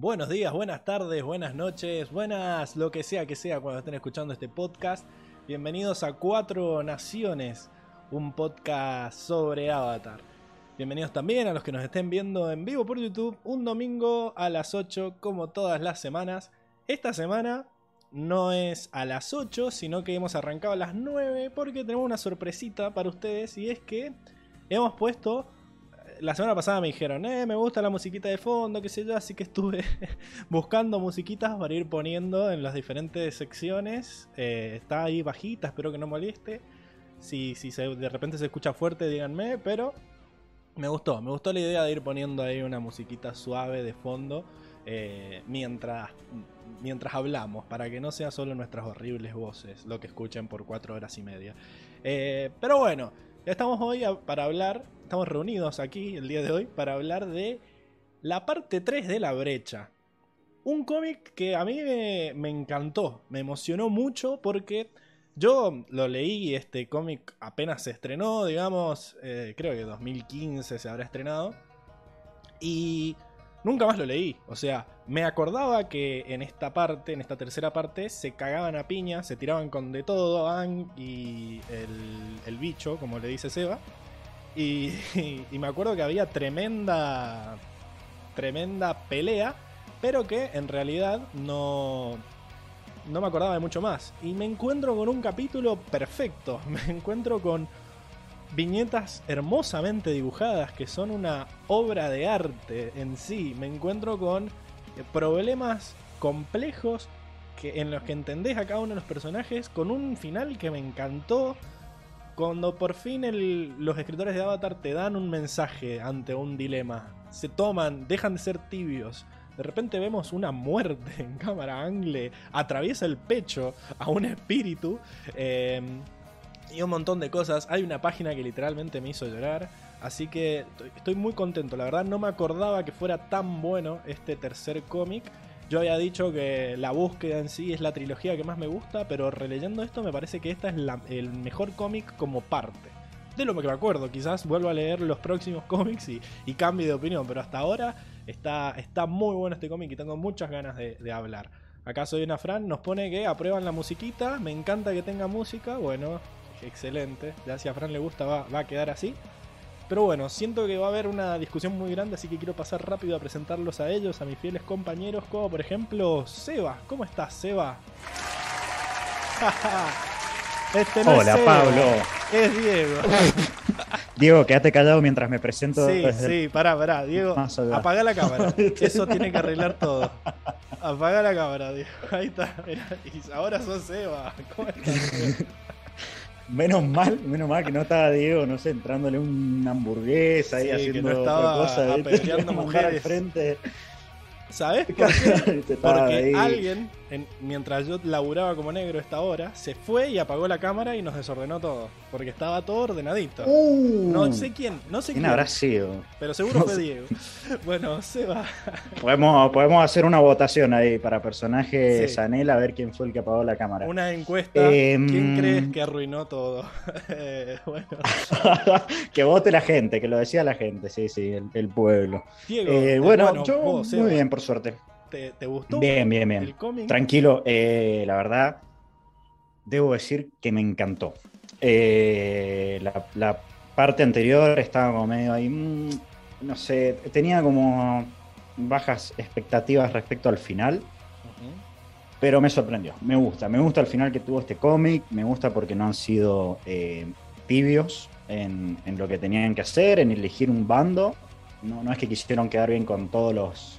Buenos días, buenas tardes, buenas noches, buenas lo que sea que sea cuando estén escuchando este podcast. Bienvenidos a Cuatro Naciones, un podcast sobre Avatar. Bienvenidos también a los que nos estén viendo en vivo por YouTube un domingo a las 8 como todas las semanas. Esta semana no es a las 8, sino que hemos arrancado a las 9 porque tenemos una sorpresita para ustedes y es que hemos puesto la semana pasada me dijeron, eh, me gusta la musiquita de fondo, qué sé yo, así que estuve buscando musiquitas para ir poniendo en las diferentes secciones. Eh, está ahí bajita, espero que no moleste. Si, si de repente se escucha fuerte, díganme, pero me gustó, me gustó la idea de ir poniendo ahí una musiquita suave de fondo eh, mientras, mientras hablamos, para que no sea solo nuestras horribles voces lo que escuchen por cuatro horas y media. Eh, pero bueno, estamos hoy para hablar estamos reunidos aquí el día de hoy para hablar de la parte 3 de La Brecha. Un cómic que a mí me, encantó, me emocionó mucho porque yo lo leí, este cómic apenas se estrenó, digamos, eh, creo que 2015 se habrá estrenado. Y nunca más lo leí. O sea, me acordaba que en esta parte, en esta tercera parte, se cagaban a piña, se tiraban con de todo, Ang y el, bicho, como le dice Seba. Y, me acuerdo que había tremenda, tremenda pelea, pero que en realidad no, no me acordaba de mucho más. Y me encuentro con un capítulo perfecto. Me encuentro con viñetas hermosamente dibujadas que son una obra de arte en sí. Me encuentro con problemas complejos que, en los que entendés a cada uno de los personajes con un final que me encantó cuando por fin los escritores de Avatar te dan un mensaje ante un dilema, se toman, dejan de ser tibios. De repente vemos una muerte en cámara angle, atraviesa el pecho a un espíritu em, y un montón de cosas. Hay una página que literalmente me hizo llorar. Así que estoy muy contento. La verdad no me acordaba que fuera tan bueno este tercer cómic. Yo había dicho que la búsqueda en sí es la trilogía que más me gusta, pero releyendo esto me parece que esta es el mejor cómic como parte. De lo que me acuerdo, quizás vuelvo a leer los próximos cómics y, cambie de opinión, pero hasta ahora está, está muy bueno este cómic y tengo muchas ganas de, hablar. Acá soy una Fran, nos pone que aprueban la musiquita, me encanta que tenga música, bueno, excelente, ya si a Fran le gusta va, va a quedar así. Pero bueno, siento que va a haber una discusión muy grande, así que quiero pasar rápido a presentarlos a ellos, a mis fieles compañeros, como por ejemplo Seba. ¿Cómo estás, Seba? este no Hola, Pablo. Es Diego. Diego, quédate callado mientras me presento. Sí, sí, pará, pará. Diego, apaga la cámara. Eso tiene que arreglar todo. Apaga la cámara, Diego. Ahí está. Y ahora sos Seba. ¿Cómo estás? Menos mal, menos mal que no estaba Diego, no sé, entrándole una hamburguesa y haciendo que no estaba otra cosa, mujeres. al frente. ¿Sabes por qué? Porque alguien, mientras yo laburaba como negro esta hora, se fue y apagó la cámara y nos desordenó todo. Porque estaba todo ordenadito. Uh. no sé quién, no sé quién. habrá sido? Pero seguro fue Diego. Bueno, se va. Podemos, podemos hacer una votación ahí para personaje Sanel a ver quién fue el que apagó la cámara. Una encuesta. Em, ¿Quién crees que arruinó todo? bueno. que vote la gente, que lo decía la gente, sí, sí, el, pueblo. Diego, eh, bueno, yo muy bien, por suerte. ¿Te, gustó? Bien, bien, bien. Tranquilo, eh, la verdad, debo decir que me encantó. Eh, la, parte anterior estaba como medio ahí, mm, no sé, tenía como bajas expectativas respecto al final. Pero me sorprendió, me gusta, me gusta el final que tuvo este cómic, me gusta porque no han sido eh, tibios en, lo que tenían que hacer, en elegir un bando. No, no es que quisieron quedar bien con todos los,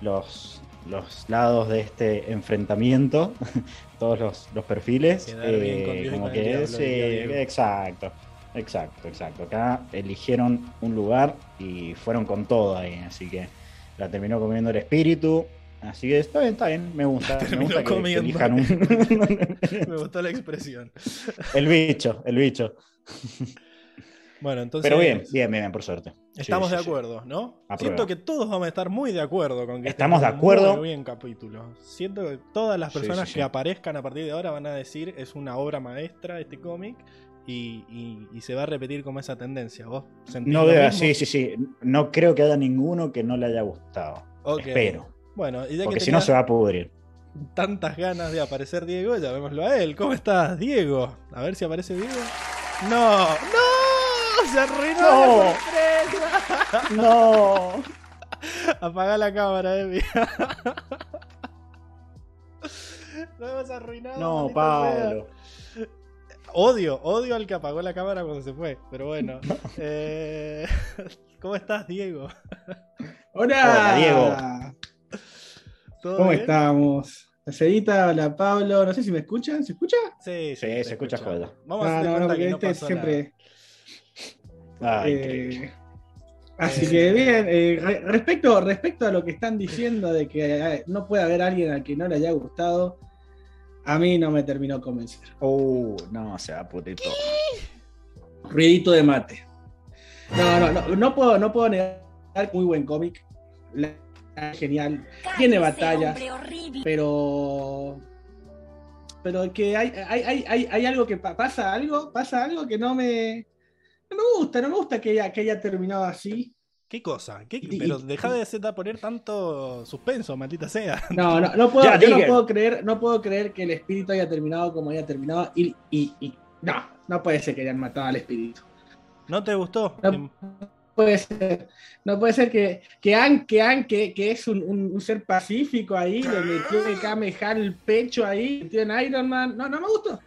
los, los lados de este enfrentamiento, todos los, los perfiles. Eh, como que es, exacto, exacto, exacto. Acá eligieron un lugar y fueron con todo ahí, así que la terminó comiendo el espíritu. Así que está bien, está bien, me gusta. me gusta que, elijan un... me gustó la expresión. el bicho, el bicho. Bueno, entonces. Pero bien, bien, bien, por suerte. Estamos de acuerdo, ¿no? Siento que todos vamos a estar muy de acuerdo con que estamos de acuerdo. Muy bien capítulo. Siento que todas las personas que aparezcan a partir de ahora van a decir es una obra maestra este cómic y, se va a repetir como esa tendencia. ¿Vos no veo, sí, sí, sí. No creo que haya ninguno que no le haya gustado. Espero. Bueno, y ya Porque que si no se va a pudrir. tantas ganas de aparecer Diego, llamémoslo a él. ¿Cómo estás, Diego? A ver si aparece Diego. ¡No! ¡No! ¡Se arruinó No. la sorpresa! No. Apaga la cámara, Emi. Lo hemos arruinado. No, Pablo. sea. Odio, odio al que apagó la cámara cuando se fue. Pero bueno. Eh, ¿Cómo estás, Diego? Hola, Hola, Diego. ¿Todo ¿Cómo bien? estamos? La Cedita, hola Pablo, no sé si me escuchan, ¿se escucha? Sí, Sí, se escucha joda. Vamos a No, hacer no, cuenta no, porque que no este pasó siempre. Ah, eh, así que bien, eh, re- respecto, respecto a lo que están diciendo de que eh, no puede haber alguien al que no le haya gustado, a mí no me terminó de convencer. Uh, no, se va a pudrir todo. Ruidito de mate. No, no, no, no puedo, no puedo negar muy buen cómic. Genial. Tiene batallas. pero pero que hay, hay, hay, hay, hay algo que pa- pasa algo pasa algo que no me no me gusta no me gusta que haya, que haya terminado así ¿Qué cosa? ¿Qué- Y- Pero deja de hacer- poner tanto suspenso, maldita sea. no no, no puedo Ya, yo no puedo creer no puedo creer que el espíritu haya terminado como haya terminado y, y, y- no no puede ser que hayan matado al espíritu ¿No te gustó? No. puede ser no puede ser que que An que An que, que es un, un- un ser pacífico ahí le metió el Kamehameha el pecho ahí metió en Iron Man no no me gustó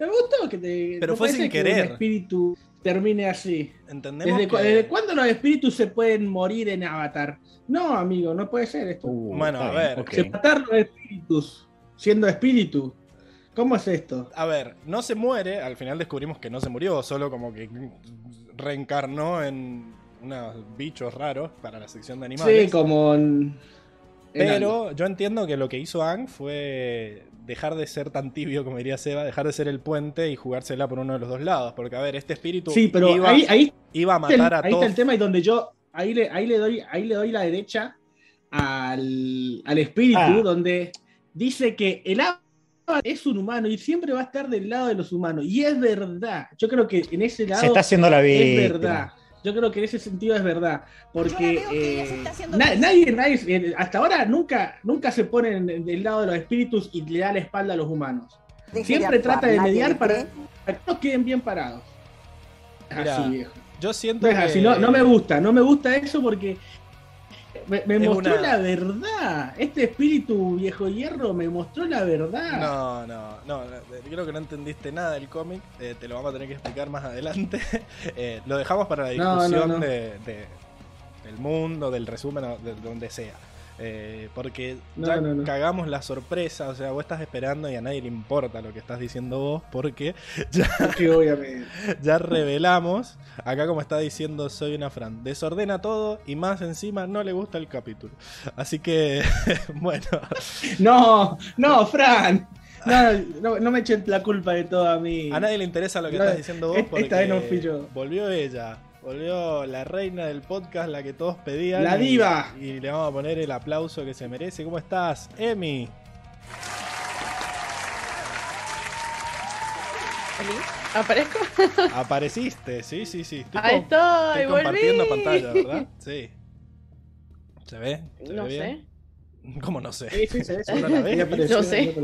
no me gustó que te Pero no fue sin que querer. un espíritu termine así Entendemos ¿Desde, cu- que- desde cuándo los espíritus se pueden morir en Avatar? No, amigo, no puede ser esto. Uh, Bueno, a ver. ok. Se matar los espíritus siendo espíritu. ¿Cómo es esto? A ver, no se muere, al final descubrimos que no se murió, solo como que reencarnó en unos bichos raros para la sección de animales. Sí, como en-. Pero yo entiendo que lo que hizo Ang fue dejar de ser tan tibio, como diría Seba, dejar de ser el puente y jugársela por uno de los dos lados. Porque, a ver, este espíritu Sí, pero iba, ahí, ahí, iba a está el- matar a ahí está todos. el tema y donde yo ahí le, ahí le doy ahí le doy la derecha al, al espíritu Ah. donde dice que el Avatar es un humano y siempre va a estar del lado de los humanos y es verdad. Yo creo que en ese lado Se está haciendo la es víctima. verdad. Yo creo que en ese sentido es verdad. Porque eh, na- nadie, nadie, hasta ahora nunca, nunca se pone en- en- del lado de los espíritus y le da la espalda a los humanos. Siempre trata de mediar para, para que todos queden bien parados. Así, viejo. Yo siento No es que... así, no, no me gusta, no me gusta eso porque me, me mostró una- la verdad. Este espíritu viejo hierro me mostró la verdad. No, no, no, creo que no entendiste nada del cómic, eh, te lo vamos a tener que explicar más adelante. Eh, lo dejamos para la No, no, discusión no. De, de- del mundo, del resumen, de donde sea. Eh, porque No, ya no, no. cagamos la sorpresa, o sea, vos estás esperando y a nadie le importa lo que estás diciendo vos, porque ya, ya revelamos, acá como está diciendo Soy una Fran, desordena todo y más encima no le gusta el capítulo. Así que, bueno, No, no, Fran. No, no, me echen la culpa de todo a mí. A nadie le interesa lo que estás diciendo vos esta porque vez no fui yo. volvió ella, volvió la reina del podcast, la que todos pedían. La y- diva. Y, le vamos a poner el aplauso que se merece. ¿Cómo estás, Emi? ¿Aparezco? Apareciste, sí, sí, sí. Estoy, Ahí estoy, estoy compartiendo volví. pantalla, ¿verdad? Sí. ¿Se ve? ¿Se No ve sé. ¿Cómo no sé? Sí, sí, No sé.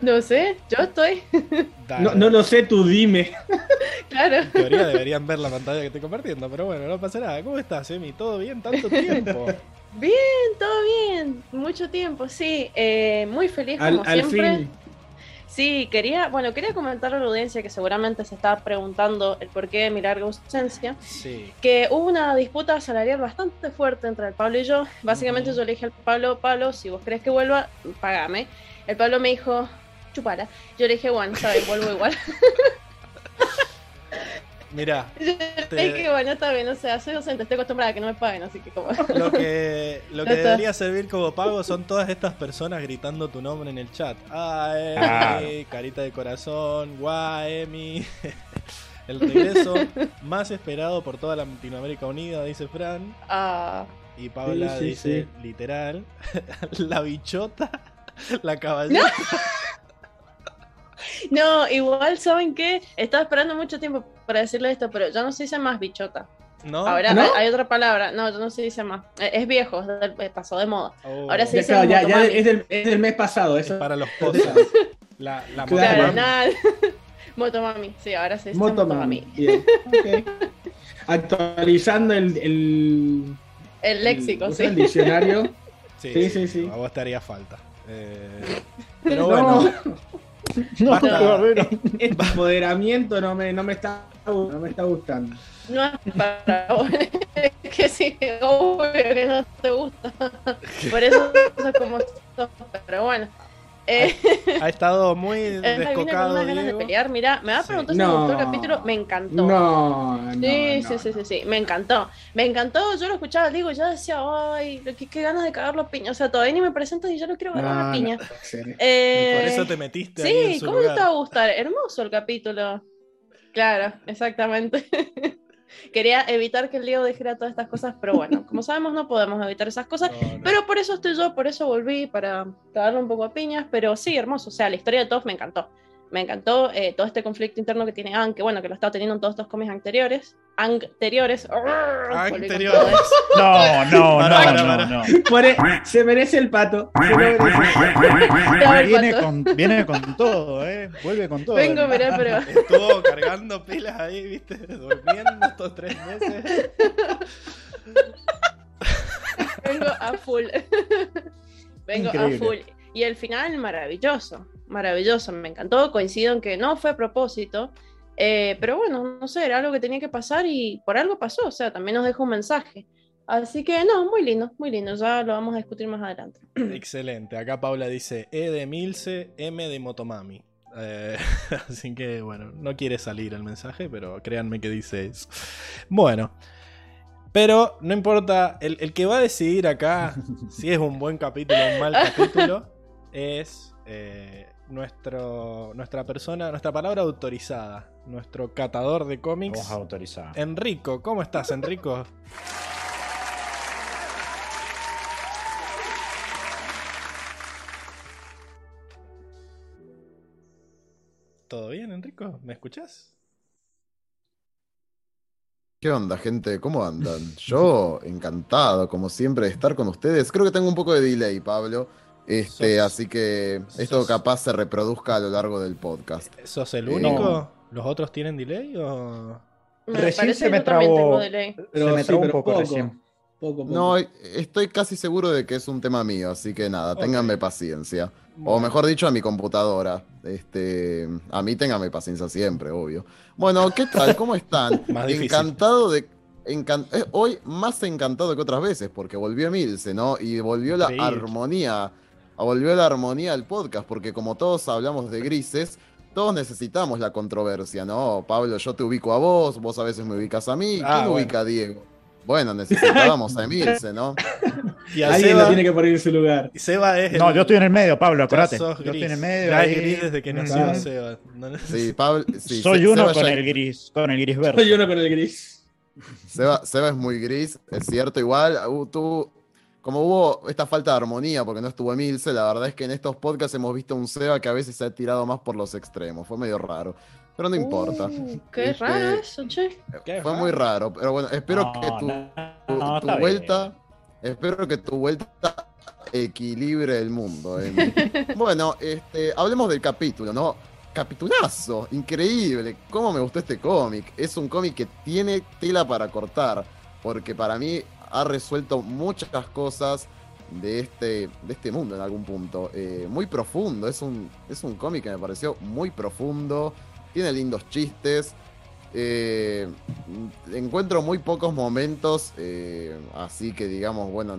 No sé, yo estoy. Dale. No, no lo sé, tú dime. Claro. En teoría deberían ver la pantalla que estoy compartiendo, pero bueno, no pasa nada. ¿Cómo estás, Emi? ¿Todo bien? ¿Tanto tiempo? Bien, todo bien. Mucho tiempo, sí. Eh, muy feliz como Al, al siempre. fin. Sí, quería, bueno, quería comentar a la audiencia que seguramente se está preguntando el porqué de mi larga ausencia. Sí. que hubo una disputa salarial bastante fuerte entre el Pablo y yo. Básicamente yo le dije al Pablo, Pablo, si vos crees que vuelva, pagame. El Pablo me dijo, chupala. Yo le dije, bueno, sabes, vuelvo igual. Mirá, yo Te- le dije, bueno, está bien, o sea, soy docente, estoy acostumbrada a que no me paguen, así que como... Lo que, lo que está. debería servir como pago son todas estas personas gritando tu nombre en el chat. Ah, Emi, Claro. carita de corazón, guau, Emi. El regreso más esperado por toda Latinoamérica Unida, dice Fran. Ah, Y Paula Sí, sí, dice, sí. literal, la bichota, la caballera. No, igual, ¿saben qué? Estaba esperando mucho tiempo para decirle esto, pero ya no se dice más bichota. ¿No? Ahora ¿No? hay, otra palabra. No, no se dice más. Es viejo, es eh, pasó de moda. Oh, ahora sí Ya, dice claro, ya- ya es, del, es del mes pasado. es Eso. para los podcasts. La, la Claro, motomami. nada. Motomami. Sí, ahora se dice Motomami. motomami. Bien. ok. Actualizando el, el, El léxico, el, sí. el diccionario. Sí, Sí, sí, sí, sí. A vos te haría falta. Eh, pero No. bueno, No. Este empoderamiento no me, no me está no me está gustando. No es para vos. Es que sí, obvio que no te gusta. Por eso sos como sos. Pero bueno. Eh, ha estado muy con descocado, unas ganas de pelear. Mira, me va a Sí. preguntar si me No. gustó el capítulo. Me encantó. No, no. Sí, no, sí, no. sí, sí, sí, me encantó. Me encantó, yo lo escuchaba, digo, yo decía, ay, qué, qué ganas de cagarlo a piña. O sea, todavía ni me presentas y yo no quiero No, cagar a no piña. Eh, Por eso te metiste ahí en Sí, su ¿cómo lugar. te va a gustar? Hermoso el capítulo. Claro, exactamente. Quería evitar que el Leo dijera todas estas cosas, pero bueno, como sabemos no podemos evitar esas cosas. No, no. Pero por eso estoy yo, por eso volví, para darle un poco a piñas, pero sí, hermoso. O sea, la historia de todos me encantó. Me encantó eh, todo este conflicto interno que tiene Anne, que bueno, que lo estaba teniendo en todos estos cómics anteriores. Anteriores. Con Anteriores. No, no, no, pará, no, no. Por se merece el pato. merece. Viene con, viene con todo, ¿eh? Vuelve con todo. Vengo, mirá, pero. Estuvo cargando pilas ahí, viste, durmiendo estos tres meses. Vengo a full. Vengo Increíble. a full. Y el final, maravilloso. Maravilloso. Me encantó. Coincido en que no fue a propósito. eh, pero bueno, no sé, era algo que tenía que pasar y por algo pasó. O sea, también nos dejó un mensaje. Así que no, muy lindo, muy lindo. Ya lo vamos a discutir más adelante. Excelente. Acá Paula dice E de Milce, M de Motomami. Eh, así que bueno, no quiere salir el mensaje, pero créanme que dice eso. Bueno, pero no importa, el, el que va a decidir acá si es un buen capítulo o un mal capítulo es eh, nuestro, nuestra persona, nuestra palabra autorizada, nuestro catador de cómics. Vamos a autorizar. Enrico, ¿cómo estás, Enrico? ¿Todo bien, Enrico? ¿Me escuchás? ¿Qué onda, gente? ¿Cómo andan? Yo encantado, como siempre, de estar con ustedes. Creo que tengo un poco de delay, Pablo. Este, Sos- así que esto sos- capaz se reproduzca a lo largo del podcast. ¿Sos el Eh, único? no. ¿Los otros tienen delay o...? Recién parece se que me yo también trabó- tengo delay. Pero Se me sí, trabó un poco poco, recién. Poco, poco. No, estoy casi seguro de que es un tema mío, así que nada, Ok. ténganme paciencia. O mejor dicho, a mi computadora. Este, a mí ténganme paciencia siempre, obvio. Bueno, ¿qué tal? ¿Cómo están? Más difícil. Encantado de. encan- eh, hoy más encantado que otras veces, porque volvió Emilce, ¿no? Y volvió la Increíble. armonía. Volvió la armonía al podcast, porque como todos hablamos de grises, todos necesitamos la controversia, ¿no? Pablo, yo te ubico a vos, vos a veces me ubicas a mí. ¿Quién Ah, bueno. ubica a Diego? Bueno, necesitábamos a Emilce, ¿no? Y a Alguien lo Seba, tiene que poner en su lugar. Seba es el... No, yo estoy en el medio, Pablo, acordate. Yo estoy en el medio. Ya es ahí. gris desde que nació. Seba. No- Sí, Pablo. sí, Soy Se- uno Seba con ya- el gris, con el gris verde. Soy uno con el gris. Seba, Seba es muy gris, es cierto. Igual, uh, tú, como hubo esta falta de armonía porque no estuvo Emilce, la verdad es que en estos podcasts hemos visto un Seba que a veces se ha tirado más por los extremos. Fue medio raro. Pero no importa. Uh, qué Este, raro eso, che. Fue raro. muy raro. Pero bueno, espero No, que tu, no, tu- no, tu está bien. vuelta. Espero que tu vuelta equilibre el mundo. Emi. bueno, este, hablemos del capítulo, ¿no? Capitulazo, increíble. ¿Cómo me gustó este cómic? Es un cómic que tiene tela para cortar, porque para mí ha resuelto muchas cosas de este, de este mundo en algún punto. Eh, muy profundo, es un, es un cómic que me pareció muy profundo, tiene lindos chistes. eh, encuentro muy pocos momentos, eh, así que digamos, bueno,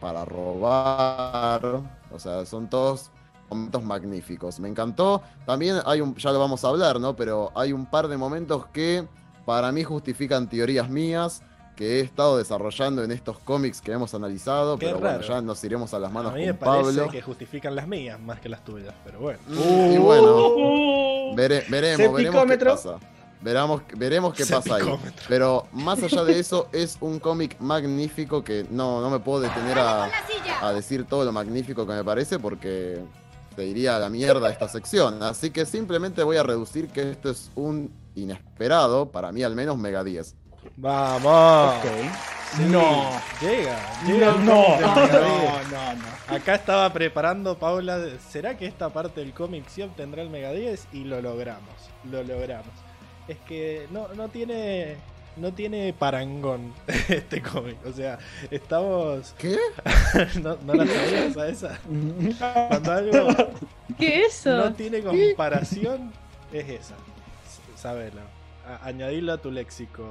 para robar. O sea, son todos momentos magníficos. Me encantó. También hay un, ya lo vamos a hablar, ¿no? Pero hay un par de momentos que para mí justifican teorías mías que he estado desarrollando en estos cómics que hemos analizado. Qué pero bueno, ya nos iremos a las A manos mí me con parece Pablo. que justifican las mías más que las tuyas, pero bueno. Mm, y Uh. bueno, vere- veremos, veremos qué pasa. Veramos, veremos qué pasa ahí. Pero más allá de eso, es un cómic magnífico que no, no me puedo detener a, a decir todo lo magnífico que me parece porque te iría a la mierda esta sección. Así que simplemente voy a reducir que esto es un inesperado, para mí al menos, Mega 10. Vamos. Ok. Sí, No. Llega, No, no, No, 10. no, no. Acá estaba preparando Paula. ¿Será que esta parte del cómic sí obtendrá el Mega 10? Y lo logramos. Lo logramos. Es que no, no tiene. No tiene parangón este cómic. O sea, estamos. ¿Qué? ¿No, no la sabías a esa? Cuando algo ¿Qué es eso? no tiene comparación, es esa. Sabelo. A- añadilo a tu léxico,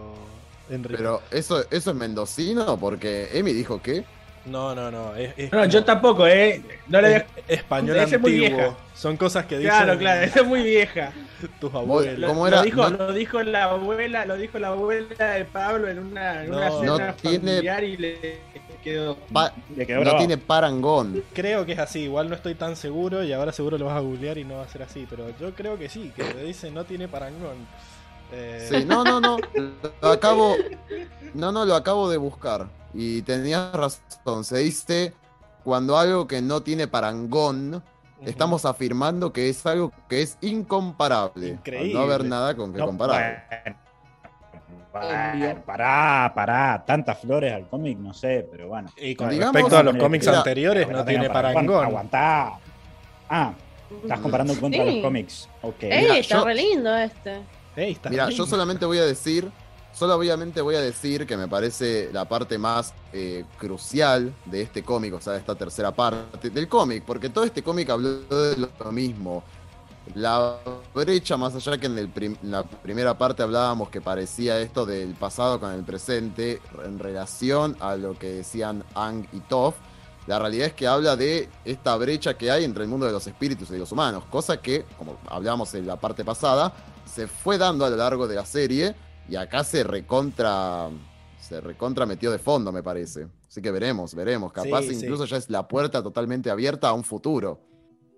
Enrique. Pero eso, eso es mendocino porque Emi dijo que. No, no, no. Es, es No, como- yo tampoco, ¿eh? No le es dejo. español es muy antiguo. vieja. Son cosas que dicen Claro, claro, esa es muy vieja. tus abuelos. ¿Cómo Lo- era? Lo dijo, No- lo dijo la abuela, lo dijo la abuela de Pablo en una, en una No. cena No tiene- familiar y le quedó. pa- Le quedó no tiene parangón. Creo que es así, igual no estoy tan seguro y ahora seguro lo vas a googlear y no va a ser así, pero yo creo que sí, que te dice no tiene parangón. Eh, Sí, no, no, no. Lo acabo. No, no, lo acabo de buscar. Y tenías razón. Se dice cuando algo que no tiene parangón, estamos afirmando que es algo que es incomparable. Increíble. no haber nada con que No, comparar. bueno, bueno, pará, pará. Tantas flores al cómic, no sé, pero bueno. Y con Digamos- respecto a los cómics Mira, anteriores, no tiene parangón. Aguantá. Ah, estás comparando contra Sí. los cómics. Ok. ¡Ey, Mira, está yo- re lindo este! Mira, yo solamente voy a decir, solo obviamente voy a decir que me parece la parte más eh, crucial de este cómic, o sea, de esta tercera parte del cómic, porque todo este cómic habló de lo mismo. La brecha, más allá que en el prim- la primera parte hablábamos que parecía esto del pasado con el presente en relación a lo que decían Ang y Toph, la realidad es que habla de esta brecha que hay entre el mundo de los espíritus y de los humanos, cosa que, como hablábamos en la parte pasada, se fue dando a lo largo de la serie y acá se recontra se recontra metió de fondo, me parece. Así que veremos, veremos. Capaz Sí, sí. incluso ya es la puerta totalmente abierta a un futuro.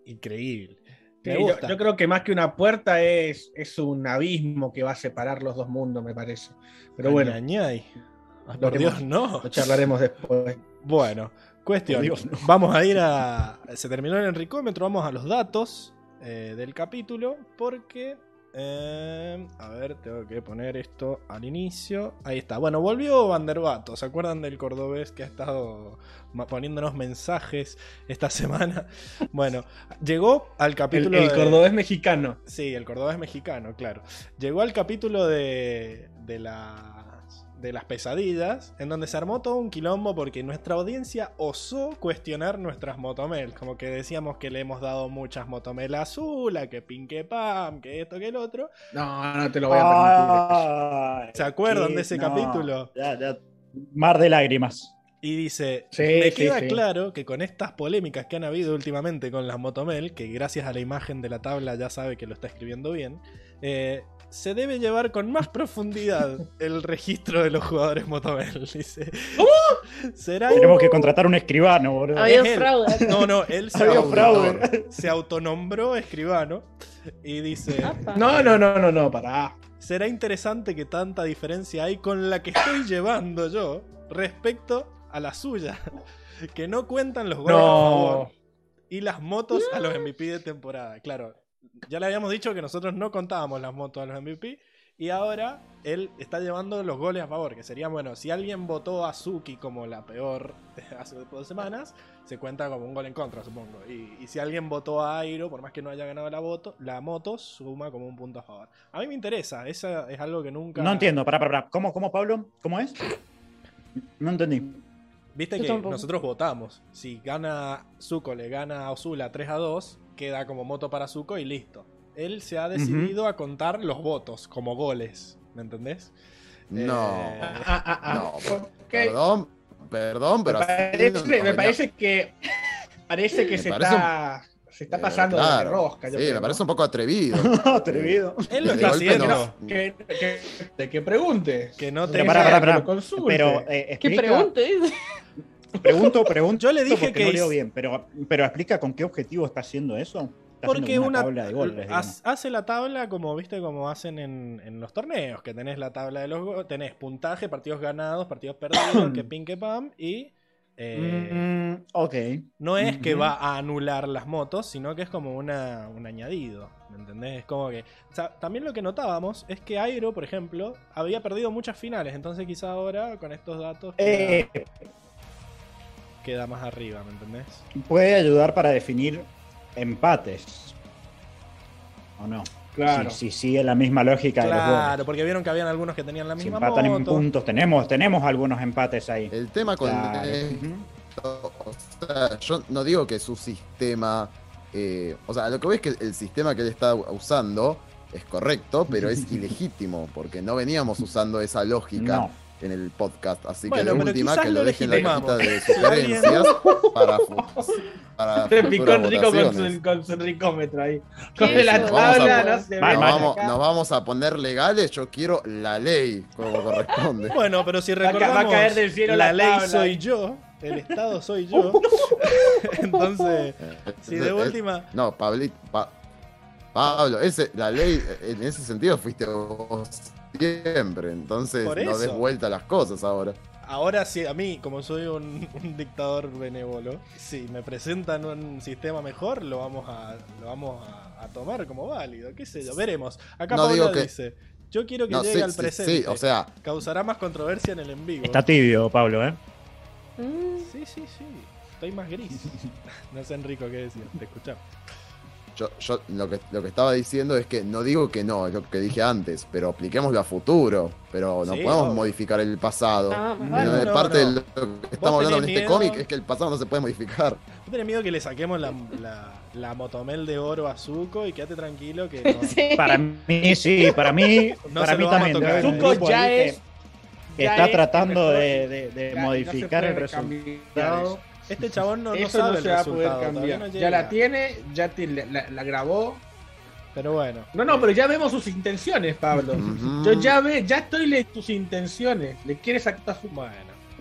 Increíble. Me yo, gusta. yo creo que más que una puerta es, es un abismo que va a separar los dos mundos, me parece. Pero bueno, Añañay. Ah, Lo por. Dios, no. lo charlaremos después. Bueno, cuestión. Por Dios, no. Vamos a ir a. Se terminó el enricómetro, vamos a los datos eh, del capítulo. Porque. eh, a ver, tengo que poner esto al inicio. Ahí está. Bueno, volvió Vanderbato. ¿Se acuerdan del cordobés que ha estado poniéndonos mensajes esta semana? Bueno, llegó al capítulo. el de- cordobés mexicano. Sí, el cordobés mexicano, claro. Llegó al capítulo de, de, las, de las pesadillas, en donde se armó todo un quilombo porque nuestra audiencia osó cuestionar nuestras motomel. Como que decíamos que le hemos dado muchas motomel azul, a que pinque pam, que esto, que el otro. No, no te lo voy a permitir. Ay, ¿Se acuerdan qué- de ese no, capítulo? Ya, ya. Mar de lágrimas. Y dice, Sí, me sí, queda sí. claro que con estas polémicas que han habido últimamente con las motomel, que gracias a la imagen de la tabla ya sabe que lo está escribiendo bien, eh, se debe llevar con más profundidad el registro de los jugadores motomel. Dice, será Tenemos que contratar un escribano, boludo. Había es él. fraude. No, no, él se, fraude. se autonombró escribano y dice, Apa. No, no, no, no, no, pará. será interesante que tanta diferencia hay con la que estoy llevando yo respecto a la suya, que no cuentan los goles a favor No. y las motos a los MVP de temporada. Claro, ya le habíamos dicho que nosotros no contábamos las motos a los MVP y ahora él está llevando los goles a favor, que sería bueno, si alguien votó a Suki como la peor hace dos semanas, se cuenta como un gol en contra, supongo. Y, y si alguien votó a Airo, por más que no haya ganado la, voto, la moto, suma como un punto a favor. A mí me interesa, eso es algo que nunca... No entiendo, pará, pará, pará. ¿Cómo, cómo, Pablo? ¿Cómo es? No entendí. Viste Yo que tampoco. nosotros votamos. Si gana Zuko, le gana a Osula 3 a 2, queda como moto para Zuko y listo. Él se ha decidido a contar los votos como goles. ¿Me entendés? No. Eh, Ah, ah, ah. No. Perdón, perdón, pero así parece, no- me no- parece que parece que Me se parece está se está Eh, pasando de claro. rosca. yo Sí, creo, me parece un poco atrevido. Atrevido. él lo De está haciendo. no. Que, que, que- que pregunte. Que no te pará. Que consulte. Pero, eh, ¿Qué dice? Pregunto, pregunto. Yo le dije que no leo bien, pero, pero explica con qué objetivo está haciendo eso. Está Porque una, tabla de goles, hace la tabla como viste como hacen en, en los torneos, que tenés la tabla de los go- tenés puntaje, partidos ganados, partidos perdidos, que pin que pam y Eh, Mm, ok. no es que va a anular las motos, sino que es como una, un añadido. ¿Me entendés? Es como que. o sea, también lo que notábamos es que Aero, por ejemplo, había perdido muchas finales. Entonces, quizá ahora con estos datos Eh, queda más arriba, ¿me entendés? puede ayudar para definir empates. ¿O no? Claro. Si, si sigue la misma lógica de los Claro, porque vieron que habían algunos que tenían la Si misma empatan en puntos, tenemos, tenemos algunos empates ahí. El tema con Claro. o sea, yo no digo que su sistema, eh, o sea, lo que veo es que el sistema que él está usando es correcto, pero es ilegítimo, porque no veníamos usando esa lógica No. En el podcast, así Bueno, que de última que lo dejen en la cajita de sugerencias para, para Se picó Enrico con su, con su ricómetro ahí. ¿Qué Con la eso? Tabla, no se Nos vamos, nos vamos a poner legales, yo quiero la ley, como corresponde. Bueno, pero si Va a ca- va a recordamos, caer del cielo la, la ley tabla. soy yo, el Estado soy yo. Entonces, si de última. No, Pablito, Pa- Pablo, ese, la ley, en ese sentido fuiste vos siempre, entonces no des vuelta a las cosas ahora. Ahora sí, a mí, como soy un, un dictador benévolo, si me presentan un sistema mejor, lo vamos a, lo vamos a, a tomar como válido, qué sé yo, veremos. Acá No Paula digo que- dice, yo quiero que No, llegue sí, al presente. sí, o sea, Causará más controversia en el en vivo. Está tibio, Pablo, ¿eh? Sí, sí, sí. Estoy más gris. no sé, Enrico, qué decía. Te escuchamos. Yo, yo lo, que, lo que estaba diciendo es que no digo que no, es lo que dije antes, pero apliquémoslo a futuro, pero no Sí, podemos obvio. modificar el pasado. ah, Bueno, no, parte no. de lo que estamos hablando en tenés este cómic es que el pasado no se puede modificar. Yo tenía miedo que le saquemos la, la, la motomel de oro a Zuko y quédate tranquilo que no, sí. Para mí, sí, para mí, No para mí también. Zuko ya es- que ya está es tratando de, de- de Ya, no se modificar el resultado. Este chabón no, sabe no se el va a poder cambiar. no ya la tiene, ya te- la, grabó. Pero bueno. No, no, pero ya vemos sus intenciones, Pablo. Yo ya ve, ya estoy leyendo tus intenciones. Le quieres actuar su Bueno,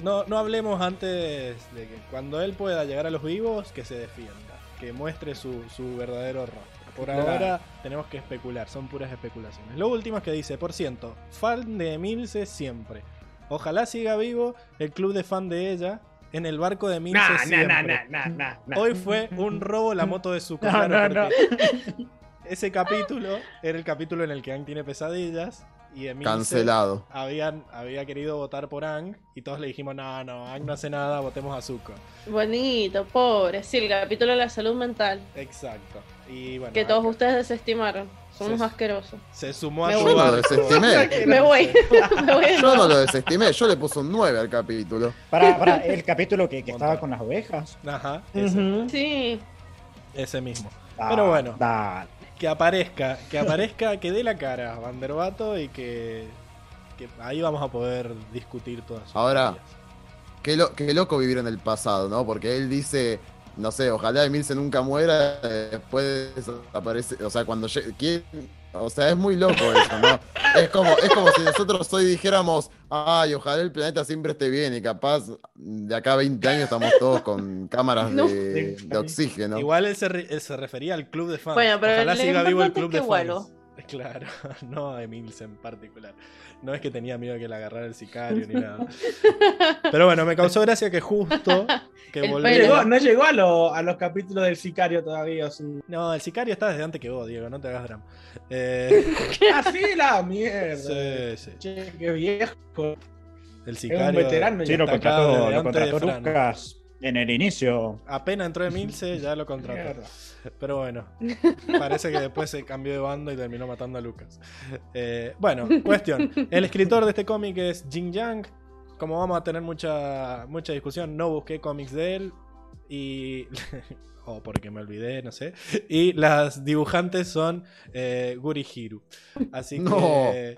no, no hablemos antes de que cuando él pueda llegar a los vivos, que se defienda, que muestre su, su verdadero rostro. Por Claro. ahora tenemos que especular, son puras especulaciones. Lo último es que dice, por ciento, fan de Emilce siempre. Ojalá siga vivo el club de fan de ella en el barco de Emilce Nah, nah, siempre. nah, nah, nah, nah, nah. Hoy fue un robo la moto de su No, no, no. Ese capítulo era el capítulo en el que Ang tiene pesadillas y Emilce Cancelado. habían, había querido votar por Ang y todos le dijimos, no, no, Ang no hace nada, votemos a Zuko. Bonito, pobre. Sí, el capítulo de la salud mental. Exacto. Y bueno, Que todos ustedes desestimaron. Son Sí, unos sí. asquerosos. se sumó a. Yo no lo desestimé. Me voy. Me voy de Yo no lo desestimé, yo le puse un 9 al capítulo. Para, para el capítulo que, que estaba con las ovejas. Ajá, ese. Sí. ese mismo. Ah, Pero bueno. Que aparezca, que aparezca, que dé la cara Vanderbato y que, que ahí vamos a poder discutir todas sus Ahora. Qué, lo- qué loco vivir en el pasado, ¿no? Porque él dice, no sé, ojalá Emilce nunca muera, después aparece, o sea, cuando ¿quién? O sea, es muy loco eso, ¿no? Es como, es como si nosotros hoy dijéramos, ay, ojalá el planeta siempre esté bien y capaz de acá a 20 años estamos todos con cámaras No. de, de oxígeno. Igual él se, re- él se refería al club de fans. Bueno, pero Ojalá siga vivo el club es de que fans. vuelo. Claro, no a Emilce en particular. No es que tenía miedo de que le agarrara el sicario ni nada. Pero bueno, me causó gracia que justo que volvió. no llegó a, lo- a los capítulos del sicario todavía. su- No, el sicario está desde antes que vos, Diego, no te hagas drama. Eh, Ah, sí, la mierda. sí, sí. Che, qué viejo. El Es un sicario. veterano. Sí, ya lo contrató, lo contrató. Lucas en el inicio. Apenas entró Emilce, ya lo contrató. Mierda. Pero bueno, parece que después se cambió de bando y terminó matando a Lucas. Eh, bueno, cuestión. El escritor de este cómic es Jin Yang. Como vamos a tener mucha, mucha discusión, no busqué cómics de él. Y. O porque me olvidé, no sé. Y las dibujantes son eh, Guri Hiru. Así No. que.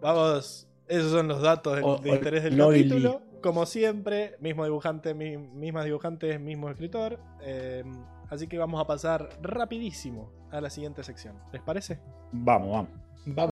Vamos. Esos son los datos de, O- de o interés del capítulo. Como siempre, mismo dibujante, mi- mismas dibujantes, mismo escritor. Eh, así que vamos a pasar rapidísimo a la siguiente sección. ¿Les parece? Vamos, vamos. Vamos.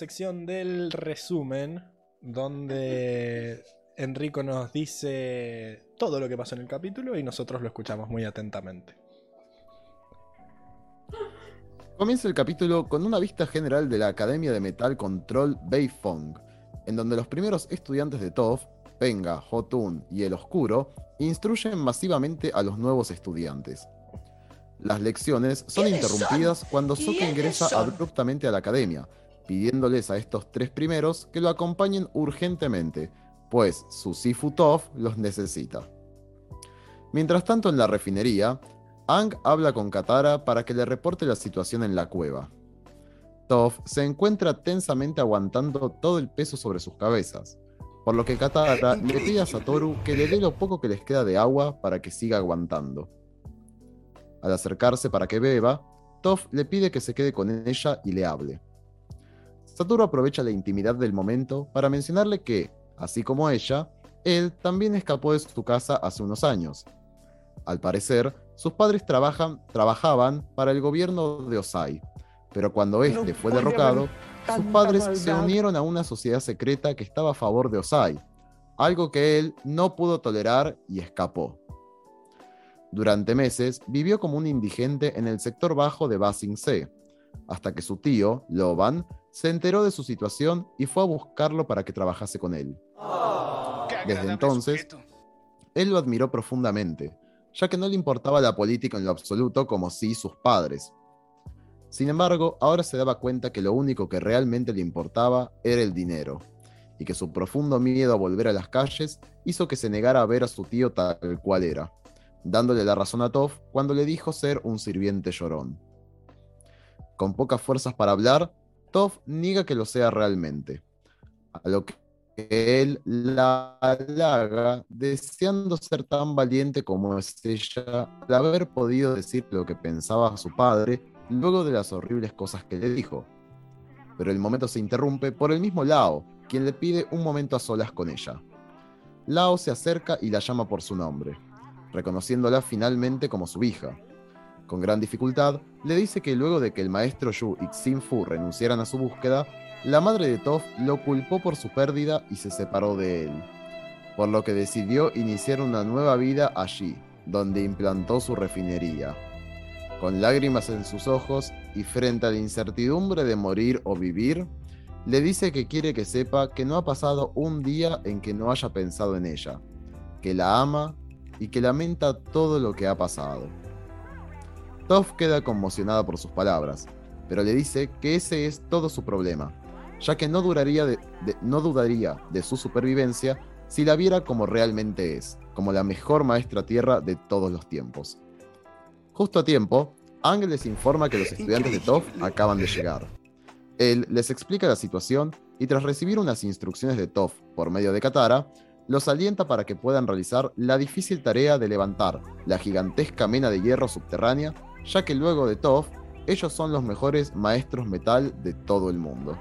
Sección del resumen, donde Enrico nos dice todo lo que pasó en el capítulo y nosotros lo escuchamos muy atentamente. Comienza el capítulo con una vista general de la Academia de Metal Control Beifong, en donde los primeros estudiantes de TOF, Penga, Hotun y El Oscuro, instruyen masivamente a los nuevos estudiantes. Las lecciones son interrumpidas cuando Soka ingresa abruptamente a la academia, pidiéndoles a estos tres primeros que lo acompañen urgentemente, pues su Sifu Toph los necesita. Mientras tanto, en la refinería, Ang habla con Katara para que le reporte la situación en la cueva. Toph se encuentra tensamente aguantando todo el peso sobre sus cabezas, por lo que Katara le pide a Satoru que le dé lo poco que les queda de agua para que siga aguantando. Al acercarse para que beba, Toph le pide que se quede con ella y le hable. Satoru aprovecha la intimidad del momento para mencionarle que, así como ella, él también escapó de su casa hace unos años. Al parecer, sus padres trabajan, trabajaban para el gobierno de Osai, pero cuando este fue derrocado, sus padres se unieron a una sociedad secreta que estaba a favor de Osai, algo que él no pudo tolerar y escapó. Durante meses vivió como un indigente en el sector bajo de Basing C, hasta que su tío, Loban, se enteró de su situación y fue a buscarlo para que trabajase con él. Desde entonces, él lo admiró profundamente, ya que no le importaba la política en lo absoluto como sí sus padres. Sin embargo, ahora se daba cuenta que lo único que realmente le importaba era el dinero, y que su profundo miedo a volver a las calles hizo que se negara a ver a su tío tal cual era dándole la razón a Toph cuando le dijo ser un sirviente llorón. Con pocas fuerzas para hablar, Toph niega que lo sea realmente, a lo que él la halaga deseando ser tan valiente como es ella al haber podido decir lo que pensaba a su padre luego de las horribles cosas que le dijo. Pero el momento se interrumpe por el mismo Lao, quien le pide un momento a solas con ella. Lao se acerca y la llama por su nombre reconociéndola finalmente como su hija. Con gran dificultad, le dice que luego de que el maestro Yu y Xin Fu renunciaran a su búsqueda, la madre de Toph lo culpó por su pérdida y se separó de él, por lo que decidió iniciar una nueva vida allí, donde implantó su refinería. Con lágrimas en sus ojos y frente a la incertidumbre de morir o vivir, le dice que quiere que sepa que no ha pasado un día en que no haya pensado en ella, que la ama y que lamenta todo lo que ha pasado. Toph queda conmocionada por sus palabras, pero le dice que ese es todo su problema, ya que no, duraría no dudaría de su supervivencia si la viera como realmente es, como la mejor maestra tierra de todos los tiempos. Justo a tiempo, Ang les informa que los estudiantes de Toph acaban de llegar. Él les explica la situación y tras recibir unas instrucciones de Toph por medio de Katara, los alienta para que puedan realizar la difícil tarea de levantar la gigantesca mena de hierro subterránea, ya que luego de Toph, ellos son los mejores maestros metal de todo el mundo.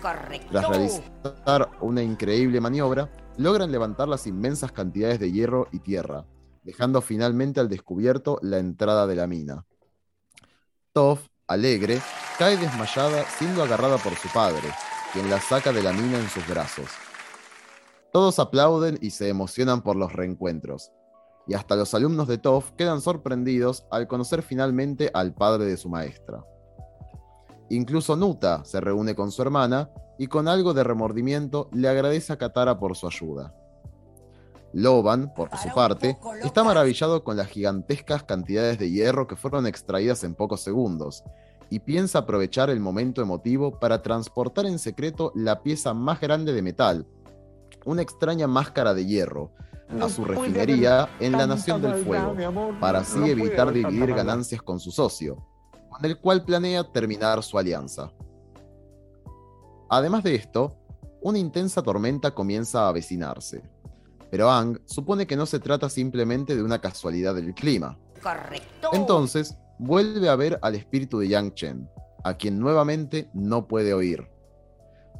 Correcto. Tras realizar una increíble maniobra, logran levantar las inmensas cantidades de hierro y tierra, dejando finalmente al descubierto la entrada de la mina. Toph, alegre, cae desmayada siendo agarrada por su padre, quien la saca de la mina en sus brazos. Todos aplauden y se emocionan por los reencuentros. Y hasta los alumnos de Toph quedan sorprendidos al conocer finalmente al padre de su maestra. Incluso Nuta se reúne con su hermana y con algo de remordimiento le agradece a Katara por su ayuda. Loban, por su parte, está maravillado con las gigantescas cantidades de hierro que fueron extraídas en pocos segundos, y piensa aprovechar el momento emotivo para transportar en secreto la pieza más grande de metal, una extraña máscara de hierro a su refinería en la Nación del Fuego, para así evitar dividir ganancias con su socio, con el cual planea terminar su alianza. Además de esto, una intensa tormenta comienza a avecinarse, pero Ang supone que no se trata simplemente de una casualidad del clima. Correcto. Entonces, vuelve a ver al espíritu de Yang Chen, a quien nuevamente no puede oír.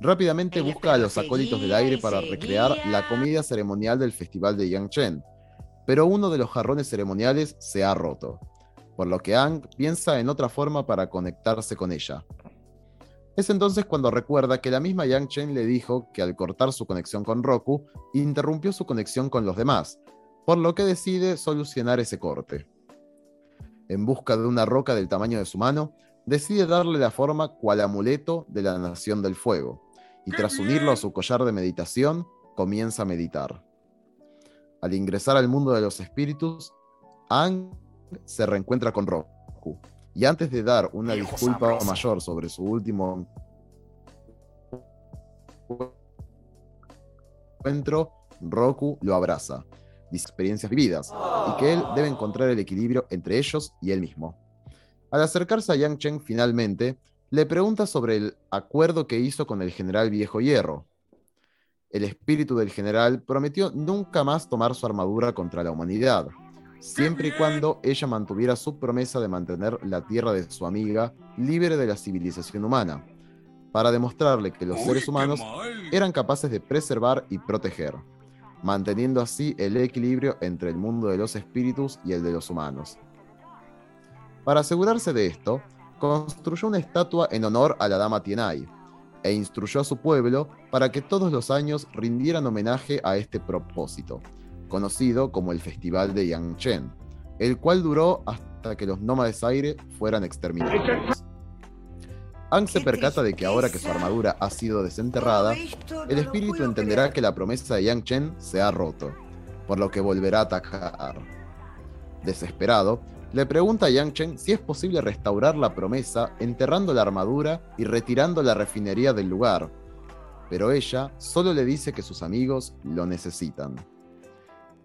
Rápidamente busca a los acólitos del aire para recrear la comida ceremonial del festival de Yangchen, pero uno de los jarrones ceremoniales se ha roto, por lo que Ang piensa en otra forma para conectarse con ella. Es entonces cuando recuerda que la misma Yang Chen le dijo que al cortar su conexión con Roku, interrumpió su conexión con los demás, por lo que decide solucionar ese corte. En busca de una roca del tamaño de su mano, decide darle la forma cual amuleto de la Nación del Fuego, y tras unirlo a su collar de meditación, comienza a meditar. Al ingresar al mundo de los espíritus, Ang se reencuentra con Roku, y antes de dar una disculpa sabroso. mayor sobre su último encuentro, Roku lo abraza, dice experiencias vividas, y que él debe encontrar el equilibrio entre ellos y él mismo. Al acercarse a Yang Chen finalmente, le pregunta sobre el acuerdo que hizo con el general Viejo Hierro. El espíritu del general prometió nunca más tomar su armadura contra la humanidad, siempre y cuando ella mantuviera su promesa de mantener la tierra de su amiga libre de la civilización humana, para demostrarle que los seres humanos eran capaces de preservar y proteger, manteniendo así el equilibrio entre el mundo de los espíritus y el de los humanos. Para asegurarse de esto, construyó una estatua en honor a la dama Tienai, e instruyó a su pueblo para que todos los años rindieran homenaje a este propósito, conocido como el Festival de Yangchen, el cual duró hasta que los nómades aire fueran exterminados. Ang se percata de que ahora que su armadura ha sido desenterrada, el espíritu entenderá que la promesa de Yang Chen se ha roto, por lo que volverá a atacar. Desesperado, le pregunta a Yang Chen si es posible restaurar la promesa enterrando la armadura y retirando la refinería del lugar, pero ella solo le dice que sus amigos lo necesitan.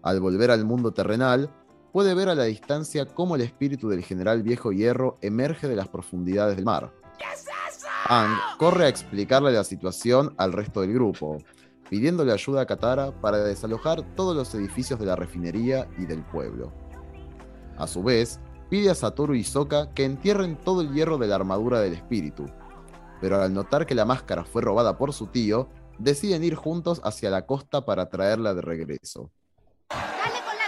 Al volver al mundo terrenal, puede ver a la distancia cómo el espíritu del general Viejo Hierro emerge de las profundidades del mar. Ang corre a explicarle la situación al resto del grupo, pidiéndole ayuda a Katara para desalojar todos los edificios de la refinería y del pueblo. A su vez, pide a Satoru y Sokka que entierren todo el hierro de la armadura del espíritu, pero al notar que la máscara fue robada por su tío, deciden ir juntos hacia la costa para traerla de regreso.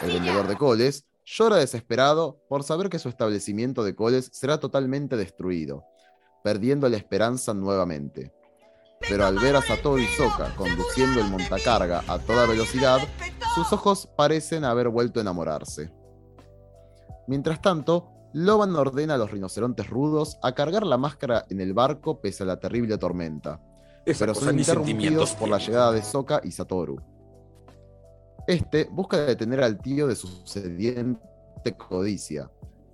El vendedor de coles llora desesperado por saber que su establecimiento de coles será totalmente destruido, perdiendo la esperanza nuevamente. Pero al ver a Satoru y Sokka conduciendo el montacarga a toda velocidad, sus ojos parecen haber vuelto a enamorarse. Mientras tanto, Loban ordena a los rinocerontes rudos a cargar la máscara en el barco pese a la terrible tormenta, Esa pero son interrumpidos por la llegada de Sokka y Satoru. Este busca detener al tío de su sediente codicia,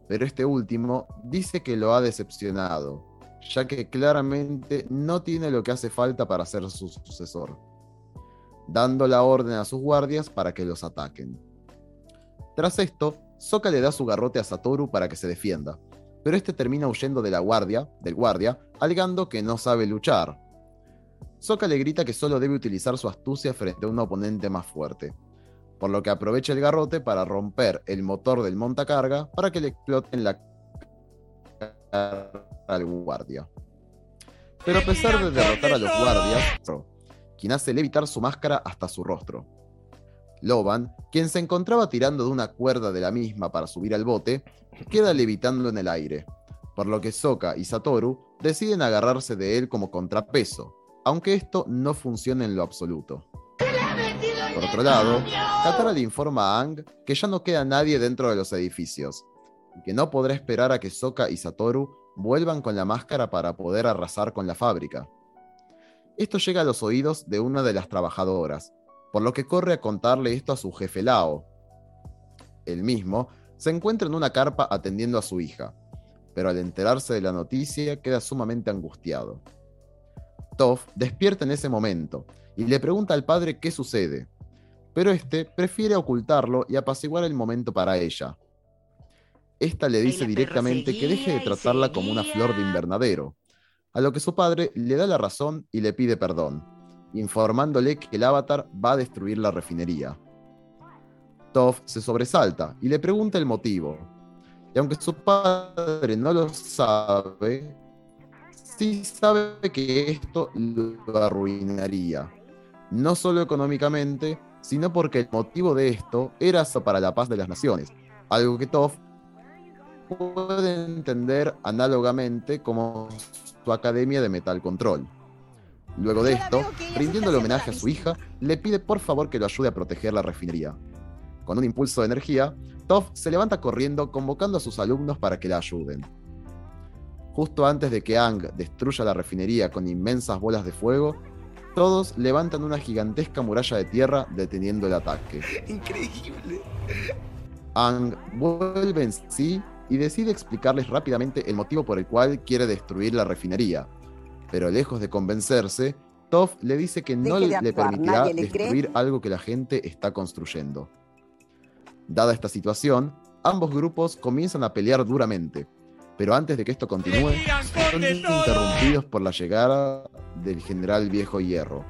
pero este último dice que lo ha decepcionado, ya que claramente no tiene lo que hace falta para ser su sucesor, dando la orden a sus guardias para que los ataquen. Tras esto, Sokka le da su garrote a Satoru para que se defienda, pero este termina huyendo de la guardia, del guardia, alegando que no sabe luchar. Sokka le grita que solo debe utilizar su astucia frente a un oponente más fuerte, por lo que aprovecha el garrote para romper el motor del montacarga para que le explote en la al guardia. Pero a pesar de derrotar a los guardias, quien hace levitar su máscara hasta su rostro. Loban, quien se encontraba tirando de una cuerda de la misma para subir al bote, queda levitando en el aire, por lo que Sokka y Satoru deciden agarrarse de él como contrapeso, aunque esto no funciona en lo absoluto. Por otro lado, Katara le informa a Aang que ya no queda nadie dentro de los edificios, y que no podrá esperar a que Sokka y Satoru vuelvan con la máscara para poder arrasar con la fábrica. Esto llega a los oídos de una de las trabajadoras, por lo que corre a contarle esto a su jefe Lao. El mismo se encuentra en una carpa atendiendo a su hija, pero al enterarse de la noticia queda sumamente angustiado. Toph despierta en ese momento y le pregunta al padre qué sucede, pero este prefiere ocultarlo y apaciguar el momento para ella. Esta le dice directamente que deje de tratarla como una flor de invernadero, a lo que su padre le da la razón y le pide perdón, informándole que el avatar va a destruir la refinería. Toph se sobresalta y le pregunta el motivo, y aunque su padre no lo sabe, sí sabe que esto lo arruinaría, no solo económicamente, sino porque el motivo de esto era para la paz de las naciones, algo que Toph puede entender análogamente como su academia de Metal Control. Luego de esto, rindiéndole homenaje a su hija, le pide por favor que lo ayude a proteger la refinería. Con un impulso de energía, Toph se levanta corriendo convocando a sus alumnos para que la ayuden. Justo antes de que Ang destruya la refinería con inmensas bolas de fuego, todos levantan una gigantesca muralla de tierra deteniendo el ataque. Increíble. Ang vuelve en sí y decide explicarles rápidamente el motivo por el cual quiere destruir la refinería. Pero lejos de convencerse, Toph le dice que no Deje le permitirá nadie le cree. destruir algo que la gente está construyendo. Dada esta situación, ambos grupos comienzan a pelear duramente, pero antes de que esto continúe, son interrumpidos por la llegada del general Viejo Hierro.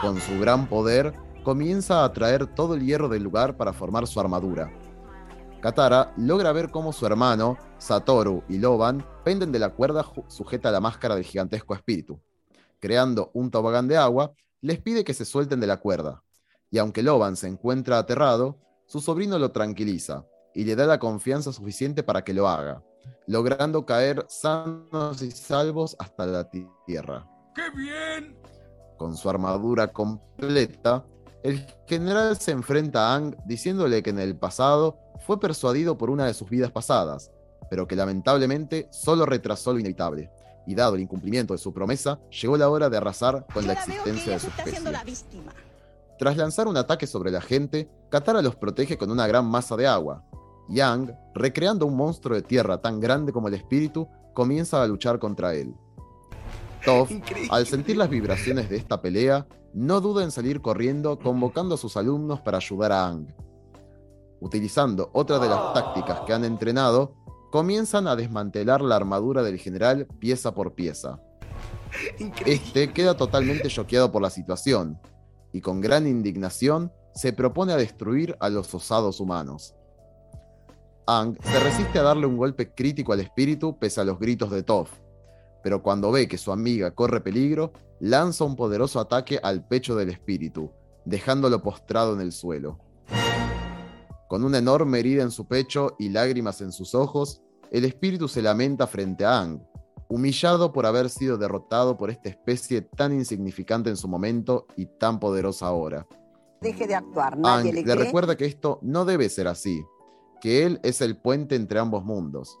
Con su gran poder, comienza a atraer todo el hierro del lugar para formar su armadura. Katara logra ver cómo su hermano, Satoru y Loban penden de la cuerda sujeta a la máscara del gigantesco espíritu. Creando un tobogán de agua, les pide que se suelten de la cuerda. Y aunque Loban se encuentra aterrado, su sobrino lo tranquiliza y le da la confianza suficiente para que lo haga, logrando caer sanos y salvos hasta la tierra. ¡Qué bien! Con su armadura completa, el general se enfrenta a Ang diciéndole que en el pasado fue persuadido por una de sus vidas pasadas, pero que lamentablemente solo retrasó lo inevitable. Y dado el incumplimiento de su promesa, llegó la hora de arrasar con la existencia de su especie. Tras lanzar un ataque sobre la gente, Katara los protege con una gran masa de agua. Yang, recreando un monstruo de tierra tan grande como el espíritu, comienza a luchar contra él. Toph, al sentir las vibraciones de esta pelea, no duda en salir corriendo convocando a sus alumnos para ayudar a Ang. Utilizando otra de las tácticas que han entrenado, comienzan a desmantelar la armadura del general pieza por pieza. Increíble. Este queda totalmente choqueado por la situación y con gran indignación se propone a destruir a los osados humanos. Ang se resiste a darle un golpe crítico al espíritu pese a los gritos de Toph, pero cuando ve que su amiga corre peligro, lanza un poderoso ataque al pecho del espíritu, dejándolo postrado en el suelo. Con una enorme herida en su pecho y lágrimas en sus ojos, el espíritu se lamenta frente a Ang, humillado por haber sido derrotado por esta especie tan insignificante en su momento y tan poderosa ahora. Deje de actuar, Ang nadie le le cree. recuerda que esto no debe ser así, que él es el puente entre ambos mundos.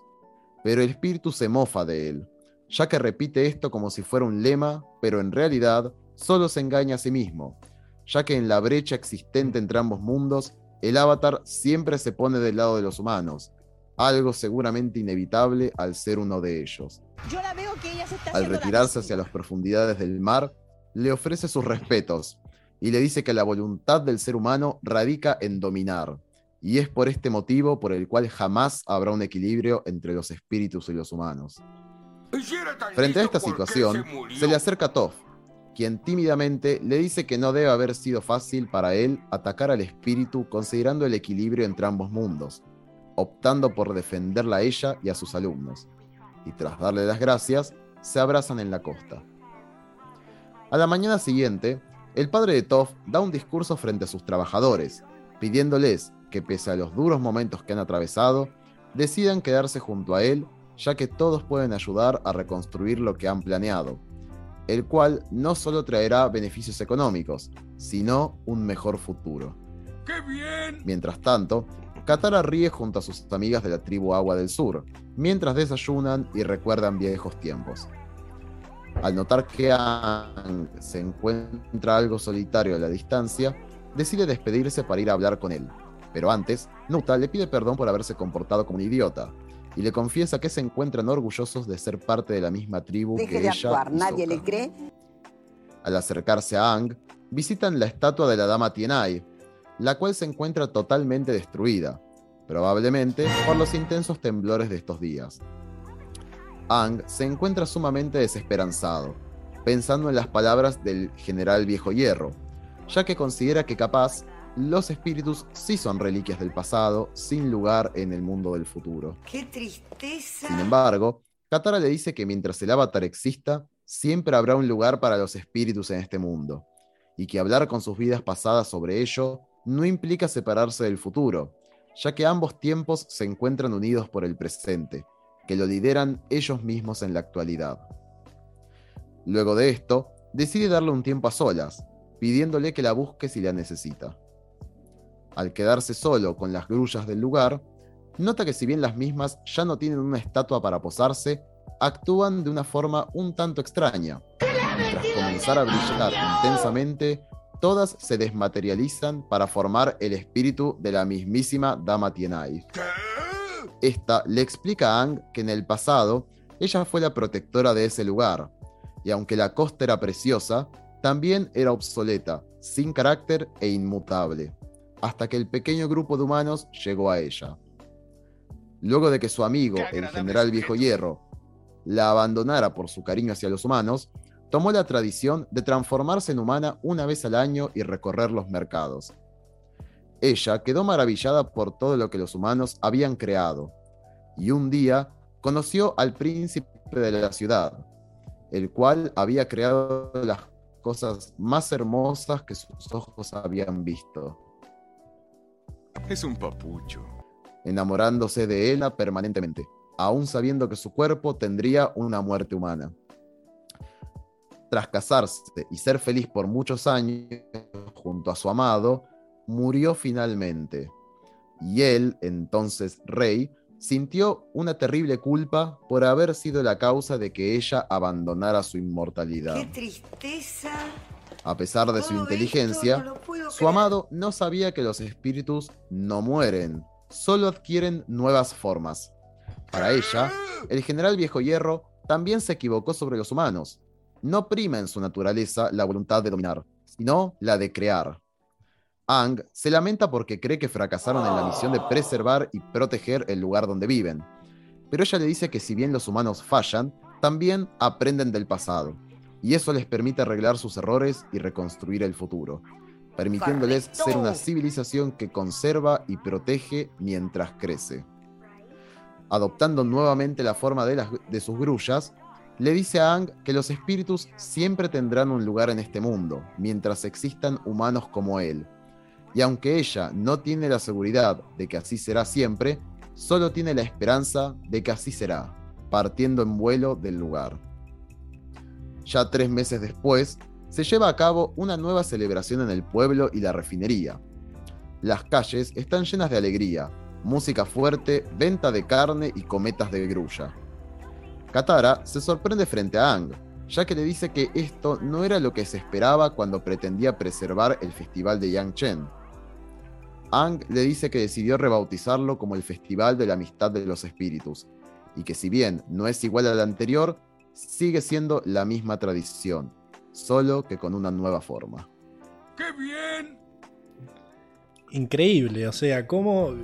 Pero el espíritu se mofa de él, ya que repite esto como si fuera un lema, pero en realidad solo se engaña a sí mismo, ya que en la brecha existente entre ambos mundos, el avatar siempre se pone del lado de los humanos, algo seguramente inevitable al ser uno de ellos. Yo la veo que ella se está Al la retirarse hacia las profundidades del mar, le ofrece sus respetos y le dice que la voluntad del ser humano radica en dominar, y es por este motivo por el cual jamás habrá un equilibrio entre los espíritus y los humanos. Frente a esta situación, se le acerca Toph, quien tímidamente le dice que no debe haber sido fácil para él atacar al espíritu considerando el equilibrio entre ambos mundos, optando por defenderla a ella y a sus alumnos. Y tras darle las gracias, se abrazan en la costa. A la mañana siguiente, el padre de Toph da un discurso frente a sus trabajadores, pidiéndoles que pese a los duros momentos que han atravesado, decidan quedarse junto a él, ya que todos pueden ayudar a reconstruir lo que han planeado, el cual no solo traerá beneficios económicos, sino un mejor futuro. ¡Qué bien! Mientras tanto, Katara ríe junto a sus amigas de la tribu Agua del Sur, mientras desayunan y recuerdan viejos tiempos. Al notar que Aang se encuentra algo solitario a la distancia, decide despedirse para ir a hablar con él. Pero antes, Nuta le pide perdón por haberse comportado como un idiota, y le confiesa que se encuentran orgullosos de ser parte de la misma tribu Deje que de ella actuar, le cree. Al acercarse a Ang, visitan la estatua de la dama Tienai, la cual se encuentra totalmente destruida, probablemente por los intensos temblores de estos días. Ang se encuentra sumamente desesperanzado, pensando en las palabras del general Viejo Hierro, ya que considera que capaz los espíritus sí son reliquias del pasado, sin lugar en el mundo del futuro. ¡Qué tristeza! Sin embargo, Katara le dice que mientras el avatar exista, siempre habrá un lugar para los espíritus en este mundo, y que hablar con sus vidas pasadas sobre ello no implica separarse del futuro, ya que ambos tiempos se encuentran unidos por el presente, que lo lideran ellos mismos en la actualidad. Luego de esto, decide darle un tiempo a solas, pidiéndole que la busque si la necesita. Al quedarse solo con las grullas del lugar, nota que si bien las mismas ya no tienen una estatua para posarse, actúan de una forma un tanto extraña. Tras comenzar a brillar intensamente, todas se desmaterializan para formar el espíritu de la mismísima Dama Tienai. Esta le explica a Ang que en el pasado ella fue la protectora de ese lugar, y aunque la costa era preciosa, también era obsoleta, sin carácter e inmutable, hasta que el pequeño grupo de humanos llegó a ella. Luego de que su amigo, el general Viejo Hierro, la abandonara por su cariño hacia los humanos, tomó la tradición de transformarse en humana una vez al año y recorrer los mercados. Ella quedó maravillada por todo lo que los humanos habían creado, y un día conoció al príncipe de la ciudad, el cual había creado las cosas más hermosas que sus ojos habían visto, Es un papucho. enamorándose de ella permanentemente, aún sabiendo que su cuerpo tendría una muerte humana. Tras casarse y ser feliz por muchos años junto a su amado, murió finalmente. Y él, entonces rey, sintió una terrible culpa por haber sido la causa de que ella abandonara su inmortalidad. Qué tristeza. A pesar de su inteligencia, no su amado no sabía que los espíritus no mueren, solo adquieren nuevas formas. Para ella, el general Viejo Hierro también se equivocó sobre los humanos. No prima en su naturaleza la voluntad de dominar, sino la de crear. Ang se lamenta porque cree que fracasaron en la misión de preservar y proteger el lugar donde viven. Pero ella le dice que si bien los humanos fallan, también aprenden del pasado. Y eso les permite arreglar sus errores y reconstruir el futuro, permitiéndoles Correcto. ser una civilización que conserva y protege mientras crece. Adoptando nuevamente la forma de, las- de sus grullas, le dice a Ang que los espíritus siempre tendrán un lugar en este mundo, mientras existan humanos como él. Y aunque ella no tiene la seguridad de que así será siempre, solo tiene la esperanza de que así será, partiendo en vuelo del lugar. Ya tres meses después, se lleva a cabo una nueva celebración en el pueblo y la refinería. Las calles están llenas de alegría, música fuerte, venta de carne y cometas de grulla. Katara se sorprende frente a Ang, ya que le dice que esto no era lo que se esperaba cuando pretendía preservar el festival de Yangchen. Ang le dice que decidió rebautizarlo como el Festival de la Amistad de los Espíritus, y que si bien no es igual al anterior, sigue siendo la misma tradición, solo que con una nueva forma. ¡Qué bien! Increíble, o sea, cómo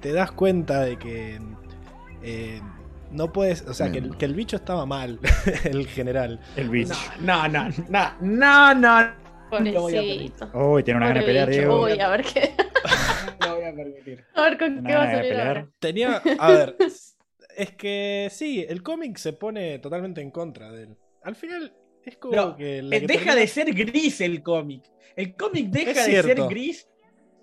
te das cuenta de que eh, no puedes, o sea, que el, que el bicho estaba mal, el general. El bicho. No, no, no, no, no, no. voy a permitir. Pobrecito. Uy, tiene una gana de pelear. Diego. Uy, a ver qué. No lo voy a permitir. A ver con qué va a pelear. Tenía, a ver, es que sí, el cómic se pone totalmente en contra de él. Al final es como Pero, que... la Eh, que deja termina- de ser gris el cómic. El cómic deja de ser gris.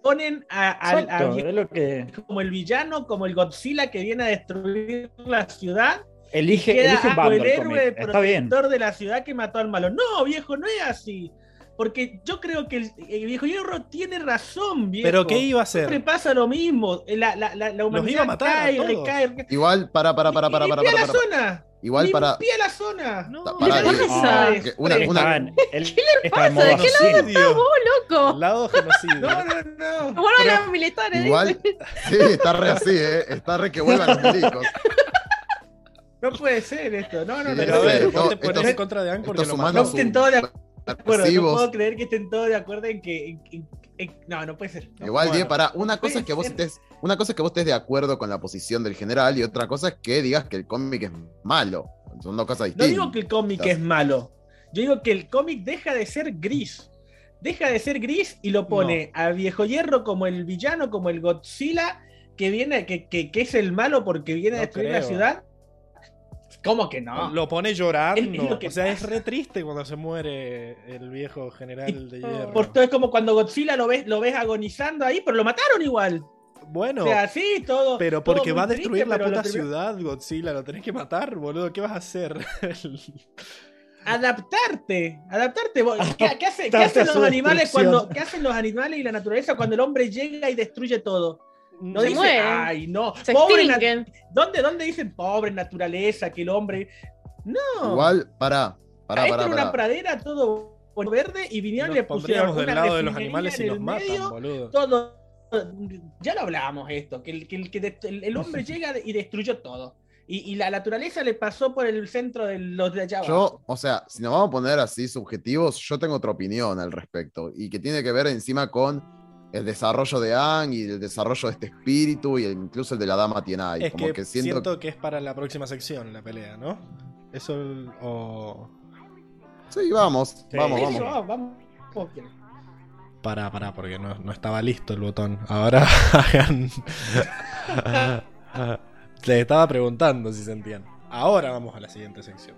Ponen a, al- a Exacto, viejo es lo que como el villano, como el Godzilla que viene a destruir la ciudad. elige, queda elige el héroe Está bien. protector de la ciudad que mató al malo. No, viejo, no es así. Porque yo creo que el, el viejo hierro tiene razón, viejo. Pero ¿qué iba a Siempre hacer? pasa lo mismo. La, la, la, la humanidad iba a matar a cae, todos. recae, recae. Igual, para, para, para, para, para, Limpia para, la para. zona. Igual para. Limpia la zona. No, Ta- ¿Qué pará, le pasa? Una- ¿Qué una- en pasa? ¿De qué asesino. Genocidio. loco! Lado genocidio. No, no, no. Vuelvan los militares. Igual, sí, está re así, ¿eh? Está re que vuelvan los milicos. No puede ser esto. No, no, Sí, no. Pero a no, ver, no, Esto- vos te pones en contra de Ang porque estos lo humanos no estén todos de acuerdo. No puedo creer que estén todos de acuerdo en que. en- en- en- no, no puede ser. No. Igual, Bueno, Diego, para, una cosa es que vos estés, una cosa es que vos estés de acuerdo con la posición del general y otra cosa es que digas que el cómic es malo. Son dos cosas No distintas. digo que el cómic es malo. Yo digo que el cómic deja de ser gris. Deja de ser gris y lo pone a Viejo Hierro como el villano, como el Godzilla que viene, que, que- que es el malo porque viene a No destruir la ciudad. ¿Cómo que no? Lo pone llorando. O sea, es re triste cuando se muere el viejo general de hierro. Por todo es como cuando Godzilla lo ves, lo ves agonizando ahí, pero lo mataron igual. Bueno, O sea, sí, todo. pero porque va a destruir triste, la puta primero- ciudad, Godzilla. Lo tenés que matar, boludo. ¿Qué vas a hacer? Adaptarte, adaptarte. ¿Qué, qué hace- qué Adaptarte a hacen los animales cuando, qué hacen los animales y la naturaleza cuando el hombre llega y destruye todo? No Se dice, mueren. ay, no, Se pobre. ¿Dónde, ¿Dónde dicen pobre naturaleza que el hombre? No. Igual, Esto pará, era una pradera todo verde y vinieron y le pusieron del lado de los animales y en nos matan, medio, boludo. todo. Ya lo hablábamos esto, que el, que el, que el- el hombre llega y destruyó todo. Y, y la naturaleza le pasó por el centro de los de allá abajo. Yo, o sea, si nos vamos a poner así subjetivos, yo tengo otra opinión al respecto. Y que tiene que ver encima con el desarrollo de Ang y el desarrollo de este espíritu y el- incluso el de la dama Tienai. Es Como que, que, siento... siento. que es para la próxima sección la pelea, ¿no? Eso o... Sí, vamos, Sí. vamos, vamos. vamos, vamos. Pará, pará, porque no, no estaba listo el botón. Ahora hagan... Les estaba preguntando si sentían. Ahora vamos a la siguiente sección.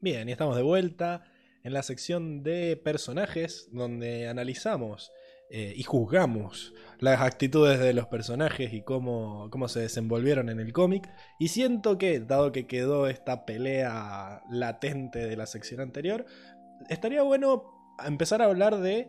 Bien, y estamos de vuelta en la sección de personajes donde analizamos eh, y juzgamos las actitudes de los personajes y cómo, cómo se desenvolvieron en el cómic. Y siento que, dado que quedó esta pelea latente de la sección anterior, estaría bueno empezar a hablar de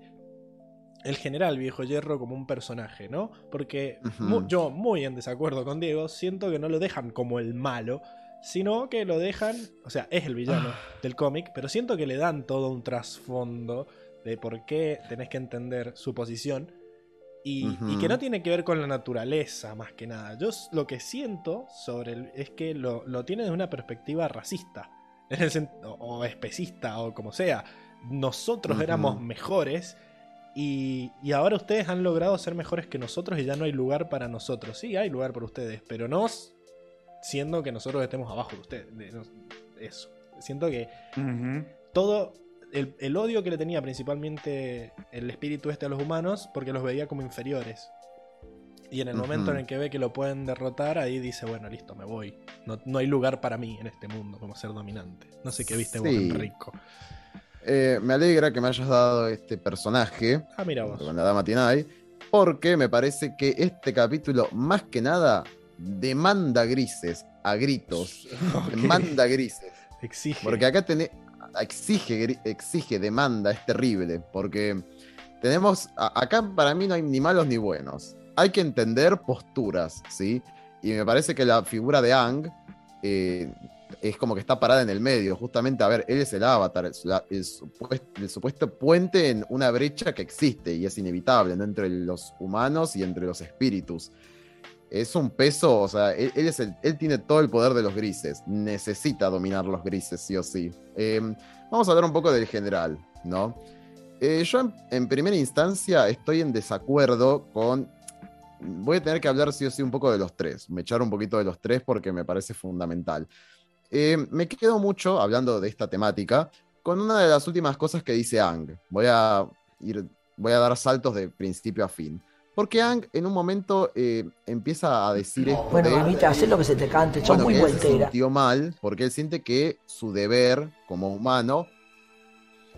el general Viejo Hierro como un personaje, ¿no? Porque mu- yo, muy en desacuerdo con Diego, siento que no lo dejan como el malo, sino que lo dejan, o sea, es el villano del cómic, pero siento que le dan todo un trasfondo de por qué tenés que entender su posición y, que no tiene que ver con la naturaleza más que nada. Yo lo que siento sobre él es que lo, lo tiene desde una perspectiva racista, en el o, o especista o como sea. Nosotros éramos mejores y, y ahora ustedes han logrado ser mejores que nosotros y ya no hay lugar para nosotros. Sí, hay lugar para ustedes, pero no s- siendo que nosotros estemos abajo de ustedes. de eso. Siento que todo el, el odio que le tenía principalmente el espíritu este a los humanos porque los veía como inferiores. Y en el momento en el que ve que lo pueden derrotar, ahí dice, bueno, listo, me voy. No, no hay lugar para mí en este mundo como ser dominante. No sé qué viste vos, Sí. Enrico. Eh, me alegra que me hayas dado este personaje Ah, mira vos. con la dama Tienai, porque me parece que este capítulo, más que nada, demanda grises a gritos. Demanda grises. Exige. Porque acá tiene, exige, exige, demanda, es terrible. Porque tenemos, a- acá para mí no hay ni malos ni buenos. Hay que entender posturas, ¿sí? Y me parece que la figura de Ang eh, es como que está parada en el medio. Justamente, a ver, él es el avatar, el supuesto, el supuesto puente en una brecha que existe y es inevitable, ¿no? Entre los humanos y entre los espíritus. Es un peso, o sea, él, él es el- él tiene todo el poder de los grises. Necesita dominar los grises, sí o sí. Eh, vamos a hablar un poco del general, ¿no? Eh, yo en, primera instancia estoy en desacuerdo con... Voy a tener que hablar sí o sí un poco de los tres, me echar un poquito de los tres porque me parece fundamental. Eh, me quedo mucho, hablando de esta temática, con una de las últimas cosas que dice Ang. Voy a, ir, voy a dar saltos de principio a fin. Porque Ang en un momento eh, empieza a decir esto Bueno, de- mamita, haz lo que se te cante, sos bueno, muy él se vueltera. sintió mal porque él siente que su deber como humano,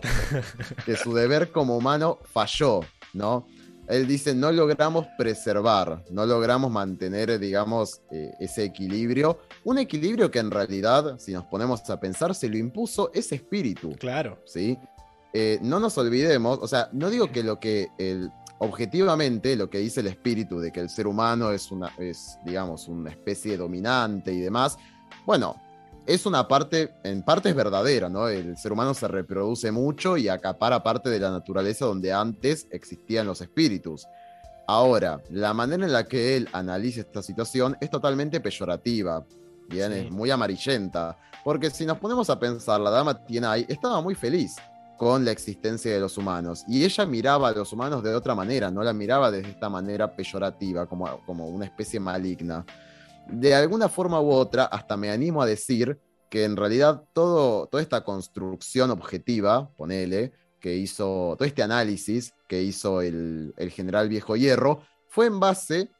que su deber como humano falló, ¿no? Él dice, no logramos preservar, no logramos mantener, digamos, eh, ese equilibrio. Un equilibrio que en realidad, si nos ponemos a pensar, se lo impuso ese espíritu. Claro. ¿sí? Eh, no nos olvidemos, o sea, no digo que lo que el, objetivamente lo que dice el espíritu de que el ser humano es una, es, digamos, una especie dominante y demás, bueno, es una parte, en parte es verdadera, ¿no? El ser humano se reproduce mucho y acapara parte de la naturaleza donde antes existían los espíritus. Ahora, la manera en la que él analiza esta situación es totalmente peyorativa, bien, Sí. es muy amarillenta, porque si nos ponemos a pensar, la dama Tienai estaba muy feliz con la existencia de los humanos y ella miraba a los humanos de otra manera, no la miraba desde esta manera peyorativa, como, como una especie maligna. De alguna forma u otra, hasta me animo a decir que en realidad todo, toda esta construcción objetiva, ponele, que hizo, todo este análisis que hizo el, el general Viejo Hierro, fue en base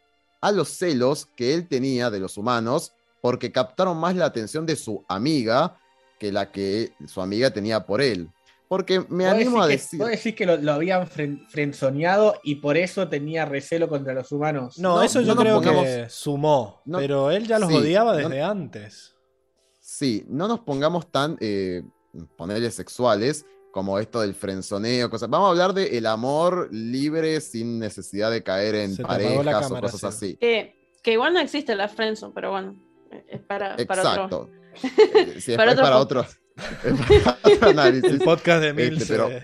a los celos que él tenía de los humanos, porque captaron más la atención de su amiga que la que su amiga tenía por él. Porque me ¿Vos animo a decir... vos decís que lo, lo habían fren- frenzoneado y por eso tenía recelo contra los humanos. No, No, eso yo no creo pongamos- que sumó, no- pero él ya los Sí, odiaba no- desde antes. Sí, no nos pongamos tan, eh, ponerle sexuales, como esto del frenzoneo, cosas. Vamos a hablar de el amor libre sin necesidad de caer en Se parejas o cosas así. Que, que igual no existe la friendzone, pero bueno, es para, para otro. Exacto. Eh, sí, es Para para, otro otro, para otro análisis. El podcast de Este, Mills. pero- eh,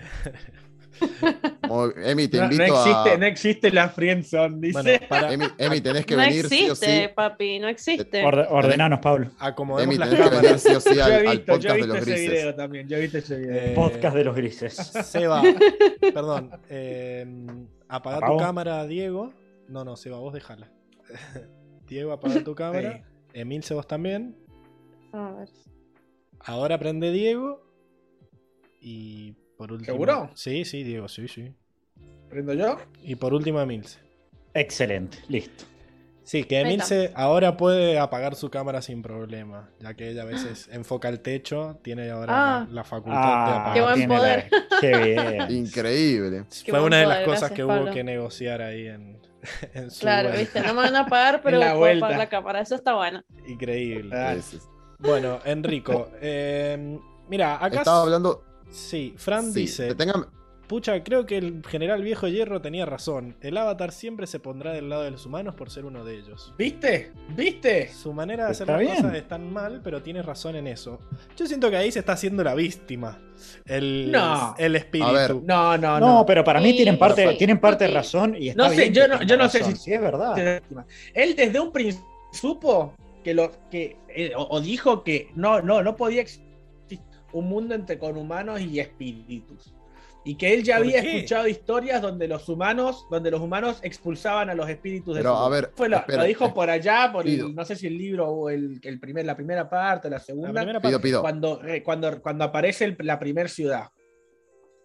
Emi, te No, no invito existe, a. no existe la friendzone, dice. bueno, para, Emi, Emi, tenés que no venir sí o existe, sí. papi, no existe. Orde- ordenanos, Pablo. acomodemos Emi, las tenés que venir cámaras. sí o sí yo al, he al visto, yo he podcast de visto los ese grises. video también, yo he visto ese video. Eh, Podcast de los grises. Seba, perdón. eh, apaga tu cámara, Diego. No, no, Seba, vos déjala. Diego, apaga tu cámara. Emilce, vos también. A ver. Ahora prende Diego. Y por último. ¿Seguro? Sí, sí, Diego, sí, sí. ¿Prendo yo? Y por último, Emilce. Excelente, listo. Sí, que Emilce ahora puede apagar su cámara sin problema, ya que ella a veces enfoca el techo, tiene ahora Ah. la, la facultad de apagar. Qué buen poder. la- Qué bien. Increíble. Qué Fue una de las poder, cosas gracias, que Pablo. hubo que negociar ahí en, en su Claro, vuelta. viste, no me van a pagar, pero puedo vuelta. apagar la cámara, eso está bueno. Increíble. Ah, Sí, sí, sí. Bueno, Enrico, eh, mira, acá Estaba hablando. sí, Fran sí, dice, que tengan- pucha, creo que el general viejo hierro tenía razón. El avatar siempre se pondrá del lado de los humanos por ser uno de ellos. ¿Viste? ¿Viste? Su manera de hacer Está las bien. cosas es tan mal, pero tiene razón en eso. Yo siento que ahí se está haciendo la víctima. El, No. el espíritu. A ver, No, no, No, no. pero para mí Sí, tienen parte, sí, tienen parte de sí. razón y está No sé, bien yo no- yo no sé si- sí es verdad. Él desde un principio supo que lo que eh, o, o dijo que no, no, no podía existir un mundo entre con humanos y espíritus. Y que él ya ¿Por había qué? escuchado historias donde los humanos, donde los humanos expulsaban a los espíritus de Pero, su a mundo. ver, Fue lo, espera, lo dijo eh, por allá, por el, no sé si el libro o el, el primer, la primera parte, la La segunda, primera Pido, parte. pido. cuando, eh, cuando, cuando aparece el- la primera ciudad.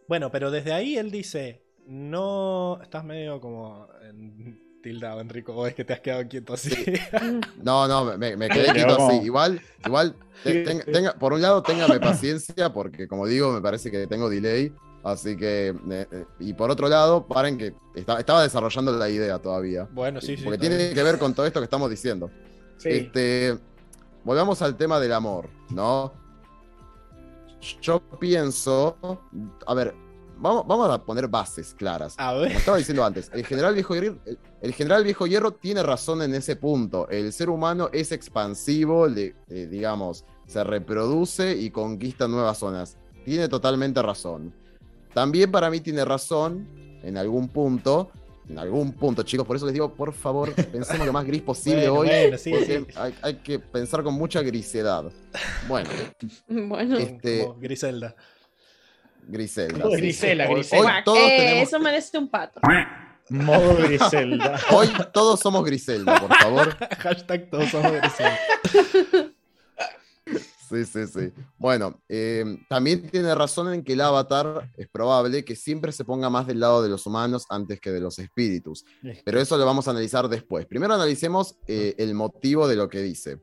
Bueno, pero desde ahí él dice, no... Estás medio como en- tildado, Enrico, o es que te has quedado quieto así. No, no, me, me quedé quieto así. Igual, igual, te- tenga- tenga- por un lado, téngame paciencia, porque como digo, me parece que tengo delay. Así que, eh, eh, y por otro lado, paren que está- estaba desarrollando la idea todavía. bueno, sí, sí. porque tiene que ver con todo esto que estamos diciendo. Sí. Este, volvamos al tema del amor, ¿no? Yo pienso, a ver, vamos, vamos a poner bases claras. A ver. Como estaba diciendo antes, el general, viejo hierro, el, el general viejo hierro tiene razón en ese punto. El ser humano es expansivo, le- eh, digamos, se reproduce y conquista nuevas zonas. Tiene totalmente razón. También para mí tiene razón en algún punto. En algún punto, chicos, por eso les digo, por favor, pensemos lo más gris posible Bueno, hoy. bueno, sí, porque sí. Hay, hay que pensar con mucha grisedad. Bueno, Bueno. este, Griselda. Griselda. Sí. Grisela, Hoy- Grisela. Hoy, Guac, todos eh, tenemos- Eso merece un pato. Modo Griselda. hoy todos somos Griselda, por favor. Hashtag todos somos Griselda. Sí, sí, sí. Bueno, eh, también tiene razón en que el avatar es probable que siempre se ponga más del lado de los humanos antes que de los espíritus. Pero eso lo vamos a analizar después. Primero analicemos eh, el motivo de lo que dice.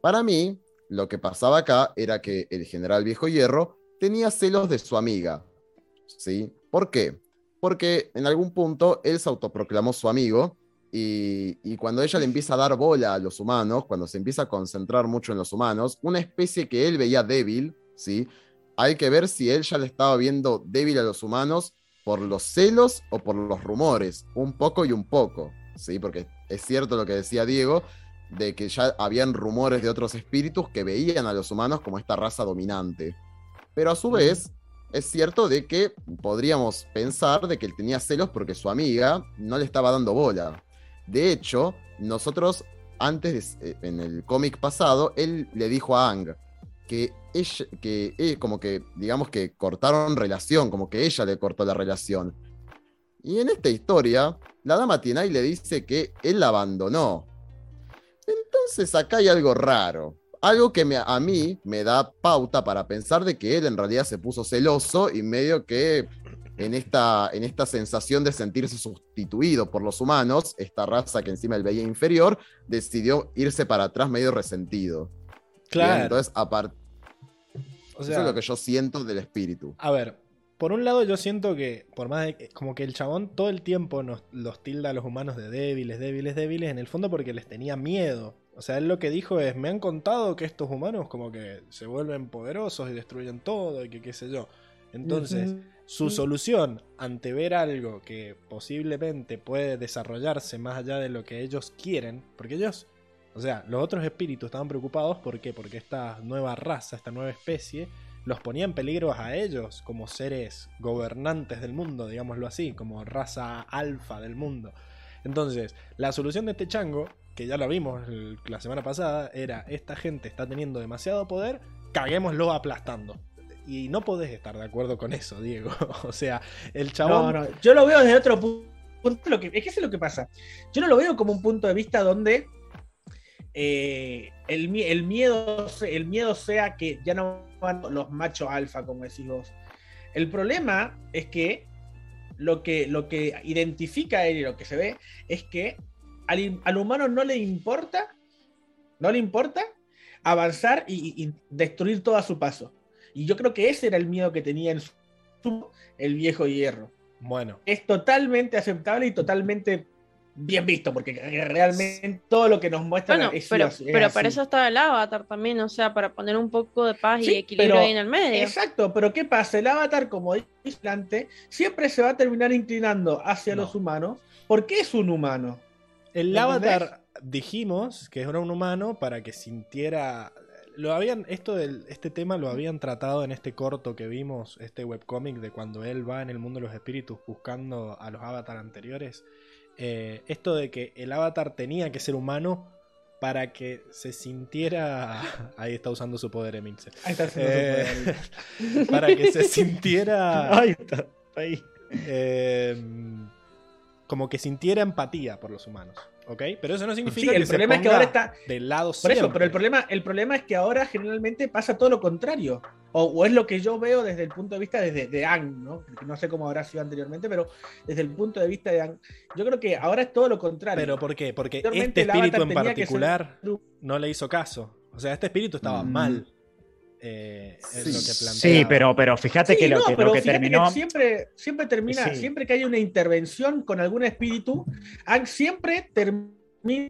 Para mí, lo que pasaba acá era que el general Viejo Hierro tenía celos de su amiga. ¿Sí? ¿Por qué? Porque en algún punto él se autoproclamó su amigo y, y cuando ella le empieza a dar bola a los humanos, cuando se empieza a concentrar mucho en los humanos, una especie que él veía débil, ¿sí? Hay que ver si él ya le estaba viendo débil a los humanos por los celos o por los rumores, un poco y un poco, ¿sí? Porque es cierto lo que decía Diego, de que ya habían rumores de otros espíritus que veían a los humanos como esta raza dominante. Pero a su vez, es cierto de que podríamos pensar de que él tenía celos porque su amiga no le estaba dando bola. De hecho, nosotros antes, de- eh, en el cómic pasado, él le dijo a Ang que ella, que eh, como que, digamos que cortaron relación, como que ella le cortó la relación. Y en esta historia, la dama Tienai le dice que él la abandonó. Entonces acá hay algo raro. Algo que me- a mí me da pauta para pensar de que él en realidad se puso celoso y medio que en esta, en esta sensación de sentirse sustituido por los humanos, esta raza que encima él veía inferior, decidió irse para atrás medio resentido. Bien, Claro. entonces, aparte, o eso es lo que yo siento del espíritu. A ver, por un lado yo siento que, por más de que, como que el chabón todo el tiempo nos, los tilda a los humanos de débiles, débiles, débiles, en el fondo porque les tenía miedo. O sea, él lo que dijo es, me han contado que estos humanos como que se vuelven poderosos y destruyen todo y que qué sé yo. Entonces, su solución ante ver algo que posiblemente puede desarrollarse más allá de lo que ellos quieren, porque ellos, o sea, los otros espíritus estaban preocupados, ¿por qué? Porque esta nueva raza, esta nueva especie, los ponía en peligro a ellos como seres gobernantes del mundo, digámoslo así, como raza alfa del mundo. Entonces, la solución de este chango, que ya lo vimos la semana pasada, era esta gente está teniendo demasiado poder, caguémoslo aplastando. Y no podés estar de acuerdo con eso, Diego. o sea, el chabón... No, no, yo lo veo desde otro pu- punto. Lo es que es lo que pasa. Yo no lo veo como un punto de vista donde eh, el, mi- el miedo, el miedo sea que ya no van los machos alfa, como decís vos. El problema es que lo que, lo que identifica él y lo que se ve es que al, humano no le importa, no le importa avanzar y, destruir todo a su paso. Y yo creo que ese era el miedo que tenía en su el viejo hierro. Bueno, Es totalmente aceptable y totalmente bien visto, porque realmente todo lo que nos muestran Bueno, es pero, es pero así. para eso está el avatar también, o sea, para poner un poco de paz Sí, y equilibrio pero- ahí en el medio. Exacto, pero ¿qué pasa? El avatar, como dice antes, siempre se va a terminar inclinando hacia No. los humanos porque es un humano. El ¿Me avatar dijimos que era un humano para que sintiera... Lo habían, esto del, este tema lo habían tratado en este corto que vimos, este webcómic de cuando él va en el mundo de los espíritus buscando a los avatar anteriores. Eh, esto de que el avatar tenía que ser humano para que se sintiera... Ahí está usando su poder Emilce. Ahí está Eh, su poder. para que se sintiera... Ahí está ahí. eh, como que sintiera empatía por los humanos, ¿ok? Pero eso no significa Sí, que el se problema es que ponga ahora está. del lado Por eso, pero el problema, el problema es que ahora generalmente pasa todo lo contrario. O, o es lo que yo veo desde el punto de vista desde, de Ang, ¿no? No sé cómo habrá sido anteriormente, pero desde el punto de vista de Ang, yo creo que ahora es todo lo contrario. ¿Pero por qué? Porque este espíritu en ser- particular no le hizo caso. O sea, este espíritu estaba Mm. mal. Eh, es Sí. lo que plantea. Sí, pero, pero fíjate Sí, que lo no, que, lo pero que fíjate terminó. siempre, siempre termina, Sí. siempre que hay una intervención con algún espíritu, siempre termina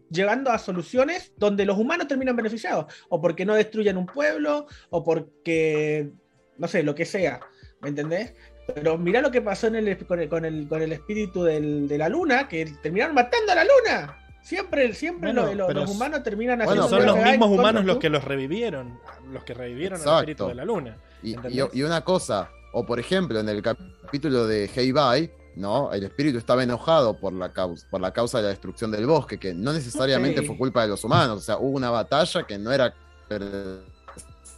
llegando a soluciones donde los humanos terminan beneficiados, o porque no destruyen un pueblo, o porque, no sé, lo que sea, ¿me entendés? Pero mirá lo que pasó en el, con, el, con, el, con el espíritu del- de la luna, que terminaron matando a la luna. Siempre, siempre Bueno, los s- humanos terminan Bueno, haciendo son los mismos humanos los que los revivieron. Los que revivieron al Exacto. espíritu de la luna. Y, y- ¿Entendés? y una cosa, o por ejemplo, en el capítulo de Hey Bye, ¿no? El espíritu estaba enojado por la, causa, por la causa de la destrucción del bosque, que no necesariamente fue culpa de los humanos. O sea, hubo una batalla que no era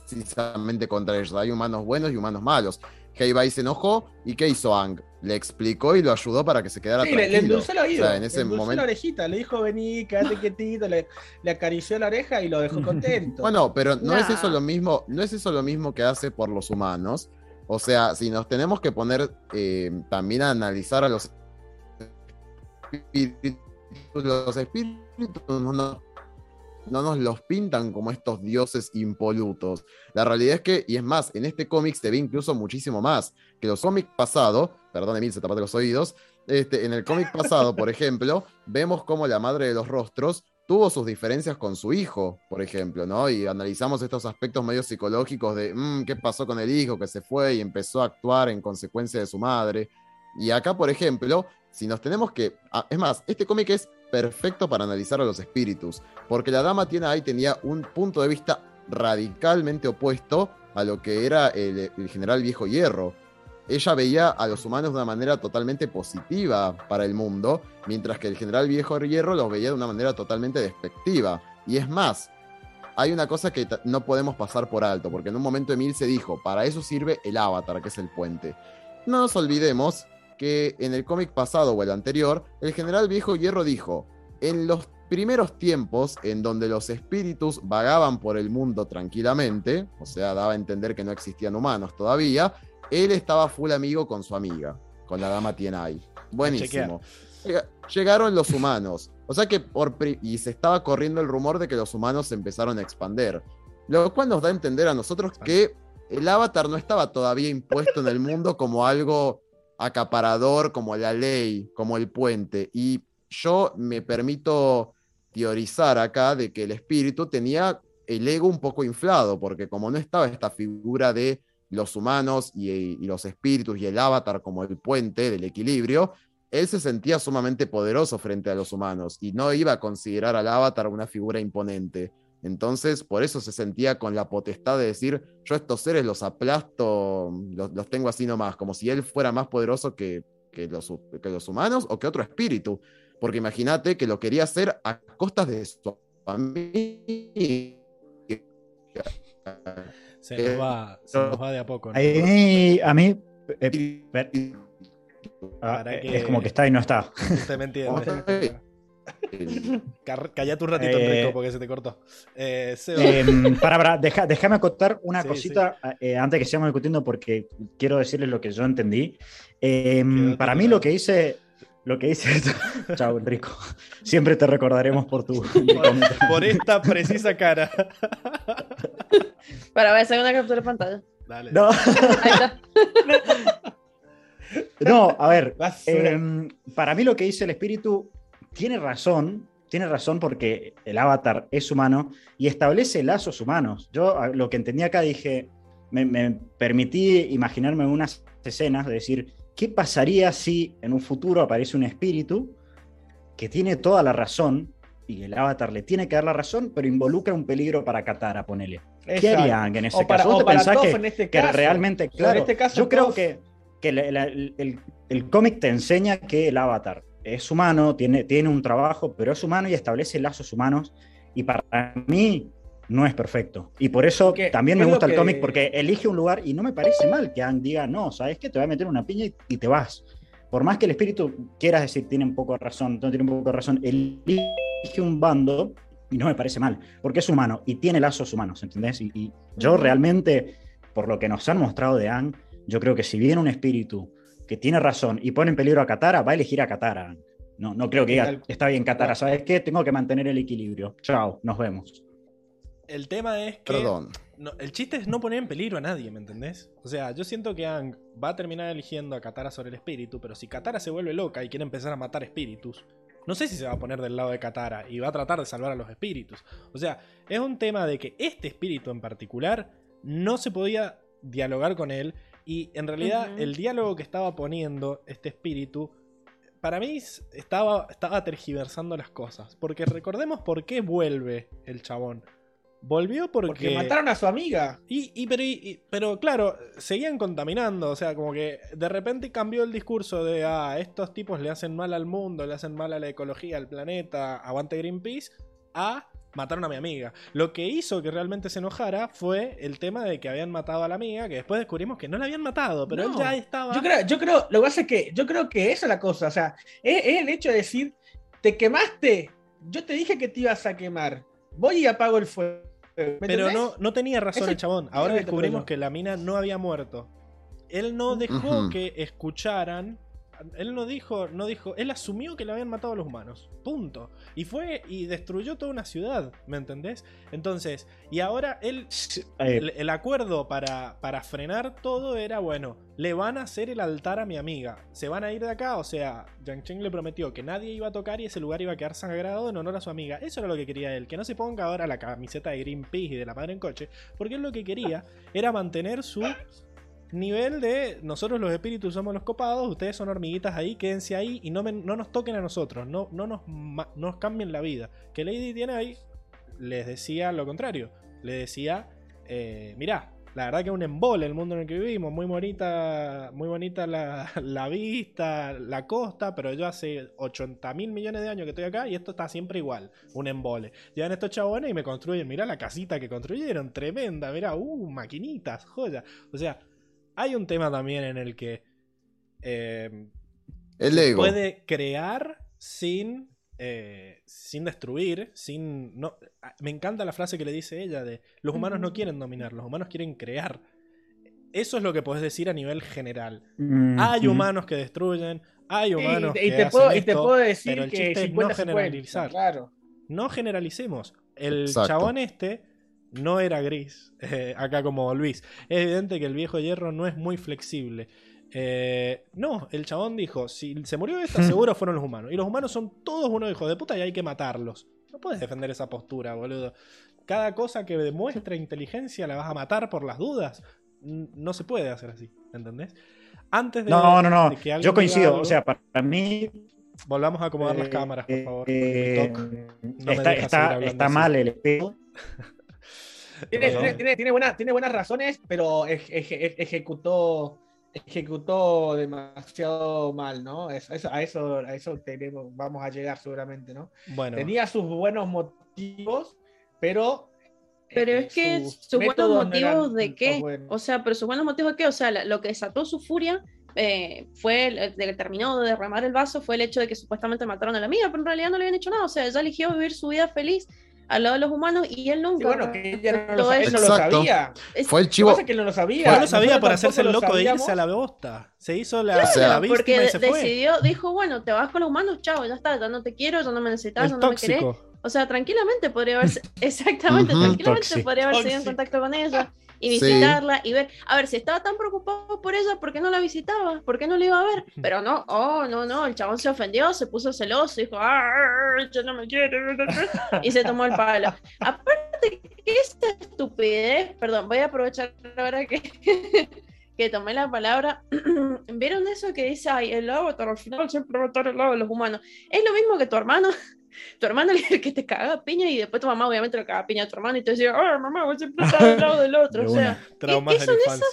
precisamente contra ellos. Hay humanos buenos y humanos malos. Hey Bye se enojó y ¿qué hizo Ang? Le explicó y lo ayudó para que se quedara Sí, le, le tranquilo. endulzó el oído, O sea, en ese le momento- la orejita, le dijo vení, quédate quietito, le, le acarició la oreja y lo dejó contento. Bueno, pero no es eso lo mismo, no es eso lo mismo que hace por los humanos. O sea, si nos tenemos que poner eh, también a analizar a los espíritus, los espíritus no, nos- no nos los pintan como estos dioses impolutos. La realidad es que, y es más, en este cómic se ve incluso muchísimo más que los cómics pasados, perdón Emil, se tapate los oídos, este, en el cómic pasado, por ejemplo, vemos cómo la madre de los rostros tuvo sus diferencias con su hijo, por ejemplo, ¿no? Y analizamos estos aspectos medio psicológicos de "Mm, qué pasó con el hijo que se fue y empezó a actuar en consecuencia de su madre. Y acá, por ejemplo, si nos tenemos que... ah, es más, este cómic es perfecto para analizar a los espíritus, porque la dama tiene ahí tenía un punto de vista radicalmente opuesto a lo que era el, el general viejo hierro. ella veía a los humanos de una manera totalmente positiva para el mundo, mientras que el general Viejo Hierro los veía de una manera totalmente despectiva. Y es más, hay una cosa que no podemos pasar por alto, porque en un momento Emil se dijo, para eso sirve el avatar, que es el puente. No nos olvidemos que en el cómic pasado o el anterior, el general Viejo Hierro dijo, en los primeros tiempos en donde los espíritus vagaban por el mundo tranquilamente, o sea, daba a entender que no existían humanos todavía, él estaba full amigo con su amiga, con la dama Tienai. Buenísimo. Llega- Llegaron los humanos, o sea que por y se estaba corriendo el rumor de que los humanos se empezaron a expander, lo cual nos da a entender a nosotros que el avatar no estaba todavía impuesto en el mundo como algo acaparador, como la ley, como el puente. Y yo me permito teorizar acá de que el espíritu tenía el ego un poco inflado, porque como no estaba esta figura de los humanos y, y los espíritus y el avatar como el puente del equilibrio, él se sentía sumamente poderoso frente a los humanos y no iba a considerar al avatar una figura imponente. Entonces, por eso se sentía con la potestad de decir, yo estos seres los aplasto, los, los tengo así nomás, como si él fuera más poderoso que, que, los, que los humanos o que otro espíritu. Porque imagínate que lo quería hacer a costas de su familia. Se nos va, se nos va de a poco. ¿no? Ahí, a mí, eh, ah, eh, que- es como que está y no está. Usted me entiende. Callate un ratito, Eh, Enrico, porque se te cortó. Eh, Em, para, para, deja- déjame acotar una Sí, cosita eh, antes que sigamos discutiendo porque quiero decirles lo que yo entendí. Em, para mí lo que hice, lo que hice, chao Enrico, siempre te recordaremos por tu por, por esta precisa cara. Para voy a hacer una captura de pantalla. Dale. No, Ahí está. no, a ver. Em, para mí lo que dice el espíritu tiene razón, tiene razón porque el avatar es humano y establece lazos humanos. Yo lo que entendí acá dije, me, me permití imaginarme unas escenas de decir, ¿qué pasaría si en un futuro aparece un espíritu que tiene toda la razón y el avatar le tiene que dar la razón, pero involucra un peligro para Katara, ponele? ¿Qué harían en ese O para, caso? ¿Vos o te pensás que- en este que caso. realmente, claro, en este caso, yo creo Toph- que, que la- la- el, el- el cómic te enseña que el avatar es humano, tiene, tiene un trabajo, pero es humano y establece lazos humanos. Y para mí no es perfecto. Y por eso también me gusta el que- cómic, porque elige un lugar y no me parece mal que Aang diga, no, ¿sabes qué? Te voy a meter una piña y, y te vas. Por más que el espíritu quieras decir, tiene un poco de razón, no tiene un poco de razón, elige un bando y no me parece mal, porque es humano y tiene lazos humanos, ¿entendés? Y, y yo realmente, por lo que nos han mostrado de Aang, yo creo que si viene un espíritu que tiene razón y pone en peligro a Katara, va a elegir a Katara. No, no creo que diga, está bien Katara, ¿sabes qué? Tengo que mantener el equilibrio. Chao, nos vemos. El tema es que. Perdón. no- el chiste es no poner en peligro a nadie, ¿me entendés? O sea, yo siento que Aang va a terminar eligiendo a Katara sobre el espíritu, pero si Katara se vuelve loca y quiere empezar a matar espíritus, no sé si se va a poner del lado de Katara y va a tratar de salvar a los espíritus. O sea, es un tema de que este espíritu en particular no se podía dialogar con él y en realidad el diálogo que estaba poniendo este espíritu para mí estaba, estaba tergiversando las cosas. Porque recordemos por qué vuelve el chabón. Volvió porque. Porque mataron a su amiga. Y, y- pero, y- pero claro, seguían contaminando. O sea, como que de repente cambió el discurso de ah, estos tipos le hacen mal al mundo, le hacen mal a la ecología, al planeta, aguante Greenpeace, a mataron a mi amiga. Lo que hizo que realmente se enojara fue el tema de que habían matado a la amiga, que después descubrimos que no la habían matado, pero él No. ya estaba. Yo creo, yo creo, lo que pasa es que yo creo que esa es la cosa. O sea, es, es el hecho de decir, te quemaste. Yo te dije que te ibas a quemar. Voy y apago el fuego. ¿Me Pero no, no tenía razón Ese- el chabón. Ahora descubrimos que la mina no había muerto. Él no dejó que escucharan. Él no dijo, no dijo, él asumió que le habían matado a los humanos. Punto. Y fue y destruyó toda una ciudad, ¿me entendés? Entonces, y ahora él, el, el acuerdo para, para frenar todo era, bueno, le van a hacer el altar a mi amiga. Se van a ir de acá, o sea, Yang Cheng le prometió que nadie iba a tocar y ese lugar iba a quedar sagrado en honor a su amiga. Eso era lo que quería él, que no se ponga ahora la camiseta de Greenpeace y de la madre en coche, porque él lo que quería era mantener su nivel de nosotros los espíritus somos los copados, ustedes son hormiguitas ahí, quédense ahí y no, no nos toquen a nosotros, no, no nos, ma- nos cambien la vida. Que Lady tiene ahí les decía lo contrario, le decía, eh, mirá, La verdad que es un embole el mundo en el que vivimos. Muy bonita, muy bonita la, la vista, la costa, pero yo hace 80 mil millones de años que estoy acá y esto está siempre igual. Un embole. Llegan estos chabones y me construyen. Mirá la casita que construyeron, tremenda. Mirá, uh, maquinitas, joya. O sea, hay un tema también en el que eh, El se ego. puede crear sin, eh, sin destruir, sin... No, me encanta la frase que le dice ella de los humanos no quieren dominar, los humanos quieren crear. Eso es lo que podés decir a nivel general. Mm, Hay mm. humanos que destruyen, hay humanos y, y que te hacen puedo, y te puedo decir pero el que chiste es no 50 generalizar. Claro. No generalicemos. El Exacto. chabón este no era gris, eh, acá como Luis. Es evidente que el viejo hierro no es muy flexible. Eh, no, el chabón dijo, si se murió esta, seguro fueron los humanos. Y los humanos son todos unos hijos de puta y hay que matarlos. No puedes defender esa postura, boludo. Cada cosa que demuestre inteligencia la vas a matar por las dudas. No se puede hacer así, ¿entendés? Antes de, No, no, no. que Yo coincido. algo, O sea, para mí. volvamos a acomodar las eh, cámaras, por favor. no está está, está mal el espejo. Tiene, tiene, tiene, tiene buena- tiene buenas razones, pero ej- ej- ejecutó, ejecutó demasiado mal, ¿no? A eso, a eso tenemos, vamos a llegar seguramente, ¿no? Bueno, Tenía sus buenos motivos, pero. Pero eh, es que sus sus buenos no motivos de qué? buenos. O sea, pero sus buenos motivos de qué? O sea, la- lo que desató su furia eh, fue, el, el que terminó de derramar el vaso, fue el hecho de que supuestamente mataron a la amiga, pero en realidad no le habían hecho nada. O sea, ella eligió vivir su vida feliz al lado de los humanos y él Sí, nunca. bueno, que ella no lo, él no lo sabía. Fue el Lo chivo. pasa es que no lo sabía. no lo sabía por hacerse el loco lo de irse a la bosta. Se hizo la, sea, la víctima porque y se fue. decidió, dijo, bueno, te vas con los humanos, chao, ya está, ya no te quiero, ya no me necesitas, El ya no me querés. tóxico. O sea, tranquilamente podría haberse, exactamente, Ujú. tranquilamente Tóxico. podría haber seguido en Tóxico. contacto con ella y Sí. visitarla y ver, a ver, si estaba tan preocupado por ella, ¿por qué no la visitaba? ¿Por qué no la iba a ver? Pero no, oh, no, no, el chabón se ofendió, se puso celoso, dijo, ah, ella no me quiere, y se tomó el palo. Aparte, que esa estupidez, perdón, voy a aprovechar ahora que, que tomé la palabra. ¿Vieron eso que dice, ay, el avatar al final siempre va a estar al lado de los humanos? Es lo mismo que tu hermano. Tu hermano es el que te caga a piña y después tu mamá obviamente le caga a piña a tu hermano y te dice, ay, mamá, vos siempre estás al lado del otro. De o sea, Traumas ¿qué son infancia.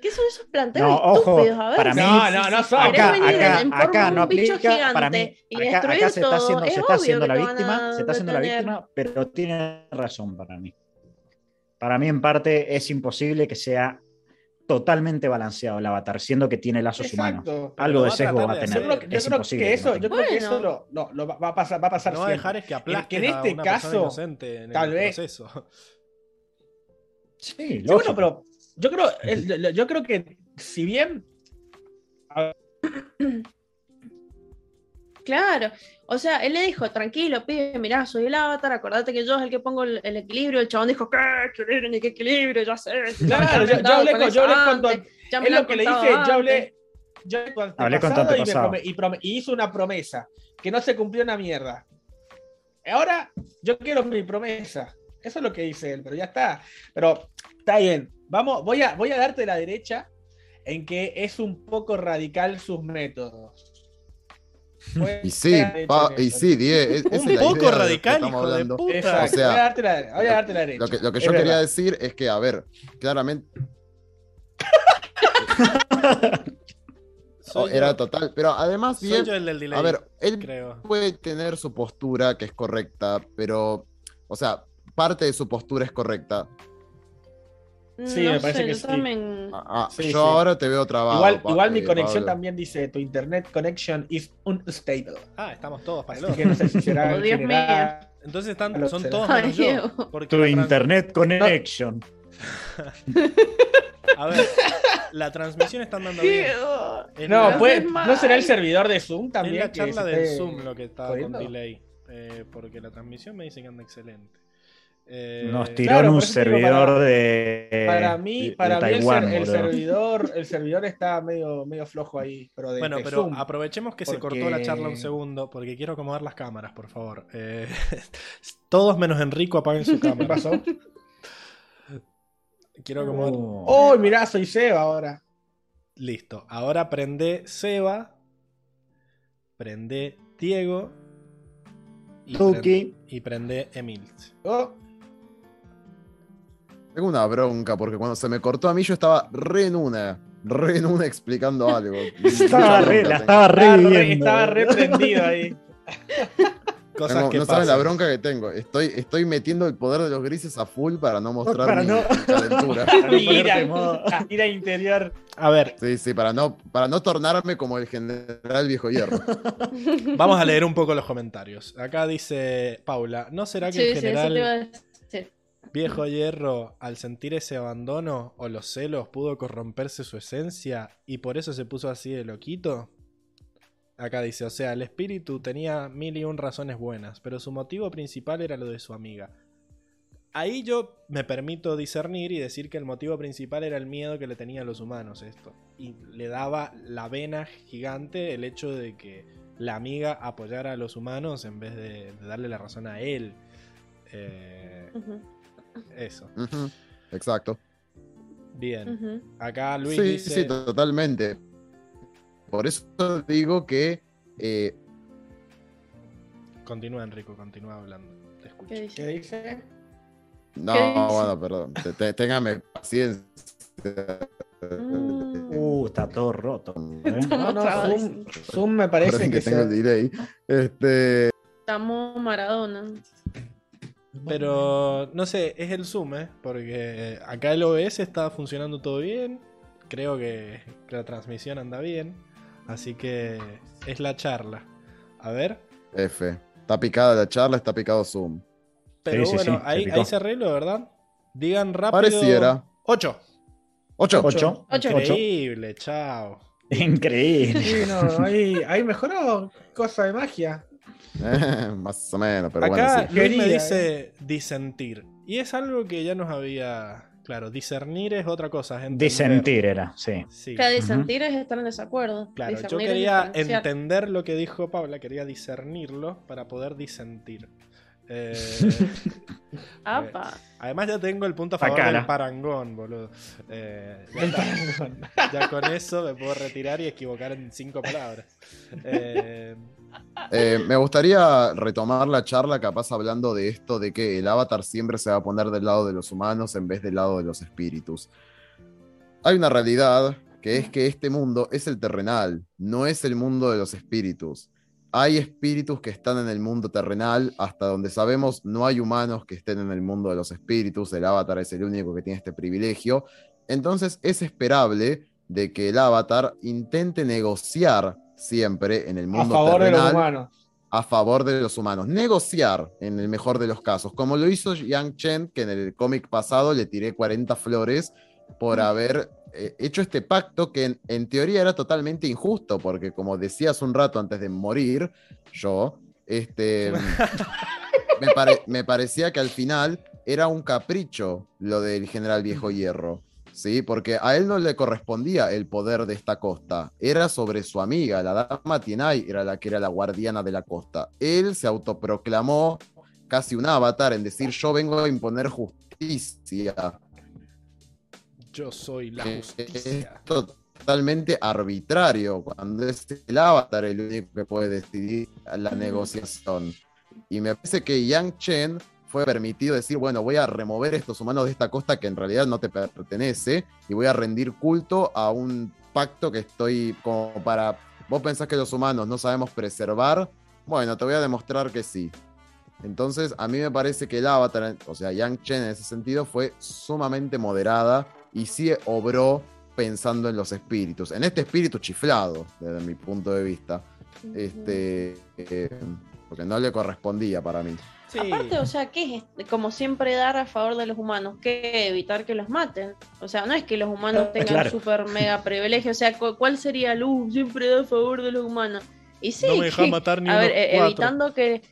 ¿qué son esos planteos No, ojo, estúpidos? A ver, para mí- No, no, no son. Acá, no aplica. Para mí, gigante y acá, acá se está todo, haciendo, es se está haciendo la víctima, se está haciendo la víctima, pero tiene razón para mí. Para mí, en parte, es imposible que sea totalmente balanceado el avatar, siendo que tiene lazos humanos. Algo de sesgo va a tener. Yo creo, que- yo es creo que eso, no yo tenga. creo que Bueno. eso lo, lo- lo va, a pasar, va a pasar No siempre. dejar es que aplaste que en este a una persona caso, inocente en tal el vez- proceso. Sí, Sí, lógico. bueno, pero yo creo, yo creo que si bien Claro, o sea, él le dijo, tranquilo, pibe, mirá, soy el avatar, acordate que yo es el que pongo el, el equilibrio, el chabón dijo, ¿qué equilibrio ni qué equilibrio? Ya sé. ya Claro, yo contado hablé con yo hablé ya me es lo que le dije, yo antes". hablé, yo hablé con Hablé antepasado y, me prome- y y hice una promesa que no se cumplió una mierda. Ahora yo quiero mi promesa. Eso es lo que dice él, pero ya está. Pero está bien. Vamos, voy a, voy a darte la derecha en que es un poco radical sus métodos. Y sí, pa- y sí, Die, es- es Un poco de radical, hijo de puta. Exacto, O sea, voy a darte la, voy a darte la derecha. Lo que, lo que Es yo quería verdad. decir es que, a ver, claramente Soy era yo- total, pero además, soy bien, yo el del delay, a ver, él creo. puede tener su postura que es correcta, pero, o sea, parte de su postura es correcta. Sí, no me parece sé, que yo sí. también... Ah, ah, Sí, yo sí. ahora te veo trabado. Igual, igual mi conexión Pablo. también dice, tu internet connection is unstable. Ah, estamos todos para el Así otro. que no sé si será Oh, Dios general. Entonces están, son todos Ay, menos yo. Diego. porque Tu la trans- internet connection. A ver, la transmisión está andando bien. Diego. Es No, la- pues, es ¿no será el servidor de Zoom es también? la que charla del Zoom lo que está con delay. eh, porque la transmisión me dice que anda excelente. Eh, Nos tiró claro, en un servidor para- de. Para mí, de para mí el, Taiwán, ser- el servidor, el servidor está medio, medio flojo ahí. Pero de, Bueno, de pero Zoom. aprovechemos que se cortó la charla un segundo porque quiero acomodar las cámaras, por favor. Eh, todos menos Enrico apaguen su ¿Qué cámara. pasó? Quiero acomodar. Oh. Oh, mirá, soy Seba ahora. Listo. Ahora prende Seba. Prende Diego. Y Tuki. prende, y prende Emil. Oh, Tengo una bronca porque cuando se me cortó a mí yo estaba re en una, re en una explicando algo. Estaba re, la estaba Estaba re, estaba re prendido ahí. Cosas Tengo- que no saben la bronca que tengo. Estoy, estoy metiendo el poder de los grises a full para no mostrar Para mi no- calentura. Mira interior. A ver, Sí, sí, para no, para no tornarme como el general viejo hierro. vamos a leer un poco los comentarios. Acá dice Paula, ¿no será que Sí, el general. Viejo hierro, al sentir ese abandono o los celos, pudo corromperse su esencia y por eso se puso así de loquito? Acá dice, o sea, el espíritu tenía mil y un razones buenas, pero su motivo principal era lo de su amiga. Ahí yo me permito discernir y decir que el motivo principal era el miedo que le tenían los humanos esto. Y le daba la vena gigante el hecho de que la amiga apoyara a los humanos en vez de, darle la razón a él. Eh, eso. Exacto. Bien. Acá Luis sí, dice... sí, totalmente. Por eso digo que eh, Continúa Enrico, continúa hablando. Te escucho. ¿Qué dice? ¿Qué dice? No, ¿Qué dice? bueno, perdón. Te- te- téngame paciencia. Mm. Uh, está todo roto. ¿eh? No, no. Zoom, Zoom me parece que, que tengo el se... delay. Este, Estamos Maradona. Pero no sé, es el Zoom, ¿eh? Porque acá el OBS está funcionando todo bien. Creo que la transmisión anda bien. Así que es la charla. A ver. F. Está picada la charla, está picado Zoom. Pero Sí, bueno, sí, ahí, ahí se arregló, ¿verdad? Digan rápido. Pareciera. 8. Ocho. Ocho. Ocho. Increíble, chao. Increíble. Sí, no, ahí, ahí mejoró cosa de magia. Eh, más o menos, pero Acá bueno, sí. Luis me dice disentir. Y es algo que ya nos había. Claro, discernir es otra cosa. entender. Disentir era, sí. Sí. Que disentir es estar en desacuerdo. Claro, yo Discernir quería entender lo que dijo Paula, quería discernirlo para poder disentir. Eh, Apa. además ya tengo el punto a favor del parangón, boludo. Eh, ya, El está. parangón. Ya con eso me puedo retirar y equivocar en cinco palabras. Eh, me gustaría retomar la charla capaz hablando de esto de que el avatar siempre se va a poner del lado de los humanos en vez del lado de los espíritus. Hay una realidad que es que este mundo es el terrenal, no es el mundo de los espíritus. Hay espíritus que están en el mundo terrenal, hasta donde sabemos no hay humanos que estén en el mundo de los espíritus, el avatar es el único que tiene este privilegio. Entonces es esperable de que el avatar intente negociar siempre en el A mundo favor de los humanos. a favor de los humanos. Negociar, en el mejor de los casos, como lo hizo Yang Chen, que en el cómic pasado le tiré 40 flores por haber eh, hecho este pacto que en, en teoría era totalmente injusto, porque como decía hace un rato antes de morir, yo, este, me, pare- me parecía que al final era un capricho lo del general Viejo Hierro. ¿Sí? Porque a él no le correspondía el poder de esta costa, era sobre su amiga, la dama Tienai, era la que era la guardiana de la costa. Él se autoproclamó casi un avatar en decir yo vengo a imponer justicia. yo soy la Es justicia. totalmente arbitrario cuando es el avatar el único que puede decidir la negociación. Y me parece que Yang Chen fue permitido decir, bueno, voy a remover estos humanos de esta costa que en realidad no te pertenece y voy a rendir culto a un pacto que estoy como para... ¿Vos pensás que los humanos no sabemos preservar? Bueno, te voy a demostrar que sí. Entonces, a mí me parece que el avatar, o sea, Yang Chen en ese sentido fue sumamente moderada y sí obró pensando en los espíritus, en este espíritu chiflado, desde mi punto de vista, este, eh, porque no le correspondía para mí. Sí. Aparte, o sea, ¿qué es como siempre dar a favor de los humanos? ¿Qué evitar que los maten? O sea, no es que los humanos tengan Claro. super mega privilegio. O sea, cu- ¿cuál sería el uh, siempre da a favor de los humanos? Y sí, no me deja matar ni a ver, eh, cuatro. evitando que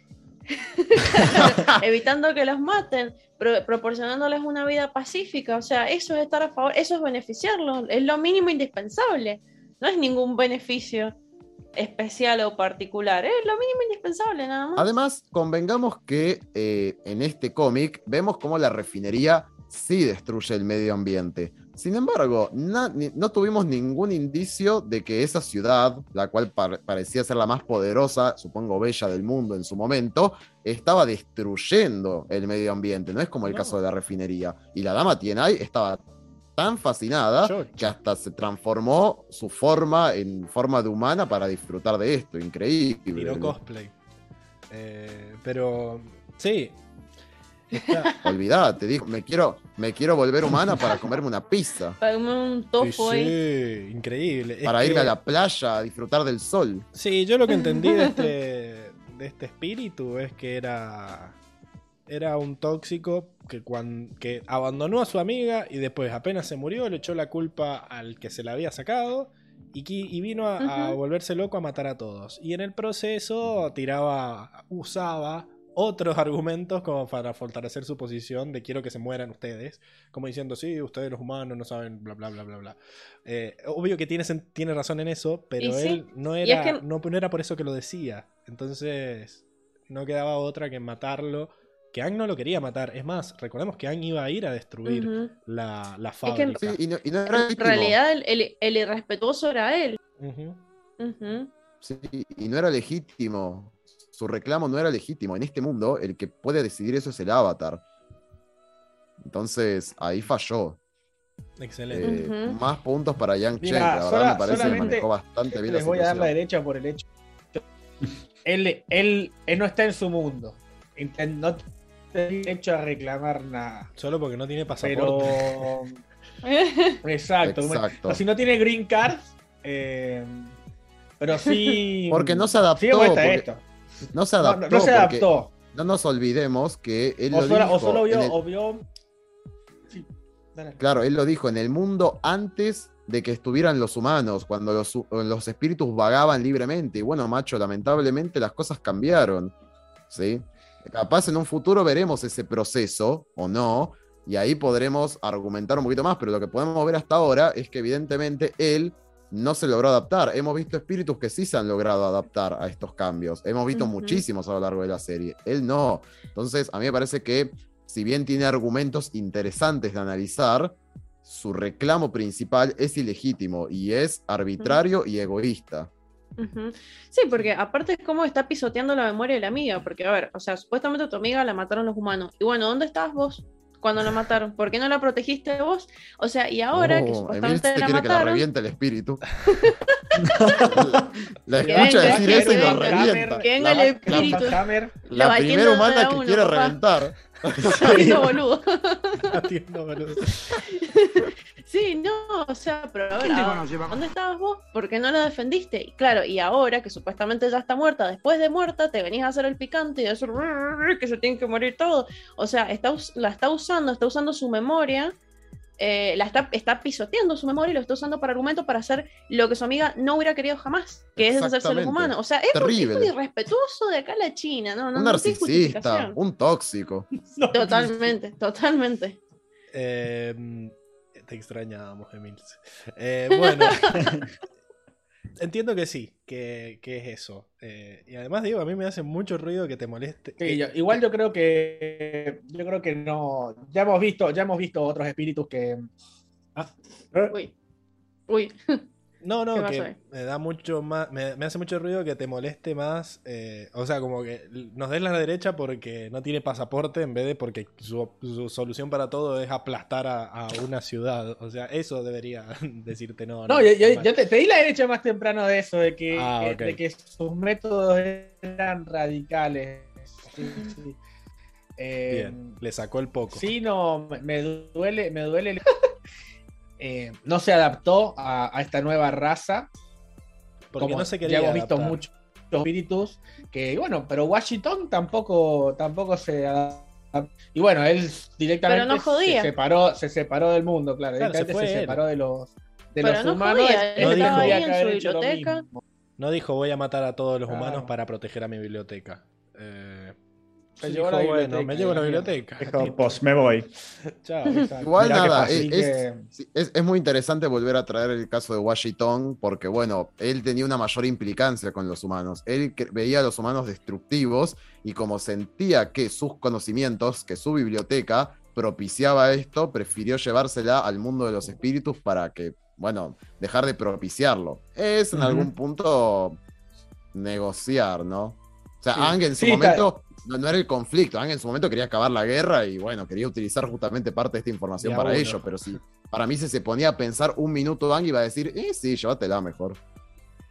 evitando que los maten, pro- proporcionándoles una vida pacífica, o sea, eso es estar a favor, eso es beneficiarlos, es lo mínimo indispensable, no es ningún beneficio especial o particular, es lo mínimo indispensable nada más. Además, convengamos que eh, en este cómic vemos cómo la refinería sí destruye el medio ambiente. Sin embargo, no tuvimos ningún indicio de que esa ciudad, la cual par- parecía ser la más poderosa, supongo bella del mundo en su momento, estaba destruyendo el medio ambiente. No es como el No. caso de la refinería. Y la dama Tienay estaba tan fascinada que hasta se transformó su forma en forma de humana para disfrutar de esto. Increíble. Tiró cosplay. Eh, pero sí. Está- Olvídate, dijo, me quiero, me quiero volver humana para comerme una pizza, Para comer un sí, tofu ahí. sí, increíble. Es para irme que- a la playa a disfrutar del sol. Sí, yo lo que entendí de este, de este espíritu es que era, era un tóxico que, cuan- que abandonó a su amiga y después apenas se murió le echó la culpa al que se la había sacado y, y vino a, volverse loco a matar a todos. Y en el proceso tiraba, usaba otros argumentos como para fortalecer su posición de quiero que se mueran ustedes, como diciendo, sí, ustedes los humanos no saben, bla, bla, bla, bla, bla. Eh, obvio que tiene, tiene razón en eso, pero sí, él no es era, que- no, no era por eso que lo decía. Entonces, no quedaba otra que matarlo. Que Ang no lo quería matar. Es más, recordemos que Ang iba a ir a destruir la, la que- fábrica. Sí, y no, y no era En realidad, el, el- el irrespetuoso era él. Sí, y no era legítimo. Su reclamo no era legítimo. En este mundo, el que puede decidir eso es el avatar. Entonces, ahí falló. Excelente. Eh. Más puntos para Yang Chen, que la verdad sola- me parece que manejó bastante bien la Les voy a dar la derecha por el hecho. Él, él, él no está en su mundo. No derecho a reclamar nada. Solo porque no tiene pasaporte. Pero. Exacto. Exacto. O si no tiene green card. eh, pero sí. Porque no se adaptó. porque esto. No se adaptó. no- no se adaptó. No nos olvidemos que él O lo solo, o dijo solo vio. en el- o vio- Sí, dale. Claro, él lo dijo en el mundo antes de que estuvieran los humanos, cuando los, los espíritus vagaban libremente. Y bueno, macho, lamentablemente las cosas cambiaron. ¿sí? Capaz en un futuro veremos ese proceso o no, y ahí podremos argumentar un poquito más, pero lo que podemos ver hasta ahora es que evidentemente él no se logró adaptar. Hemos visto espíritus que sí se han logrado adaptar a estos cambios. Hemos visto muchísimos a lo largo de la serie. Él no. Entonces, a mí me parece que si bien tiene argumentos interesantes de analizar, su reclamo principal es ilegítimo y es arbitrario y egoísta. Sí, porque aparte es como está pisoteando la memoria de la amiga, porque a ver, o sea, supuestamente a tu amiga la mataron los humanos. Y bueno, ¿dónde estabas vos cuando la mataron? ¿Por qué no la protegiste vos? O sea, y ahora que Oh, Emil supuestamente se la quiere que la mataron. reviente el espíritu. la Que escucha venga, decir que eso y venga, revienta. que venga La- el espíritu. La, la Lo va primera humana que uno, quiere papá. reventar. No, boludo. Atiendo, boludo. Sí, no, o sea, pero a ver, ¿Quién dijo ¿a-? ¿dónde estabas vos? ¿Por qué no la defendiste? Y claro, y ahora que supuestamente ya está muerta, después de muerta, te venís a hacer el picante y decir que se tienen que morir todos. O sea, está, la está usando, está usando su memoria, eh, la está, está pisoteando su memoria y lo está usando para argumento para hacer lo que su amiga no hubiera querido jamás, que es deshacerse de los humanos. O sea, es, un- irrespetuoso de acá a la China, no, no, Un no narcisista, un tóxico. Totalmente, totalmente. Eh, te extrañábamos, Emil. Eh, bueno, entiendo que sí, que, que es eso. Eh, y además, digo, a mí me hace mucho ruido que te moleste. Sí, que- yo- igual yo creo que yo creo que no ya hemos visto ya hemos visto otros espíritus que Ah, Uy. Uy. No, no, me da mucho más, me, me hace mucho ruido que te moleste más, eh, o sea, como que nos des la derecha porque no tiene pasaporte en vez de porque su, su solución para todo es aplastar a, a una ciudad, o sea, eso debería decirte no. no, yo, yo- mal. yo te, te di la derecha más temprano de eso de que, Ah, ok. de que sus métodos eran radicales Sí, sí. Eh, Bien, le sacó el poco. Sí, no, me- me duele, me duele. el- Eh, no se adaptó a, a esta nueva raza. porque como no se quería ya hemos visto muchos espíritus que, bueno, pero Washington tampoco, tampoco se adaptó. Y bueno, él directamente Pero no jodía. se separó, se separó del mundo, claro, directamente se, separó de los, de Pero los no humanos. él ahí en su biblioteca. No dijo voy a matar a todos los Claro. humanos para proteger a mi biblioteca. Bueno, biblioteca, me llevo la biblioteca. Dijo, pues me voy. Chao. Igual Mirá nada, es, es- que- sí, es- es muy interesante volver a traer el caso de Washington porque, bueno, él tenía una mayor implicancia con los humanos. Él veía a los humanos destructivos y como sentía que sus conocimientos, que su biblioteca propiciaba esto, prefirió llevársela al mundo de los espíritus para que, bueno, dejar de propiciarlo. Es en algún punto negociar, ¿no? O sea, Sí. Ang en su Sí, momento no, no era el conflicto, Ang en su momento quería acabar la guerra y bueno, quería utilizar justamente parte de esta información para ello, pero sí. Para mí, si se ponía a pensar un minuto, Ang iba a decir, eh, sí, llévatela mejor.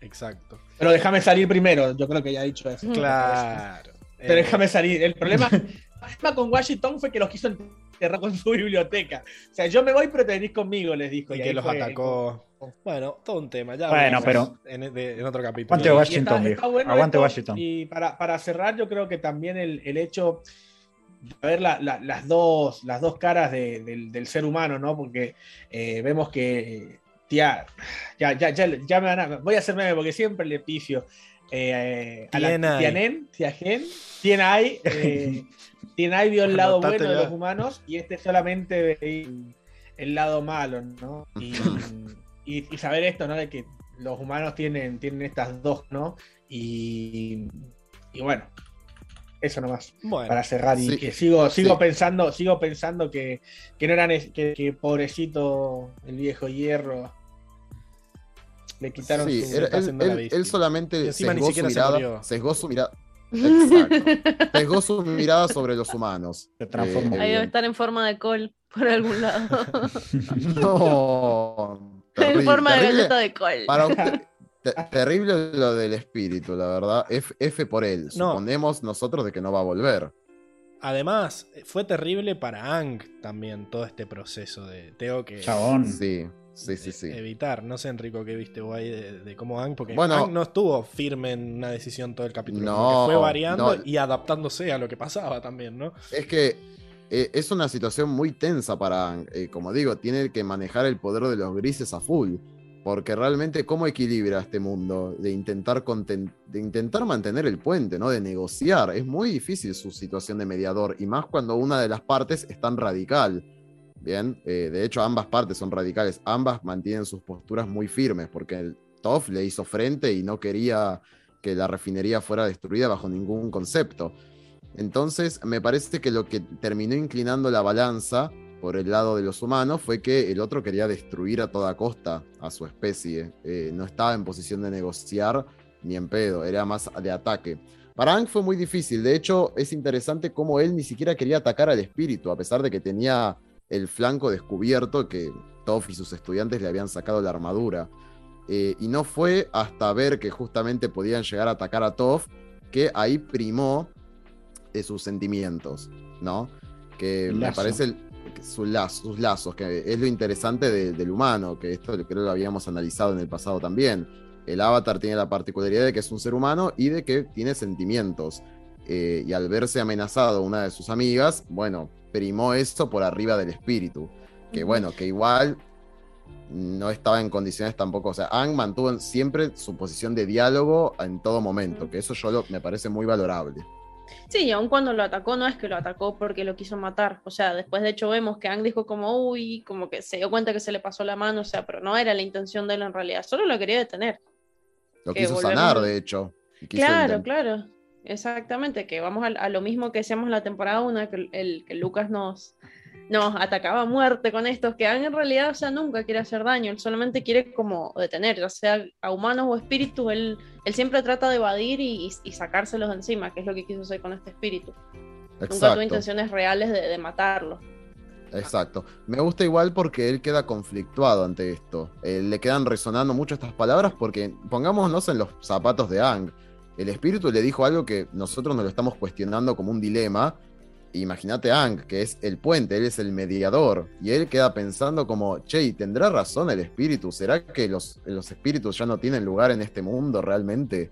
Exacto. Pero déjame salir primero, yo creo que ya he dicho eso. Claro. Pero Eh, déjame salir. El problema, el problema con Washington fue que los quiso enterrar con su biblioteca. O sea, yo me voy, pero te venís conmigo, les dijo. y y que los fue- atacó. Bueno, todo un tema. Ya Bueno, hablamos En, de- en otro capítulo. Aguante Washington, está- viejo. está bueno Aguante esto, Washington. Y para, para cerrar, yo creo que también el, el hecho de ver la- la- las, dos, las dos caras de- del, del ser humano, ¿no? Porque eh, vemos que, tía, ya, ya, ya, ya me van a, voy a hacer meme porque siempre le pifio. Eh, a la Tienay. Tianen, Tiagen, eh, vio el lado bueno de los humanos y este solamente ve el, el lado malo, ¿no? Y, y- y saber esto, ¿no? De que los humanos tienen, tienen estas dos, ¿no? Y, y bueno, eso nomás, Bueno, para cerrar. Y Sí. que sigo, sigo Sí. pensando, sigo pensando que, que no eran que, que pobrecito el viejo hierro. Le quitaron Sí, su- era- él, la él- solamente encima ni sesgó su siquiera se mirada. murió. Sesgó su mirada. Exacto. Sesgó su mirada sobre los humanos. Se transformó. Eh, Ahí debe estar en forma de col por algún lado. No. En terrible, forma de galleta de col. Para terrible lo del espíritu, la verdad. F, F por él. No. Suponemos nosotros de que no va a volver. además, fue terrible para Ang también todo este proceso de tengo que Chabón. Sí, sí, sí, sí. evitar. No sé, Enrico, qué viste vos ahí de, de cómo Ang, porque Bueno. Aang no estuvo firme en una decisión todo el capítulo. No, fue variando no. y adaptándose a lo que pasaba también, ¿no? Es que eh, es una situación muy tensa para. Eh, como digo, tiene que manejar el poder de los grises a full. Porque realmente, ¿cómo equilibra este mundo? De intentar, de intentar mantener el puente, ¿no? De negociar. Es muy difícil su situación de mediador. Y más cuando una de las partes es tan radical. Bien, eh, de hecho, ambas partes son radicales. Ambas mantienen sus posturas muy firmes. Porque el Toff le hizo frente y no quería que la refinería fuera destruida bajo ningún concepto. Entonces, me parece que lo que terminó inclinando la balanza por el lado de los humanos fue que el otro quería destruir a toda costa a su especie. Eh, no estaba en posición de negociar ni en pedo, era más de ataque. Para Aang fue muy difícil, de hecho es interesante cómo él ni siquiera quería atacar al espíritu, a pesar de que tenía el flanco descubierto que Toph y sus estudiantes le habían sacado la armadura. Eh, y no fue hasta ver que justamente podían llegar a atacar a Toph que ahí primó sus sentimientos, ¿no? Que me parece el- que su lazo- sus lazos, que es lo interesante de- del humano, que esto creo que lo habíamos analizado en el pasado también. El avatar tiene la particularidad de que es un ser humano y de que tiene sentimientos. Eh, y al verse amenazado una de sus amigas, bueno, primó esto por arriba del espíritu. Que bueno, que igual no estaba en condiciones tampoco. O sea, Ang mantuvo siempre su posición de diálogo en todo momento, que eso yo lo- me parece muy valorable. Sí, y aun cuando lo atacó, no es que lo atacó porque lo quiso matar. O sea, después de hecho vemos que Ang dijo como, uy, como que se dio cuenta que se le pasó la mano, o sea, pero no era la intención de él en realidad, solo lo quería detener. Lo Que quiso volvemos sanar, a- de hecho. Claro, claro, exactamente, que vamos a, a lo mismo que decíamos en la temporada 1, que, el, que Lucas nos, nos atacaba a muerte con estos, que Ang en realidad, o sea, nunca quiere hacer daño, él solamente quiere como detener, ya sea a humanos o espíritus, él, él siempre trata de evadir y, y sacárselos de encima, que es lo que quiso hacer con este espíritu. Nunca tuvo Exacto. intenciones reales de, de matarlo. Exacto. Me gusta igual porque él queda conflictuado ante esto. Eh, le quedan resonando mucho estas palabras porque pongámonos en los zapatos de Ang. El espíritu le dijo algo que nosotros nos lo estamos cuestionando como un dilema. Imagínate Ang, que es el puente, él es el mediador. Y él queda pensando como, che, ¿y ¿tendrá razón el espíritu? ¿Será que los, los espíritus ya no tienen lugar en este mundo realmente?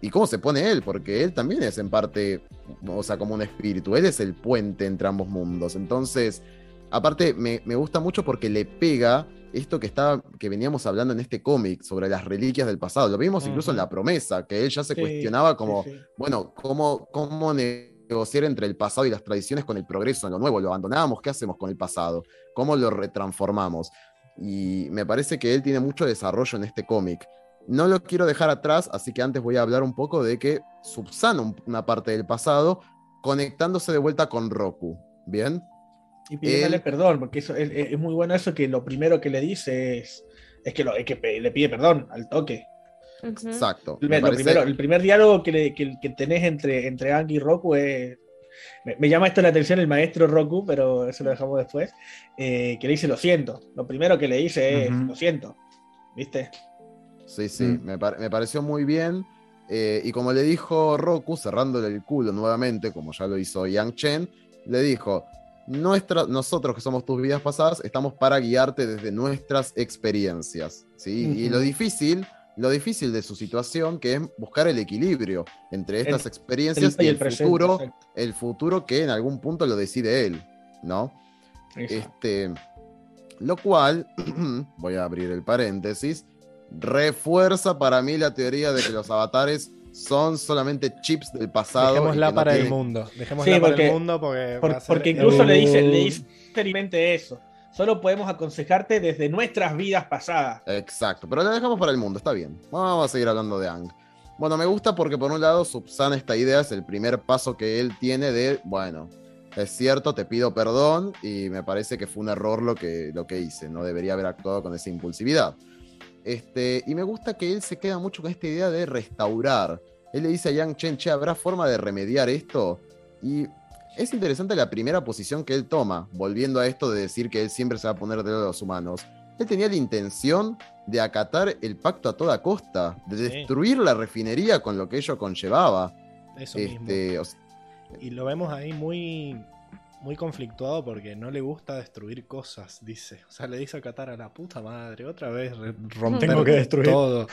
¿Y cómo se pone él? Porque él también es en parte, o sea, como un espíritu. Él es el puente entre ambos mundos. Entonces, aparte, me, me gusta mucho porque le pega esto que, estaba, que veníamos hablando en este cómic sobre las reliquias del pasado. Lo vimos incluso en. La Promesa, que él ya se Sí, cuestionaba como, sí, sí. bueno, ¿cómo, cómo negociar entre el pasado y las tradiciones con el progreso en lo nuevo? ¿Lo abandonamos? ¿Qué hacemos con el pasado? ¿Cómo lo retransformamos? Y me parece que él tiene mucho desarrollo en este cómic. No lo quiero dejar atrás, así que antes voy a hablar un poco de que subsana un- una parte del pasado conectándose de vuelta con Roku. ¿Bien? Y pidiéndole Él- perdón, porque eso es, es muy bueno eso que lo primero que le dice es, es que, lo, es que pe- le pide perdón al toque. Exacto. Lo Me parece- primero- el primer diálogo que, le- que- que tenés entre, entre Ang y Roku es. Me, me llama esto la atención el maestro Roku, pero eso lo dejamos después. eh, que le dice lo siento. Lo primero que le dice es lo siento. ¿Viste? Sí, sí, Mm. me, par- me pareció muy bien. eh, y como le dijo Roku, cerrándole el culo nuevamente, como ya lo hizo Yang Chen, le dijo: Nuestra, nosotros que somos tus vidas pasadas, estamos para guiarte desde nuestras experiencias. ¿sí? Y lo difícil, lo difícil de su situación, que es buscar el equilibrio entre estas El- experiencias y el, presente, futuro, exacto. el futuro que en algún punto lo decide él, ¿no? Este, lo cual, voy a abrir el paréntesis, refuerza para mí la teoría de que los avatares son solamente chips del pasado. Dejémosla no para el mundo. Dejémosla Sí, para el mundo porque. Por- va a ser- porque incluso le dice, le dice eso. Solo podemos aconsejarte desde nuestras vidas pasadas. Exacto, pero la dejamos para el mundo, está bien. Vamos a seguir hablando de Ang. Bueno, me gusta porque por un lado subsana esta idea, es el primer paso que él tiene de, bueno, es cierto, te pido perdón y me parece que fue un error lo que, lo que hice, no debería haber actuado con esa impulsividad. Este, y me gusta que él se queda mucho con esta idea de restaurar. Él le dice a Yang Chen, che, ¿habrá forma de remediar esto? Y es interesante la primera posición que él toma, volviendo a esto de decir que él siempre se va a poner de los humanos. Él tenía la intención de acatar el pacto a toda costa, de Sí. destruir la refinería con lo que ello conllevaba. Eso mismo. Este, o Y lo vemos ahí muy, muy conflictuado porque no le gusta destruir cosas, dice. O sea, le dice a Qatar a la puta madre, otra vez romper Tengo que destruir. todo.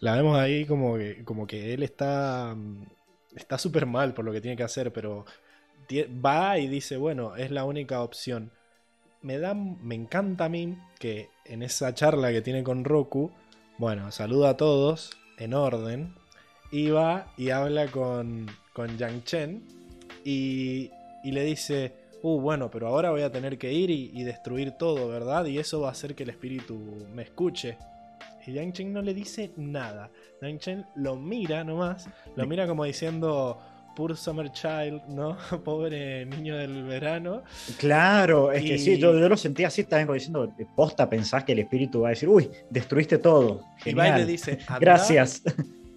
La vemos ahí como que, como que él está mm, está súper mal por lo que tiene que hacer, pero va y dice, bueno, es la única opción. Me da, me encanta a mí que en esa charla que tiene con Roku, bueno, saluda a todos en orden y va y habla con, con Yang Chen y, y le dice, uh, bueno, pero ahora voy a tener que ir y, y destruir todo, ¿verdad? Y eso va a hacer que el espíritu me escuche. Y Yang Chen no le dice nada. Yang Chen lo mira nomás, lo mira como diciendo, Poor Summer Child, ¿no? Pobre niño del verano. Claro, es que sí, yo, yo lo sentí así también como diciendo, posta, pensás que el espíritu va a decir, uy, destruiste todo. Y va y le Genial. dice, "Andá- Gracias.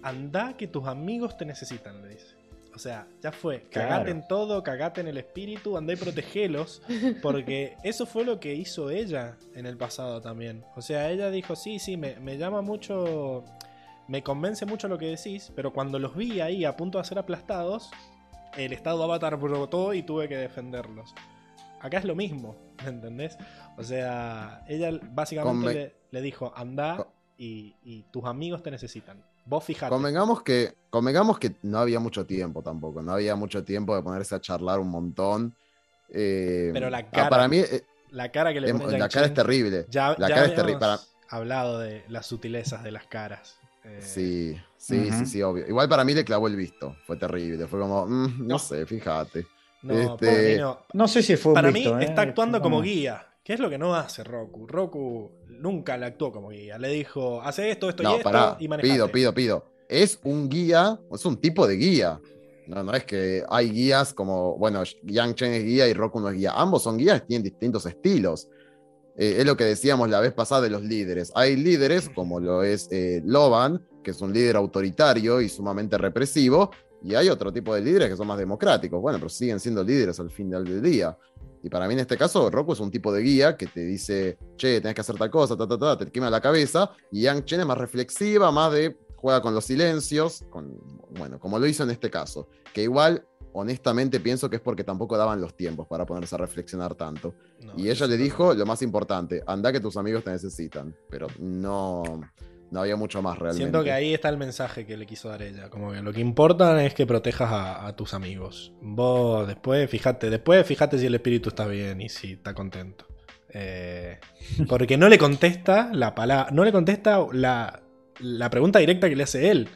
Anda que tus amigos te necesitan, le dice. O sea, ya fue. Claro. Cagate en todo, cagate en el espíritu, andá y protegelos. Porque eso fue lo que hizo ella en el pasado también. O sea, ella dijo, sí, sí, me, me llama mucho, me convence mucho lo que decís, pero cuando los vi ahí a punto de ser aplastados, el estado avatar brotó y tuve que defenderlos. Acá es lo mismo, ¿me entendés? O sea, ella básicamente le, le dijo, anda y, y tus amigos te necesitan. Vos fijate. Convengamos que, convengamos que no había mucho tiempo tampoco, no había mucho tiempo de ponerse a charlar un montón. Eh, Pero la ah, cara- para mí, eh, La cara que le em- pone la Yang cara es terrible. Ya, la ya cara es terrible. Para- hablado de las sutilezas de las caras. Eh, Sí, sí, sí, sí, obvio. Igual para mí le clavó el visto, fue terrible. Fue como, mm, no, No. sé, fíjate. No, Este, no. No sé si fue un Para visto, mí ¿eh? está actuando Fue como guía. ¿Qué es lo que no hace Roku? Roku nunca le actuó como guía. Le dijo, hace esto, esto y esto pará, y manejate. pido, pido, pido. Es un guía, es un tipo de guía. No, no es que hay guías como, bueno, Yang Chen es guía y Roku no es guía. Ambos son guías, tienen distintos estilos. Eh, es lo que decíamos la vez pasada de los líderes. Hay líderes, como lo es eh, Loban, que es un líder autoritario y sumamente represivo, y hay otro tipo de líderes que son más democráticos. Bueno, pero siguen siendo líderes al final del día. Y para mí en este caso, Roku es un tipo de guía que te dice, che, tenés que hacer tal cosa, ta, ta, ta, te quema la cabeza. Y Yang Chen es más reflexiva, más de juega con los silencios, con, bueno, como lo hizo en este caso. Que igual, honestamente, pienso que es porque tampoco daban los tiempos para ponerse a reflexionar tanto. No, y ella le no. dijo lo más importante, anda que tus amigos te necesitan. Pero no, no había mucho más realmente. Siento que ahí está el mensaje que le quiso dar ella. Como que lo que importa es que protejas a, a tus amigos. Vos después fíjate, después fíjate si el espíritu está bien y si está contento. Eh, porque no le contesta la palabra, no le contesta la, la pregunta directa que le hace él.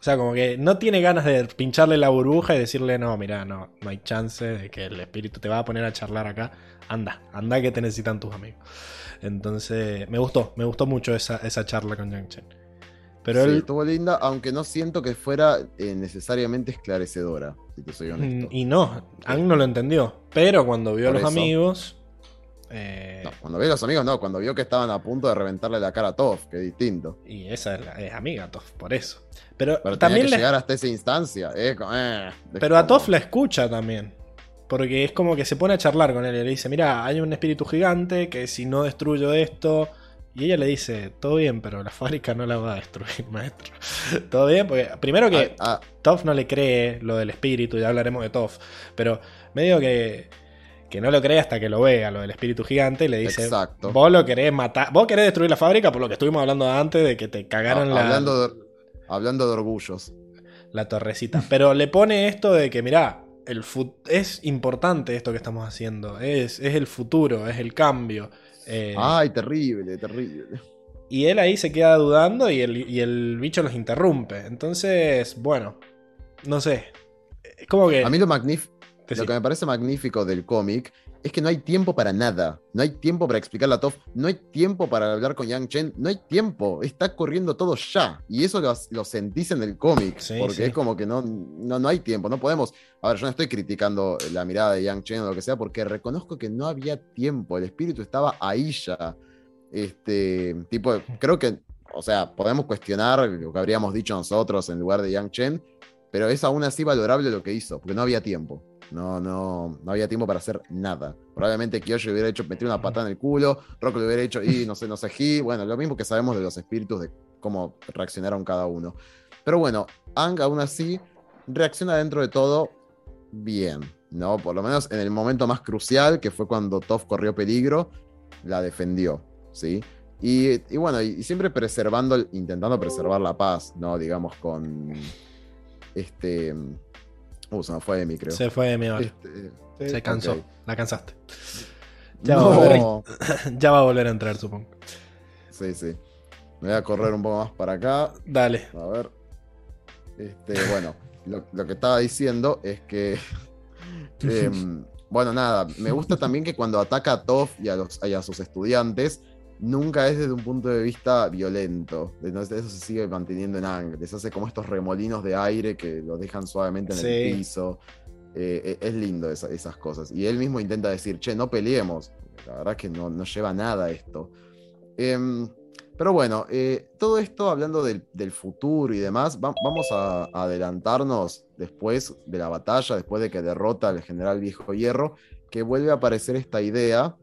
O sea, como que no tiene ganas de pincharle la burbuja y decirle, no, mira, no, no hay chance de que el espíritu te va a poner a charlar acá. Anda, anda que te necesitan tus amigos. Entonces, me gustó, me gustó mucho esa, esa charla con Yang Chen. Pero sí, él, estuvo linda, aunque no siento que fuera eh, necesariamente esclarecedora, si te soy honesto. Mm, Y no, Ang no lo entendió. Pero cuando vio a los eso. amigos, Eh, No, cuando vio a los amigos, no. Cuando vio que estaban a punto de reventarle la cara a Toph, que es distinto. Y esa es, la- es amiga Toff, por eso. Pero, Pero también que la- llegar hasta esa instancia. eh, eh, pero a Toff la escucha también. Porque es como que se pone a charlar con él y le dice, mira, hay un espíritu gigante que si no destruyo esto... Y ella le dice, todo bien, pero la fábrica no la va a destruir, maestro. todo bien, porque primero que Ah, ah, Toff no le cree lo del espíritu, ya hablaremos de Toff, pero medio que, que no lo cree hasta que lo vea, lo del espíritu gigante, y le dice, Exacto. vos lo querés matar, vos querés destruir la fábrica por lo que estuvimos hablando antes de que te cagaron ah, la, hablando, de, hablando de orgullos. la torrecita. Pero le pone esto de que, mirá, el es importante esto que estamos haciendo, es, es el futuro, es el cambio. eh, Ay, terrible, terrible. Y él ahí se queda dudando y el, y el bicho los interrumpe. Entonces, bueno, no sé. Es como que... A mí lo, magnif- lo sí. que me parece magnífico del cómic es que no hay tiempo para nada. No hay tiempo para explicarle a Toph. No hay tiempo para hablar con Yang Chen. No hay tiempo. Está corriendo todo ya. Y eso lo, lo sentís en el cómic. Sí, porque sí. es como que no, no, no hay tiempo. No podemos. A ver, yo no estoy criticando la mirada de Yang Chen o lo que sea, porque reconozco que no había tiempo. El espíritu estaba ahí ya. Este, tipo, creo que, o sea, podemos cuestionar lo que habríamos dicho nosotros en lugar de Yang Chen, pero es aún así valorable lo que hizo, porque no había tiempo. No, no, no había tiempo para hacer nada. Probablemente Kyoshi hubiera hecho meter una patada en el culo, Rock lo hubiera hecho y no sé, no sé, He. Bueno, lo mismo que sabemos de los espíritus, de cómo reaccionaron cada uno. Pero bueno, Ang aún así reacciona dentro de todo bien, ¿no? Por lo menos en el momento más crucial, que fue cuando Toph corrió peligro, la defendió, ¿sí? Y, y bueno, y, siempre preservando, intentando preservar la paz, ¿no? Digamos, con este... Uh, se me fue de mí, creo. Se fue de hora. Este, Se cansó. La cansaste. Ya va, a volver, ya va a volver a entrar, supongo. Sí, sí. Me voy a correr un poco más para acá. Dale. A ver. Este, bueno, lo, lo que estaba diciendo es que. em, bueno, nada. Me gusta también que cuando ataca a Toph y a, los, y a sus estudiantes, nunca es desde un punto de vista violento. Entonces, eso se sigue manteniendo en Ang. Les hace como estos remolinos de aire que los dejan suavemente en Sí. el piso. Eh, eh, es lindo esa- esas cosas. Y él mismo intenta decir, che, no peleemos. La verdad es que no, no lleva nada esto. Em, pero bueno, eh, todo esto hablando del, del futuro y demás, va- vamos a, a adelantarnos después de la batalla, después de que derrota al general Viejo Hierro, que vuelve a aparecer esta idea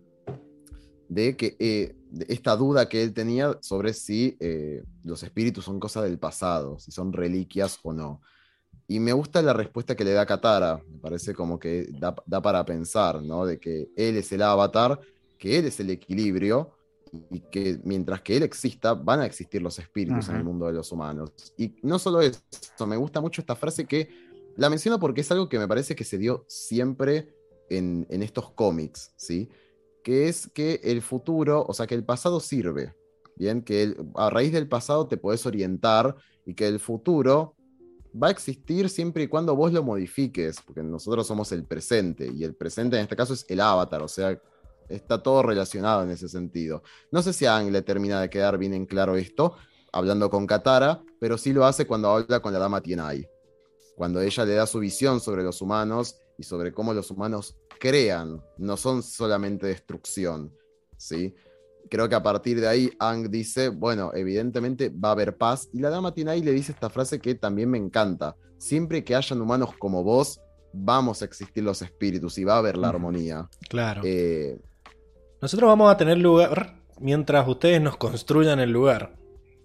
de que eh, esta duda que él tenía sobre si eh, los espíritus son cosas del pasado, si son reliquias o no. Y me gusta la respuesta que le da Katara, me parece como que da, da para pensar, ¿no? De que él es el avatar, que él es el equilibrio, y que mientras que él exista, van a existir los espíritus en el mundo de los humanos. Y no solo eso, me gusta mucho esta frase que la menciono porque es algo que me parece que se dio siempre en, en estos cómics, ¿sí? Que es que el futuro, o sea, que el pasado sirve, ¿bien? Que a raíz del pasado te podés orientar y que el futuro va a existir siempre y cuando vos lo modifiques, porque nosotros somos el presente, y el presente en este caso es el avatar, o sea, está todo relacionado en ese sentido. No sé si a Ang le termina de quedar bien en claro esto, hablando con Katara, pero sí lo hace cuando habla con la dama Tienai. Cuando ella le da su visión sobre los humanos y sobre cómo los humanos crean, no son solamente destrucción, ¿sí? Creo que a partir de ahí Ang dice, bueno, evidentemente va a haber paz, y la dama Tienai le dice esta frase que también me encanta, siempre que hayan humanos como vos, vamos a existir los espíritus y va a haber la armonía. Claro. Eh, Nosotros vamos a tener lugar mientras ustedes nos construyan el lugar,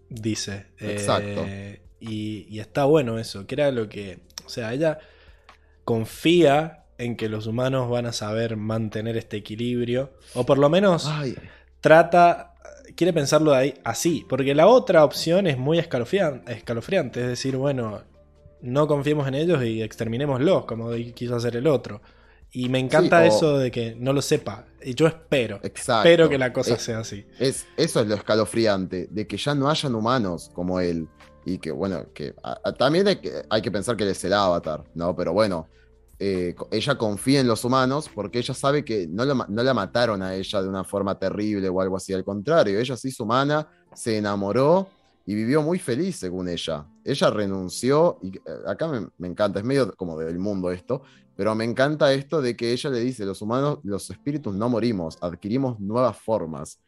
dice. Exacto. Eh, y, y está bueno eso, que era lo que... O sea, ella confía en que los humanos van a saber mantener este equilibrio, o por lo menos ay, trata, quiere pensarlo de ahí así, porque la otra opción es muy escalofrian- escalofriante, es decir, bueno, no confiemos en ellos y exterminémoslos, como quiso hacer el otro. Y me encanta Sí, o- eso de que no lo sepa. Y yo espero, exacto. espero que la cosa sea así. Es, eso es lo escalofriante, de que ya no hayan humanos como él. Y que, bueno, que también hay que, hay que pensar que es el avatar, ¿no? Pero bueno, eh, ella confía en los humanos porque ella sabe que no, lo no la mataron a ella de una forma terrible o algo así. Al contrario, ella se hizo humana, se enamoró y vivió muy feliz según ella. Ella renunció, y eh, acá me, me encanta, es medio como del mundo esto, pero me encanta esto de que ella le dice, los humanos, los espíritus no morimos, adquirimos nuevas formas.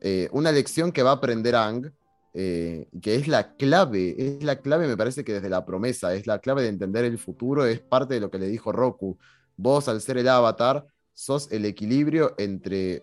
Eh, una lección que va a aprender Ang, eh, que es la clave, es la clave me parece que desde la promesa, es la clave de entender el futuro, es parte de lo que le dijo Roku. Vos al ser el avatar, sos el equilibrio entre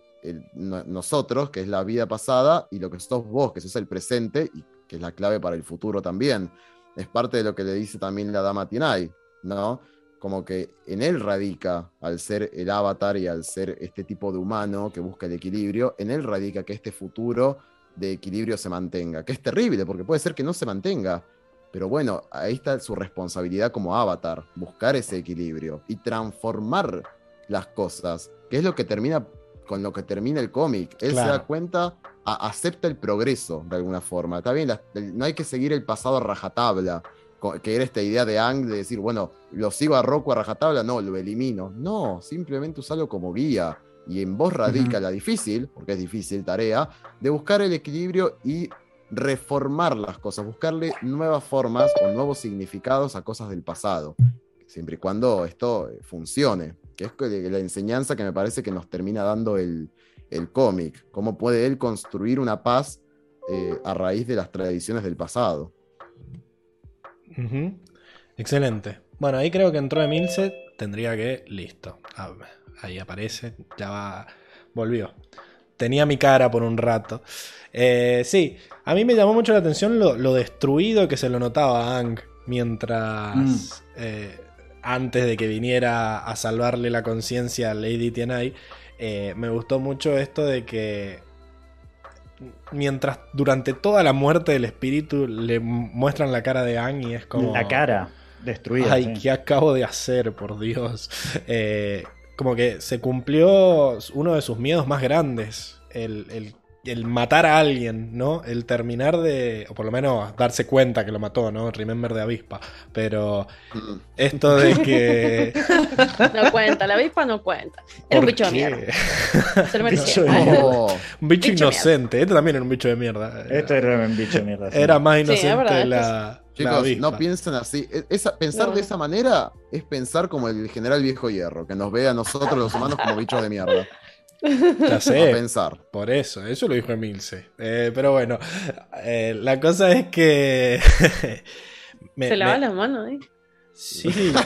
nosotros, que es la vida pasada, y lo que sos vos, que sos el presente, y que es la clave para el futuro también. Es parte de lo que le dice también la dama Tinai, ¿no? Como que en él radica, al ser el avatar y al ser este tipo de humano que busca el equilibrio, en él radica que este futuro de equilibrio se mantenga, que es terrible, porque puede ser que no se mantenga, pero bueno, ahí está su responsabilidad como avatar, buscar ese equilibrio y transformar las cosas, que es lo que termina con lo que termina el cómic. Él se Claro. da cuenta, a- acepta el progreso de alguna forma. Está bien, la- no hay que seguir el pasado a rajatabla, que era esta idea de Ang de decir, bueno, lo sigo a Roku a rajatabla, no, lo elimino. No, simplemente usarlo como guía. Y en vos radica la difícil, porque es difícil tarea, de buscar el equilibrio y reformar las cosas, buscarle nuevas formas o nuevos significados a cosas del pasado, siempre y cuando esto eh, funcione, que es la enseñanza que me parece que nos termina dando el, el cómic, cómo puede él construir una paz eh, a raíz de las tradiciones del pasado. Excelente. Bueno, ahí creo que entró Emilce. Tendría que. Listo. Ahí aparece. Ya va. Volvió. Tenía mi cara por un rato. Eh, sí, a mí me llamó mucho la atención lo, lo destruido que se lo notaba a Ang mientras. Mm. eh, antes de que viniera a salvarle la conciencia a Lady Tianai. eh, me gustó mucho esto de que mientras durante toda la muerte del espíritu le muestran la cara de Ang y es como La cara destruida. ay sí. qué acabo de hacer por Dios Eh, como que se cumplió uno de sus miedos más grandes el, el- el matar a alguien no el terminar de o por lo menos darse cuenta que lo mató no remember de avispa pero Mm. esto de que No cuenta, la avispa no cuenta. Era un ¿por bicho de qué? mierda. Se lo Bicho de. Oh, un bicho, Bicho de inocente este también era un bicho de mierda Esto era un bicho de mierda. sí. era más inocente verdad, la, la Chicos, no piensen así. E- Esa, pensar No. de esa manera es pensar como el general viejo hierro, que nos ve a nosotros los humanos como bichos de mierda. Ya A sé, pensar. Por eso, eso lo dijo Emilce. Eh, pero bueno, eh, la cosa es que. me- Se lava me- las manos, ¿eh? Sí.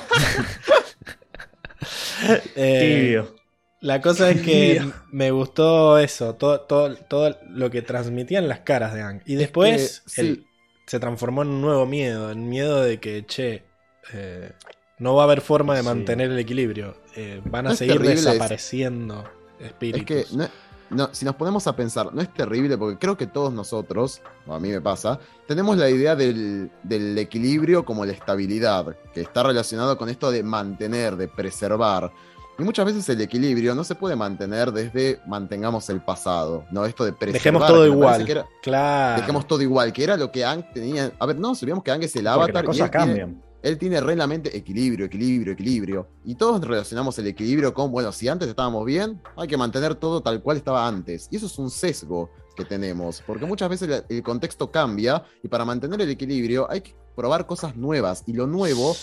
Eh, Tibio. la cosa es que me gustó eso, todo, todo, todo lo que transmitían las caras de Ang. Y después que, sí. Se transformó en un nuevo miedo, en miedo de que, che, eh, no va a haber forma de Sí. mantener el equilibrio. Eh, van a No seguir terrible, desapareciendo Es espíritus. que, no- no, si nos ponemos a pensar, no es terrible porque creo que todos nosotros, o a mí me pasa, tenemos la idea del, del equilibrio como la estabilidad, que está relacionado con esto de mantener, de preservar. Y muchas veces el equilibrio no se puede mantener desde mantengamos el pasado, ¿no? Esto de. Dejemos todo igual. que era- Claro. dejemos todo igual, que era lo que Ang tenía. A ver, no, sabíamos que Ang es el avatar. las y cosas él tiene- cambian. él tiene re en la mente equilibrio, equilibrio, equilibrio. Y todos relacionamos el equilibrio con, bueno, si antes estábamos bien, hay que mantener todo tal cual estaba antes. Y eso es un sesgo que tenemos, porque muchas veces el contexto cambia y para mantener el equilibrio hay que probar cosas nuevas. Y lo nuevo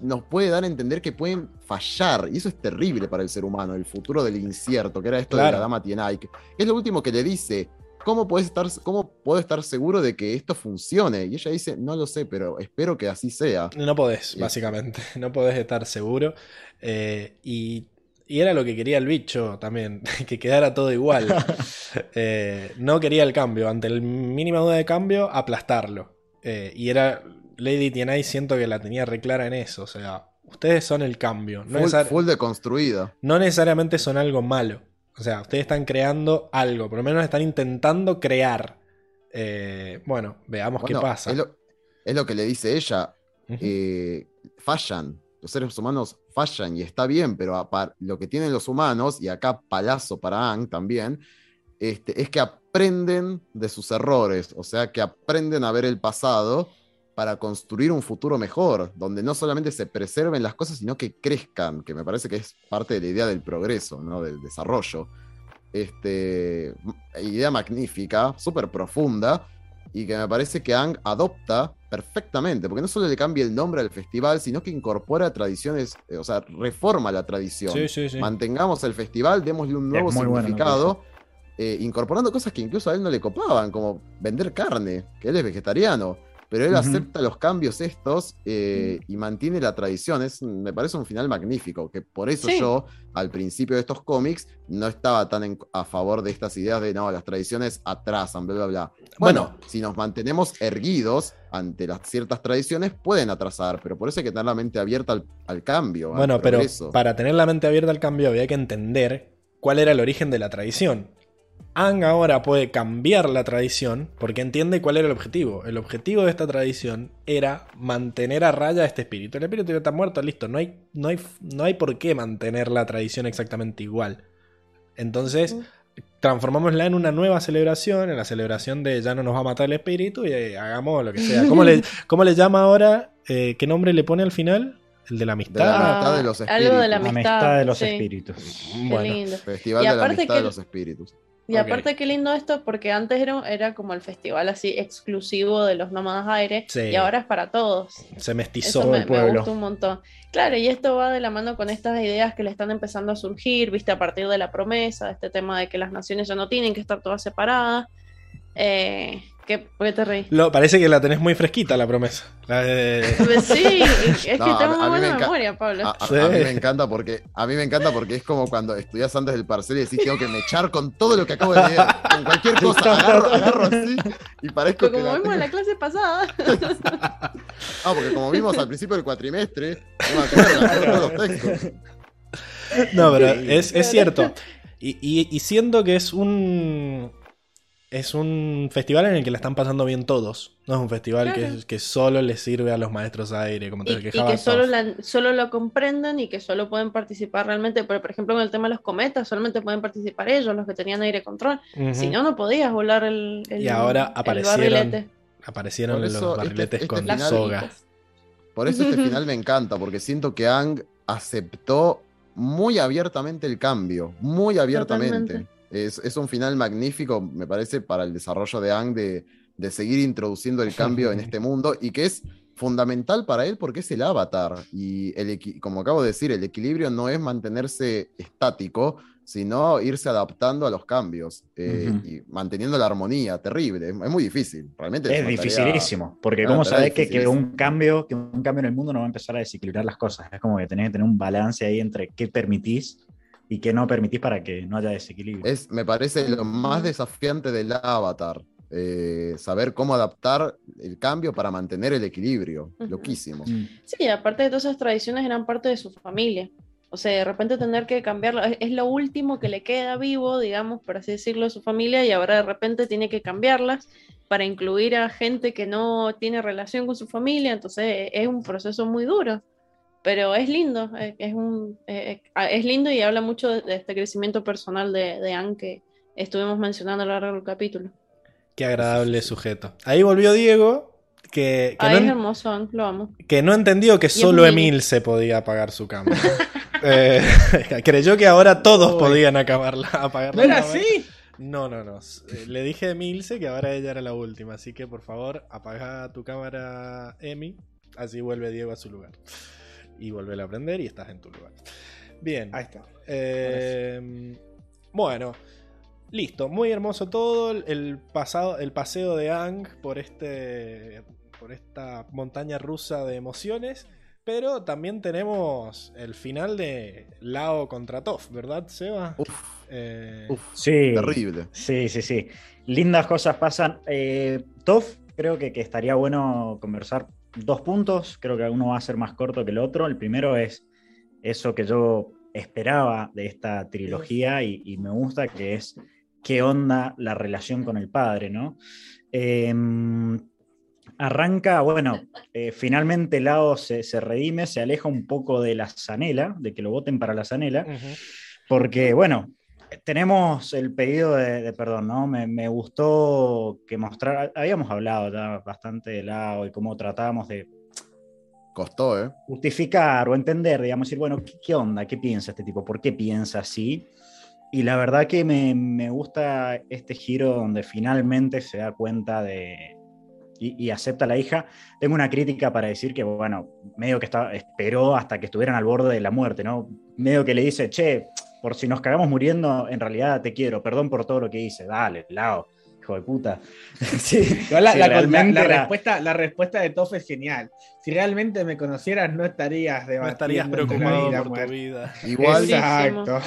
nos puede dar a entender que pueden fallar. Y eso es terrible para el ser humano, el futuro del incierto, que era esto de la dama Tienai. que Es lo último que le dice. ¿Cómo, puedes estar, ¿Cómo puedo estar seguro de que esto funcione? Y ella dice, no lo sé, pero espero que así sea. No podés, básicamente. No podés estar seguro. Eh, y, y era lo que quería el bicho también, que quedara todo igual. Eh, no quería el cambio. Ante el mínima duda de cambio, aplastarlo. Eh, y era. Lady Tianai siento que la tenía re clara en eso. O sea, ustedes son el cambio. No, Full, full deconstruida. no necesariamente son algo malo. O sea, ustedes están creando algo. Por lo menos están intentando crear. Eh, bueno, veamos Bueno, qué pasa. Es lo, es lo que le dice ella. Eh, fallan. Los seres humanos fallan y está bien, pero a par- lo que tienen los humanos, y acá palazo para Ang también, este, es que aprenden de sus errores. O sea, que aprenden a ver el pasado para construir un futuro mejor, donde no solamente se preserven las cosas, sino que crezcan, que me parece que es parte de la idea del progreso, ¿no? del desarrollo. Este, idea magnífica, súper profunda, y que me parece que Ang adopta perfectamente, porque no solo le cambia el nombre al festival, sino que incorpora tradiciones, eh, o sea, reforma la tradición. Sí, sí, sí. Mantengamos el festival, démosle un nuevo bueno significado, eh, incorporando cosas que incluso a él no le copaban, como vender carne, que él es vegetariano. Pero él acepta los cambios estos eh, y mantiene la tradición. Es, me parece un final magnífico, que por eso Sí. yo, al principio de estos cómics, no estaba tan en- a favor de estas ideas de, no, las tradiciones atrasan, bla, bla, bla. Bueno, Bueno. si nos mantenemos erguidos ante las ciertas tradiciones, pueden atrasar, pero por eso hay que tener la mente abierta al, al cambio. al Bueno, pero para tener la mente abierta al cambio había que entender cuál era el origen de la tradición. Ang ahora puede cambiar la tradición porque entiende cuál era el objetivo. El objetivo de esta tradición era mantener a raya este espíritu. El espíritu ya está muerto, listo. No hay, no hay, no hay por qué mantener la tradición exactamente igual. Entonces, transformámosla en una nueva celebración, en la celebración de ya no nos va a matar el espíritu y eh, hagamos lo que sea. ¿Cómo le, cómo le llama ahora? Eh, ¿Qué nombre le pone al final? El de la amistad. De la amistad de los Ah, algo de la espíritus. amistad, Amistad de los sí. espíritus. Bueno. Festival Y de la amistad que- de los espíritus. Y aparte qué lindo esto, porque antes era, era como el festival así exclusivo de los nómadas aire, Sí. y ahora es para todos. se mestizó Eso me, el me pueblo. gusta un montón. Claro, y esto va de la mano con estas ideas que le están empezando a surgir, viste, a partir de la promesa, este tema de que las naciones ya no tienen que estar todas separadas. Eh, ¿qué, ¿Por qué te reí? Lo, parece que la tenés muy fresquita la promesa. La de- Sí, es que No, tengo muy buena enca- memoria, Pablo. A, a- Sí. a mí me encanta porque a mí me encanta porque es como cuando estudias antes del parcial y decís tengo que mechar con todo lo que acabo de leer, con cualquier cosa, agarro, agarro así y parezco Pero que como vimos en la clase pasada. Ah, porque como vimos al principio del cuatrimestre, no me acuerdo, me acuerdo todos los textos. No, pero es, es cierto. Y, y- y siento que es un. Es un festival en el que la están pasando bien todos. No es un festival Claro. que, que solo le sirve a los maestros aire, como te y, y que solo, la- solo lo comprenden y que solo pueden participar realmente, pero por ejemplo en el tema de los cometas, solamente pueden participar ellos, los que tenían aire control. Si no, no podías volar el, el- Y ahora aparecieron. Aparecieron eso los este- barriletes este con final- soga. Por eso este final me encanta, porque siento que Ang aceptó muy abiertamente el cambio, muy abiertamente. Totalmente. Es, es un final magnífico, me parece, para el desarrollo de Ang de, de seguir introduciendo el cambio en este mundo y que es fundamental para él porque es el avatar. Y el, como acabo de decir, el equilibrio no es mantenerse estático, sino irse adaptando a los cambios eh, y manteniendo la armonía. Terrible, es, es muy difícil. Realmente Es tarea- dificilísimo, porque ¿cómo sabes que, que un cambio, que un cambio en el mundo no va a empezar a desequilibrar las cosas? Es como que tenés que tener un balance ahí entre qué permitís y qué no permitís para que no haya desequilibrio. Es, me parece lo más desafiante del avatar. eh, saber cómo adaptar el cambio para mantener el equilibrio. Ujú. Loquísimo. Mm. Sí, aparte de todas esas tradiciones eran parte de su familia. O sea, de repente tener que cambiarlo, es, es lo último que le queda vivo, digamos, por así decirlo, de su familia, y ahora de repente tiene que cambiarlas para incluir a gente que no tiene relación con su familia, entonces es un proceso muy duro. Pero es lindo, eh, es, un, eh, eh, es lindo y habla mucho de, este crecimiento personal de, de Anne que estuvimos mencionando a lo largo del capítulo. Qué agradable sujeto. Ahí volvió Diego, que, que Ay, no, es hermoso, Anne, lo amo. que no entendió que solo Emil se podía apagar su cámara. Eh, creyó que ahora todos Uy. podían acabarla, apagar ¿No era así? No, no, no. Le dije a Emilce que ahora ella era la última, así que por favor apaga tu cámara, Emi, así vuelve Diego a su lugar. Y vuelve a aprender y estás en tu lugar. Bien. Ahí está. Eh, bueno, listo, muy hermoso todo. El pasado, el paseo de Ang por este. por esta montaña rusa de emociones. Pero también tenemos el final de Lao contra Toff, ¿verdad, Seba? Uf, Eh, uf, Sí, terrible. sí, sí, sí. Lindas cosas pasan. Eh, Toff, creo que, que estaría bueno conversar dos puntos. Creo que uno va a ser más corto que el otro. El primero es eso que yo esperaba de esta trilogía y, y me gusta, que es qué onda la relación con el padre, ¿no? Eh, arranca, bueno, eh, finalmente Lao se, se redime, se aleja un poco de la zanela, de que lo voten para la zanela, porque, bueno, tenemos el pedido de, de perdón, ¿no? Me, me gustó que mostrar, habíamos hablado ya bastante de Lao y cómo tratábamos de Costó, ¿eh? justificar o entender, digamos, decir, bueno, ¿qué, qué onda? ¿Qué piensa este tipo? ¿Por qué piensa así? Y la verdad que me, me gusta este giro donde finalmente se da cuenta de, y, y acepta a la hija. Tengo una crítica para decir que, bueno, medio que estaba, esperó hasta que estuvieran al borde de la muerte, ¿no? Medio que le dice, che, por si nos cagamos muriendo, en realidad te quiero, perdón por todo lo que hice, dale, lao, hijo de puta. sí, la, sí, la- la- realmente la era- respuesta, la respuesta de Toff es genial. Si realmente me conocieras, no estarías No estarías debatiendo entre la preocupado vida por tu vida. Igual, Exacto.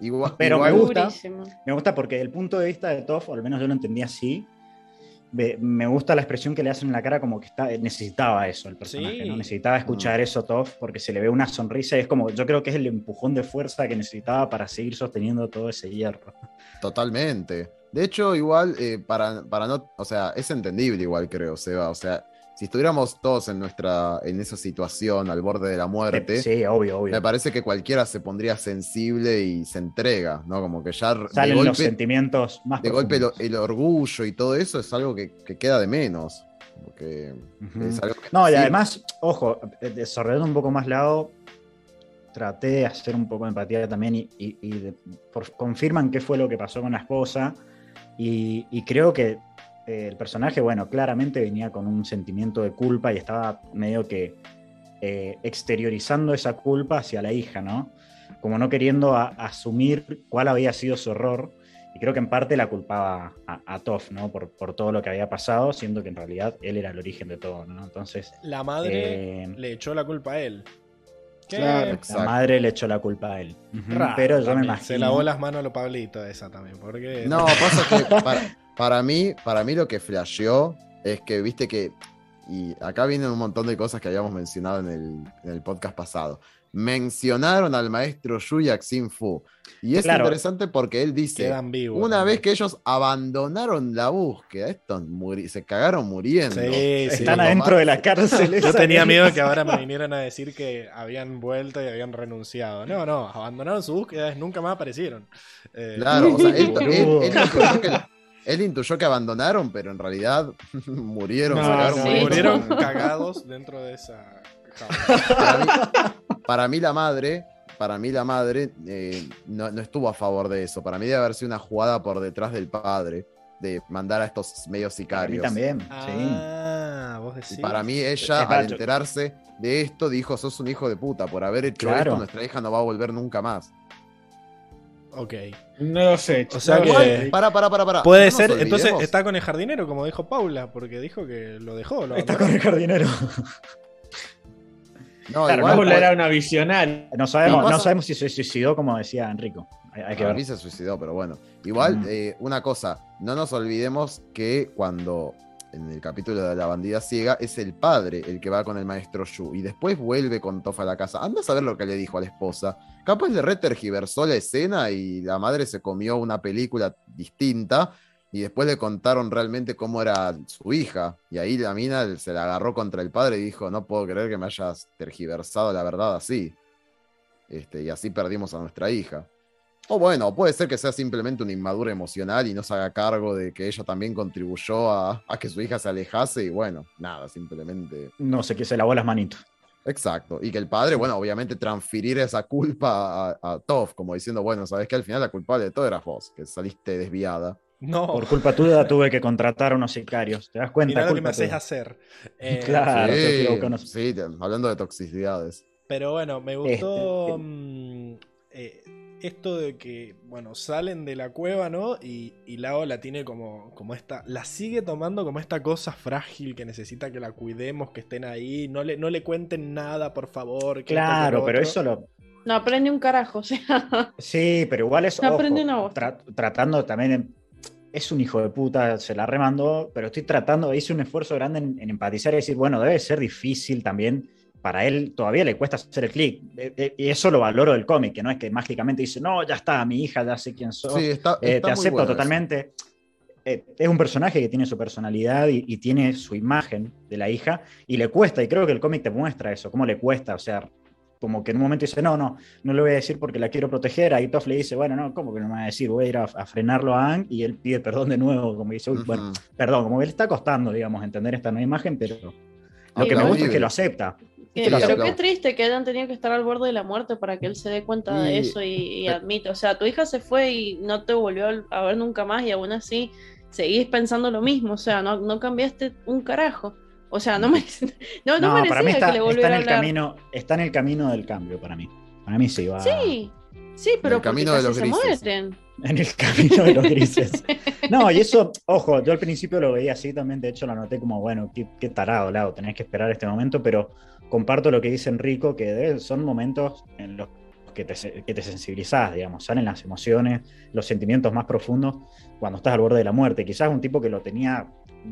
igual, Pero igual- me gusta. Durísimo. Me gusta porque desde el punto de vista de Toff, o al menos yo lo entendí así, me gusta la expresión que le hacen en la cara como que está, necesitaba eso el personaje, Sí. ¿no? Necesitaba escuchar eso Toff porque se le ve una sonrisa y es como, yo creo que es el empujón de fuerza que necesitaba para seguir sosteniendo todo ese hierro. Totalmente. De hecho, igual, eh, para, para no, o sea, es entendible igual, creo, Seba. O sea, si estuviéramos todos en nuestra, en esa situación, al borde de la muerte, Sí, obvio, obvio. me parece que cualquiera se pondría sensible y se entrega, ¿no? Como que ya Salen los sentimientos más de golpe el orgullo y todo eso es algo que, que queda de menos. Porque Ujú. es algo que No, y además, ojo, eh, desarrollando un poco más lado, traté de hacer un poco de empatía también y, y- y de- por- confirman qué fue lo que pasó con la esposa y, y creo que el personaje, bueno, claramente venía con un sentimiento de culpa y estaba medio que eh, exteriorizando esa culpa hacia la hija, ¿no? Como no queriendo a- asumir cuál había sido su error. Y creo que en parte la culpaba a, a Toff, ¿no? Por, por todo lo que había pasado, siendo que en realidad él era el origen de todo, ¿no? Entonces, La madre eh, le echó la culpa a él. Claro. Exacto. la madre le echó la culpa a él. Raro Pero yo me imagino. Se lavó las manos a lo Pablito esa también. Porque No, pasa que para, para mí, para mí lo que flasheó es que, viste que, y acá vienen un montón de cosas que habíamos mencionado en el, en el podcast pasado. Mencionaron al maestro Yu y a Xin Fu. Y es Claro. interesante porque él dice, una también. vez que ellos abandonaron la búsqueda, estos se cagaron muriendo. Sí, sí. Están adentro más- de la cárcel. Yo tenía miedo que ahora me vinieran a decir que habían vuelto y habían renunciado. No, no, abandonaron su búsqueda y nunca más aparecieron. Eh, Claro, o sea, él, él-. Él intuyó que abandonaron, pero en realidad murieron, No, no, sí, murieron cagados dentro de esa para mí, para mí la madre, para mí la madre eh, no, no estuvo a favor de eso. Para mí debe haber sido una jugada por detrás del padre de mandar a estos medios Para mí sicarios. también, sí. Ah, vos decís. Y para mí ella, Es al enterarse de esto, dijo, sos un hijo de puta, por haber hecho Claro. esto, nuestra hija no va a volver nunca más. Ok. No lo sé. O sea no que-. Para, para, para, para. Puede No ser, entonces está con el jardinero, como dijo Paula, porque dijo que lo dejó. Lo Está con el jardinero. No, Claro, igual, Paula era una visionaria. No sabemos, No sabemos si se suicidó, como decía Enrico. Hay, hay que Para ver. mí se suicidó, pero bueno. Igual, Mm. eh, una cosa, no nos olvidemos que cuando en el capítulo de la bandida ciega es el padre el que va con el maestro Yu y después vuelve con Tofa a la casa. Anda a saber lo que le dijo a la esposa. Capaz le retergiversó la escena y la madre se comió una película distinta y después le contaron realmente cómo era su hija. Y ahí la mina se la agarró contra el padre y dijo, no puedo creer que me hayas tergiversado la verdad así. Este, y así perdimos a nuestra hija. O bueno, puede ser que sea simplemente una inmadura emocional y no se haga cargo de que ella también contribuyó a, a que su hija se alejase y bueno, nada, simplemente... No sé, que se lavó las manitos. Exacto. Y que el padre, bueno, obviamente transferir esa culpa a, a Toph, como diciendo, bueno, sabes que al final la culpable de todo eras vos, que saliste desviada. No, Por culpa tuya tuve que contratar a unos sicarios. ¿Te das cuenta? mirá lo que me Culpa haces tuya. hacer. Eh, Claro, sí, sí, hablando de toxicidades. Pero bueno, me gustó Este, mm, eh, esto de que, bueno, salen de la cueva, ¿no? Y, y Lao la tiene como, como esta, la sigue tomando como esta cosa frágil que necesita que la cuidemos, que estén ahí, no le, no le cuenten nada, por favor. que Claro, pero eso lo. No aprende un carajo, o sea. Sí, pero igual es. No ojo, aprende una tra- tratando también. en- Es un hijo de puta, se la remandó, pero estoy tratando, hice un esfuerzo grande en, en empatizar y decir, bueno, debe ser difícil también. Para él todavía le cuesta hacer el clic. Eh, eh, Y eso lo valoro del cómic, que no es que mágicamente dice, no, ya está, mi hija ya sé quién soy. Sí, está, Eh, está te muy acepto bueno totalmente. Eh, es un personaje que tiene su personalidad y, y tiene su imagen de la hija y le cuesta, y creo que el cómic te muestra eso, cómo le cuesta, o sea, como que en un momento dice, no, no, no le voy a decir porque la quiero proteger, ahí Toff le dice, bueno, no, ¿cómo que no me va a decir? Voy a ir a, a frenarlo a Ang y él pide perdón de nuevo, como dice, uy, bueno, Ujú. perdón, como que le está costando, digamos, entender esta nueva imagen, pero lo que me gusta es que lo acepta. Que- pero claro. qué triste que hayan tenido que estar al borde de la muerte para que él se dé cuenta de eso y, y admite. O sea, tu hija se fue y no te volvió a ver nunca más y aún así seguís pensando lo mismo, o sea, no, no cambiaste un carajo. O sea, no me, no, no, No, para mí está, que le está en el hablar. camino, está en el camino del cambio para mí. Para mí sí va Sí, sí, pero el camino de los se grises. mueren. en el camino de los grises. No, y eso, ojo, yo al principio lo veía así también, de hecho lo noté como, bueno, qué, qué tarado, Lau, tenés que esperar este momento, pero comparto lo que dice Enrico, que de- son momentos en los que te, que te sensibilizás, digamos, salen las emociones, los sentimientos más profundos cuando estás al borde de la muerte. Quizás un tipo que lo tenía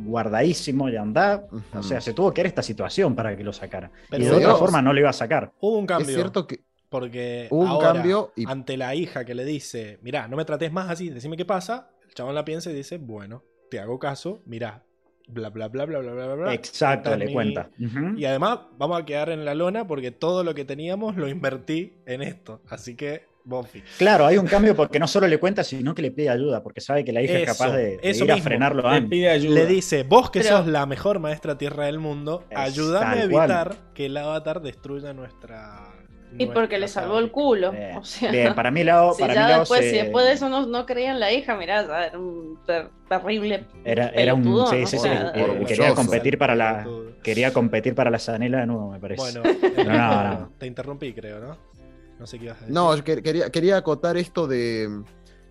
guardadísimo y andá, o sea, se tuvo que ver esta situación para que lo sacara. Pero y de otra forma no lo iba a sacar. Hubo un Es cambio. cierto que Porque hubo un ahora, cambio y ante la hija que le dice, mirá, no me trates más así, decime qué pasa, el chabón la piensa y dice, bueno, te hago caso, mirá, bla, bla, bla, bla, bla, bla, bla. Exacto, le mi- cuenta. Y además vamos a quedar en la lona porque todo lo que teníamos lo invertí en esto. Así que, Bonfi. Claro, hay un cambio porque no solo le cuenta, sino que le pide ayuda, porque sabe que la hija es capaz de, ir a frenarlo Le antes. pide ayuda. Le dice, vos que Pero- sos la mejor maestra tierra del mundo, Es ayúdame a cual. evitar que el avatar destruya nuestra... Y porque le salvó el culo. Bien, O sea, bien, para mí Lao, si para ya mí Lao después, se- si después de eso no, no creía en la hija, mirá, ya era un ter- terrible. era, era un sí, sí, sí, sea, eh, quería competir para la quería competir para la zanela de nuevo, me parece. Bueno, no, no. te interrumpí, creo, ¿no? No sé qué ibas a decir. No, yo que- quería, quería acotar esto de,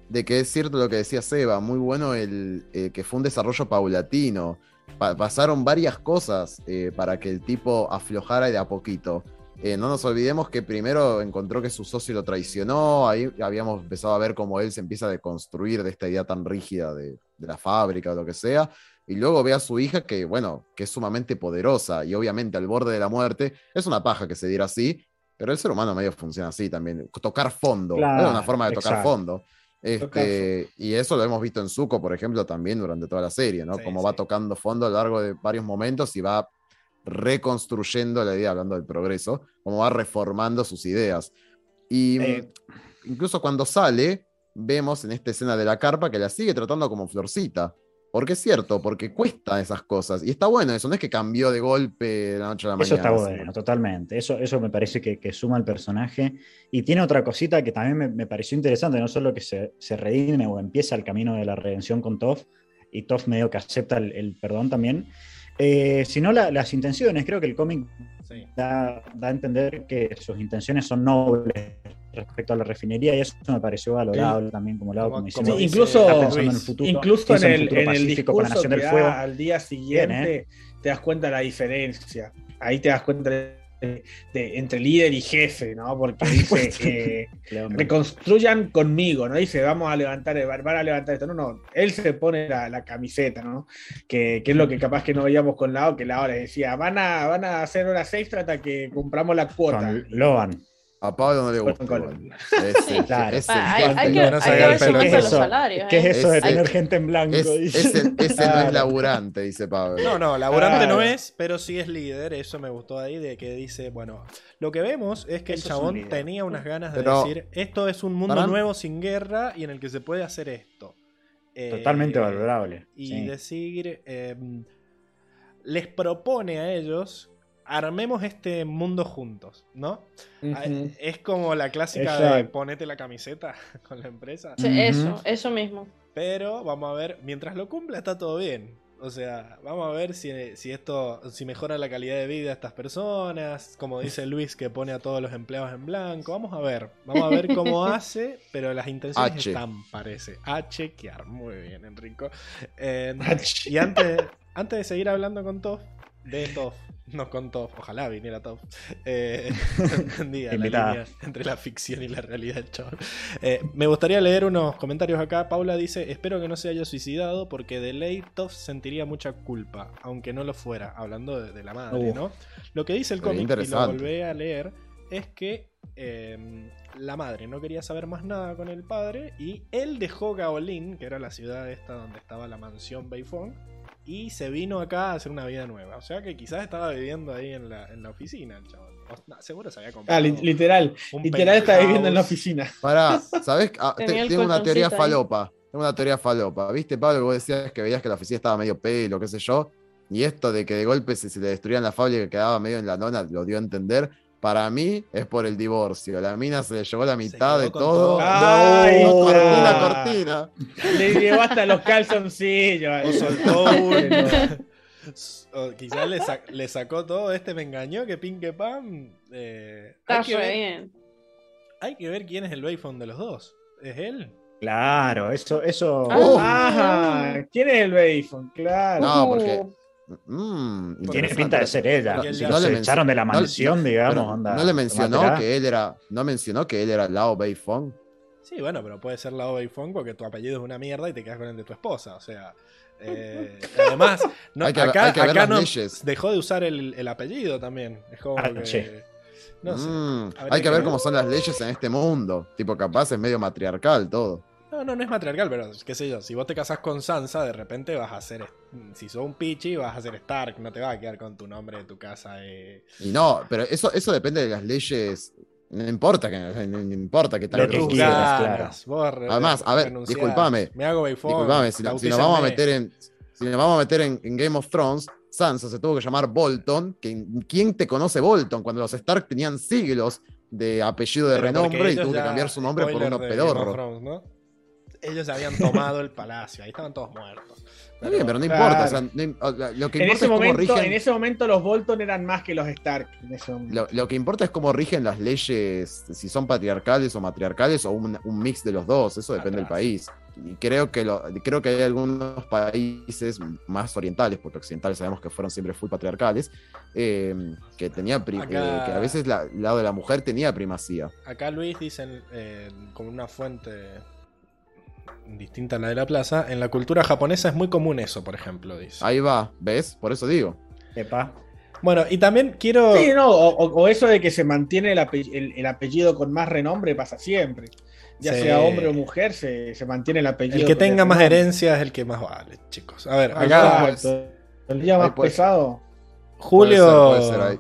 de que es cierto lo que decía Seba, muy bueno el eh, que fue un desarrollo paulatino. Pa- pasaron varias cosas eh, para que el tipo aflojara de a poquito. Eh, no nos olvidemos que primero encontró que su socio lo traicionó, ahí habíamos empezado a ver cómo él se empieza a deconstruir de esta idea tan rígida de, de la fábrica o lo que sea, y luego ve a su hija que, bueno, que es sumamente poderosa y obviamente al borde de la muerte, es una paja que se diera así, pero el ser humano medio funciona así también, tocar fondo, Claro, es una forma de tocar exacto. fondo. Este, y eso lo hemos visto en Zuko, por ejemplo, también durante toda la serie, ¿no? Sí, Como sí. va tocando fondo a lo largo de varios momentos y va reconstruyendo la idea, hablando del progreso, como va reformando sus ideas. Y Eh. mm, incluso cuando sale, vemos en esta escena de la carpa que la sigue tratando como florcita. Porque es cierto, porque cuesta esas cosas. Y está bueno eso, no es que cambió de golpe de la noche a la Eso mañana. está bueno, totalmente. Eso, eso me parece que, que suma al personaje. Y tiene otra cosita que también me, me pareció interesante, no solo que se, se redime o empieza el camino de la redención con Toph, y Toph medio que acepta el, el perdón también, eh, sino la- las intenciones. Creo que el cómic Sí. da, da a entender que sus intenciones son nobles respecto a la refinería y eso me pareció valorable también como lado Como- como incluso- en el futuro, Incluso en el en el discurso Nación que del Fuego. al día siguiente, Bien, te das cuenta de la diferencia. Ahí te das cuenta de, de- entre líder y jefe, ¿no? Porque dice, eh, reconstruyan conmigo, ¿no? Dice, vamos a levantar, van a levantar esto. No, no, él se pone la, la camiseta, ¿no? Que, que es lo que capaz que no veíamos con Lao, que Lao le decía, van a, van a hacer horas extra hasta que compramos la cuota. Con Loan. A Pablo no le gusta. Con- igual. Es el- Claro. es el Ah, hay, hay que, No, hay que ver el si pelo. aumenta ¿Qué es los eso? salarios. ¿Qué es ¿eh? eso de tener gente en blanco? Es- ese, ese no es laburante, dice Pablo. No, no, laburante Claro. no es, pero sí es líder. Eso me gustó ahí de que dice, bueno, lo que vemos es que Eso el un chabón tenía unas ganas de Pero- decir, esto es un mundo nuevo sin guerra y en el que se puede hacer esto. Eh, Totalmente valorable. Y sí. decir, eh, les propone a ellos, armemos este mundo juntos, ¿no? Ah. Es como la clásica de ponete la camiseta con la empresa. Sí. Eso, eso mismo. Pero vamos a ver, mientras lo cumpla está todo bien. O sea, vamos a ver si, si esto, si mejora la calidad de vida de estas personas, como dice Luis que pone a todos los empleados en blanco. Vamos a ver, vamos a ver cómo hace, pero las intenciones H. están, parece. A chequear, muy bien, Enrico. Eh, H. y antes, antes de seguir hablando con Toff, de Toff, no con Toff, ojalá viniera Toff. Eh, la línea entre la ficción y la realidad, chaval. Eh, me gustaría leer unos comentarios acá. Paula dice: Espero que no se haya suicidado porque de ley Toff sentiría mucha culpa, aunque no lo fuera. Hablando de, de la madre. ¿no? Lo que dice el cómic, y lo volví a leer, es que eh, la madre no quería saber más nada con el padre y él dejó Gaolin, que era la ciudad esta donde estaba la mansión Beifong, y se vino acá a hacer una vida nueva. O sea que quizás estaba viviendo ahí en la, en la oficina el no, seguro se había comprado. Ah, li- literal. Literal está penthouse. viviendo en la oficina. Pará, ¿sabes? Ah, te- tengo una teoría ahí. falopa. Tengo una teoría falopa. ¿Viste, Pablo? que Vos decías que veías que la oficina estaba medio pelo, qué sé yo. Y esto de que de golpe se, se le destruían la fábrica que quedaba medio en la nona, lo dio a entender. Para mí es por el divorcio. La mina se le llevó la mitad de todo. todo. Ay, No, cortina, está. cortina. Le llevó hasta los calzoncillos. O soltó un. o quizás le, sa- le sacó todo, este me engañó, que pin que pam. eh, Está hay, que ver, bien. hay que ver quién es el Bayfon de los dos. ¿Es él? Claro, eso, eso. Ah, Ajá, ¿quién es el Bayfon? Claro. No, porque- Uh, Mm, Tiene pinta de ser ella. Porque Si él no se le echaron de la no- mansión, digamos. Onda, no le mencionó que él era. No mencionó que él era Lao Beifong. Sí, bueno, pero puede ser la Bayfon porque tu apellido es una mierda y te quedas con el de tu esposa. O sea. eh, además, no, Hay que- acá, hay que ver acá las no leyes. dejó de usar el, el apellido también. Es como Ah, que. sí. No sé. Mm, hay que ver. cómo son las leyes en este mundo. Tipo, capaz es medio matriarcal todo. No, no, no es matriarcal, pero qué sé yo, si vos te casás con Sansa, de repente vas a ser, si sos un pichi, vas a ser Stark, no te vas a quedar con tu nombre de tu casa. eh. Y no, pero eso, eso depende de las leyes. No importa que, no importa que tal que quieras, vos Además, a ver, renunciás. disculpame. Me hago Bayfon. Disculpame, si, no- si nos vamos a meter en. Si nos vamos a meter en, en Game of Thrones, Sansa se tuvo que llamar Bolton. Que, ¿Quién te conoce Bolton? Cuando los Stark tenían siglos de apellido de renombre y tuvo que cambiar su nombre por uno pedorro. ¿no? Ellos habían tomado el palacio, ahí estaban todos muertos. Está bien, pero no Claro. importa. o sea, no im- o- la- lo que En ese, es cómo momento, rigen. en ese momento los Bolton eran más que los Stark. En ese momento. Lo, lo que importa es cómo rigen las leyes, si son patriarcales o matriarcales o un, un mix de los dos, eso depende del país. Y creo que, lo, creo que hay algunos países más orientales, porque occidentales sabemos que fueron siempre full patriarcales, eh, que, tenía pri- Acá- eh, que a veces la- el lado de la mujer tenía primacía. Acá Luis dicen, eh, con una fuente distinta a la de la plaza, en la cultura japonesa es muy común eso, por ejemplo, dice. Ahí va, ¿ves? Por eso digo. Epa. Bueno, y también quiero... Sí, no, o, eso de que se mantiene el, ape- el- el apellido con más renombre pasa siempre. Ya Sí. sea hombre o mujer, se, se mantiene el apellido. El que tenga más herencia es el que más vale, chicos. A ver, acá Exacto. El día más pesado. Julio... Puede ser, puede ser ahí.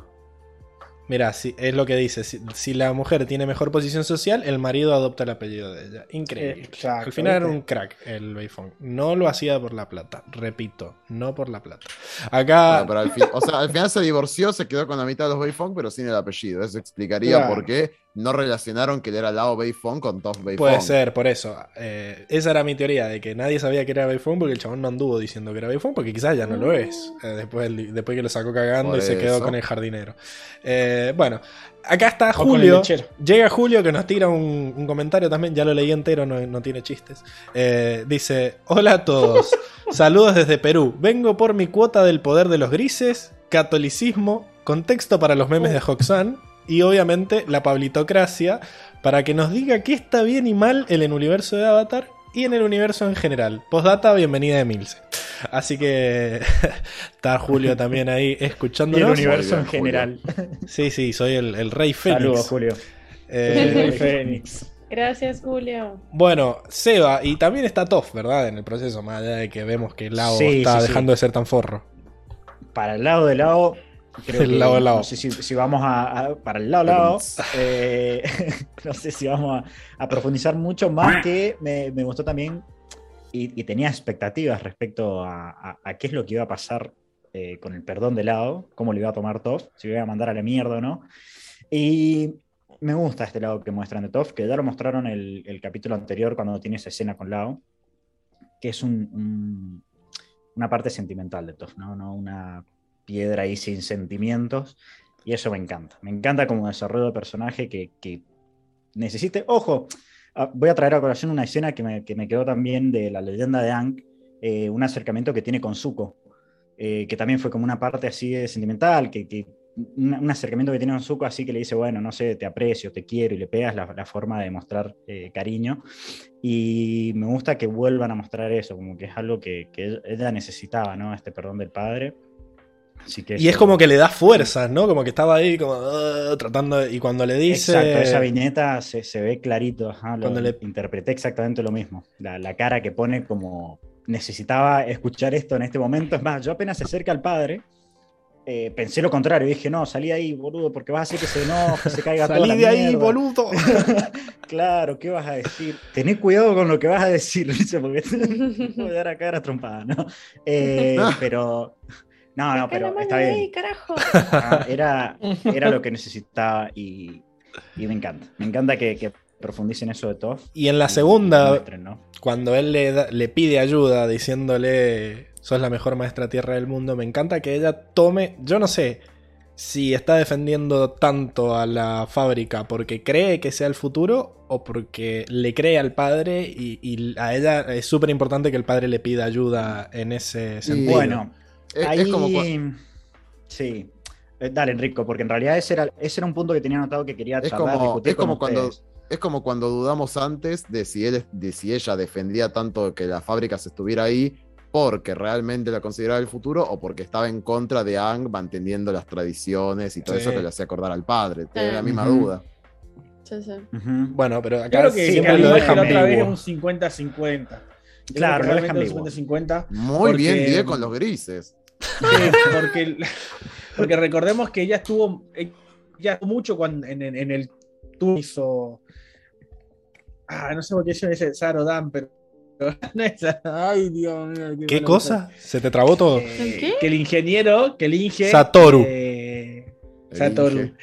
Mira, si, es lo que dice. Si, si la mujer tiene mejor posición social, el marido adopta el apellido de ella. Increíble. Exacto, Al final era un crack el Beifong. No lo hacía por la plata. Repito, no por la plata. Acá. Bueno, pero al fin- o sea, al final se divorció, se quedó con la mitad de los Beifong, pero sin el apellido. Eso explicaría Claro. por qué no relacionaron que él era Lao Beifong con Toph Beifong. Puede ser, por eso. Eh, esa era mi teoría, de que nadie sabía que era Beifong porque el chabón no anduvo diciendo que era Beifong, porque quizás ya no lo es. eh, después, después que lo sacó cagando Por y se quedó con el jardinero. Eh, bueno, acá está O Julio. Llega Julio que nos tira un, un comentario también, ya lo leí entero, no, no tiene chistes. Eh, dice, hola a todos, saludos desde Perú, vengo por mi cuota del poder de los grises, catolicismo, contexto para los memes de Hoxan y obviamente la pablitocracia para que nos diga qué está bien y mal en el universo de Avatar y en el universo en general. Postdata, bienvenida de Milce. Así que está Julio también ahí Y el escuchándonos. universo en general. Sí, sí, soy el, el rey Fénix. Saludos, Julio. Eh, El Rey Fénix. Gracias, Julio. Bueno, Seba, y también está Toff, ¿verdad? En el proceso, más allá de que vemos que Lao Sí, está sí, sí. dejando de ser tan forro. Para el lado de lado. Creo El que- lado lado. No sé si, si vamos a, a- Para el lado lado. eh, no sé si vamos a, a profundizar mucho más que me, me gustó también. Y, y tenía expectativas respecto a, a- a qué es lo que iba a pasar eh, con el perdón de lado, cómo lo iba a tomar Toff, si lo iba a mandar a la mierda o no. Y me gusta este lado que muestran de Toff, que ya lo mostraron el, el capítulo anterior cuando tiene esa escena con Lao, que es un- un- una parte sentimental de Toff, ¿no? no una piedra ahí sin sentimientos. Y eso me encanta. Me encanta como desarrollo de personaje que, que necesite. Ojo, ah, voy a traer a colación una escena que me, que me quedó también de la leyenda de Aang, eh, un acercamiento que tiene con Zuko, eh, que también fue como una parte así de sentimental, que, un, acercamiento que tiene con Zuko, así que le dice, bueno, no sé, te aprecio, te quiero, y le pegas la, la forma de mostrar eh, cariño. Y me gusta que vuelvan a mostrar eso, como que es algo que, que ella necesitaba, ¿no? Este perdón del padre. Así que Y es como que le da fuerzas, ¿no? Como que estaba ahí como "Ah", tratando de- y cuando le dice Exacto, esa viñeta se, se ve clarito. ajá, lo- Cuando le- Interpreté exactamente lo mismo. La, la cara que pone como necesitaba escuchar esto en este momento. Es más, yo apenas se acerca al padre, eh, pensé lo contrario. Dije, no, salí de ahí, boludo, porque vas a hacer que se enoje, se caiga toda salí la de ahí, mierda". boludo. claro, ¿qué vas a decir? Tené cuidado con lo que vas a decir, dice, porque te puedo dar a cara trompada, ¿no? Eh, pero No, no, pero está bien. ahí, carajo. Ah, era, era lo que necesitaba y, y me encanta. Me encanta que, que profundicen eso de Toph. Y en la y segunda, muestren, ¿no? cuando él le, da- le pide ayuda diciéndole, sos la mejor maestra tierra del mundo, me encanta que ella tome, yo no sé si está defendiendo tanto a la fábrica porque cree que sea el futuro o porque le cree al padre y, y a ella es súper importante que el padre le pida ayuda en ese sentido. Bueno, Es, ahí... es como cua- Sí. Eh, Dale, Enrico, porque en realidad ese era, ese era un punto que tenía anotado que quería Es charlar, como- discutir es como con cuando- ustedes. es como cuando dudamos antes de si, él, de si ella defendía tanto que la fábrica se estuviera ahí porque realmente la consideraba el futuro o porque estaba en contra de Ang manteniendo las tradiciones y todo Sí. eso que le hacía acordar al padre. Tiene la misma Ujú. duda. Sí, sí. Ujú. Bueno, pero acá creo que, siempre que lo dejan la otra vez es un 50-50. Creo Claro, que lo dejan un ambiguo. 50-50. Muy Porque- bien, 10 con los grises. Porque, porque recordemos que ella estuvo ella estuvo mucho cuando, en, en- en el tour hizo. Ah, no sé por qué yo dice Sarodan, pero. no es- Ay, Dios mío. ¿Qué cosa? ¿Se te trabó todo? que- ¿El qué? Que el ingeniero, que el Inge. Satoru. eh, El Satoru. Inge.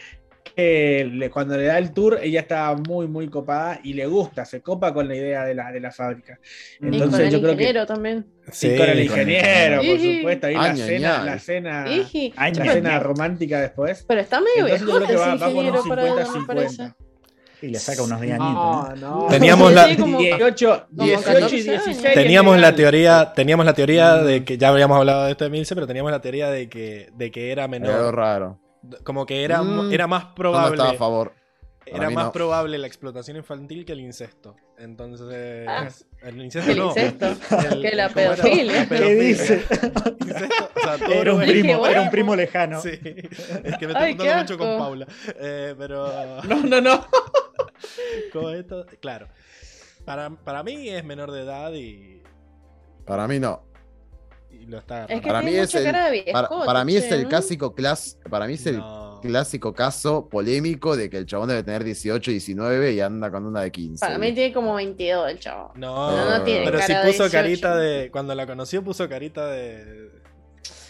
Que le- cuando le da el tour, ella está muy, muy copada y le gusta, se copa con la idea de la, de la fábrica. Y con Entonces, el yo creo que. ingeniero también. Sí, con el con el ingeniero, por supuesto. Ahí la cena, la cena, la cena romántica después. Pero está medio Entonces yo viejo creo que va, va con un ingeniero para ella, me 50-50. parece. Y le saca unos 10 añitos. ¿no? No, no. Teníamos Sí, la- sí, como- 18, como 18 y 14 años. 16. Teníamos es la legal. teoría, teníamos la teoría Mm. de que ya habíamos hablado de esto de Milce, pero teníamos la teoría de que, de que era Era algo menor. raro. Como que era, Mm, era más Yo no probable. estaba a favor. era Para más no. probable la explotación infantil que el incesto. Entonces. Ah. el incesto Que el no. incesto. El- Que la pedofilia. ¿Qué dice? Incesto, o sea, todo Era un primo, bueno. era un primo lejano. Sí, es que me está juntando mucho con. Paula. Eh, pero. No, no, no. como esto, claro. Para, para mí es menor de edad y, Para mí no. Y lo está Es que Para mí es el- cara de Para, para mí es el ¿no? clásico clas, para mí es el No. clásico caso polémico de que el chabón debe tener 18, 19 y anda con una de 15. Para mí tiene como 22 el chavo. No, Pero no tiene pero de puso 18. carita de. Cuando la conoció, puso carita de.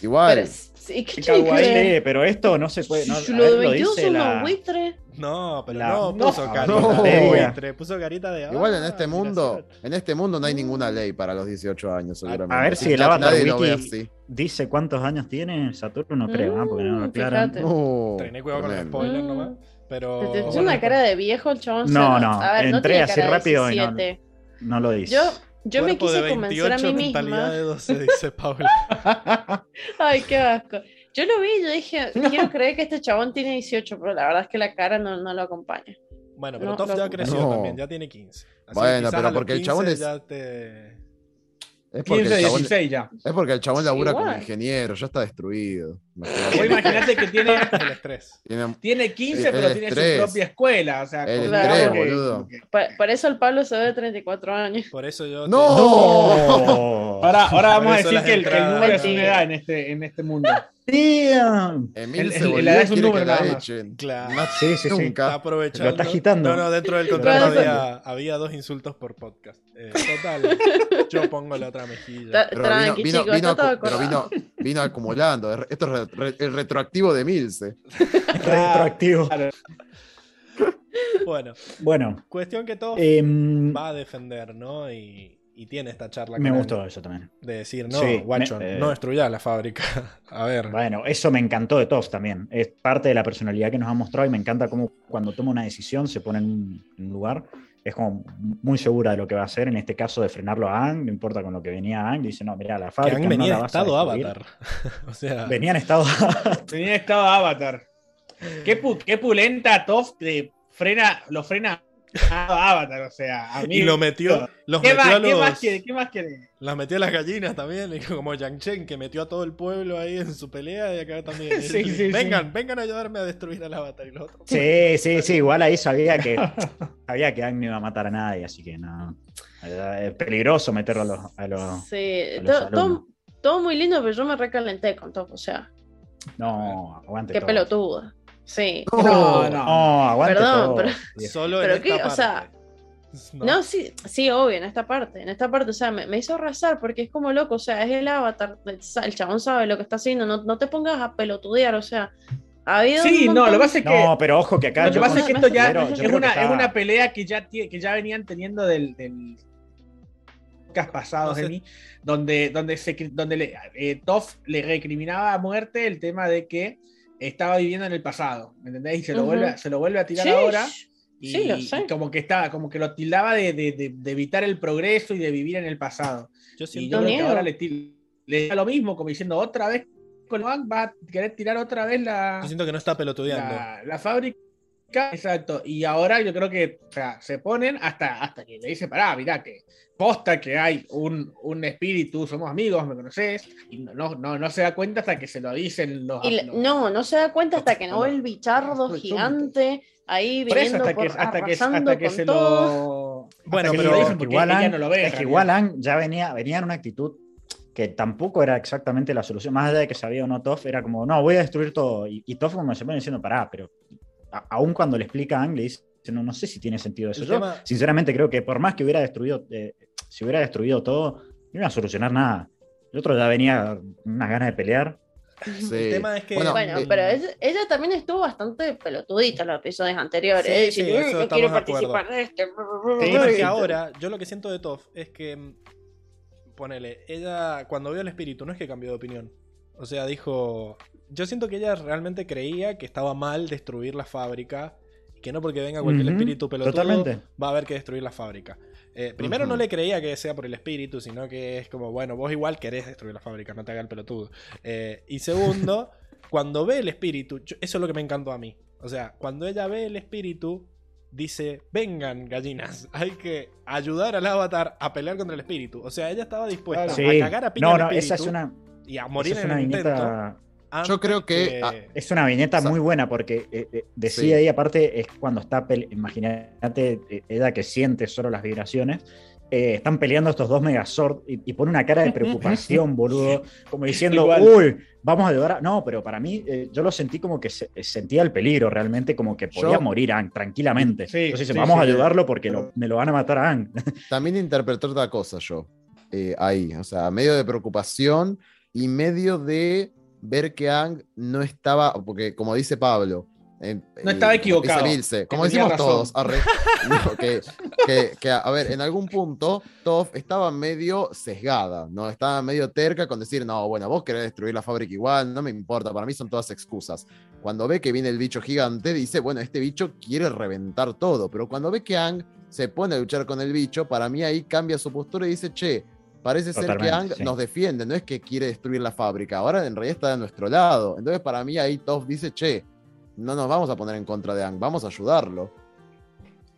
Igual. Pero sí, qué Qué kawaii, pero esto no se puede. No, lo ver, de lo 22 dice la- buitres. No, pero La- no no, puso carita no. de buitre, puso carita de. Igual en "Ah, este mundo, Seth". en este mundo no hay ninguna ley para los 18 años, seguramente. a ver si el Avatar Wiki- así. Dice cuántos años tiene Saturno, no creo, ¿no? porque no lo Mm, aclaran. No, Tené cuidado con los tremendo. spoilers Mm. nomás. Pero. Te- una cara de viejo el chabón. No, no, A ver, no entré tiene así rápido y no- 17. No lo dice. Yo, yo me quise de convencer a 28, mí mentalidad misma. de 12, dice Paula. Ay, qué asco. Yo lo vi y yo dije, quiero creer que este chabón tiene 18, pero la verdad es que la cara no, no lo acompaña. Bueno, pero No, ya creció No. también, ya tiene 15. Así Bueno, pero porque el 15 chabón es- ya te- Es porque, 15, el chabón, 16 ya. es porque el chabón labura como Igual. ingeniero, ya está destruido. Vos Imagínate. que tiene, el estrés. Tiene- tiene 15, El pero tiene estrés. su propia escuela. O sea, El estrés, que- boludo. Por, por eso el Pablo se ve de 34 años. Por eso yo. ¡No! ¡No! Ahora, ahora vamos a decir que el, número es una edad en este, en este mundo. Damn. Emil El- se el- volvió la edad y es un quiere número que la nada más. echen. Claro. Más Sí, sí, sí. Está aprovechando. Lo está agitando. No, no, dentro del contrato había, había dos insultos por podcast. Eh, total, yo pongo la otra mejilla. Pero Tranqui, vino, pero vino, vino acumulando. Esto es re- el retroactivo de Milce. Retroactivo. Claro. Bueno, Bueno, cuestión que todo em, va a defender, ¿no? Y, y tiene esta charla me gustó eso también. de decir, no, Sí, guacho, me- eh, no destruyas la fábrica. A ver, Bueno, eso me encantó de Toff también. Es parte de la personalidad que nos ha mostrado y me encanta cómo cuando toma una decisión se pone en un, en un lugar. Es como muy segura de lo que va a hacer. En este caso, de frenarlo a Ang, no importa con lo que venía Ang. Dice, no, mira, la que fábrica. han no venido la en estado destruir". avatar. o sea, Venía en estado. Tenía estado Avatar. Qué, pu- qué pulenta Toff de frena, lo frena a Avatar, o sea, a mí. y lo metió, los ¿Qué metió más, a ¿qué los, más quiere? ¿Qué más quiere? las metió a las gallinas también, como Yang Chen que metió a todo el pueblo ahí en su pelea y acá también. Sí, sí, sí. vengan, vengan a ayudarme a destruir al avatar y los otros. sí, sí, sí. Igual ahí sabía que sabía que Ang no iba a matar a nadie, así que no. Es peligroso meterlo a los. A los Sí, los todo, todo, alumnos. todo muy lindo, pero yo me recalenté con todo. O sea, no, aguante qué todo. pelotuda. Sí. No, no. No, aguante Perdón, todo. pero-. Solo Pero en qué, esta o sea, parte. No, sí, sí, obvio, en esta parte, en esta parte, o sea, me, me hizo arrasar porque es como loco, o sea, es el avatar, el, el chabón sabe lo que está haciendo, no, no te pongas a pelotudear, o sea, ha habido Sí, no, lo que pasa es que. No, pero ojo que acá. Lo que pasa es que esto ya es una, está- es una pelea que ya, que ya venían teniendo del, del podcast pasados de mí, donde, donde, se, donde le, eh, Toff le recriminaba a muerte el tema de que estaba viviendo en el pasado, ¿me entendés? Y se lo, vuelve, a- se lo vuelve a tirar Sí, ahora. Y, sí, lo sé. y como que estaba, como que lo tildaba de, de- de- de evitar el progreso y de vivir en el pasado. Yo Y siento yo No creo que ahora le, le da lo mismo, como diciendo otra vez con Van va a querer tirar otra vez la, Yo siento que no está pelotudeando. la, la fábrica. Exacto. Y ahora yo creo que o sea, se ponen hasta, hasta que le dice, pará, mirá, que posta que hay un, un espíritu, somos amigos, me conoces, y no, no, no, no se da cuenta hasta que se lo dicen los. Y los- no, no se da cuenta hasta que no ve el bichardo gigante ahí Por eso, hasta por, que, hasta que, hasta que se todo. lo. Bueno, pero- lo dicen igual Ang- no lo ve. es que igual Ang ya venía, venía en una actitud que tampoco era exactamente la solución, más allá de que sabía o no Toff, era como, no, voy a destruir todo. Y, y Toff como se pone diciendo, pará, pero aún cuando le explica a Ang, le dice, no, no sé si tiene sentido eso. El Yo, tema- sinceramente, creo que por más que hubiera destruido, eh, si hubiera destruido todo, no iba a solucionar nada. El otro ya venía unas ganas de pelear. Sí. El tema es que. Bueno, Bueno, eh, pero ella, ella también estuvo bastante pelotudita en los episodios anteriores. Sí, ¿eh? sí, eso "Uy, no quiero de acuerdo. participar de este. Es que ahora, yo lo que siento de Toff es que. mm, Ponele, ella cuando vio el espíritu, no es que cambió de opinión. O sea, dijo. Yo siento que ella realmente creía que estaba mal destruir la fábrica. Y que no porque venga cualquier espíritu pelotudo totalmente. va a haber que destruir la fábrica. Eh, primero no le creía que sea por el espíritu, sino que es como, bueno, vos igual querés destruir la fábrica, no te haga el pelotudo. Eh, y segundo, cuando ve el espíritu, yo- eso es lo que me encantó a mí. O sea, cuando ella ve el espíritu, dice, vengan gallinas, hay que ayudar al avatar a pelear contra el espíritu. O sea, ella estaba dispuesta. Sí. a cagar a piña No, al no, esa es una, y a esa morir es en una el intento. viñeta Yo creo que- ah, Es una viñeta muy buena porque eh, eh, decía sí. ahí, aparte, es cuando está, imagínate, eh, ella que siente solo las vibraciones, eh, están peleando estos dos Megazord y, y pone una cara de preocupación, boludo, como diciendo, Igual. uy, vamos a ayudar a... No, pero para mí, eh, yo lo sentí como que se- sentía el peligro realmente, como que podía Yo- morir Ang tranquilamente. Sí, Entonces dice, sí, vamos sí, a ayudarlo porque lo- me lo van a matar a Ang. También interpreté otra cosa yo eh, ahí, o sea, medio de preocupación y medio de ver que Ang no estaba, porque como dice Pablo, eh, No estaba eh, equivocado, como decimos razón. todos, arre, no, que, que- que, a ver, en algún punto Toff estaba medio sesgada, ¿no? Estaba medio terca con decir, no, bueno, vos querés destruir la fábrica igual, no me importa, para mí son todas excusas. Cuando ve que viene el bicho gigante, dice, bueno, este bicho quiere reventar todo, pero cuando ve que Ang se pone a luchar con el bicho, para mí ahí cambia su postura y dice, che, parece ser que sí. nos defiende, no es que quiere destruir la fábrica, ahora en realidad está de nuestro lado. Entonces para mí ahí Toff dice, che, no nos vamos a poner en contra de Ang, vamos a ayudarlo.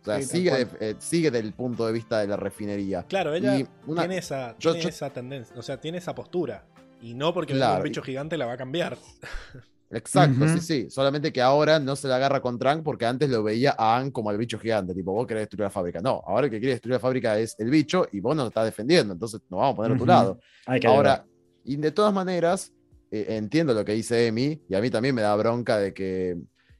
O sea, Sí, sigue, de- eh, sigue del punto de vista de la refinería. Claro, ella una- tiene, esa, yo- tiene yo- esa tendencia, o sea, tiene esa postura. Y no porque Claro, un bicho y- gigante la va a cambiar. Exacto, sí, sí. Solamente que ahora no se la agarra contra Ang porque antes lo veía a Ang como al bicho gigante. Tipo, vos querés destruir la fábrica. No, ahora el que quiere destruir la fábrica es el bicho y vos nos estás defendiendo. Entonces nos vamos a poner a tu lado. Ahora, y de todas maneras, eh, entiendo lo que dice Emi, y a mí también me da bronca de que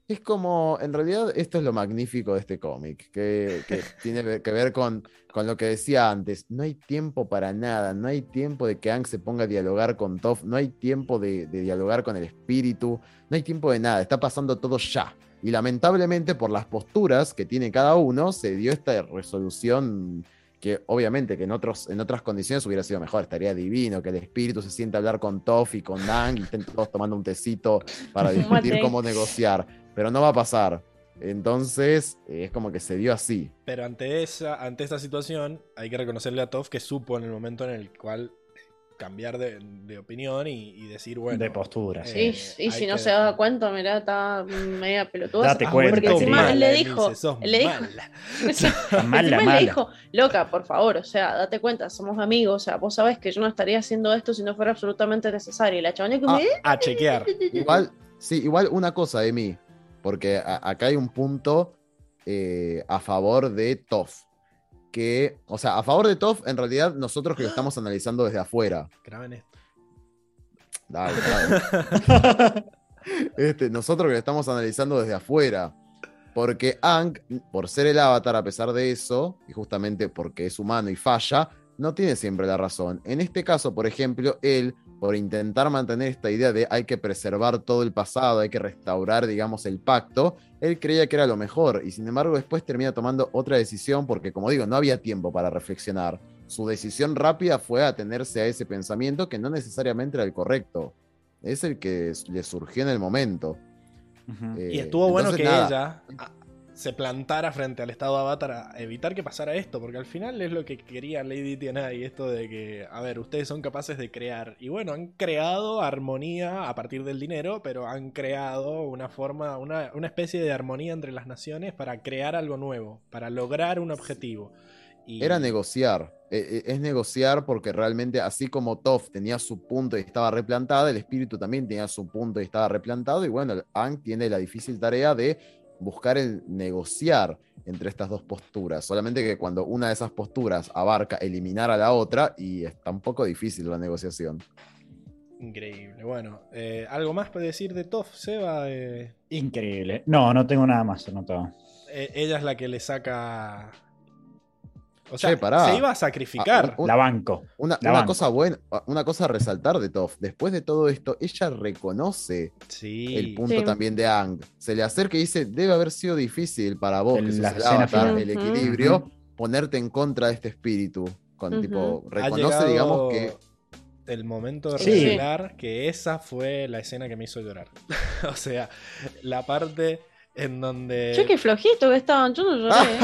es como, en realidad, esto es lo magnífico de este cómic, que, que tiene que ver con, con lo que decía antes. No hay tiempo para nada, no hay tiempo de que Ang se ponga a dialogar con Toph, no hay tiempo de, de dialogar con el espíritu, no hay tiempo de nada, está pasando todo ya. Y lamentablemente, por las posturas que tiene cada uno, se dio esta resolución que obviamente que en, otros, en otras condiciones hubiera sido mejor, estaría divino, que el espíritu se sienta a hablar con Toff y con Nang y estén todos tomando un tecito para discutir cómo negociar, pero no va a pasar. Entonces, eh, es como que se dio así. Pero ante esa, ante esta situación, hay que reconocerle a Toff que supo en el momento en el cual cambiar de, de opinión y, y decir, bueno. de postura. eh, sí. Y, si no que- se daba cuenta, mirá, está media pelotuda. Date cuenta, Porque encima mala, le dijo, sos él le dijo, mala. Mala. le dijo, loca, por favor, o sea, date cuenta, somos amigos, o sea, vos sabés que yo no estaría haciendo esto si no fuera absolutamente necesario. Y la chabona como, Ah, "Eh". A chequear. Igual, sí, igual una cosa de mí, porque a- acá hay un punto eh, a favor de Toff. Que, o sea, a favor de Toff, en realidad nosotros que lo estamos analizando desde afuera. Graben esto. Dale, dale. Este, nosotros que lo estamos analizando desde afuera. Porque Ang, por ser el avatar, a pesar de eso, y justamente porque es humano y falla, no tiene siempre la razón. En este caso, por ejemplo, él, por intentar mantener esta idea de hay que preservar todo el pasado, hay que restaurar, digamos, el pacto, él creía que era lo mejor y sin embargo después termina tomando otra decisión porque, como digo, no había tiempo para reflexionar. Su decisión rápida fue atenerse a ese pensamiento que no necesariamente era el correcto. Es el que le surgió en el momento. Eh, Y estuvo bueno entonces, que nada. ella ah, se plantara frente al estado avatar a evitar que pasara esto, porque al final es lo que quería Lady Tiana y esto de que, a ver, ustedes son capaces de crear. Y bueno, han creado armonía a partir del dinero, pero han creado una forma, una, una especie de armonía entre las naciones para crear algo nuevo, para lograr un objetivo. Era negociar. Eh, eh, es negociar porque realmente, así como Toph tenía su punto y estaba replantada, el espíritu también tenía su punto y estaba replantado. Y bueno, Ang tiene la difícil tarea de buscar el negociar entre estas dos posturas. Solamente que cuando una de esas posturas abarca eliminar a la otra, y está un poco difícil la negociación. Increíble. Bueno, eh, ¿algo más para decir de Toff, Seba? Eh, Increíble. No, no tengo nada más anotado. eh, ella es la que le saca. O sea, Che, pará. se iba a sacrificar. Ah, un- La banco. Una, La una banco. cosa buena, una cosa a resaltar de Toph. Después de todo esto, ella reconoce sí. el punto Sí. también de Ang. Se le acerca y dice, debe haber sido difícil para vos, En que la el escena avatar, el equilibrio, ponerte en contra de este espíritu. Con tipo, reconoce, digamos, que El momento de Sí. revelar que esa fue la escena que me hizo llorar. o sea, la parte en donde. Che, qué flojito que estaban, yo no lloré.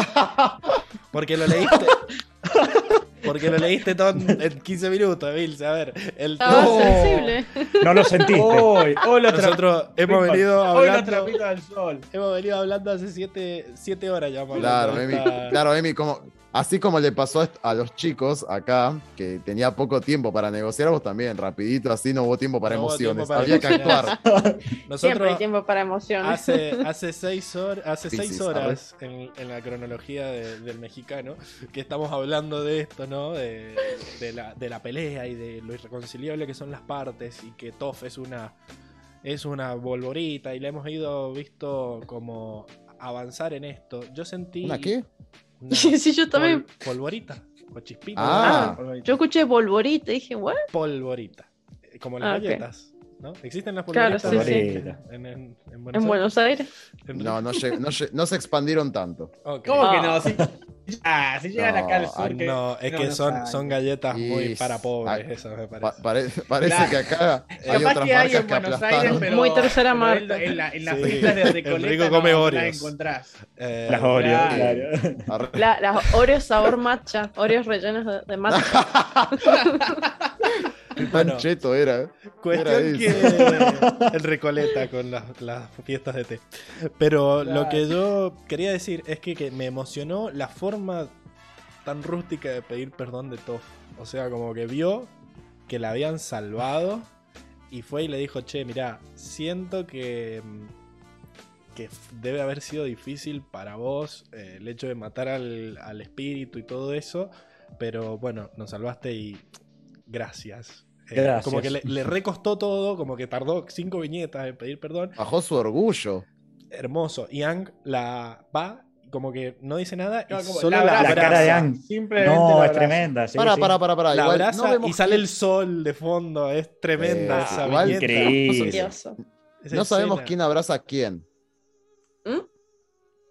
Porque lo leíste. Porque lo leíste todo en en 15 minutos, Bills. A ver, el sensible. No lo sentiste. Hoy, hoy Nosotros hemos Hoy venido hablando. trapitos al sol. Hemos venido hablando hace 7 horas ya. Claro, Emi, claro, Emi, como, así como le pasó a los chicos acá, que tenía poco tiempo para negociar, vos también, rapidito, así no hubo tiempo para No emociones. tiempo para Había que actuar. Siempre hay Nosotros tiempo para emociones. hace, hace seis horas, hace Sí, seis sí, horas en, en la cronología de- del mexicano que estamos hablando de esto, ¿no? De, de la, de la pelea y de lo irreconciliable que son las partes y que Toff es una es una bolvorita y le hemos ido visto como avanzar en esto. Yo sentí ¿Una qué? Una Sí, yo también. pol- polvorita o chispita. Ah. Yo escuché Volvorita y dije, ¿what? polvorita. Como las Ah, galletas. ¿No? ¿Existen las Claro, polvoritas sí, en, sí. en- en- en Buenos En Aires? Buenos Aires. No, no, no lleg- no se expandieron tanto. Ok. ¿Cómo que no? Ah. Ah, si llegan No, acá al sur. que- no, es no, que no son, son galletas muy Y- para pobres, ah, esas me Pa- parece. pare- parece Claro. que acá hay Capaz otras que hay en que Buenos Aires, pero, Muy tercera marca. En, en la, en las Sí. fiestas de El Recoleta come no las Oreos. encontrás. Eh, Las Oreos, claro. claro. La- las Oreos sabor matcha. Oreos rellenos de, de matcha. Tan Bueno. cheto era. Cuestión Era que el Recoleta con las, las fiestas de té. Pero lo que yo quería decir es que, que me emocionó la forma tan rústica de pedir perdón de Toff. O sea, como que vio que la habían salvado y fue y le dijo, che, mirá, siento que, que debe haber sido difícil para vos eh, el hecho de matar al, al espíritu y todo eso, pero bueno, nos salvaste y gracias. Eh, Gracias. Como que le, le recostó todo, como que tardó cinco viñetas en pedir perdón. Bajó su orgullo. Hermoso. Y Ang la va, como que no dice nada No, solo la abraza. Cara de Ang. Simplemente No, la es tremenda. sí, para, sí. para, para, para. La Igual abraza no vemos y sale el sol de fondo. Es tremenda Eh, esa igual- viñeta. Increíble. No sabemos quién abraza a quién. ¿Mm?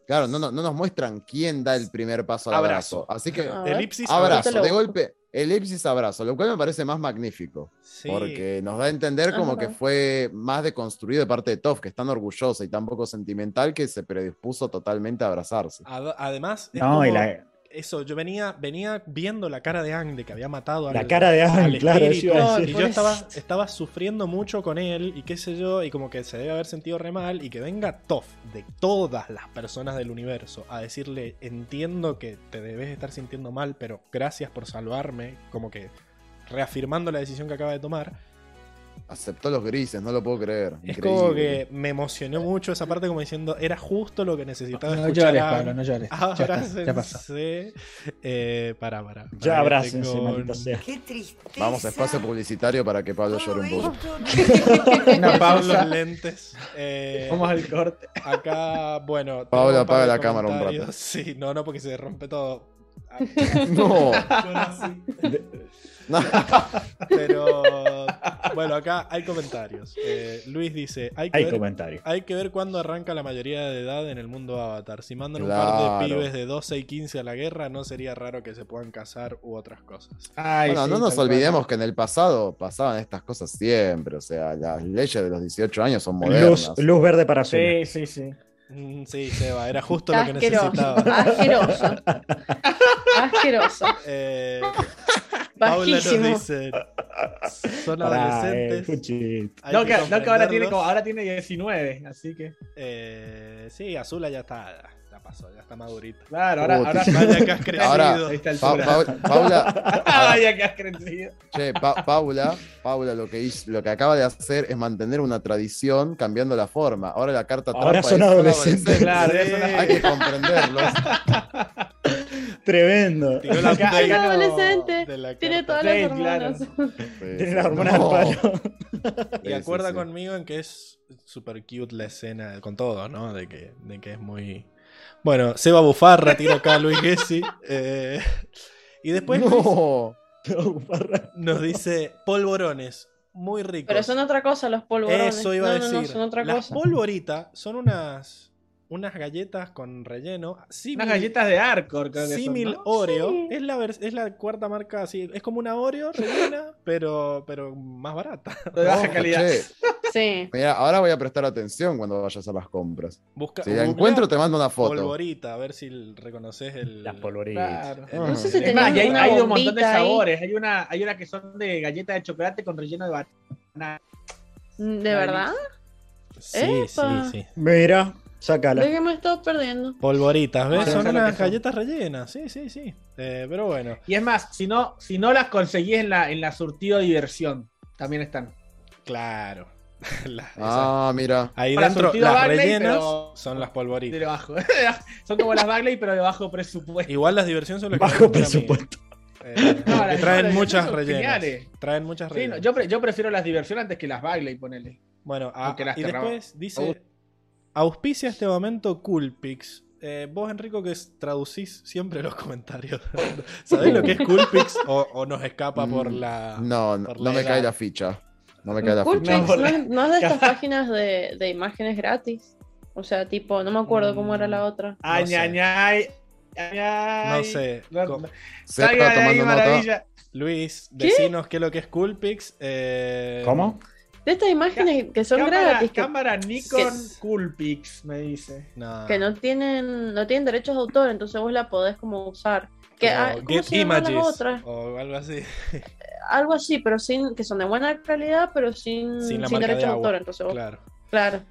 Claro, no, no, no nos muestran quién da el primer paso al Abrazo. abrazo. Así que. Elipsis abrazo, de busco. Elipsis abrazo, lo cual me parece más magnífico. Sí. Porque nos da a entender como Ajá. que fue más deconstruido de parte de Toff, que es tan orgullosa y tan poco sentimental que se predispuso totalmente a abrazarse. Ad- Además, es No, y la, eso, yo venía, venía viendo la cara de Ang de que había matado al, la cara de Ang, claro. eso espíritu, iba a y yo estaba, estaba sufriendo mucho con él y qué sé yo, y como que se debe haber sentido re mal y que venga Toff de todas las personas del universo a decirle, entiendo que te debes estar sintiendo mal, pero gracias por salvarme, como que reafirmando la decisión que acaba de tomar, Aceptó los grises, no lo puedo creer. Es Increíble. como que me emocionó mucho esa parte como diciendo, era justo lo que necesitaba No escuchar. llores, Pablo, no llores. Ya está, Abrácense. ya pasó. Eh, para, para. Ya para abrácense, con- sea. Qué tristeza. Vamos a espacio publicitario para que Pablo llore un poco. Pausa. los lentes. Eh, Vamos al corte. acá, bueno. Pablo, apaga la cámara un rato. Sí, no, no, porque se rompe todo. No. Pero bueno, acá hay comentarios. Eh, Luis dice: hay que, Hay ver, comentarios. hay que ver cuándo arranca la mayoría de edad en el mundo Avatar. Si mandan un par de pibes de 12 y 15 a la guerra, no sería raro que se puedan casar u otras cosas. Ay, Bueno, sí, no nos olvidemos que en el pasado pasaban estas cosas siempre. O sea, las leyes de los 18 años son modernas. luz verde para azul. Sí, sí, sí. Mm, sí, Seba, era justo lo que necesitaba. Asqueroso. Asqueroso. Eh, Paula nos dice: son eh, adolescentes. Hay No que, no que ahora tiene como, ahora tiene 19, así que. Eh, sí, Azula ya está, ya pasó, ya está madurita. Claro, ahora, ahora Vaya que has crecido. Ahora, a esta Pa- altura. Pa- Paula, Vaya que has crecido. che, Pa- Paula, Paula lo que hizo, lo que acaba de hacer es mantener una tradición cambiando la forma. Ahora la carta Ahora trampa son es adolescentes. Claro, Sí. eso no- Hay que comprenderlos. Tremendo. Tiró la Acá- update acá no- adolescente. de la Tiene todas las claro. hormonas. Tiene la hormona No. al palo. Y acuerda sí, sí. conmigo en que es super cute la escena, con todo, ¿no? De que, de que es muy. Bueno, Seba Bufarra tira acá a Luis Gessi. eh, y después No. nos dice polvorones, muy ricos. Pero son otra cosa los polvorones. Eso iba no, a decir. no, son otra Las cosa. polvoritas son unas, unas galletas con relleno. símil- Unas galletas de Arcor, creo que son, Símil ¿no? Oreo. Sí. Es, la es la cuarta marca así. Es como una Oreo rellena, pero, pero más barata. De baja Ojo, calidad. Sí. Mira, ahora voy a prestar atención cuando vayas a las compras. Busca, Si la encuentro, te mando una foto. Polvorita, a ver si reconoces el. Las polvoritas. Claro. No sé si Es más, y hay, una hay un montón de ahí. sabores. Hay una, hay una que son de galleta de chocolate con relleno de banana. ¿De verdad? Sí, Epa. sí, sí. Mira, sácala. ¿De qué me estoy perdiendo? Polvoritas, ¿ves? Bueno, son unas que son. galletas rellenas. Sí, sí, sí. Eh, pero bueno. Y es más, si no, si no las conseguís en la, en la surtido diversión, también están. Claro. La- esa- Ah, mira. Ahí Para dentro, las Bagley, rellenas pero- son las De polvoritas. bajo. son como las Bagley, pero de bajo presupuesto. Igual las diversiones son las que Bajo mí. presupuesto. Eh, No, traen muchas rellenas. Traen muchas Sí, rellenas. no, yo, pre- yo prefiero las diversiones antes que las Bagley, ponele. Bueno, a- Aunque las y después dice: auspicia este momento Coolpix. Eh, vos, Enrico, que es- traducís siempre los comentarios. ¿Sabés lo que es Coolpix? O, o nos escapa por Mm, la. No, no, por no la me cae la ficha. No me cae la Coolpix ficha. No, no, es, no es de estas páginas de, de imágenes gratis. O sea, tipo, no me acuerdo cómo era la otra. Ay, sé. ay, ay. No sé. No- no- Salga de ahí, tomando nota. maravilla. Luis, decinos qué es lo que es Coolpix. Eh, ¿Cómo? De estas imágenes que son cámara, gratis, que, cámara Nikon que- Coolpix, me dice. No. que no tienen no tienen derechos de autor, entonces vos la podés como usar. Que, O ah, ¿Cómo Get se llaman las Images. otras? O algo así. Algo así, pero sin que son de buena calidad, pero sin, Sin de derechos de autor. Entonces vos- Claro. claro.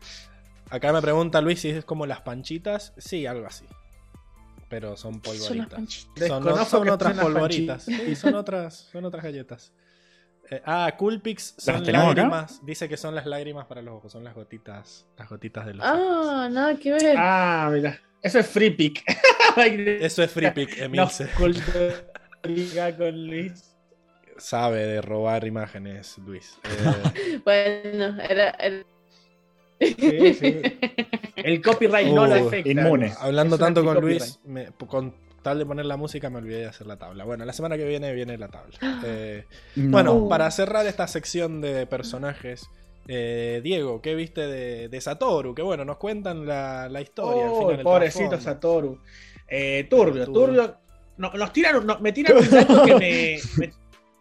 Acá me pregunta Luis si es como las panchitas. Sí, algo así. Pero son Son las polvoritas. Son, son que otras polvoritas. Sí, son otras, son otras galletas. Eh, ah, Coolpix son acá? lágrimas. Dice que son las lágrimas para los ojos. Son las gotitas, las gotitas de los ojos. Ah, nada que ver. Ah, mira. Eso es Free Pick. Eso es Free Pick, no, Emilce. cultura con Luis. Sabe de robar imágenes, Luis. Eh, Bueno, era. era- Sí, sí. El copyright no lo Uh, afecta. inmune. hablando Es tanto con anti-copyright. Luis, me- con tal de poner la música me olvidé de hacer la tabla. Bueno, la semana que viene viene la tabla. Eh, No. Bueno, para cerrar esta sección de personajes, eh, Diego, ¿qué viste de, de Satoru? Que bueno, nos cuentan la, la historia. al Oh, final, el pobrecito. Satoru. Eh, turbio, Turbio. turbio. No, nos tiran, no- me tiran un dato que me, me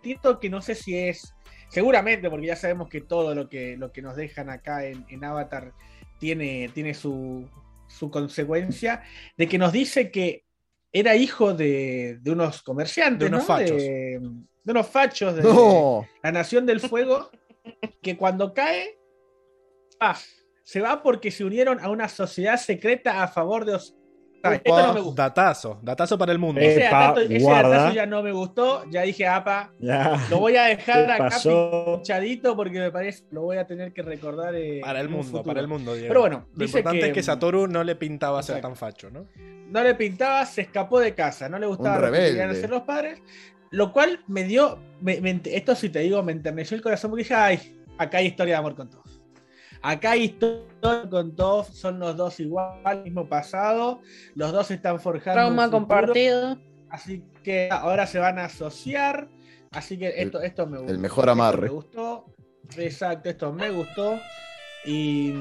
tiro que no sé si es. Seguramente, porque ya sabemos que todo lo que, lo que nos dejan acá en, en Avatar tiene, tiene su, su consecuencia, de que nos dice que era hijo de, de unos comerciantes, De unos ¿no? fachos. De, de unos fachos de No. la Nación del Fuego, que cuando cae, ah, se va porque se unieron a una sociedad secreta a favor de, esto no me gusta. Datazo, datazo para el mundo. Ese, Epa, datazo- ese guarda. datazo ya no me gustó. Ya dije, apa, Ya. lo voy a dejar ¿Qué acá pinchadito porque me parece lo voy a tener que recordar. eh, Para el mundo, para el mundo, Diego. Pero bueno, Lo dice importante que, es que Satoru no le pintaba ser Exacto. tan facho, ¿no? no le pintaba, se escapó de casa, no le gustaba Un lo que querían rebelde. hacer los padres, lo cual me dio, me- me ent- esto si te digo, me enterneció el corazón porque dije, ay, acá hay historia de amor con todos. Acá hay historia con todos, son los dos igual, mismo pasado, los dos están forjando. un Trauma futuro, compartido. Así que ahora se van a asociar. Así que esto, esto me gustó. mejor esto amarre. Me gustó. Exacto, esto me gustó. Y.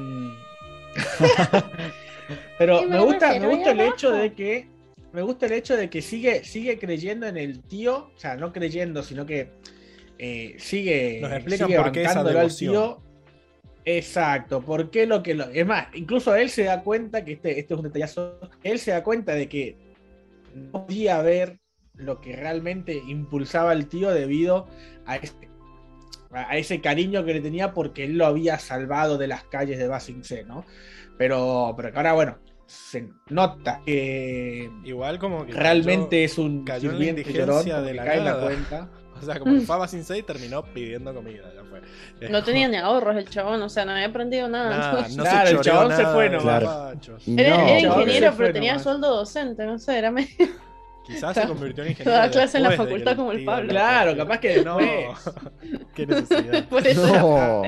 Pero me me gusta, me gusta el hecho de que. Me gusta el hecho de que sigue, sigue creyendo en el tío. O sea, no creyendo, sino que eh, sigue. Nos explican sigue por qué esa al devoción. tío. Exacto, ¿por qué lo que lo.? Es más, incluso él se da cuenta que este, este es un detallazo. Él se da cuenta de que no podía ver lo que realmente impulsaba al tío debido a ese, a ese cariño que le tenía porque él lo había salvado de las calles de Basing C, ¿no? Pero, pero que ahora, bueno, se nota que Igual como que realmente es un cayó en la sirviente indigencia llorón, de porque la cae en la cuenta. O sea, como el Faba Sin 6 terminó pidiendo comida, ya fue. No tenía ni ahorros el chabón, o sea, no había aprendido nada. Nada, no Claro, se el chabón se fue nomás. Claro. No, Era, era ingeniero, fue pero tenía nomás. sueldo docente, no sé, era medio. Quizás se convirtió en ingeniero. Daba clase en la que facultad como el Pablo. lo Claro, capaz que No, qué necesidad. Por eso No.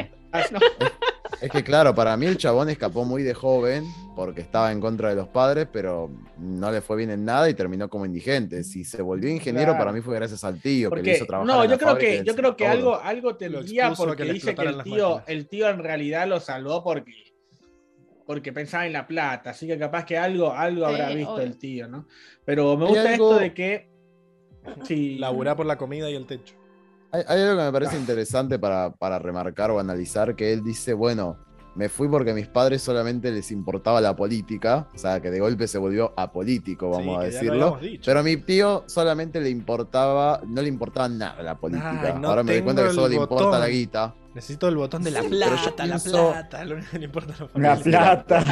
Es que claro, para mí el chabón escapó muy de joven porque estaba en contra de los padres, pero no le fue bien en nada y terminó como indigente. Si se volvió ingeniero, Claro. para mí fue gracias al tío que le Porque, hizo trabajar. no, en yo la creo fábrica y que, él yo se creo que todo. algo, algo tendría que porque dice que el tío, máquinas. el tío en realidad lo salvó porque, porque pensaba en la plata, así que capaz que algo, algo Sí, habrá visto obvio. el tío, ¿no? Pero me gusta algo- esto de que sí, Laburar por la comida y el techo. Hay, hay algo que me parece interesante para, para remarcar o analizar, que él dice, bueno, me fui porque a mis padres solamente les importaba la política, o sea, que de golpe se volvió apolítico, vamos Sí, a decirlo. Pero a mi tío solamente le importaba, no le importaba nada la política. Ay, no Ahora me doy cuenta que solo le importa la guita. Necesito el botón de la Sí, plata, la pienso- plata. Lo único que le importa a la La familia. plata.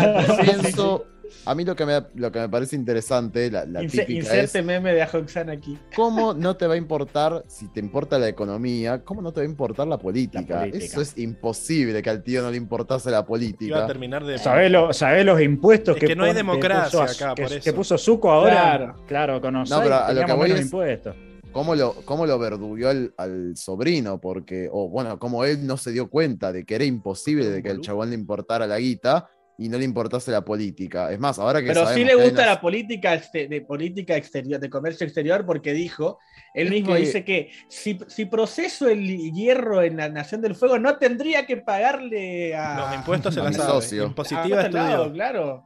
Pienso, a mí lo que me, lo que me parece interesante, la, la Inse- típica inserte es, meme de Ajoxan aquí. ¿cómo no te va a importar, si te importa la economía, cómo no te va a importar la política? La política. Eso es imposible que al tío no le importase la Iba a política. terminar de. ¿Sabés, lo- sabés los impuestos Es que no hay democracia puso acá, que, por que eso. puso Zuko ahora? Claro. Claro, con No, Osai pero a lo que voy es- impuestos. ¿Cómo lo, cómo lo al sobrino? Porque, o bueno, como él no se dio cuenta de que era imposible de que al chabón le importara la guita y no le importase la política. Es más, ahora que Pero sí le gusta la política este- de política exterior, de comercio exterior, porque dijo, él Es mismo que- dice que si, si proceso el hierro en la Nación del Fuego, no tendría que pagarle a Los impuestos se a la mi sabe. socio. a Impositiva otro lado, claro.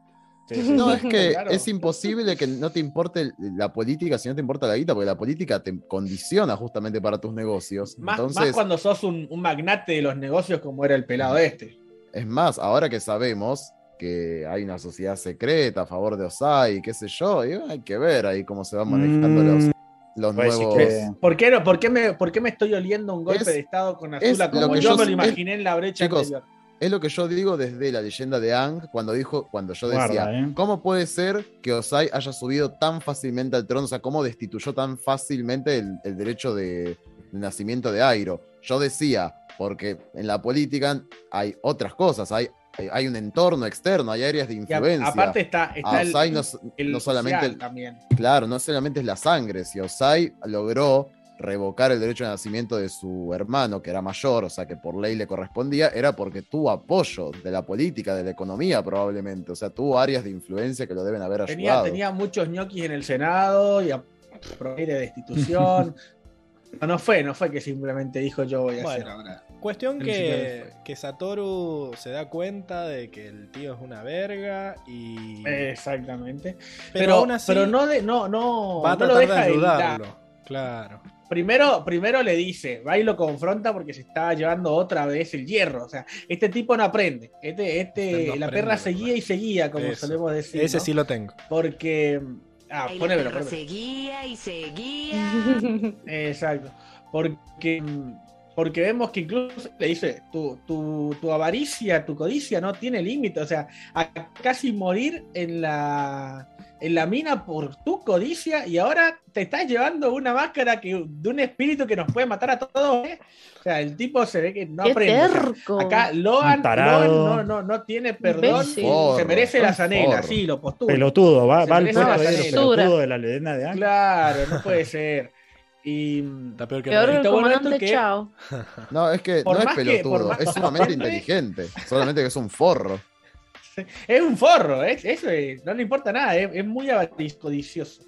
No, es que Claro. es imposible que no te importe la política si no te importa la guita, porque la política te condiciona justamente para tus negocios. Más, Entonces, más cuando sos un, un magnate de los negocios como era el pelado este. es más, ahora que sabemos que hay una sociedad secreta a favor de Osai, qué sé yo, y hay que ver ahí cómo se van manejando Mm, los, los puede decir nuevos. que- ¿Por qué, no, por, qué me, ¿Por qué me estoy oliendo un golpe Es- de estado con Azula como que yo, yo- me lo es- imaginé en la brecha chicos, anterior? Es lo que yo digo desde la leyenda de Ang, cuando dijo, cuando yo decía, Guarda, ¿eh? ¿cómo puede ser que Osai haya subido tan fácilmente al trono? O sea, ¿cómo destituyó tan fácilmente el, el derecho de, de nacimiento de Airo? Yo decía, porque en la política hay otras cosas, hay, hay, hay un entorno externo, hay áreas de Y a- influencia. aparte está, está a el, Osai no, el no solamente también. Claro, no solamente es la sangre. Si Osai logró revocar el derecho de nacimiento de su hermano, que era mayor, o sea que por ley le correspondía, era porque tuvo apoyo de la política, de la economía probablemente. O sea, tuvo áreas de influencia que lo deben haber Tenía, ayudado. tenía muchos ñoquis en el Senado y a de destitución. no, no fue, no fue que simplemente dijo yo voy a Bueno. hacer ahora. Cuestión que, que Satoru se da cuenta de que el tío es una verga y. Exactamente. pero, Pero, aún así pero no, de, no, no, va a no tratar de deja de ayudarlo. Claro. Primero, primero le dice, va y lo confronta porque se estaba llevando otra vez el hierro. O sea, este tipo no aprende. Este, este, No la aprende, perra ¿verdad? seguía y seguía, como Eso. solemos decir. Ese ¿no? sí lo tengo. Porque. Ah, la ponémelo, ponémelo. seguía y seguía. Exacto. Porque mm, porque vemos que incluso le dice, tu, tu, tu avaricia, tu codicia no tiene límite, o sea, a casi morir en la, en la mina por tu codicia y ahora te estás llevando una máscara que, de un espíritu que nos puede matar a todos. ¿eh? O sea, el tipo se ve que no Qué aprende. Terco. acá tarado. Logan no, no, no tiene perdón, se merece la Forro, zanela, forro. sí, lo postula. Pelotudo, va, va al la de de la leyenda de Aang. Claro, no puede ser. Y Está peor que Peor el Está bueno esto comandante que- Chao. No, es que Por no es que- pelotudo, es sumamente inteligente. Solamente que es un forro. es un forro, es, eso es- no le importa nada, es, es muy codicioso.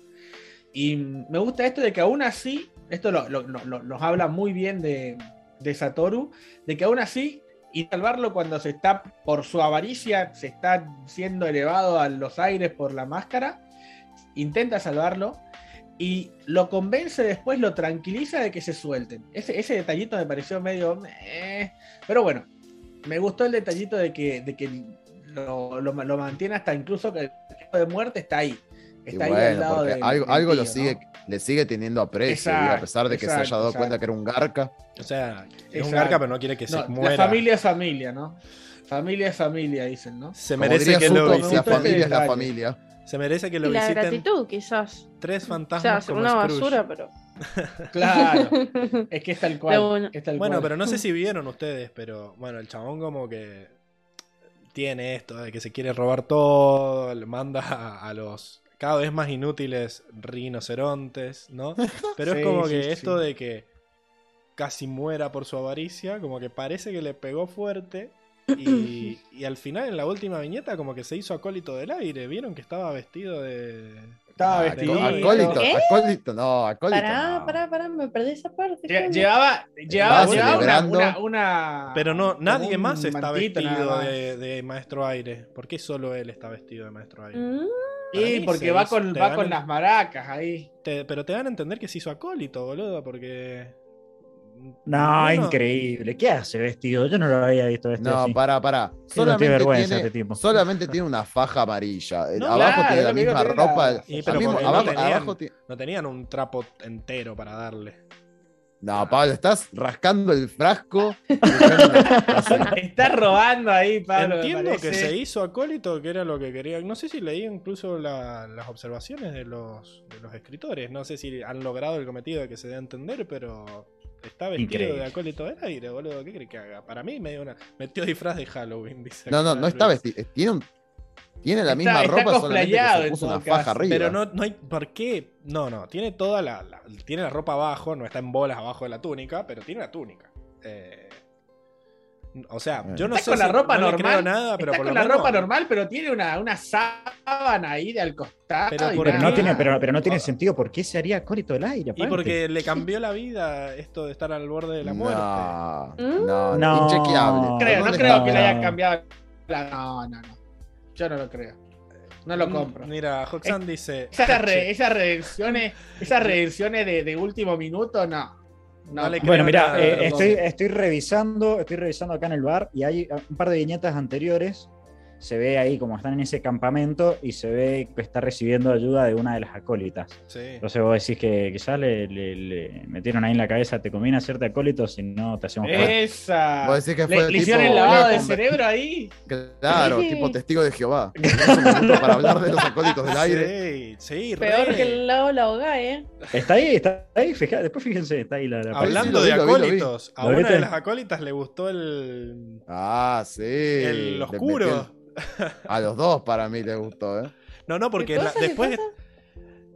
Y me gusta esto de que aún así, esto lo, lo- lo- lo- nos habla muy bien de, de Satoru, de que aún así, y salvarlo cuando se está, por su avaricia, se está siendo elevado a los aires por la máscara, intenta salvarlo y lo convence después, lo tranquiliza de que se suelten. Ese, ese detallito me pareció medio... eh, pero bueno, me gustó el detallito de que, de que lo, lo- lo mantiene hasta incluso que el tipo de muerte está ahí. Está ahí al bueno, lado del- algo, algo lo sigue, ¿no? le sigue teniendo aprecio, a pesar de que se haya dado exacto. cuenta que era un garca. O sea, es un garca, pero no quiere que se muera. la familia es familia, ¿no? Familia es familia, dicen, ¿no? Se merece que lo Zuko, la familia es la familia. Se merece que lo Y la visiten gratitud, quizás. tres O fantasmas sea, hacer como una Scrooge. basura, pero. Claro, es que es tal cual. Bueno. es tal Bueno, cual. pero no sé si vieron ustedes, pero bueno, el chabón como que tiene esto de que se quiere robar todo, le manda a, a los cada vez más inútiles rinocerontes, ¿no? Pero Sí, es como sí, que sí. esto de que casi muera por su avaricia, como que parece que le pegó fuerte. Y, y al final, en la última viñeta, como que se hizo acólito del aire. ¿Vieron que estaba vestido de. Estaba vestido. de- Acólito, ¿Qué? acólito, no, acólito. Pará, no. pará, pará, me perdí esa parte. Lle-. Llevaba, llevaba, una, una, una- Pero no, nadie más está vestido más. de, de maestro aire. ¿Por qué solo él está vestido de maestro aire? Mm, Sí, porque va con, va con las maracas ahí. Te- pero te dan a entender que se hizo acólito, boludo, porque. No, increíble. ¿Qué hace vestido? Yo no lo había visto vestido No, así. para, para. Sí, no Solamente, tiene vergüenza tiene, este tipo. solamente tiene una faja amarilla. No, abajo claro, tiene la misma tiene ropa. Pero mismo- porque no abajo, tenían- abajo ti- No tenían un trapo entero para darle. No, Pablo, estás rascando el frasco. buscando una taza. Está robando ahí, Pablo. Entiendo que se hizo acólito, que era lo que quería. No sé si leí incluso la- las observaciones de los, de los escritores. No sé si han logrado el cometido de que se dé a entender, pero está vestido Increíble. de acólito del aire, boludo. ¿Qué crees que haga? Para mí me dio una. Metió disfraz de Halloween, dice. No, no, no está vestido. Tiene, un- tiene la Está- misma está ropa, solamente que se puso una faja arriba. Pero no, no hay. ¿Por qué? No, no. Tiene toda la, la- Tiene la ropa abajo, no está en bolas abajo de la túnica, pero tiene una túnica. Eh, o sea, yo no Está sé. con la si- ropa no le normal. creo nada, pero está por con lo la menos- ropa normal, pero tiene una, una sábana ahí de al costado. Pero y no, tiene, pero, pero no tiene Ah. sentido. ¿Por qué se haría acólito del aire? Y porque le cambió la vida esto de estar al borde de la muerte. No, no, No. inchequeable. creo, no ¿Dónde creo que le haya cambiado. la- No, no, no. Yo no lo creo. No lo Mm, compro. Mira, Hoxan dice. Esas, re- esas redenciones, esas redenciones de, de último minuto, no. No, creo Bueno, mira, eh, estoy, estoy revisando, estoy revisando acá en el bar y hay un par de viñetas anteriores. Se ve ahí como están en ese campamento y se ve que está recibiendo ayuda de una de las acólitas. Sí. Entonces vos decís que quizás le, le- le metieron ahí en la cabeza, te conviene hacerte acólito, si no te hacemos. Esa. Vos decís que fue le, el le tipo- hicieron el lavado de cerebro ahí. Claro, Sí. tipo testigo de Jehová. Para hablar de los acólitos del aire. Sí, sí, Peor re. que el lado de la hoga, ¿eh? Está ahí, está ahí, fija- después fíjense, está ahí la, la Hablando Sí, de acólitos, a ¿Lo una viste? de las acólitas le gustó el. Ah, sí. el oscuro. A los dos para mí les gustó, ¿eh? No, no, porque ¿Qué la- cosa? ¿Qué después.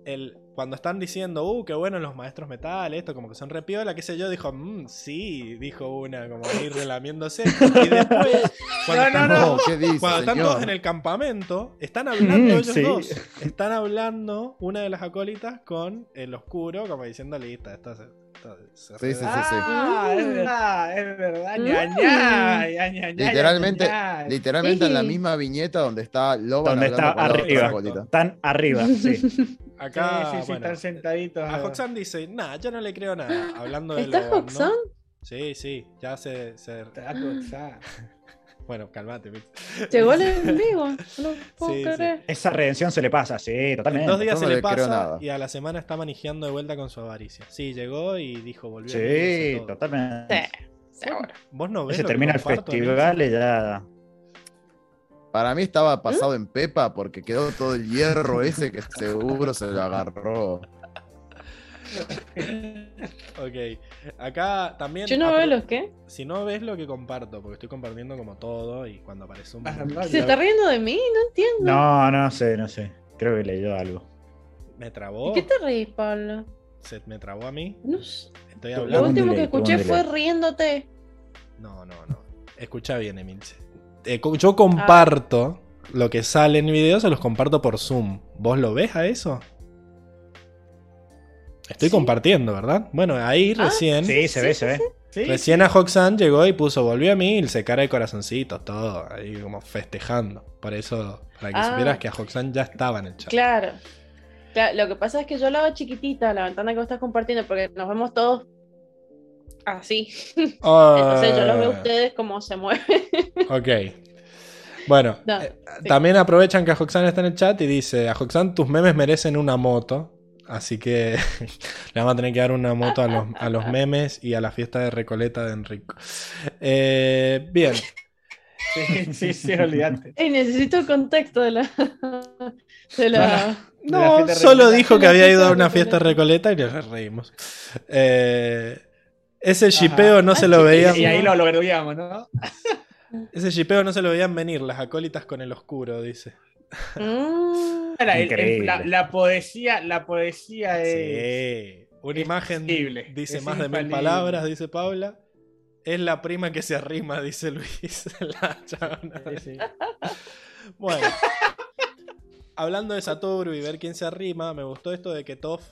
El, cuando están diciendo, uh, qué bueno los maestros metal, esto, como que son repiola, qué sé yo, dijo, mmm, sí, dijo una, como ahí relamiéndose. Y después, cuando, No, están, no, no. todos- ¿Qué dice, cuando están señor? todos en el campamento, están hablando Mm, ellos sí. dos. Están hablando una de las acólitas con el oscuro, como diciendo, listo, esto Sí, sí, sí, arregla". sí. Ah, es verdad, es verdad. Ña, ña, ña, ña, ña, Literalmente, literalmente en la misma viñeta donde está Loban Donde está arriba. Están arriba, sí. Acá, sí, sí, sí, bueno, están sentaditos. a Hoxan dice, nah, yo no le creo nada. Hablando de ¿Está. Hoxan? Sí, sí, ya se, se- Está. Bueno, calmate. Mix. Llegó el enemigo. No lo puedo Sí, sí. creer. Esa redención se le pasa, sí, En totalmente. dos días se no le pasa nada. y a la semana está manejando de vuelta con su avaricia. Sí, llegó y dijo, volvió. a Sí, totalmente. Sí, seguro. Vos no ves. Se termina el festival y ya. Para mí estaba pasado en Pepa porque quedó todo el hierro ese que seguro se lo agarró. Ok. Acá también. Yo no veo los que. Si no ves lo que comparto, porque estoy compartiendo como todo y cuando aparece un. Ah, ¿Se está riendo de mí? No entiendo. No, no sé, no sé. Creo que leyó algo. Me ¿De trabó. qué te reís, Pablo? Se me trabó a mí. No sé. Estoy Lo último delay, que escuché fue riéndote. No, no, no. Escucha bien, Emilce. Eh, yo comparto lo que sale en mi video, se los comparto por Zoom. ¿Vos lo ves a eso? Estoy Sí. compartiendo, ¿verdad? Bueno, ahí Ah, recién. Sí, se ve, se ve. Sí, Recién a Hoxan llegó y puso, volvió a mí y se cara de corazoncitos, todo, ahí como festejando. Por eso, para que Ah. supieras que a Hoxan ya estaba en el chat. Claro. Claro, Lo que pasa es que yo la hago chiquitita, la ventana que vos estás compartiendo, porque nos vemos todos así. Entonces yo los veo a Ah, ustedes como se mueven. Ok. Bueno, No, eh, sí. también aprovechan que Ajoxan está en el chat y dice, Ajoxan, tus memes merecen una moto. Así que le vamos a tener que dar una moto a los, a los memes y a la fiesta de Recoleta de Enrico. Eh, bien, sí, sí, sí, olvídate. Ey, necesito el contexto de la. De la... De la no, solo dijo que había ido a una fiesta de Recoleta y nos reímos. Eh, ese shipeo no se lo sí, veían. Y ahí lo logramos, ¿no? Ese shipeo no se lo veían venir, las acólitas con el oscuro, dice. Mm, Era el- el- Increíble. la, la poesía, la poesía es. Sí. Una es imagen dice es más de mil palabras, dice Paula. Es la prima que se arrima, dice Luis. La. Sí, sí. Bueno. Hablando de Satoru y ver quién se arrima, me gustó esto de que Toff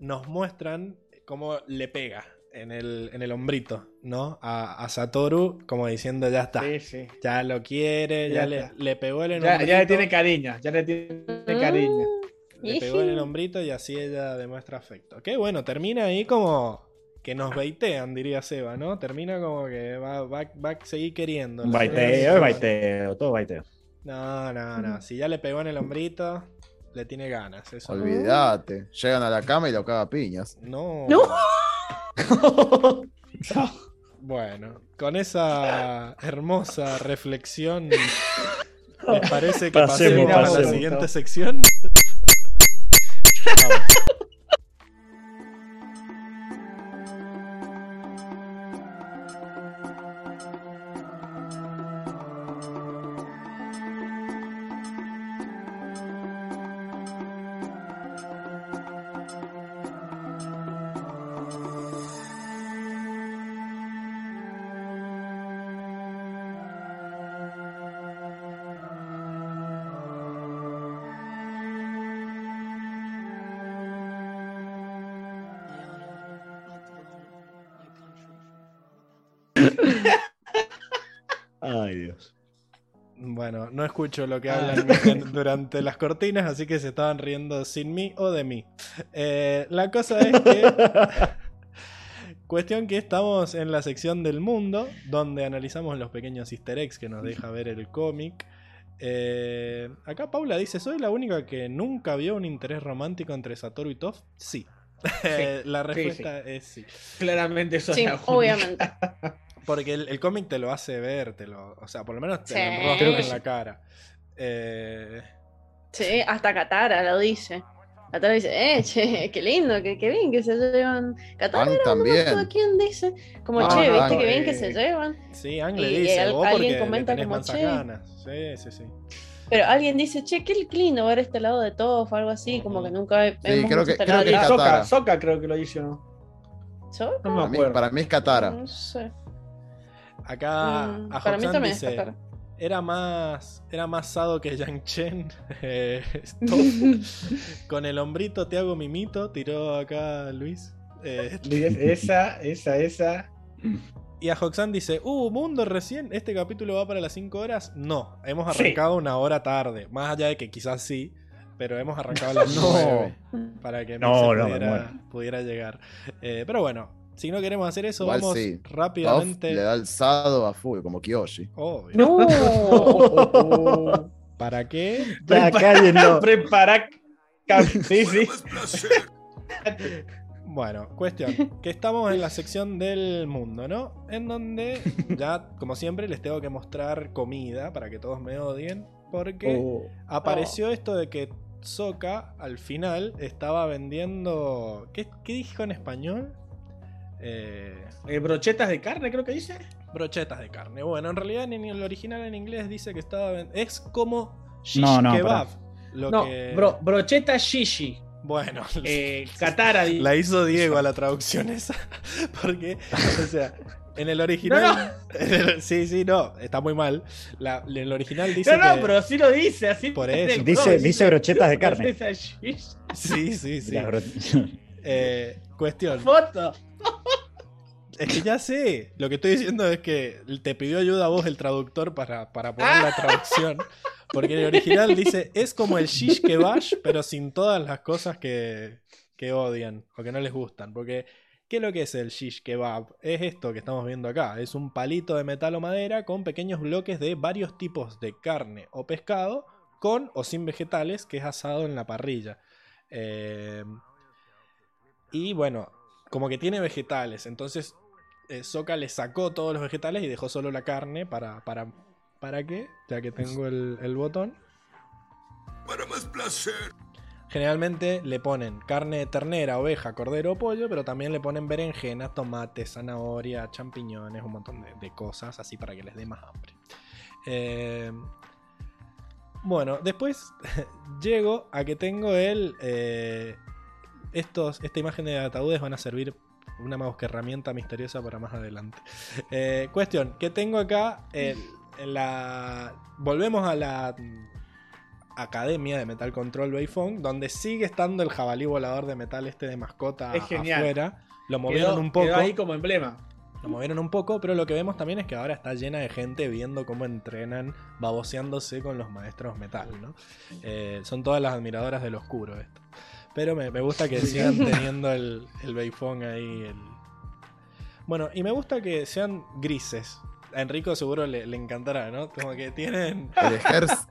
nos muestran cómo le pega en el, en el hombrito, ¿no? A, a Satoru, como diciendo, ya está. Sí, sí. Ya lo quiere, ya, Ya le, le pegó en el Ya, hombrito. ya le tiene cariño, ya le tiene cariño. Le pegó en el hombrito y así ella demuestra afecto. Qué bueno, termina ahí como que nos baitean, diría Seba, ¿no? Termina como que va, va, va a seguir queriendo. Baiteo, es baiteo, todo baiteo. No, no, no. Si ya le pegó en el hombrito, le tiene ganas. Eso. Olvídate. Llegan a la cama y lo caga a piñas. No. No. Bueno, con esa hermosa reflexión, ¿les parece que Pasemos, pasemos a la siguiente sección? Vamos. Ay, Dios. Bueno, no escucho lo que Ah. hablan durante las cortinas, así que se estaban riendo sin mí o de mí. Eh, la cosa es que. Cuestión que estamos en la sección del mundo, donde analizamos los pequeños easter eggs que nos deja ver el cómic. Eh, acá Paula dice: ¿Soy la única que nunca vio un interés romántico entre Satoru y Toph? Sí. La sí, respuesta es sí. Claramente es la única. obviamente. Porque el, el cómic te lo hace ver, te lo, o sea, por lo menos te Sí. lo Creo en que la sí. cara. Eh, Sí, hasta Katara lo dice. Katara dice, eh, che, qué lindo, qué, qué bien que se llevan. Katara Ang era no acuerdo también. quién dice. Como, Ah, che, viste Ang, qué bien eh. que se llevan. Sí, Ang le dice, al- vos alguien porque comenta como, "Che". ganas. Sí, sí, sí. Pero alguien dice, che, qué lindo ver este lado de Toph o algo así, como que nunca he- hemos creo que- este creo lado que es. Katara. Soca, Soca creo que lo hizo, ¿no? ¿Soca? No me Para mí, acuerdo. para mí es Katara. No sé. Acá Mm, a para mí Hoxan también es dice, era más, era más sado que Yang Chen. eh. Con el hombrito te hago mimito, tiró acá Luis. Eh, Esa, esa, esa. y a Hoxan dice, uh, mundo recién, este capítulo va para las 5 horas. No, hemos Sí. arrancado una hora tarde. Más allá de que quizás sí, pero hemos arrancado a las No. 9 para que No, no, pudiera llegar. Eh, pero bueno, si no queremos hacer eso, Igual vamos sí. Puff rápidamente. le da el sado a full, como Kiyoshi. Obvio. No. ¿Para qué? Ya, cállenlo. Prepara. Sí, sí. Bueno, cuestión, que estamos en la sección del mundo, ¿no? En donde ya, como siempre, les tengo que mostrar comida para que todos me odien, porque Oh. apareció esto de que Soka al final estaba vendiendo... ¿Qué, qué dijo en español? Eh, Eh, brochetas de carne, creo que dice. brochetas de carne. Bueno, en realidad en el original en inglés dice que estaba... Es como shish No, no, kebab. Lo No, que... bro, brocheta shishi. Bueno, Eh, Katara. La hizo Diego a la traducción esa. Porque, o sea, en el original. sí, sí, no, está muy mal. La- en el original dice. No, no, que- pero sí lo dice, así. Por eso. Dice, dice brochetas de carne. Sí, sí, sí. Eh, cuestión. Foto. Es que ya sé. Lo que estoy diciendo es que te pidió ayuda a vos el traductor para, para poner la traducción. Porque en el original dice: es como el shish kebab, pero sin todas las cosas que, que odian o que no les gustan. Porque. ¿Qué es lo que es el shish kebab? Es esto que estamos viendo acá. Es un palito de metal o madera con pequeños bloques de varios tipos de carne o pescado, con o sin vegetales, que es asado en la parrilla. Eh, y bueno, como que tiene vegetales. Entonces, eh, Soka le sacó todos los vegetales y dejó solo la carne para. ¿Para, ¿para qué? Ya que tengo el, el botón. Para más placer. Generalmente le ponen carne de ternera, oveja, cordero o pollo, pero también le ponen berenjena, tomate, zanahoria, champiñones, un montón de, de cosas así para que les dé más hambre. Eh, bueno, después llego a que tengo el. eh, estos, esta imagen de ataúdes van a servir una más que herramienta misteriosa para más adelante. Eh, cuestión, que tengo acá el- en la. Volvemos a la academia de Metal Control Bayfong, donde sigue estando el jabalí volador de metal este de mascota Es genial. afuera. Lo movieron Quedó, un poco. quedó ahí como emblema. Lo movieron un poco, pero lo que vemos también es que ahora está llena de gente viendo cómo entrenan, baboseándose con los maestros metal, ¿no? Eh, son todas las admiradoras del oscuro esto. Pero me, me gusta que sigan teniendo el, el Beifong ahí. el- Bueno, y me gusta que sean grises. A Enrico seguro le, le encantará, ¿no? Como que tienen El, ejército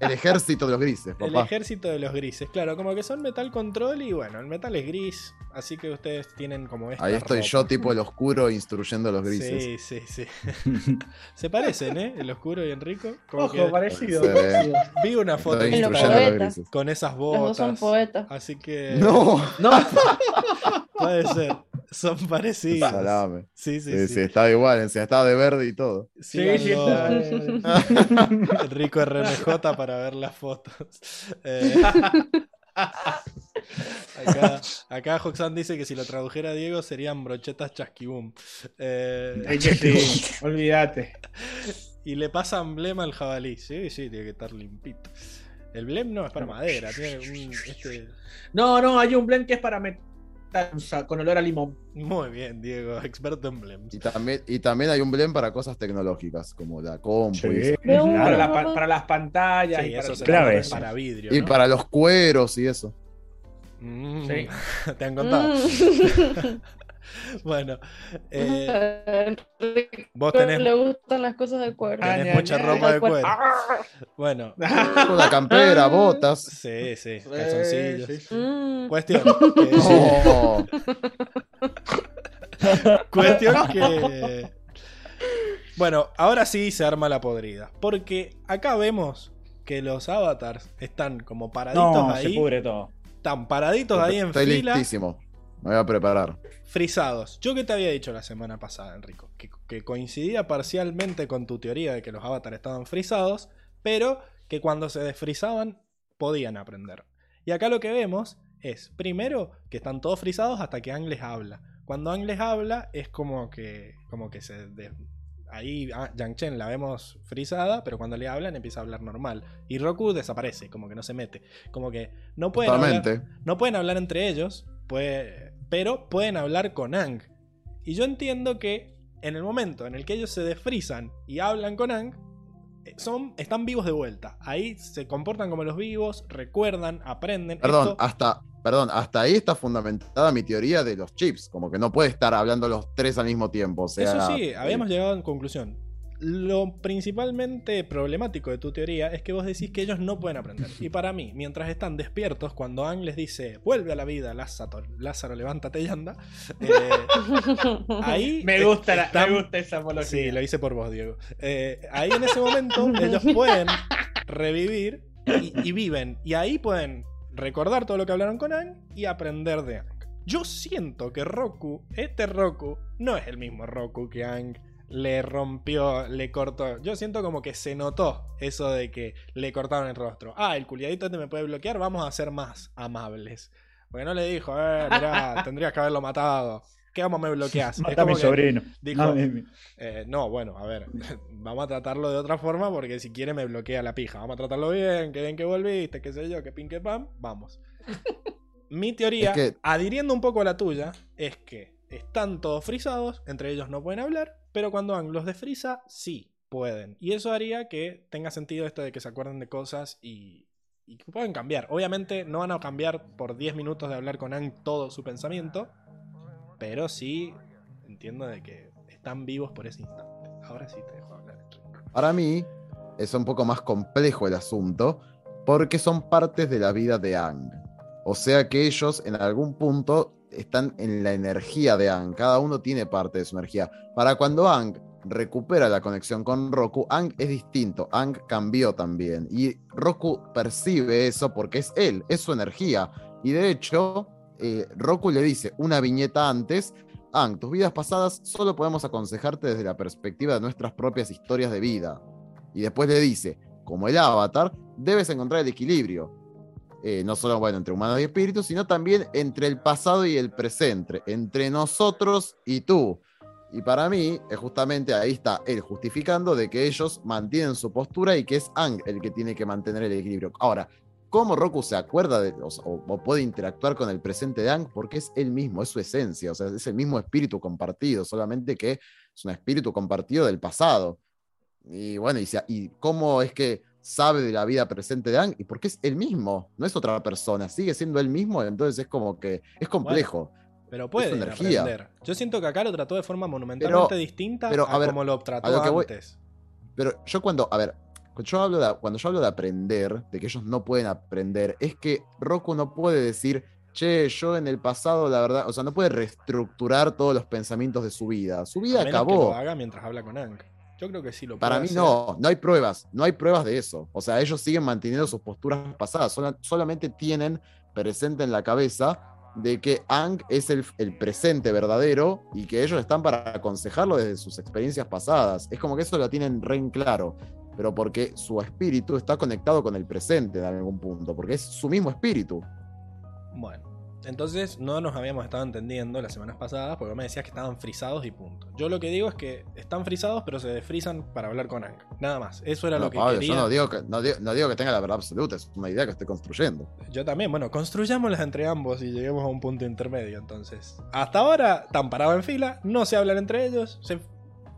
el ejército de los grises, el papá. ejército de los grises. Claro, como que son metal control y bueno, el metal es gris, así que ustedes tienen como esta Ahí estoy ropa. yo, tipo el oscuro, instruyendo a los grises. Sí, sí, sí. Se parecen, ¿eh? El oscuro y Enrico. Como Ojo, que parecido. Sí. vi una foto Estoy los instruyendo a los grises. con esas Los botas. dos son poetas. Así que No, No, puede ser. Son parecidos. salame. Sí, sí, Sí, sí. sí, estaba igual, encima estaba de verde y todo. sí, sí, está. Enrico RMJ para ver las fotos. Eh, acá, acá Hoxan dice que si lo tradujera Diego serían brochetas chasquibum. Eh, Ay, que sí, olvídate. Y le pasa emblema al jabalí. Sí, sí, tiene que estar limpito. El blem no es para madera, tiene un. Este... No, no, hay un blend que es para con olor a limón. Muy bien, Diego, experto en blems. Y también, y también hay un blend para cosas tecnológicas, como la compu. Sí. Y, Para, Claro. la pa- para las pantallas Sí, y para eso Clave para, eso. para vidrio. Y ¿no? para los cueros y eso. Mm, Sí. Te han contado. Mm. Bueno, eh, vos tenés, le gustan las cosas de cuero. Ah, tenés ña, mucha ropa de cuero. Ah. Bueno, la campera, botas. sí, sí, calzoncillos. Sí, sí. Mm. Cuestión que, No. cuestión que. Bueno, ahora sí se arma la podrida. Porque acá vemos que los avatars están como paraditos No, se ahí. pudre todo. Están paraditos ahí en Estoy fila. listísimo. Me voy a preparar. frisados. Yo que te había dicho la semana pasada, Enrico, que, que coincidía parcialmente con tu teoría de que los avatares estaban frisados, pero que cuando se desfrizaban podían aprender. Y acá lo que vemos es, primero, que están todos frisados hasta que Ang les habla. Cuando Ang les habla es como que, como que se... de- Ahí ah, Yang Chen la vemos frisada, pero cuando le hablan empieza a hablar normal. Y Roku desaparece, como que no se mete. Como que no pueden hablar, no pueden hablar entre ellos, puede- pero pueden hablar con Ang. Y yo entiendo que en el momento en el que ellos se desfrizan y hablan con Ang, eh, son, están vivos de vuelta. Ahí se comportan como los vivos, recuerdan, aprenden. Perdón, Esto- hasta, perdón, hasta ahí está fundamentada mi teoría de los chips, como que no puede estar hablando los tres al mismo tiempo. O sea, Eso sí, eh, habíamos llegado en conclusión. Lo principalmente problemático de tu teoría es que vos decís que ellos no pueden aprender. Y para mí, mientras están despiertos, cuando Ang les dice, vuelve a la vida, Lázaro, Lázaro levántate y anda, eh, ahí Me gusta, la- están- me gusta esa apología. Sí, lo hice por vos, Diego. Eh, ahí en ese momento ellos pueden revivir y, y viven. Y ahí pueden recordar todo lo que hablaron con Ang y aprender de Ang. Yo siento que Roku, este Roku, no es el mismo Roku que Ang le rompió, le cortó. Yo siento como que se notó eso de que le cortaron el rostro. Ah, el culiadito este me puede bloquear, vamos a ser más amables. Porque no le dijo, eh, mirá, tendrías que haberlo matado. ¿Qué vamos me bloqueás? Es Mata a mi sobrino. dijo- No, eh, no, bueno, a ver, vamos a tratarlo de otra forma porque si quiere me bloquea la pija. Vamos a tratarlo bien, que bien que volviste, qué sé yo, que pin que pam, vamos. Mi teoría, Es que- adhiriendo un poco a la tuya, es que están todos frisados, entre ellos no pueden hablar, pero cuando Ang los desfrisa, sí pueden. Y eso haría que tenga sentido esto de que se acuerden de cosas y, y que pueden cambiar. Obviamente no van a cambiar por 10 minutos de hablar con Ang todo su pensamiento, pero sí entiendo de que están vivos por ese instante. Ahora sí te dejo hablar. Para mí es un poco más complejo el asunto porque son partes de la vida de Ang. O sea que ellos en algún punto están en la energía de Ang. Cada uno tiene parte de su energía. Para cuando Ang recupera la conexión con Roku, Ang es distinto. Ang cambió también. Y Roku percibe eso porque es él, es su energía. Y de hecho, eh, Roku le dice una viñeta antes Ang, tus vidas pasadas solo podemos aconsejarte desde la perspectiva de nuestras propias historias de vida. Y después le dice, como el avatar, debes encontrar el equilibrio. Eh, no solo bueno, entre humanos y espíritus, sino también entre el pasado y el presente, entre nosotros y tú. Y para mí, es justamente ahí está él justificando de que ellos mantienen su postura y que es Ang el que tiene que mantener el equilibrio. Ahora, ¿cómo Roku se acuerda de, o, o- puede interactuar con el presente de Ang? Porque es él mismo, es su esencia, o sea, es el mismo espíritu compartido, solamente que es un espíritu compartido del pasado. Y bueno, y, y cómo es que sabe de la vida presente de Ang? Y porque es él mismo, no es otra persona, sigue siendo él mismo, entonces es como que es complejo. Pero puede energía. aprender. Yo siento que acá lo trató de forma monumentalmente Pero- distinta pero, a, a ver, como lo trató a lo que voy- antes. Pero yo cuando, a ver, cuando yo, hablo de, cuando yo hablo de aprender, de que ellos no pueden aprender, es que Roku no puede decir, che, yo en el pasado, la verdad, o sea, no puede reestructurar todos los pensamientos de su vida. Su vida A menos que acabó. lo haga mientras habla con Ang. Yo creo que sí lo Para mí hacer. no, no hay pruebas, no hay pruebas de eso. O sea, ellos siguen manteniendo sus posturas pasadas, sola- solamente tienen presente en la cabeza de que Ang es el, el presente verdadero y que ellos están para aconsejarlo desde sus experiencias pasadas. Es como que eso lo tienen re en claro, pero porque su espíritu está conectado con el presente en algún punto, porque es su mismo espíritu. Bueno, entonces no nos habíamos estado entendiendo las semanas pasadas porque me decías que estaban frisados y punto. Yo lo que digo es que están frisados pero se desfrisan para hablar con Ang. Nada más. Eso era No, lo que Pablo, quería. yo no digo que, no, digo, no digo que tenga la verdad absoluta, es una idea que estoy construyendo. Yo también, bueno, construyámoslas entre ambos y lleguemos a un punto intermedio entonces. Hasta ahora están parados en fila, no se hablan entre ellos, se-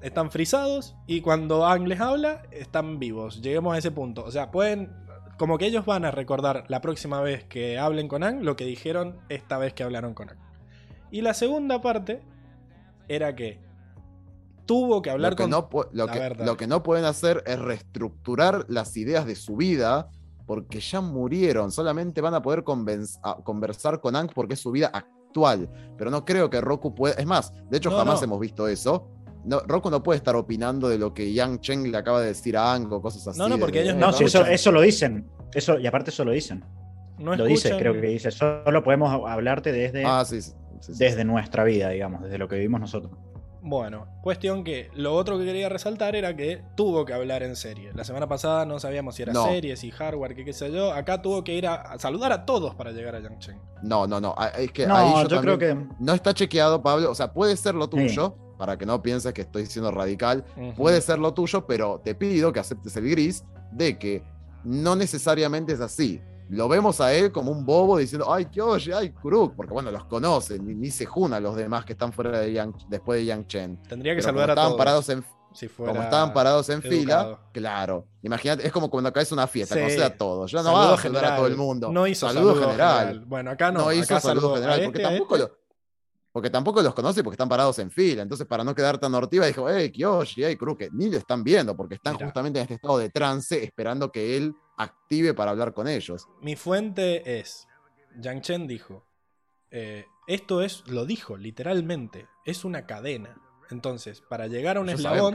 están frisados y cuando Ang les habla, están vivos. Lleguemos a ese punto. O sea, pueden... Como que ellos van a recordar la próxima vez que hablen con Ang lo que dijeron esta vez que hablaron con Ang. Y la segunda parte era que tuvo que hablar lo que con... No, lo, que, ver, lo que no pueden hacer es reestructurar las ideas de su vida porque ya murieron. Solamente van a poder conversar con Ang porque es su vida actual. Pero no creo que Roku pueda. Es más, de hecho, No, jamás no. hemos visto eso. No, Roku no puede estar opinando de lo que Yang Cheng le acaba de decir a Ang o cosas así. No, no, porque de- ellos No, no si eso, eso lo dicen. Eso, y aparte eso lo dicen. no lo dice, creo que dice. Solo podemos hablarte desde, Ah, sí, sí, sí, sí. desde nuestra vida, digamos, desde lo que vivimos nosotros. Bueno, cuestión que lo otro que quería resaltar era que tuvo que hablar en serie. La semana pasada no sabíamos si era No. serie, si hardware, qué qué sé yo. Acá tuvo que ir a, a saludar a todos para llegar a Yang Chen. No, no, no. ah, Es que No, ahí yo, yo, creo que. No está chequeado, Pablo. O sea, puede ser lo tuyo, para que no pienses que estoy siendo radical. Puede ser lo tuyo, pero te pido que aceptes el gris de que no necesariamente es así. Lo vemos a él como un bobo diciendo, ay, qué oye, ay, Kuruk, porque bueno, los conocen, ni, ni se juna los demás que están fuera de Yang, después de Yang Chen. Tendría que Pero saludar como a estaban todos. parados en, Si fuera Como estaban parados en fila, claro. Imagínate, es como cuando caes a una fiesta, Sí. conoces a todos. Ya no Saludo vas a saludar a todo el mundo. No hizo saludo, saludo general. Bueno, acá no. No, acá hizo saludo saludó a general, este, porque a tampoco este. lo. Porque tampoco los conoce porque están parados en fila. Entonces, para no quedar tan hortiva, dijo, hey, Kiyoshi, hey, Kuru, que ni lo están viendo, porque están justamente en este estado de trance, esperando que él active para hablar con ellos. Mi fuente es. Yang Chen dijo. eh, esto es, lo dijo literalmente, es una cadena. Entonces, para llegar a un eslabón,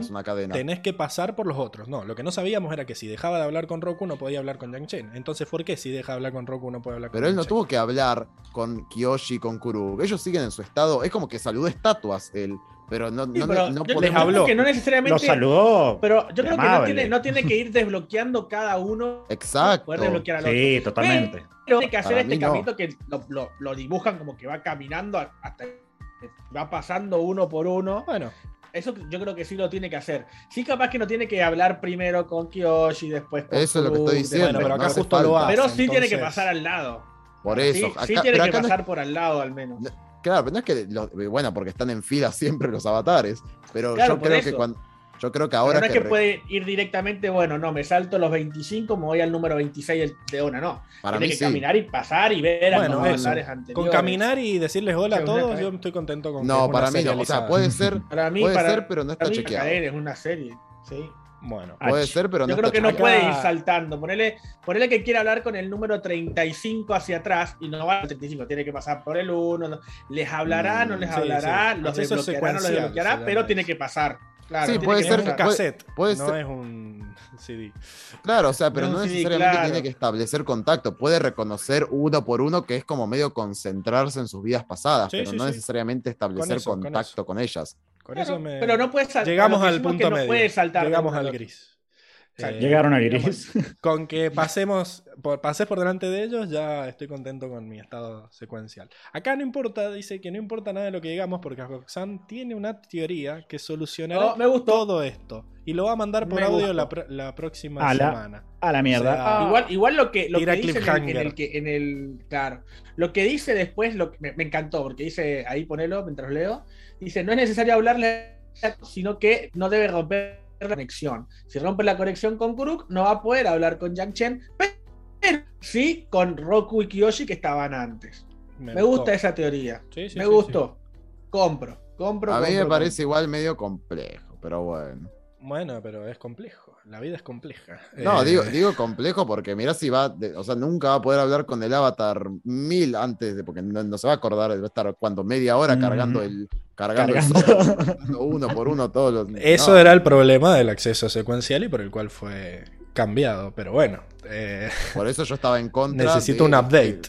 tenés que pasar por los otros. No, lo que no sabíamos era que si dejaba de hablar con Roku no podía hablar con Yang Chen. Entonces, ¿por qué si deja de hablar con Roku no puede hablar con Pero él no tuvo que hablar con Kiyoshi, con Kuru. Ellos siguen en su estado. Es como que saludó estatuas él. Pero no, Sí, no, pero no podemos- les habló. que no Lo necesariamente. saludó. Pero yo creo que no tiene, no tiene que ir desbloqueando cada uno. Exacto. Poder desbloquear al otro. Sí, totalmente. Pero tiene que hacer Para este mí no. caminito que lo, lo- lo dibujan como que va caminando hasta va pasando uno por uno. Bueno, Eso yo creo que sí lo tiene que hacer. Sí, capaz que no tiene que hablar primero con Kiyoshi, después con Eso es lo que estoy diciendo. Bueno, pero acá justo lo hace. Pero sí tiene que pasar al lado. Por Sí, eso. sí Acá- tiene pero que acá no es- pasar por al lado al menos. No, Claro, pero no es que. los- bueno, porque están en fila siempre los avatares. Pero Claro, yo creo que cuando. Yo creo que Pero ahora no es que re- puede ir directamente, bueno, no, me salto los 25, me voy al número 26 de una, no. para Tiene mí que sí. caminar y pasar y ver a los avatares con anteriores. caminar y decirles hola a todos, yo estoy contento con No, para mí no. O sea, puede ser, Para mí, puede para, ser, pero no está para mí chequeado. es una serie. Sí. Bueno, Puede Ach. ser, pero no Yo creo está que no puede ir saltando. Ponele, ponele que quiere hablar con el número 35 hacia atrás y no va al 35, tiene que pasar por el 1. Les hablará, no les Mm, sí, hablará, sí. los desbloqueará, no los desbloqueará, pero tiene que pasar. Claro, Sí, tiene puede que ser, un puede- cassette, puede no ser- es un CD. Claro, o sea, pero No, necesariamente claro. tiene que establecer contacto. Puede reconocer uno por uno, que es como medio concentrarse en sus vidas pasadas, Sí, pero sí, no sí. necesariamente establecer eso, con contacto eso. con, ellas. Con Claro, eso me... Pero no puede saltar. Llegamos al punto que no medio. puede saltar Llegamos al otro. Eh, Llegaron a Gris. Con que pasemos, por, pases por delante de ellos, ya estoy contento con mi estado secuencial. Acá no importa, dice que no importa nada de lo que digamos, porque Roxanne tiene una teoría que solucionará Oh, me gustó. todo esto. Y lo va a mandar por Me audio la, próxima A la- semana. A la mierda. O sea, Ah, Igual, igual lo que, lo que dice en el, en el que en el claro, lo que dice después lo que me, me encantó porque dice ahí ponelo mientras leo dice no es necesario hablarle sino que no debe romper la conexión. Si rompe la conexión con Kuruk no va a poder hablar con Yang Chen pero sí con Roku y Kiyoshi que estaban antes. Me, gusta esa teoría. Sí, sí, me sí, gustó. compro compro A mí me compro, parece igual medio complejo, pero bueno. Bueno, pero es complejo. La vida es compleja. No, Eh, digo, digo complejo porque mirá si va, de- o sea, nunca va a poder hablar con el avatar mil antes de, porque no, no se va a acordar, va a estar cuando media hora Mm. cargando el, cargando, el Cargando. cargando uno por uno todos los. Eso no, era el problema del acceso secuencial y por el cual fue cambiado. Pero bueno, eh, Por eso yo estaba en contra. necesito de- un update.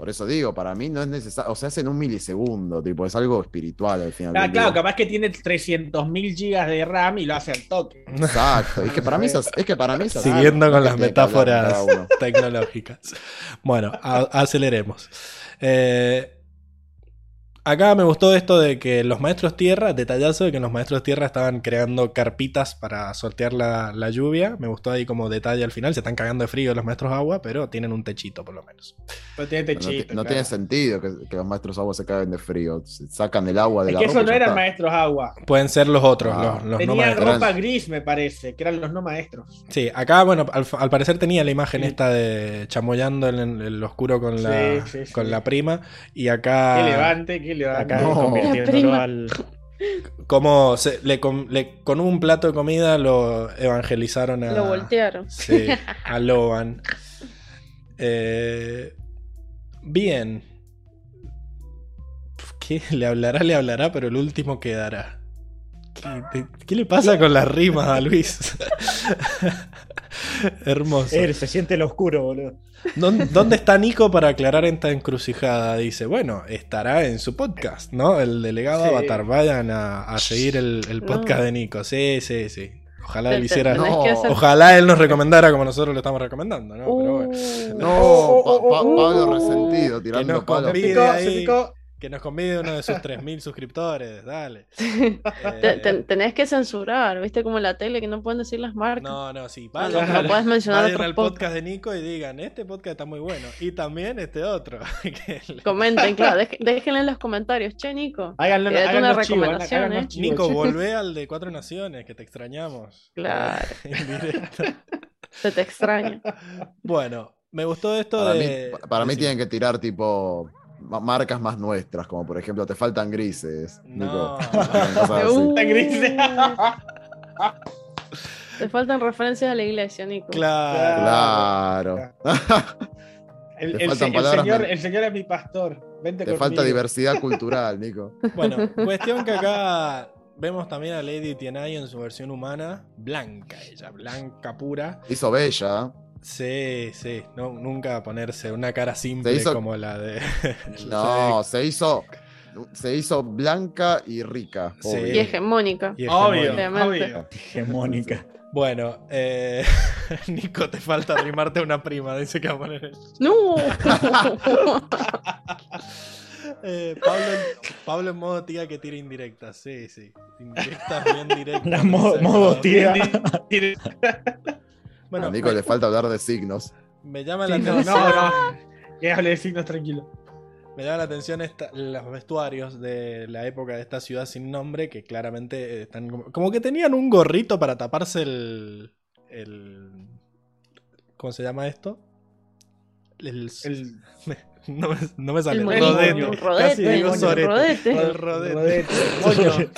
Por eso digo, para mí no es necesario, o sea, hace en un milisegundo, tipo, es algo espiritual al final. Ah, del claro día. capaz que tiene 300.000 gigas de RAM y lo hace al toque Exacto, es que para mí es, es que para mí es. Siguiendo con las metáforas tecnológicas. Bueno, a- aceleremos. Eh, acá me gustó esto de que los maestros tierra, detallazo de que los maestros tierra estaban creando carpitas para sortear la, la lluvia. Me gustó ahí como detalle al final. Se están cagando de frío los maestros agua, pero tienen un techito por lo menos. no tiene No, ti- techito no claro. tiene sentido que, que los maestros agua se caguen de frío. Se sacan el agua de es la que ropa eso no eran está. maestros agua Pueden ser los otros, Ah. los, los no Tenían maestros. ropa gris, me parece, que eran los no maestros. Sí, acá, bueno, al, al parecer tenía la imagen Sí. esta de chamoyando en el, el oscuro con la, Sí, sí, con sí. la prima. Y acá. Qué levante, qué levante. Acá No. convirtiéndolo al. Como se- le, com- le- con un plato de comida lo evangelizaron a. Lo voltearon. Sí, a Loban. Eh, bien. ¿Qué? Le hablará, le hablará, pero el último quedará. ¿Qué, te- qué le pasa con las rimas a Luis? Hermoso. Eh, se siente el oscuro, boludo. ¿Dónde, dónde está Nico para aclarar esta encrucijada? Dice, bueno, estará en su podcast, ¿no? El delegado Sí. Avatar. Vayan a, a seguir el, el podcast No. de Nico. Sí, sí, sí. Ojalá él hiciera. Hacer- Ojalá él nos recomendara como nosotros lo estamos recomendando, ¿no? Pero bueno. Uh. No, Pa- Pa- Pablo oh, resentido, tirando palos. Se convide picó, ahí. se picó. Que nos convide uno de sus 3.000 suscriptores, dale. Eh, te- tenés que censurar, ¿viste? Como en la tele que no pueden decir las marcas. no, no, sí. No, Vayan, no, no puedes mencionar vayan al podcast de Nico y digan, este podcast está muy bueno. Y también este otro. Comenten, claro, dej- déjenle en los comentarios. Che, Nico. Háganlo, háganos una chivo, recomendación, ¿eh? chivo, Nico, che. volvé al de Cuatro Naciones, que te extrañamos. Claro. En directo. Se te extraña. Bueno, me gustó esto Para, de. mí, para mí tienen que tirar tipo marcas más nuestras, como por ejemplo, te faltan grises. No. Nico. Cosas así. Uh, gris. te faltan referencias a la iglesia, Nico. Claro. Claro. El, Te el faltan se- el palabras, señor, el señor es mi pastor. Vente Te conmigo. falta diversidad cultural, Nico. Bueno, cuestión que acá vemos también a Lady Tienay en su versión humana, blanca ella, blanca pura. Hizo bella. Sí, sí, no, nunca ponerse una cara simple hizo- como la de. No, se hizo. Se hizo blanca y rica. Sí. obvio. Y hegemónica. Y Obvio, hegemónica. Obviamente. obvio. Hegemónica. Bueno, eh, Nico, te falta arrimarte a una prima, dice que va a poner. eso. ¡No! Eh, Pablo, Pablo en modo tía que tira indirectas, sí, sí. Indirectas bien directas. Modo no. tía. Bueno, a Nico me, le falta hablar de signos. me llama la atención. no, no. Que hable de signos tranquilo. Me llama la atención esta- los vestuarios de la época de esta ciudad sin nombre, que claramente están como, como que tenían un gorrito para taparse el, el ¿cómo se llama esto? El, El no, me, no me sale El el rodete. Casi rodete, digo sorete. rodete. El rodete. rodete.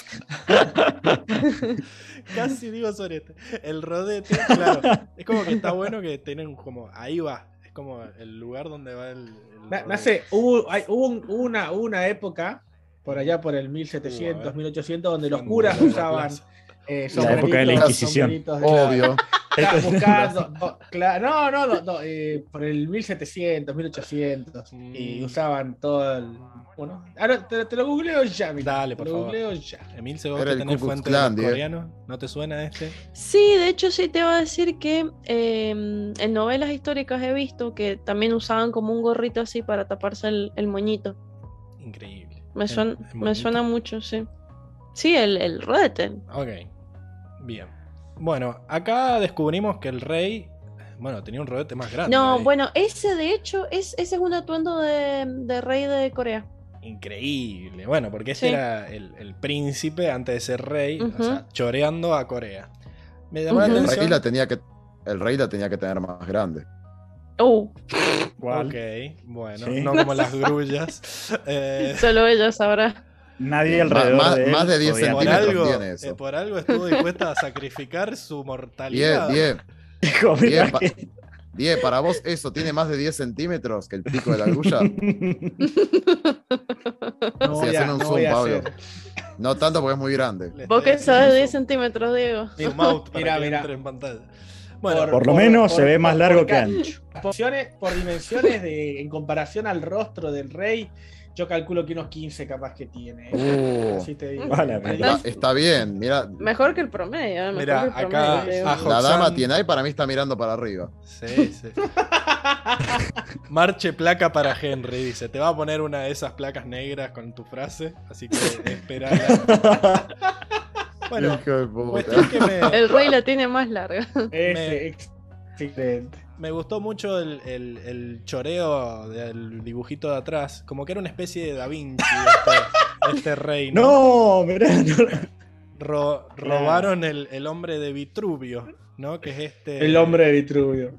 Casi digo sorete. El rodete, claro. Es como que está bueno que tienen como. Ahí va. Es como el lugar donde va el. el. Nace, hubo, hay- hubo un- hubo una, una época, por allá por el Uh, a 1700, ver. 1800, donde los curas usaban plaza. Eh, La época de la Inquisición. de Obvio. Buscando, no, cla- no, no, no, no, eh, por el 1700, 1800, y Mm. usaban todo el... Bueno, ahora te, te lo googleo ya, mira. Dale, te por lo favor. googleo ya. Emil, ¿se tenés Ku Klux fuente Diego. coreanos? ¿No te suena este? Sí, de hecho sí te iba a decir que eh, en novelas históricas he visto que también usaban como un gorrito así para taparse el, el moñito. Increíble. Me, suena, el me suena mucho, sí. Sí, el, el rodete. Ok. Bien. Bueno, acá descubrimos que el rey. Bueno, tenía un rodete más grande. No, ahí. bueno, ese de hecho, es, ese es un atuendo de, de rey de Corea. Increíble. Bueno, porque Sí. era el, el príncipe antes de ser rey, o sea, choreando a Corea. Me llamó la Ujú. El atención. rey la tenía que, el rey la tenía que tener más grande. ¿Cuál? Ok, bueno, Sí. no como las grullas. Eh, solo ella sabrá. Nadie alrededor más- de él más de 10 podía por, centímetros algo, tiene eso. eh, por algo estuvo dispuesta a sacrificar su 10, mortalidad. 10, Dijo, mira 10, pa- que- 10. Para vos eso tiene más de 10 centímetros que el pico de la grulla. No a, haceme un no zoom, Pablo. hacer. No tanto porque es muy grande. Vos que sabes de haciendo 10 centímetros, Diego. Mira, que mira. en pantalla. Bueno, Por- Por lo menos se ve más largo por que ancho. Por dimensiones, por dimensiones de, en comparación al rostro del rey, yo calculo que unos 15 capaz que tiene. Uh, Así te digo. Vale, Te está, digo, está bien, mira. Mejor que el promedio. ¿eh? Mejor Mira, que el acá promedio, La dama tiene ahí para mí está mirando para arriba. Sí, sí. Marche placa para Henry, dice. Te va a poner una de esas placas negras con tu frase, así que esperala. Bueno, que me, El rey la tiene más larga. Ese, excelente. Me gustó mucho el, el- el choreo del dibujito de atrás. Como que era una especie de Da Vinci este, este rey. ¿no? No, mirá. no. Ro- robaron el, el hombre de Vitruvio, ¿no? Que es este. El hombre de Vitruvio.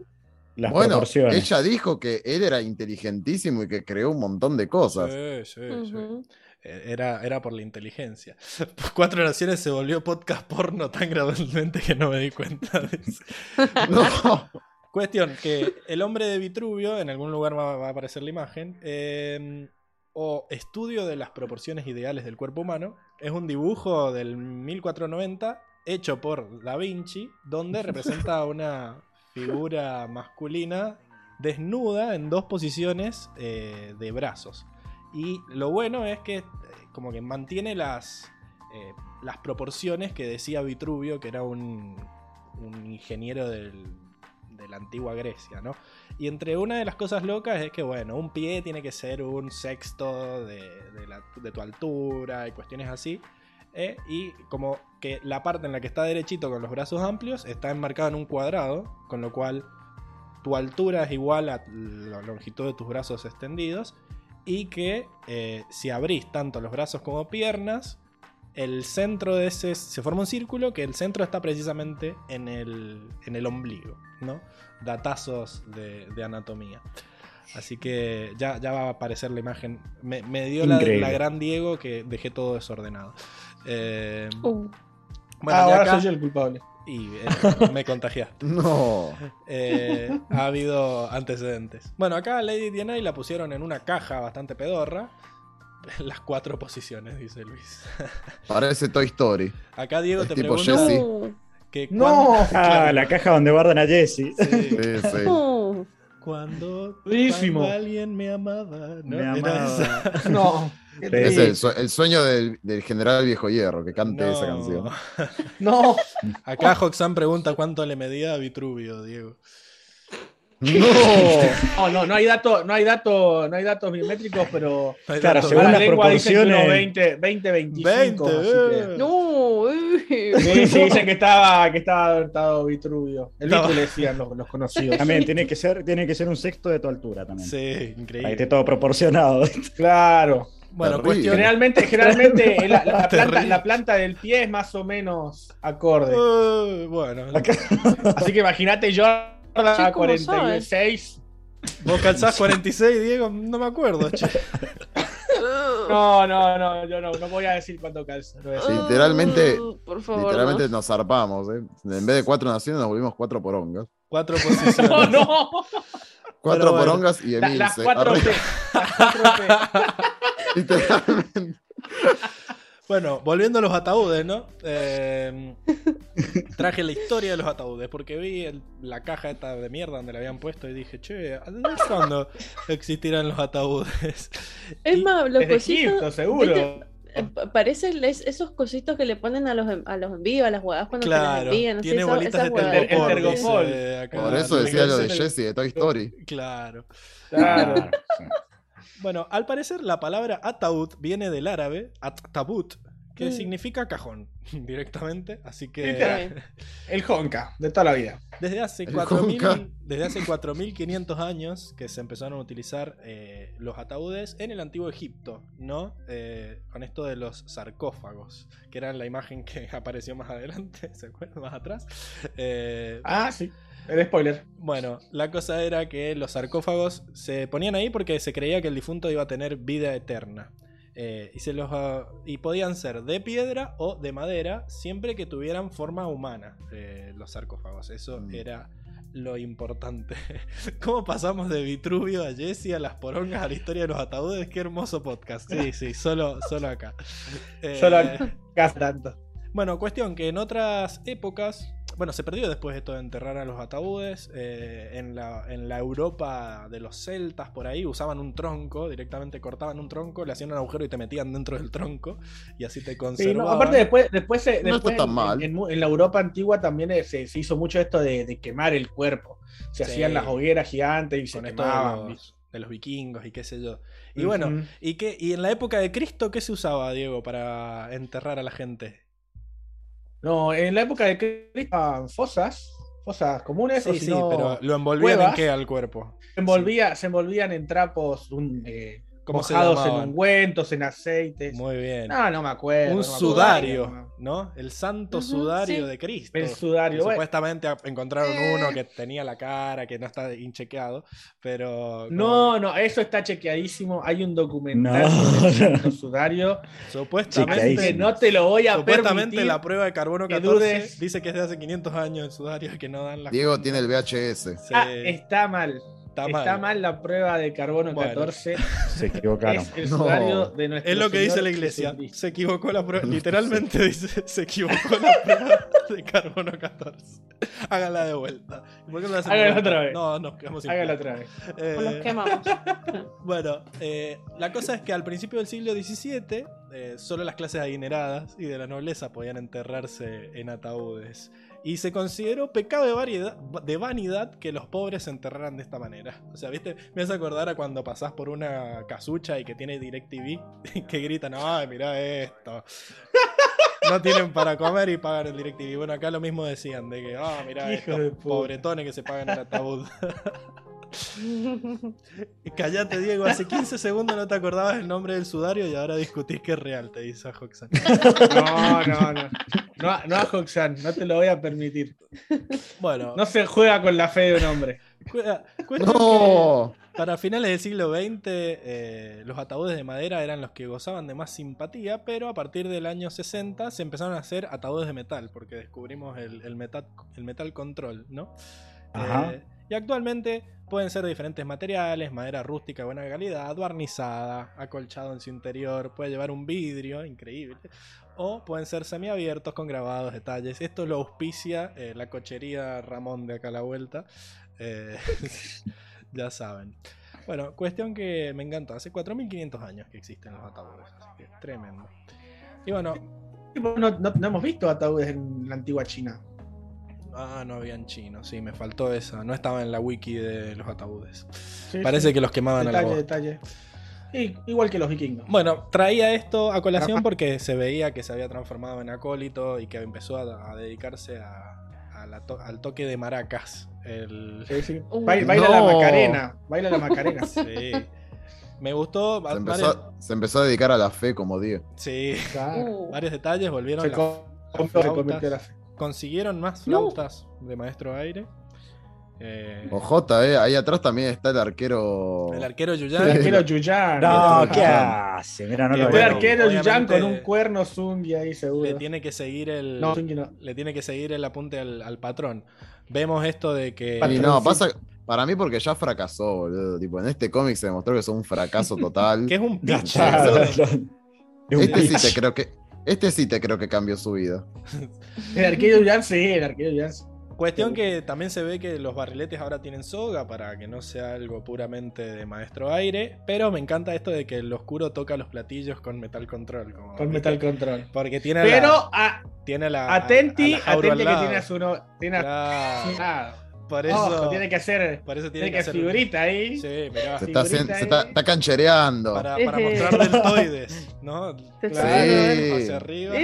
Las Bueno, proporciones. ella dijo que él era inteligentísimo y que creó un montón de cosas. Sí, sí, sí. Eh, Era, era por la inteligencia. Cuatro Naciones se volvió podcast porno tan gradualmente que no me di cuenta de eso. No. Cuestión, que el hombre de Vitruvio, en algún lugar va, va a aparecer la imagen, eh, o estudio de las proporciones ideales del cuerpo humano, es un dibujo del 1490 hecho por Da Vinci, donde representa a una figura masculina desnuda en dos posiciones eh, de brazos. Y lo bueno es que eh, como que mantiene las, eh, las proporciones que decía Vitruvio, que era un, un ingeniero del, de la antigua Grecia, ¿no? Y entre una de las cosas locas es que, bueno, un pie tiene que ser un sexto de, de tu altura y cuestiones así. ¿eh? Y como que la parte en la que está derechito con los brazos amplios está enmarcada en un cuadrado, con lo cual tu altura es igual a la longitud de tus brazos extendidos. Y que eh, si abrís tanto los brazos como piernas, el centro de ese se forma un círculo que el centro está precisamente en el, en el ombligo, ¿no? Datazos de, de anatomía. Así que ya, ya va a aparecer la imagen. Me, me dio la, la gran Diego que dejé todo desordenado. Eh, Uh, bueno, y Ah, ahora acá- soy yo el culpable. y eh, me contagiaste. No. Eh, ha habido antecedentes. Bueno, acá Lady Diana la pusieron en una caja bastante pedorra. Las cuatro posiciones, dice Luis. Parece Toy Story. Acá Diego Es te tipo pregunta Jessie. que No. Ah, la caja donde guardan a Jesse. Sí. Sí. Cuando, cuando alguien me amaba. ¿no? Me amaba. esa. No. Sí. Es el, sue- el sueño del, del general viejo hierro, que cante No. esa canción. No. Acá Hoxan pregunta cuánto le medía a Vitruvio, Diego. ¡No! No, no, no hay datos, no hay datos, no hay datos biométricos, pero No Claro, datos. según la las lengua dicen que unos proporciones- 20, 20, 25. 20, así que- eh. No, uy. Sí, sí, dicen que estaba, que estaba adoptado Vitruvio. El No. Le decían los, los conocidos. También tiene que ser, tiene que ser un sexto de tu altura también. Sí, Para que esté increíble. todo proporcionado. Claro. Bueno, cuestión. Generalmente, generalmente la, la planta, la planta del pie es más o menos acorde. Uh, bueno, Así que imagínate yo a Che, ¿cómo 46. vos calzás 46, Diego, no me acuerdo. che. No, no, no, yo no, no voy a decir cuánto calza. no decir. Literalmente- Uh, por favor. Literalmente no. nos zarpamos, ¿eh? En vez de cuatro naciones nos volvimos cuatro porongas. Cuatro posiciones. No, no. Cuatro bueno. porongas y La- Emilce. las cuatro Arre- P. Las cuatro P. Literalmente. Bueno, volviendo a los ataúdes, ¿no? Eh, traje la historia de los ataúdes porque vi el- la caja esta de mierda donde la habían puesto y dije, che, ¿desde cuándo existirán los ataúdes? Es Y- más, los Desde cositos. Egipto, seguro. Eh, pa- Parecen es- esos cositos que le ponen a los, en- a los envíos, a las jugadas cuando te Claro, envían. así, tiene esa- bolitas esas de tergopol. Por eso decía lo de. Jesse de Toy Story. Claro. Claro. Bueno, al parecer la palabra ataúd viene del árabe at-tabut, que Mm. significa cajón directamente, así que. El Honka, de toda la vida. desde hace El 4000 Honka. desde hace 4500 años que se empezaron a utilizar eh, los ataúdes en el antiguo Egipto, ¿no? Eh, con esto de los sarcófagos, que era la imagen que apareció más adelante, ¿se acuerdan? Más atrás. Eh, Ah, sí. El spoiler. Bueno, la cosa era que los sarcófagos se ponían ahí porque se creía que el difunto iba a tener vida eterna. Eh, y, se los, ah, y podían ser de piedra o de madera, siempre que tuvieran forma humana eh, los sarcófagos. Eso Mm. era lo importante. ¿Cómo pasamos de Vitruvio a Jesse a las porongas a la historia de los ataúdes? Qué hermoso podcast. Sí, sí, solo, solo acá. Eh, Solo acá tanto. bueno, cuestión que en otras épocas, bueno, se perdió después esto de enterrar a los ataúdes. eh, en, la, en la Europa de los celtas, por ahí, usaban un tronco, directamente cortaban un tronco, le hacían un agujero y te metían dentro del tronco, y así te Sí, conservaban. no, aparte después, después, se- No después está tan en, mal. En, en la Europa antigua también eh, se, se hizo mucho esto de, de quemar el cuerpo. Se Sí. hacían las hogueras gigantes y se con quemaban. los, de los vikingos y qué sé yo. Y bueno. ¿y, qué, ¿y en la época de Cristo qué se usaba, Diego, para enterrar a la gente? No, en la época de Cristo fosas, fosas comunes, o Sí, si sí, pero ¿lo envolvían en qué al cuerpo? se, envolvía, se envolvían en trapos un, eh, ¿Cómo se mojados en ungüentos, en aceites. Muy bien. No, no me acuerdo. un no me acuerdo. sudario, ¿no? El santo sudario sí. de Cristo. El sudario, Que bueno. supuestamente encontraron Eh. uno que tenía la cara, que no está inchequeado, pero... No, no, eso está chequeadísimo. Hay un documental No. sobre el santo sudario Supuestamente, que no te lo voy a supuestamente permitir. la prueba de carbono que 14 dudes. dice que es de hace 500 años el sudario que no dan la Diego tiene el VHS. Sí, Ah, está mal. Está Está mal. mal. la prueba de carbono Bueno. 14. Se equivocaron. Es el No. sudario de nuestro Es lo que dice la iglesia. Jesucristo. Se equivocó la prueba. Literalmente dice, se equivocó la prueba de carbono 14. Hágala de vuelta. ¿Y por qué no la hacen de Hágala vuelta? otra vez. No, nos quedamos sin otra vez. Eh, O los quemamos. Bueno, eh, la cosa es que al principio del siglo XVII, eh, solo las clases adineradas y de la nobleza podían enterrarse en ataúdes. Y se consideró pecado de, variedad- de vanidad que los pobres se enterraran de esta manera. O sea, ¿viste? Me hace acordar a cuando pasás por una casucha y que tiene DirecTV que gritan, ay, mirá esto. No tienen para comer y pagan el DirecTV. Bueno, acá lo mismo decían, de que, ah, mirá Hijo estos de pobretones que se pagan el ataúd. Callate, Diego, hace 15 segundos no te acordabas el nombre del sudario y ahora discutís que es real, te dice Hoxan. No, no, no. No, a- no a Hoxan, no te lo voy a permitir. Bueno, No se juega con la fe de un hombre. No. para finales del siglo XX eh, los ataúdes de madera eran los que gozaban de más simpatía, pero a partir del año 60 se empezaron a hacer ataúdes de metal, porque descubrimos el, el metal, el metal control, ¿no? Ajá. Eh, y actualmente pueden ser de diferentes materiales, madera rústica de buena calidad, barnizada, acolchado en su interior, puede llevar un vidrio, increíble, o pueden ser semiabiertos con grabados, detalles. Esto lo auspicia eh, la cochería Ramón de acá a la vuelta. Eh, ya saben. Bueno, cuestión que me encanta. Hace 4.500 años que existen los ataúdes, así que tremendo. Y bueno, No, no- no hemos visto ataúdes en la antigua China. Ah, no habían chinos, sí, me faltó esa. No estaba en la wiki de los ataúdes. Sí, Parece sí. que los quemaban a la Detalle, detalle. Y- igual que los vikingos. Bueno, traía esto a colación porque se veía que se había transformado en acólito y que empezó a, a dedicarse a- a la to- al toque de maracas. El, Sí, sí. Uh. Baila, baila la. Macarena. Baila la Macarena. sí. Me gustó. Se varios- empezó, se empezó a dedicar a la fe como Diego. sí, Claro. Uh, varios detalles. Volvieron Se las se convirtió la fe. Consiguieron más No. flautas de maestro aire. Eh, Ojota, eh. Ahí atrás también está el arquero. el arquero El Yuyan. arquero Yuyan. No, el ¿qué hace? Mira, no lo Bueno, veo. arquero Yuyan con un cuerno zungi ahí Le seguro. tiene que seguir el. No, zungi no. le tiene que seguir el apunte al, al patrón. Vemos esto de que. Y no, pasa. Para mí, porque ya fracasó, boludo. Tipo, en este cómic se demostró que es un fracaso total. que es un pinche. Este sí te creo que. Este sí te creo que cambió su vida. El arquero Yuyan, sí, el arquero sí. Cuestión que también se ve que los barriletes ahora tienen soga para que no sea algo puramente de maestro aire. Pero me encanta esto de que el oscuro toca los platillos con metal control. como- Con Metal Control. Porque tiene Pero la, a- tiene la. atenti, a- a la Jauro atenti que tiene a su no, tiene Claro. Por eso. Ojo, tiene que hacer. por eso Tiene tiene que que hacer. figurita ahí. Sí, mirá. Se está, haciendo- figurita se está, ahí. está canchereando. Para, para mostrar deltoides, ¿no? Claro. Sí. Hacia arriba.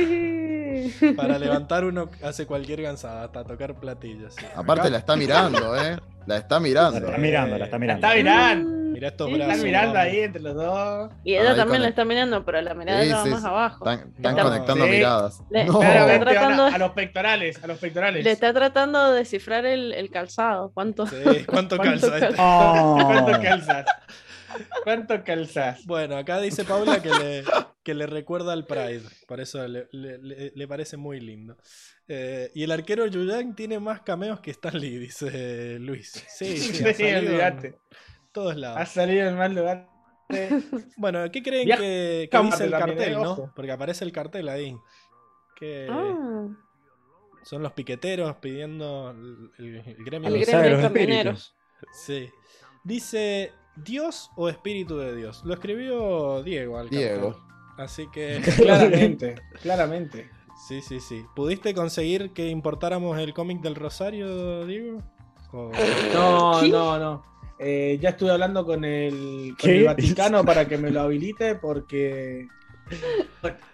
Para levantar uno hace cualquier gansada, hasta tocar platillos. sí. Aparte Acá, la está mirando, ¿eh? La está La mirando. está mirando, la está La mirando. está mirando. Mira estos Sí, brazos. Están mirando vamos. ahí entre los dos. Y ella Ahí también con la está mirando, pero la mirada Sí, sí, más sí. abajo. Están, están No. conectando Sí. miradas. Le- No. Van tratando- a, los pectorales, a los pectorales. Le está tratando de descifrar el, el calzado. ¿Cuánto? Sí, ¿cuánto ¿Cuánto calza este? Oh. ¿Cuánto calzas? ¿Cuánto calzas? Bueno, acá dice Paula que le, que le recuerda al Pride. Por eso le, le- parece muy lindo. Eh, y el arquero Yuyang tiene más cameos que Stan Lee, dice Luis. Sí, sí, ha Sí, olvídate. todos Ha lados. salido en mal lugar. Bueno, ¿qué creen Viaja- que, que dice el cartel, eh, no? ojo. Porque aparece el cartel ahí. Que Ah, son los piqueteros pidiendo el, gremio. el de- gremio gremio de los camioneros. Sí. Dice Dios o Espíritu de Dios. Lo escribió Diego al Diego. Así que. Claramente, claramente. Sí, sí, sí. ¿Pudiste conseguir que importáramos el cómic del Rosario, Diego? O- No, no, no. Eh, ya estuve hablando con el, con ¿Qué? el Vaticano para que me lo habilite porque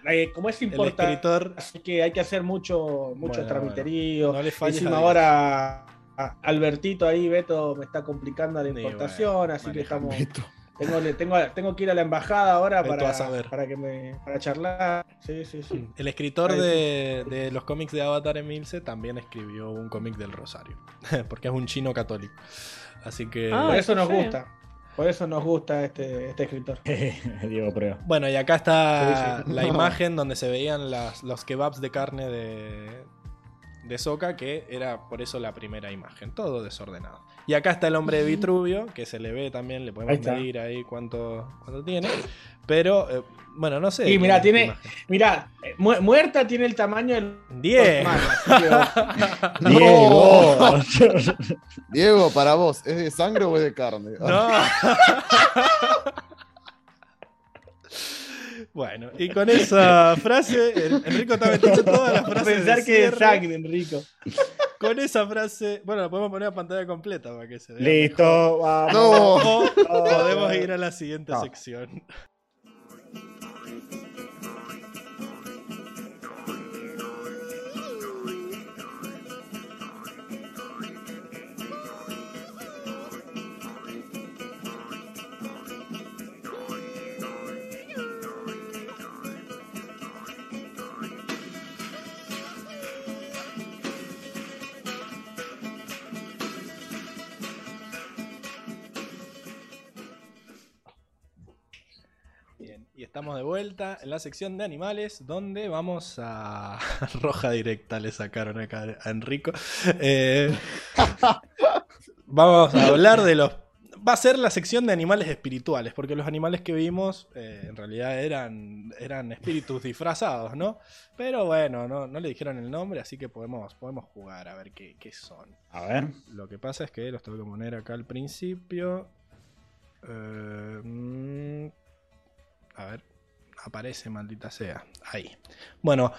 eh, como es importante, así que hay que hacer mucho, mucho Bueno, tramiterío. no le falles Encima a Dios. ahora Albertito ahí, Beto, me está complicando la Sí, importación, bueno, así que. Beto. Tengo, le- tengo, tengo que ir a la embajada ahora Beto para, a saber. para que me para charlar. Sí, sí, sí. el escritor de, de los cómics de Avatar Emilce también escribió un cómic del Rosario. Porque es un chino católico. Así que. Ah, Por eso nos gusta. Por eso nos gusta este, este escritor. Diego Prueba. Bueno, y acá está Sí, sí. la No. imagen donde se veían las, los kebabs de carne de, de Soca, que era por eso la primera imagen. Todo desordenado. Y acá está el hombre de Vitruvio, que se le ve también, le Ahí podemos está. medir ahí cuánto, cuánto tiene. Pero, eh, bueno, no sé. Y es tiene-. Mirá, eh, mu- muerta tiene el tamaño del. Diez. No. Diego. Diego, para vos, ¿es de sangre o es de carne? No. Bueno, y con esa frase, En- Enrico está metiendo todas las frases. Pensar de que es sangre, Enrico. Con esa frase, bueno, la podemos poner a pantalla completa para que se vea. Listo, vamos. No. O podemos ir a la siguiente No. sección. Estamos de vuelta en la sección de animales, donde vamos a. Roja directa le sacaron acá a Enrico. Eh, vamos a hablar de los. Va a ser la sección de animales espirituales, porque los animales que vimos eh, en realidad eran, eran espíritus disfrazados, ¿no? Pero bueno, no, no le dijeron el nombre, así que podemos, podemos jugar a ver qué, qué son. A ver. Lo que pasa es que los tengo que poner acá al principio. Eh, mm, a ver, aparece, maldita sea. Ahí. Bueno,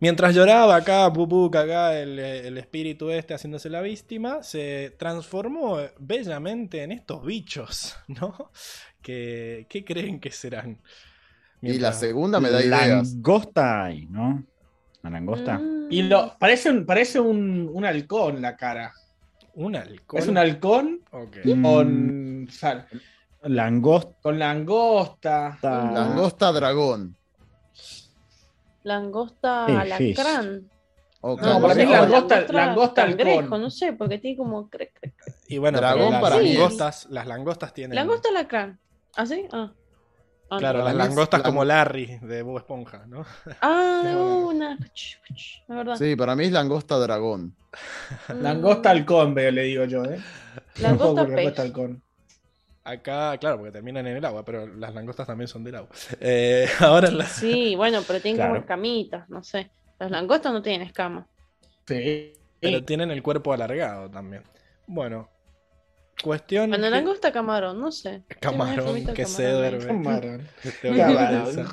mientras lloraba acá, Pupú, acá el, el espíritu este haciéndose la víctima, se transformó bellamente en estos bichos, ¿no? ¿Qué creen que serán? Y la segunda me da ideas. Langosta hay, ¿no? La langosta. Mm. Y lo, parece, un, parece un, un halcón la cara. Un halcón. Es un halcón Ok. Mm, con, sal- Langosta. con langosta. Langosta dragón. Langosta Sí, alacrán. No, para mí langosta- langosta cangrejo, halcón. no sé, porque tiene como. cre- cre- Y bueno, Dragón las para langostas, las langostas tienen. Langosta alacrán. ¿Ah, sí? Ah. Ah, Claro, no. las langostas lang- como Larry de Bob Esponja, ¿no? Ah, de una. La verdad. Sí, para mí es langosta dragón. Langosta halcón, veo, le digo yo, ¿eh? Langosta Langosta halcón. Acá, claro, porque terminan en el agua, pero las langostas también son del agua. Eh, ahora. Sí, bueno, pero tienen como Claro. escamitas, no sé. Las langostas no tienen escamas. Sí. Pero tienen el cuerpo alargado también. Bueno, cuestión. Bueno, que- langosta camarón, no sé. Camarón que se duerme. Camarón. Camarón.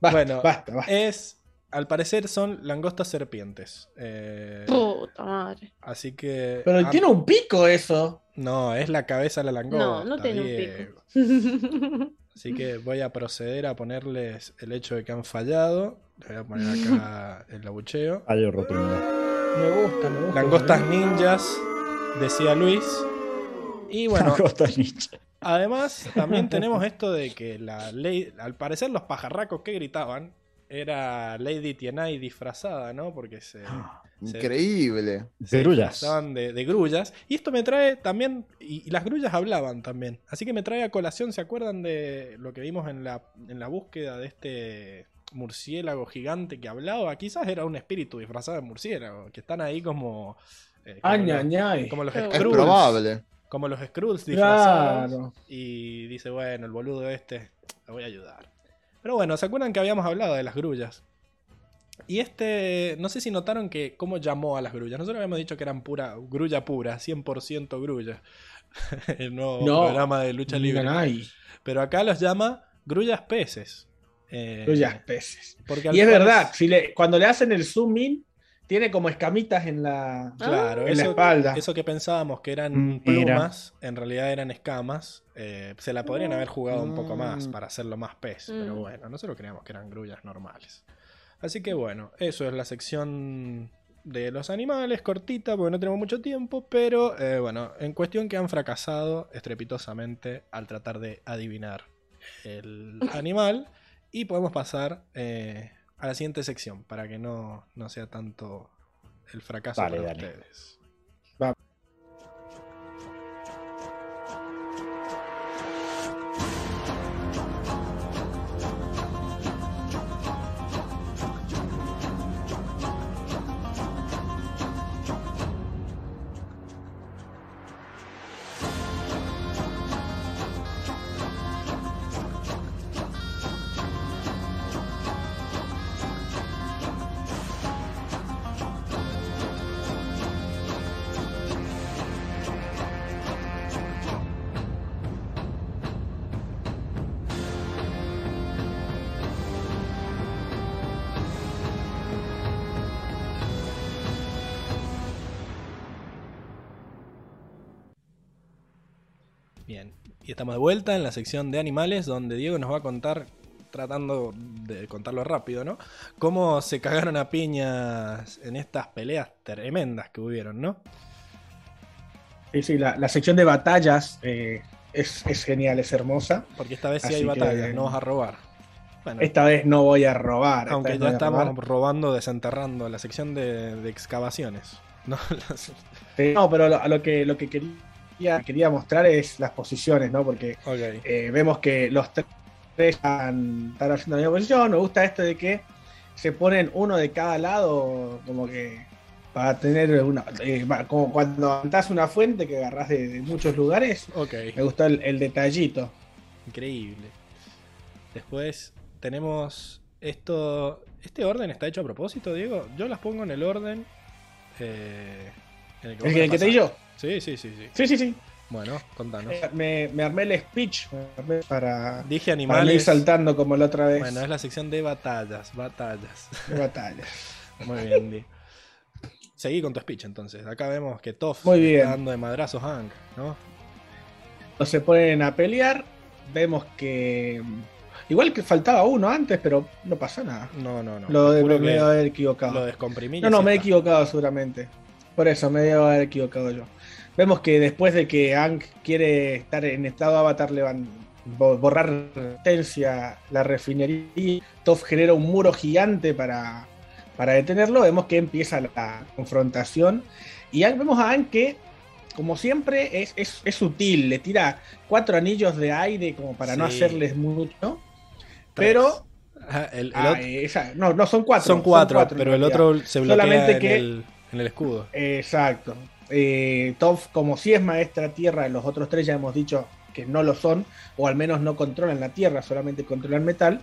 Bueno, basta, basta. Es. Al parecer son langostas serpientes. Eh, Puta madre. así que. Pero ah, tiene un pico eso. No, es la cabeza de la langosta. No, no tiene un pico. Así que voy a proceder a ponerles el hecho de que han fallado. Le voy a poner acá el abucheo. Fallo rotundo. Me gusta, me gusta. Langostas ninjas, decía Luis. Y bueno, Langosta ninja. además también tenemos esto de que la ley, al parecer los pajarracos que gritaban era Lady Tienay disfrazada, ¿no? Porque se, se- Increíble. se Grullas. disfrazaban de, de grullas. Y esto me trae también, y, y las grullas hablaban también. Así que me trae a colación, ¿se acuerdan de lo que vimos en la, en la búsqueda de este murciélago gigante que hablaba? Quizás era un espíritu disfrazado de murciélago, que están ahí como... eh, como, los, como los Es Skrulls. probable. Como los Skrulls disfrazados. Claro. Y dice, bueno, el boludo este, lo voy a ayudar. Pero bueno, ¿se acuerdan que habíamos hablado de las grullas? Y este, no sé si notaron que cómo llamó a las grullas. Nosotros habíamos dicho que eran pura, grulla pura, 100% grulla. el nuevo No. programa de lucha libre. Pero acá los llama grullas peces. Eh, Grullas peces. porque Y es verdad, si le, cuando le hacen el zoom in, tiene como escamitas en la, Claro, en la eso, espalda. eso que pensábamos que eran Mm, mira. plumas, en realidad eran escamas. eh, se la podrían haber jugado un poco más Mm. para hacerlo más pez. Mm. Pero bueno, nosotros creíamos que eran grullas normales. Así que bueno, eso es la sección de los animales, cortita, porque no tenemos mucho tiempo. Pero eh, bueno, en cuestión que han fracasado estrepitosamente al tratar de adivinar el animal. Y podemos pasar eh, a la siguiente sección para que no, no sea tanto el fracaso Dale, para dale. ustedes. De vuelta en la sección de animales, donde Diego nos va a contar, tratando de contarlo rápido, ¿no? Cómo se cagaron a piñas en estas peleas tremendas que hubieron, ¿no? Sí, sí, la, la sección de batallas eh, es, es genial, es hermosa. Porque esta vez sí Así hay que- batallas, no vas a robar. Bueno, Esta vez no voy a robar. aunque ya no estamos robar. robando, desenterrando la sección de, de excavaciones. ¿no? Las- Sí, No, pero lo, a lo que, lo que quería, quería mostrar es las posiciones, ¿no? Porque eh, vemos que los tres están, están haciendo la misma posición. Me gusta esto de que se ponen uno de cada lado, como que para tener una. eh, como cuando levantás una fuente que agarrás de, de muchos lugares. Ok. Me gustó el, el detallito. Increíble. Después tenemos esto. ¿Este orden está hecho a propósito, Diego? Yo las pongo en el orden. eh, en el ¿El vos que, el que te di yo? Sí, sí, sí, sí. Sí, sí, sí. Bueno, contanos. Eh, Me, me armé el speech armé para, Dije para no ir animales. saltando como la otra vez Bueno, es la sección de batallas, batallas. de batallas. Muy bien, Di. Seguí con tu speech entonces. Acá vemos que Toff Muy bien. está dando de madrazos a Hank, ¿no? Cuando se ponen a pelear, vemos que. Igual que faltaba uno antes, pero no pasa nada. No, no, no. Lo de, me debo haber equivocado. Lo descomprimí. No, no, me he equivocado seguramente. Por eso, me debo haber equivocado yo. Vemos que después de que Hank quiere estar en estado avatar, le van bo- borrar resistencia la refinería, Toph genera un muro gigante para, para detenerlo. Vemos que empieza la confrontación. Y vemos a Hank que, como siempre, es, es, es sutil. Le tira cuatro anillos de aire como para no hacerles mucho. Pero. El, el ah, otro- esa- no, no, son cuatro. son cuatro, pero el otro se bloquea Solamente en, que- el, en el escudo. Exacto. Eh, Toph, como si es maestra tierra, los otros tres ya hemos dicho que no lo son, o al menos no controlan la tierra, solamente controlan metal.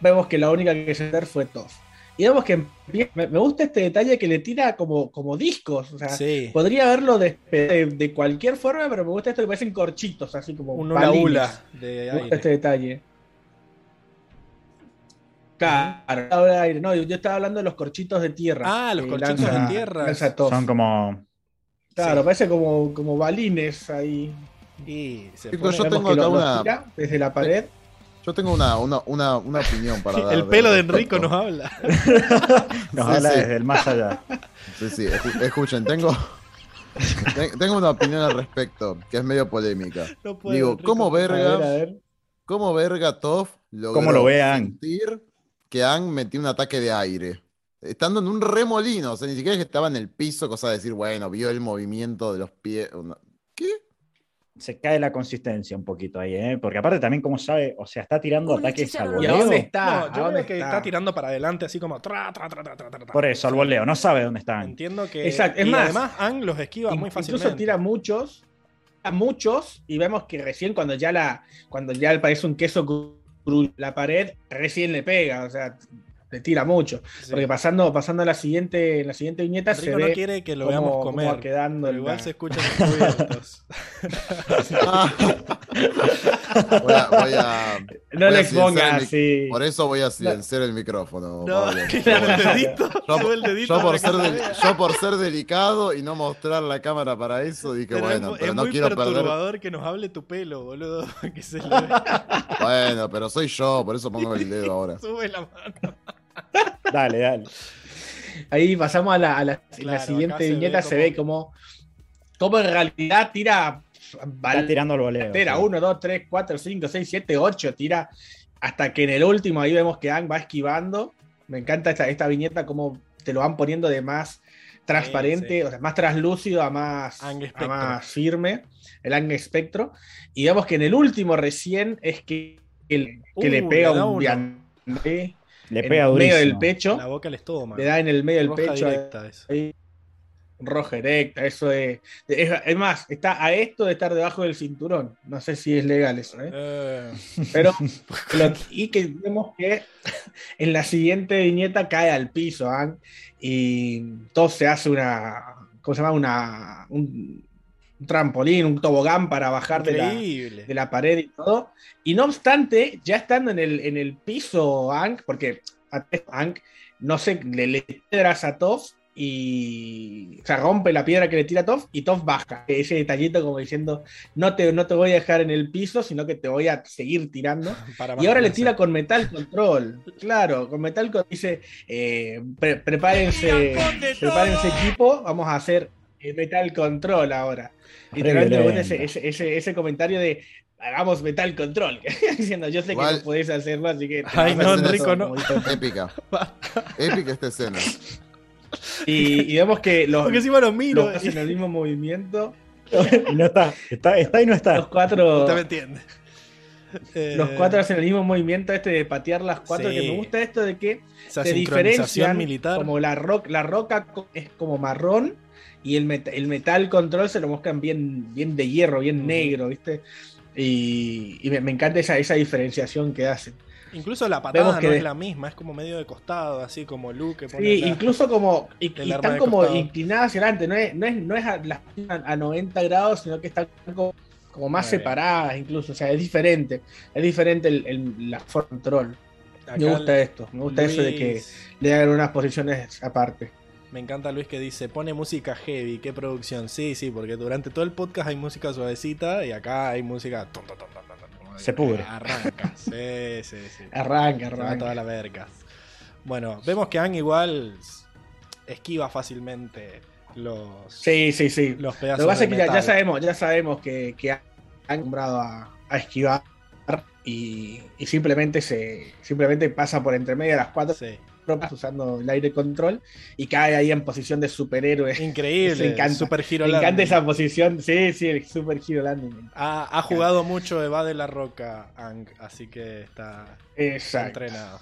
Vemos que la única que se hacer fue Toph. Y vemos que me, me gusta este detalle que le tira como, como discos. O sea, Sí, podría haberlo de, de- de cualquier forma, pero me gusta esto que parecen corchitos, así como un hula de Me aire. gusta este detalle. Claro. No, yo, estaba hablando de los corchitos de tierra. Ah, los corchitos lanza- de tierra. Son como. Claro, Sí. parece como, como balines ahí. Y se pone- yo tengo acá una- desde la pared. Yo tengo una, una, una, una opinión para dar. El pelo de. Enrico nos habla. Nos Sí, habla sí. desde el más allá. Sí, sí, escu- escuchen, tengo, ten- tengo una opinión al respecto, que es medio polémica. No puedo, Digo, Enrico. ¿cómo A ver, a verga, ver. cómo verga Toff logró ¿Cómo lo ve Aang? sentir que Aang metió un ataque de aire? Estando en un remolino, o sea, ni siquiera es que estaba en el piso, cosa de decir, bueno, vio el movimiento de los pies. ¿Qué? Se cae la consistencia un poquito ahí, ¿eh? Porque aparte también, como sabe, o sea, está tirando ataques al lo ¿Y a voleo. dónde está? No, ¿A yo dónde veo que está? tirando para adelante así como tra, tra, tra, tra, tra. Por eso, al voleo. No sabe dónde están. Entiendo que. Exacto, es y más, además, Ang los esquiva muy Incluso fácilmente. tira muchos, a muchos, y vemos que recién cuando ya la, cuando ya parece un queso la pared, recién le pega, o sea, le tira mucho. Sí. Porque pasando, pasando a la siguiente, en la siguiente viñeta se Enrico no ve quiere que lo cómo- veamos comer. quedando pero igual la- se escuchan los cubiertos. Ah. Voy a, voy a- No le silenciar pongas el mic- así. Por eso voy a silenciar el micrófono. No, el dedito. Yo, sube el dedito yo por ser se del- yo por ser delicado y no mostrar la cámara para eso, dije, Pero bueno, es, pero es no muy quiero perder. perturbador que nos hable tu pelo, boludo. Que se le vea. Bueno, pero soy yo, por eso pongo el dedo ahora. Sube la mano. Dale, dale. Ahí pasamos a la, a la- Claro, la siguiente se ve viñeta, se como- ve como, como en realidad tira Está bal- tirando al voleo. Tira sí. 1, 2, 3, 4, 5, 6, 7, 8, tira hasta que en el último ahí vemos que Ang va esquivando. Me encanta esta, esta viñeta como te lo van poniendo de más transparente, Sí, sí. o sea, más translúcido a más, a más firme, el Ang espectro. Y vemos que en el último recién es que, que, que Uh, le pega le un uno. Le en pega el medio del pecho, La boca al estómago. le da en el medio del Roja pecho. directa eso. ahí, roja directa, eso es, es. Es más, está a esto de estar debajo del cinturón. No sé si es legal eso, ¿eh? Eh, Pero, lo- y que vemos que en la siguiente viñeta cae al piso, Ang, y todo se hace una, ¿cómo se llama? Una, un, un trampolín, un tobogán para bajar de la, de la pared y todo. Y no obstante, ya estando en el, en el piso, Ang, porque a Ang, no sé, le, le piedras a Toph y o sea, rompe la piedra que le tira Toph y Toph baja. Ese detallito como diciendo, no te, no te voy a dejar en el piso, sino que te voy a seguir tirando. Para Y ahora le tira con Metal Control. Claro, con Metal Control dice, eh, pre- prepárense, prepárense equipo, vamos a hacer Metal Control ahora. Literalmente ese, ese, ese, ese comentario de hagamos Metal Control. Diciendo, yo sé Igual- que no podés hacerlo, así que... Ay, no, Enrico, no. Épica. Épica esta escena. Y, y vemos que los, Porque encima lo miro. los hacen el mismo movimiento. Y no está, está, está y no Los está. cuatro, Usted me entiende. los Eh, cuatro hacen el mismo movimiento este de patear las cuatro. Sí. Que me gusta esto de que Esa se diferencian militar. como la, roca la roca es como marrón y el, met- el metal control se lo muestran bien, bien de hierro, bien negro, ¿viste? Y, y me, me encanta esa, esa diferenciación que hacen. Incluso la patada Vemos que no es la misma, es como medio de costado, así como Luke. que Sí, incluso como y, y están como costado. inclinadas hacia adelante, no es, no es, no es a, las- a 90 grados, sino que están como, como más separadas incluso, o sea, es diferente, es diferente el, el- la forma control. Acá Me gusta esto, me gusta eso de que le hagan unas posiciones aparte. Me encanta Luis que dice, pone música heavy, qué producción. Sí, sí, porque durante todo el podcast hay música suavecita y acá hay música... Se pudre. Arranca, sí, sí, sí. Arranca, Se va arranca. toda la verga. Bueno, vemos que Ang igual esquiva fácilmente los, Sí, sí, sí. los Lo pedazos que pasa es que ya, sabemos, ya sabemos que, que han acostumbrado a, a esquivar y, y simplemente se simplemente pasa por entre medio de las cuatro Sí. Usando el aire control y cae ahí en posición de superhéroe. Increíble, Me encanta. super giro Me encanta esa posición. Sí, sí, el super giro landing. Ha, ha jugado mucho Eva de la Roca, Ang, así que está Exacto. entrenado.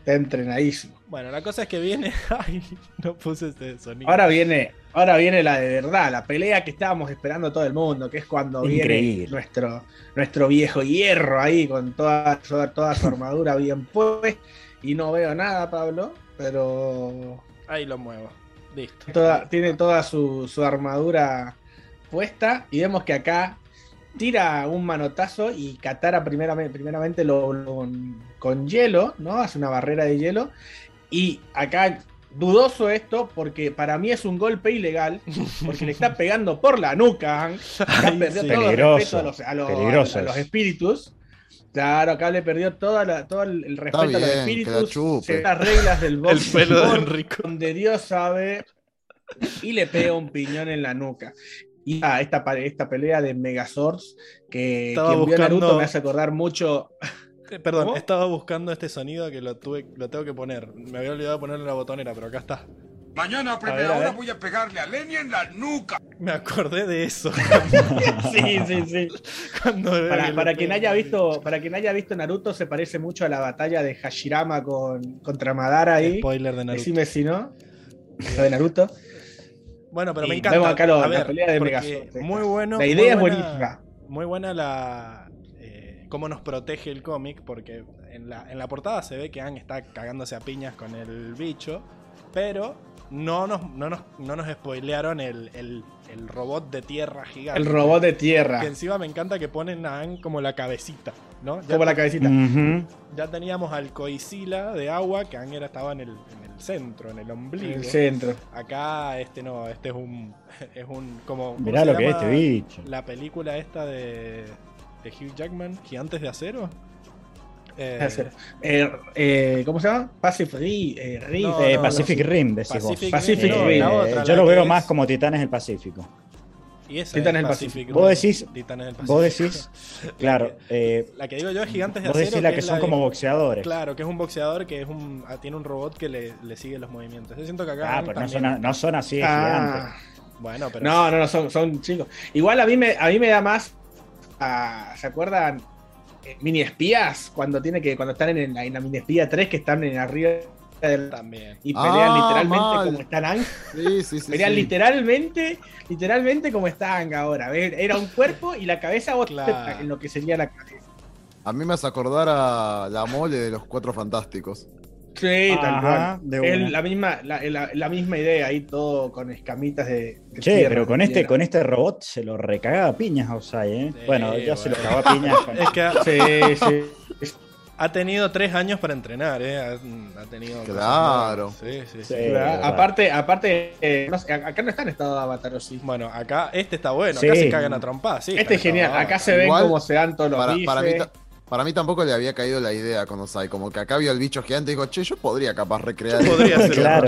Está entrenadísimo. Bueno, la cosa es que viene. Ay, no puse este sonido. Ahora viene, ahora viene la de verdad, la pelea que estábamos esperando todo el mundo, que es cuando Increíble. viene nuestro, nuestro viejo hierro ahí con toda, toda, toda su armadura bien puesta. Y no veo nada, Pablo, pero Ahí lo muevo. Listo. toda- tiene toda su, su armadura puesta. Y vemos que acá tira un manotazo y Katara primeramente, primeramente lo, lo- con hielo, ¿no? Hace una barrera de hielo. Y acá dudoso esto porque para mí es un golpe ilegal porque le está pegando por la nuca. Ay, sí. todo Peligroso, respeto a los, a los- peligroso a los es. espíritus. Claro, acá le perdió toda la- todo el el respeto a los espíritus, las reglas del El box pelo de Enrico. donde Dios sabe y le pega un piñón en la nuca. Y ah, esta, esta pelea de Megazords que Estaba quien vio Naruto buscando- me hace acordar mucho. Eh, Perdón, ¿Cómo? estaba buscando este sonido que lo tuve, lo tengo que poner. Me había olvidado en la botonera, pero acá está. Mañana a primera a ver. hora voy a pegarle a Lenny en la nuca. Me acordé de eso. Sí, sí, sí. Para, para quien haya visto, para quien haya visto Naruto, se parece mucho a la batalla de Hashirama con, contra Madara ahí. Spoiler de Naruto. Decime si no. Lo de Naruto. Bueno, pero Y me encanta. vemos acá lo- A la ver, pelea de Megazord. Muy bueno. La muy idea es buena- buenísima. Muy buena la. eh, cómo nos protege el cómic, porque en la, en la portada se ve que Ang está cagándose a piñas con el bicho, pero no nos, no nos, no nos spoilearon el, el- el robot de tierra gigante. El robot de tierra. Que encima me encanta que ponen a Ang como la cabecita, ¿no? Ya, Como la cabecita. Ya teníamos al Coisila de agua, que Ang era, estaba en el, en el centro, en el ombligo. En el centro. Acá este no, este es un es un como ¿cómo Mirá lo que es este bicho. La película esta de, de Hugh Jackman, Gigantes de Acero. Eh, Eh, eh, ¿Cómo se llama? Pacific Rim. eh, Rim, No, Eh, no, Pacific no. Rim, decís vos. Pacific, Pacific Rim. otra, yo lo que veo es- más como Titanes del Pacífico. Y esa Titanes es del Pacífico. Vos decís- Titanes del Vos Pacífico. decís, claro, eh, La que digo yo es Gigantes de vos Acero. decís la que son de- como boxeadores. Claro, que es un boxeador que es un ah, tiene un robot que le, le sigue los movimientos. Yo siento que acá Ah, pero no son, no son así de Ah, gigantes. Bueno, pero no, no, no, son, son chicos. Igual a mí me, a mí me da más. a- ¿Se acuerdan? Eh, mini espías. Cuando tiene que. Cuando están en la, en la mini espía 3 que están en arriba del- también. y pelean Ah, literalmente mal. como están Ang. Sí, sí, sí. Pelean sí. literalmente, literalmente como está Ang ahora. Era un cuerpo y la cabeza otra Claro. en lo que sería la cabeza. A mí me hace acordar a la mole de los cuatro fantásticos. Sí, tal Ajá, cual. la misma, la, la- la misma idea ahí, todo con escamitas de. de Che, tierra, pero con este, tierra. con este robot se lo recagaba a piñas a Osai, ¿eh? Sí, bueno, ya se lo cagó a piñas. con- Es que Sí, sí. Ha tenido tres años para entrenar, ¿eh? Ha, ha tenido. Claro. Sí, sí, sí. Sí. Claro, verdad. aparte, aparte eh, no sé, acá no está en estado de avatar, ¿o sí? Bueno, acá este está bueno, Sí. acá se cagan a trompadas, sí. este es genial. Acá se ven Igual, cómo se dan todos los Para, para, mí, para mí tampoco le había caído la idea con Osai. Como que acá vio el bicho gigante y dijo, che, yo podría capaz recrear. esto". Podría ser Claro.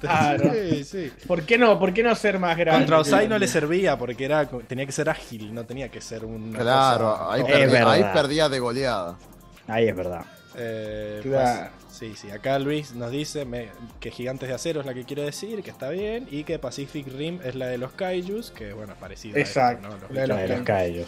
Claro. Sí, sí. ¿Por qué no? ¿Por qué no ser más grande? Contra Osai no le servía porque era tenía que ser ágil, no tenía que ser un. Claro, ahí, Es perdí- verdad. ahí perdía de goleada. Ahí es verdad. Eh, Claro. pues, sí, sí. Acá Luis nos dice me- que Gigantes de Acero es la que quiere decir, que está bien, y que Pacific Rim es la de los Kaijus, que bueno, es parecida. a esto, Exacto, ¿no? Los la de La los de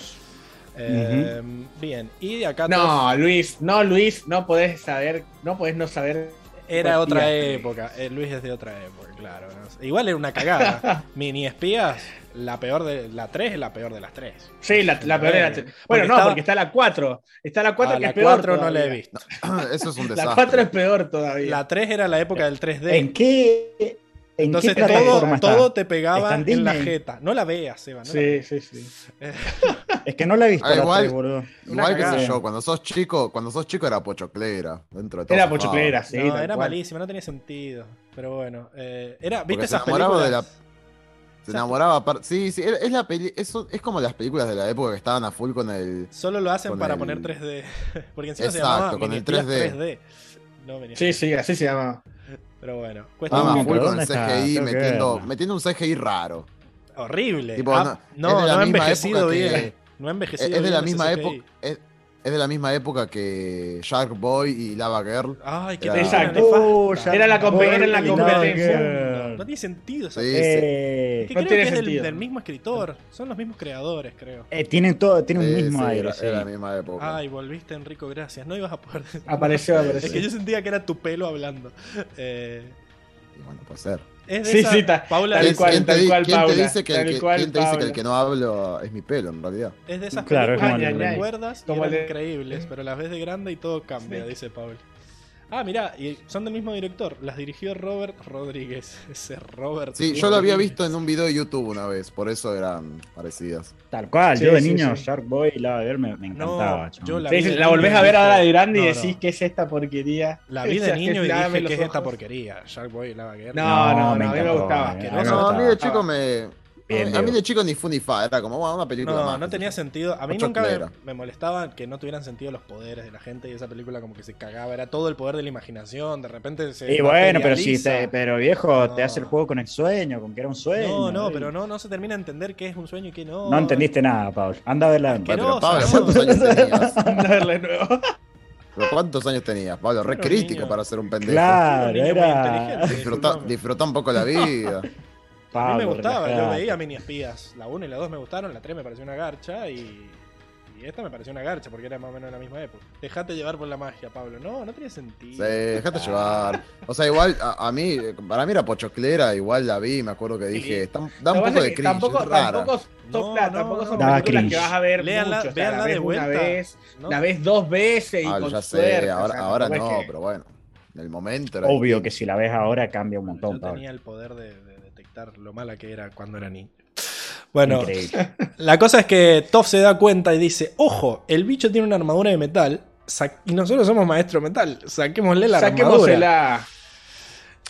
Eh, Bien, y de acá No, Luis, no, Luis, no podés saber, no podés no saber. era otra época. Eh, Luis es de otra época, claro. no. Igual era una cagada. Mini espías, la peor de. La 3 es la peor de las 3. Sí, la, la peor era. Porque Bueno, no, estaba- porque está la 4. Está la 4 Ah, que la es peor. 4 no la he todavía. visto. Eso es un La desastre. 4 es peor todavía. La 3 era la época del 3D. ¿En qué, en Entonces qué todo, te pegaba ¿Está en en la jeta. No la veas, Seba. No la Sí, veas. sí, sí. Es que no la he visto Ah, la igual- boludo. Igual que sé yo, cuando sos chico, cuando sos chico era pochoclera. Dentro de todo Era pochoclera, sí. no, era cual. malísima, no tenía sentido. Pero bueno, eh, era, ¿viste Porque se esas películas? de Se enamoraba. Sí, sí, es, la peli... es como las películas de la época que estaban a full con el. Solo lo hacen con para el- poner 3D. Porque encima se Exacto, llamaba con el Espías 3D. 3D. No, Mini Sí, sí, así se llama. Pero bueno, cuesta Ah, a pero full con. CGI, metiendo, metiendo un CGI raro. horrible. Tipo, Ah, no, no, no ha envejecido época que- bien. No ha Es, envejecido es de bien la misma época. Es, es de la misma época que Shark Boy y Lava Girl. Ay, qué Era- Exacto. ya- Era la compe- era en la competencia. No tiene sentido esa Sí, Eh, Que No creo tiene que es del, mismo escritor. Son los mismos creadores, creo. eh, tienen todo, tiene un mismo sí, aire, era, sí. era la misma época. Ay, volviste, Enrico, gracias. No ibas a poder decir- Apareció, apareció. Es que yo sentía que era tu pelo hablando. Eh, Y bueno, puede ser. Es de Sí, esa- sí, ta- Paula tal es, cual, ¿Quién te, tal di- cual, quién te Paula, dice que el que, cual, quién te dice que Paula. el que no hablo es mi pelo, en realidad? es de esas Claro, películas que recuerdas y como eran el de- increíbles, pero las ves de grande y todo cambia, Sí. dice Paul. Ah, mira, y son del mismo director. Las dirigió Robert Rodríguez. Ese Robert. Sí, yo lo había visto en un video de YouTube una vez, por eso eran parecidas. Tal cual, Sí, yo de sí, niño, sí. Shark Boy y Lava Girl me, me encantaba. No, chabón. yo la de la volvés a ver ahora de grande y decís no. que es esta porquería. La vi de niño y dije que es esta porquería. Sharkboy y Lava Girl. No, no, no, a mí me gustaba. a mí me Asqueroso. No, a mí de chico me. Bien, a mí de chico ni fu ni fa, era como bueno, una película No, más. no tenía sentido. A mí Ocho nunca me, molestaba que no tuvieran sentido los poderes de la gente y esa película como que se cagaba. Era todo el poder de la imaginación. De repente se. Y bueno, pero si te, pero viejo, No. te hace el juego con el sueño, con que era un sueño. No, no, pero no, no se termina de entender qué es un sueño y qué no. No entendiste nada, Pablo. Anda a verla. Pero no, Pablo. ¿cuántos años tenías? Anda a verla de nuevo. ¿Pero ¿Cuántos años tenías, Pablo? Re crítico niño. para ser un pendejo. Claro, era. Disfruta, disfruta un poco la vida. A mí me Pablo, gustaba, yo veía Mini Espías. La 1 y la 2 me gustaron, la 3 me pareció una garcha y. Y esta me pareció una garcha porque era más o menos de la misma época. Dejate llevar por la magia, Pablo. No, no tiene sentido. Sí, dejate llevar. O sea, igual a, a mí, para mí era pochoclera, igual la vi, me acuerdo que dije, está- da un poco de cringe, tampoco, es rara. tampoco son, No, tampoco son películas cringe. que vas a ver Léanla- mucho. o sea, véanla la de vuelta. una vez, ¿no? la ves dos veces y Ah, con ya sé, suerte. ahora, o sea, ahora no, que- pero bueno. En el momento Obvio que si la ves ahora cambia un montón, Yo Pablo. tenía el poder de, de lo mala que era cuando era niño. Bueno, Increíble. la cosa es que Toph se da cuenta y dice, ojo, el bicho tiene una armadura de metal y nosotros somos maestro metal, saquémosle la armadura. Saquémosela.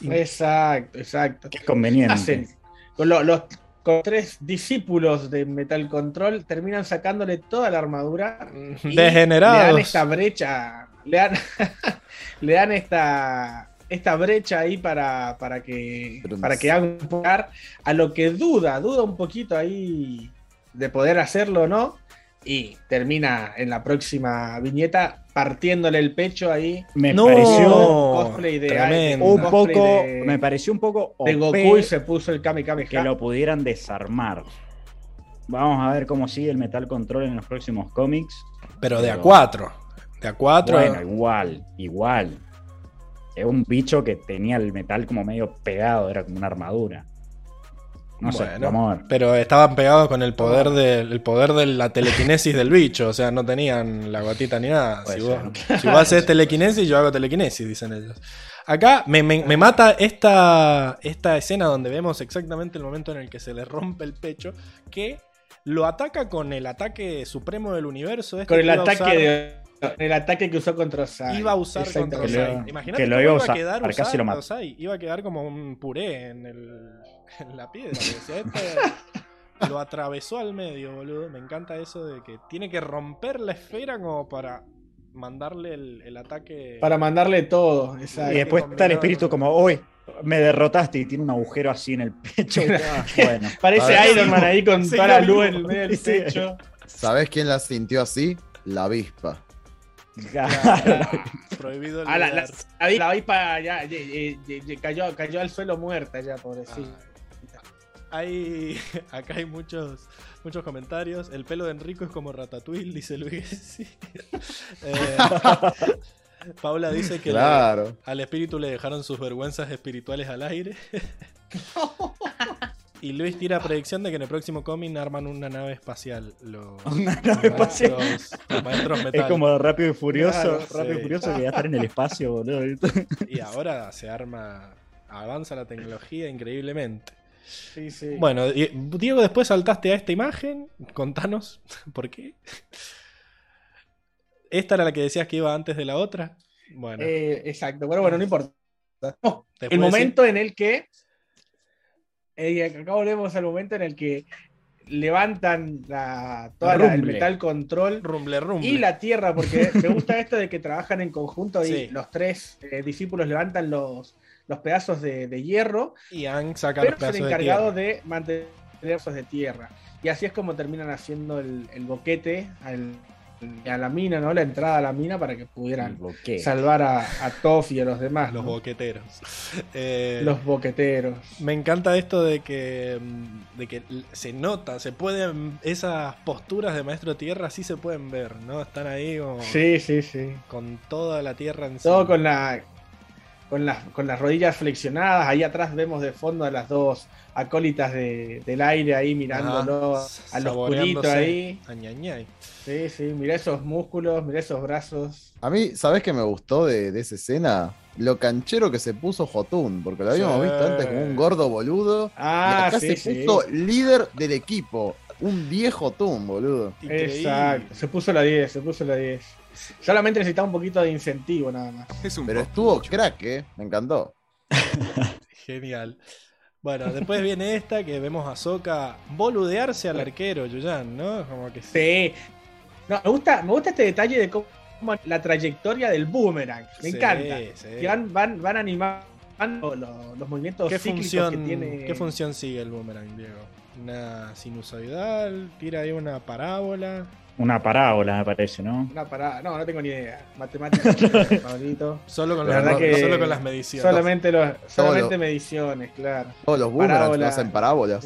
Y- Exacto, exacto. Qué conveniente. Hacen con lo- los con tres discípulos de Metal Control terminan sacándole toda la armadura y Degenerados. Le dan esta brecha, le dan, le dan esta, esta brecha ahí para, para que Pero para no que sé. hagan jugar a lo que duda, duda un poquito ahí de poder hacerlo o no. Y termina en la próxima viñeta partiéndole el pecho ahí. Me No. pareció cosplay de tremendo. un cosplay poco. de- Me pareció un poco de Goku y se puso el Kame Kame que lo pudieran desarmar. Vamos a ver cómo sigue el Metal Control en los próximos cómics. Pero de a Pero- 4. De a 4. Bueno, igual, igual. Es un bicho que tenía el metal como medio pegado, era como una armadura. No sé, vamos a ver. Pero estaban pegados con el poder de, el poder de la telequinesis del bicho. O sea, no tenían la gotita ni nada. Si vos, ser. si vos haces telequinesis, yo hago telequinesis, dicen ellos. Acá me, me- me mata esta, esta escena donde vemos exactamente el momento en el que se le rompe el pecho. Que lo ataca con el ataque supremo del universo. este Con el ataque de el ataque que usó contra Osai. Iba a usar contra. Imagínate que lo iba a iba a usar, quedar casi lo. Iba a quedar como un puré en, el, en la piedra. este lo atravesó al medio, boludo. Me encanta eso de que tiene que romper la esfera como para mandarle el, el ataque. Para mandarle todo. exacto. Y después está el espíritu como, hoy me derrotaste y tiene un agujero así en el pecho. Ah, bueno. Parece. Iron Man ahí con toda la luz en el medio del pecho. ¿Sabés quién la sintió así? La avispa. Claro, prohibido Ah, la, la, la vi- la avispa ya, ya, ya, ya, ya cayó, cayó al suelo muerta ya, pobrecito. Ah, Hay, acá hay muchos, muchos comentarios. El pelo de Enrico es como Ratatouille, dice Luis. Eh, Paula dice que le- Claro. al espíritu le dejaron sus vergüenzas espirituales al aire. Y Luis tira predicción de que en el próximo cómic arman una nave espacial. Los, Una nave espacial. Es como rápido y furioso. Claro, rápido sí. y furioso que va a estar en el espacio, boludo. Y ahora se arma, avanza la tecnología increíblemente. Sí, sí. Bueno, Diego, después saltaste a esta imagen. Contanos por qué. ¿Esta era la que decías que iba antes de la otra? Bueno, Eh, exacto, pero bueno, no importa. No, ¿te el decir? momento en el que. Eh, acá volvemos al momento en el que levantan la, toda la- el metal control Rumble, rumble. y la tierra, porque me gusta esto de que trabajan en conjunto y Sí. los tres eh, discípulos levantan los, los pedazos de, de hierro, Y Ang saca pero los son pedazos de encargados tierra. de mantener esos de tierra. Y así es como terminan haciendo el, el boquete al- a la mina, ¿no? La entrada a la mina para que pudieran salvar a, a Toff y a los demás. Los ¿no? boqueteros. Eh, Los boqueteros. Me encanta esto de que, mm, de que se nota, se pueden. Esas posturas de maestro tierra sí se pueden ver, ¿no? Están ahí como Sí, sí, sí. con toda la tierra encima. Todo con la con las, con las rodillas flexionadas. Ahí atrás vemos de fondo a las dos acólitas de- del aire ahí mirándolo Ajá, al oscurito ahí. Añañay. Sí, sí, mirá esos músculos, mirá esos brazos. A mí, ¿sabés qué me gustó de, de esa escena? Lo canchero que se puso Jotun, porque lo habíamos Sí. visto antes como un gordo boludo. y Ah, acá sí, se sí. puso líder del equipo. Un viejo Tun, boludo. Increíble. Exacto, se puso la 10, se puso la 10. Solamente necesitaba un poquito de incentivo nada más. Es un Pero estuvo mucho. crack, ¿eh? Me encantó. Genial. Bueno, después viene esta que vemos a Soka boludearse al arquero, Yuyan, ¿no? Como que Sí. No, me gusta, me gusta este detalle de cómo la trayectoria del boomerang. Me Sí, encanta. sí. Que van, van, van animando los, los movimientos ¿Qué cíclicos función, que tiene. ¿Qué función sigue el boomerang, Diego? Una sinusoidal, tira ahí una parábola. Una parábola, me parece, ¿no? Una parada. No, no tengo ni idea. Matemáticas, Pablito. Solo con, La los- que solo con las mediciones. Solamente, los, solamente lo- mediciones, claro. Todos los boomerangs Parábola. no hacen parábolas.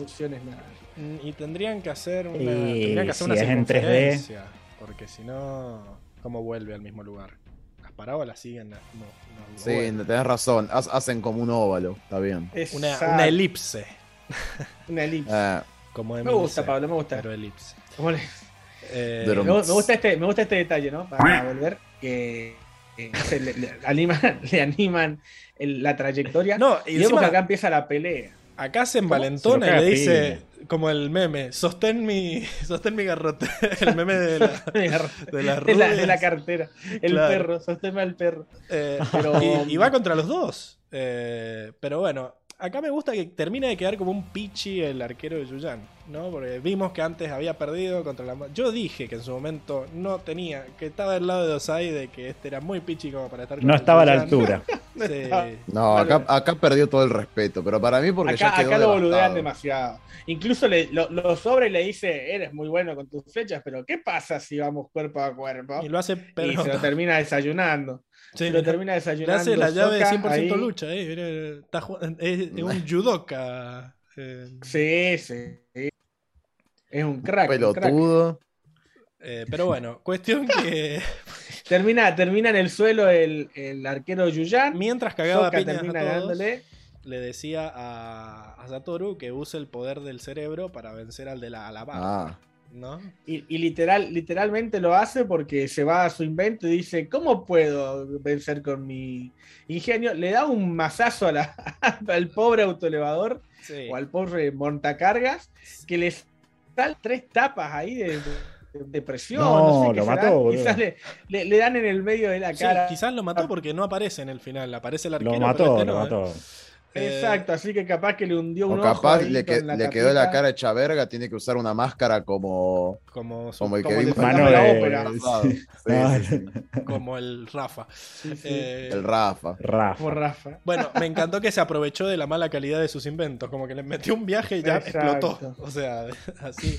Mm, Y tendrían que hacer una, Y tendrían que hacer si una es en 3D. circunferencia, Porque si no, ¿cómo vuelve al mismo lugar? Las parábolas siguen. No, no Sí, vuelven. tenés razón. Ha- Hacen como un óvalo. Está bien. una, una elipse. Una elipse. Eh, Como me gusta, Pablo, me gusta. Pero elipse. ¿Cómo le- Eh, Me, gu- me gusta este, me gusta este detalle, ¿no? Para volver, que se le, le animan, le animan el- la trayectoria. no, y y vemos encima que acá empieza la pelea. acá se envalentona y le dice, como el meme, sostén mi, sostén mi garrote. El meme de la, de la, rubias. de la cartera. El Claro. perro, sosténme al perro. Eh, Pero- y, y va contra los dos. Eh, pero bueno, acá me gusta que termina de quedar como un pichi el arquero de Yuyan, ¿no? Porque vimos que antes había perdido contra la... Yo dije que en su momento no tenía, que estaba del lado de Osai, de que este era muy pichi como para estar No estaba a la altura. Sí. no, acá, acá perdió todo el respeto. Pero para mí, porque Acá, ya quedó acá lo boludean demasiado. Incluso le, lo, lo sobra y le dice, eres muy bueno con tus flechas, pero ¿qué pasa si vamos cuerpo a cuerpo? Y lo hace Y se pero lo termina desayunando. Sí, Se lo termina Le desayunando. hace la llave de Sokka 100% ahí. lucha, eh. está es, es un judoka. eh, Sí, sí. Es un crack. un crack. Pelotudo. eh, pero bueno, cuestión que Termina, termina en el suelo el, el arquero Yuyan. mientras cagaba piñas termina a todos, le decía a, a Satoru que use el poder del cerebro para vencer al de la alabama, Ah, ¿no? Y, y literal, literalmente lo hace porque se va a su invento y dice, ¿cómo puedo vencer con mi ingenio? Le da un mazazo a la- al pobre autoelevador Sí. o al pobre montacargas que le salen tres tapas ahí de, depresión. No, No, sé lo mató. Quizás le, le- le dan en el medio de la Sí, cara. quizás lo mató porque no aparece en el final. Aparece el arquero. Lo pero mató, este lo no, ¿eh? mató. Eh, Exacto, así que capaz que le hundió un O ojo capaz le, que- con la le quedó la cara hecha verga, tiene que usar una máscara como, Como, su- como el que como el vimos en la ópera. pasado. sí. Sí, No, sí, sí. como el Rafa. Sí, sí. Eh, El Rafa. Rafa. Como Rafa. Bueno, me encantó que se aprovechó de la mala calidad de sus inventos, como que le metió un viaje y ya Exacto. explotó. O sea, así,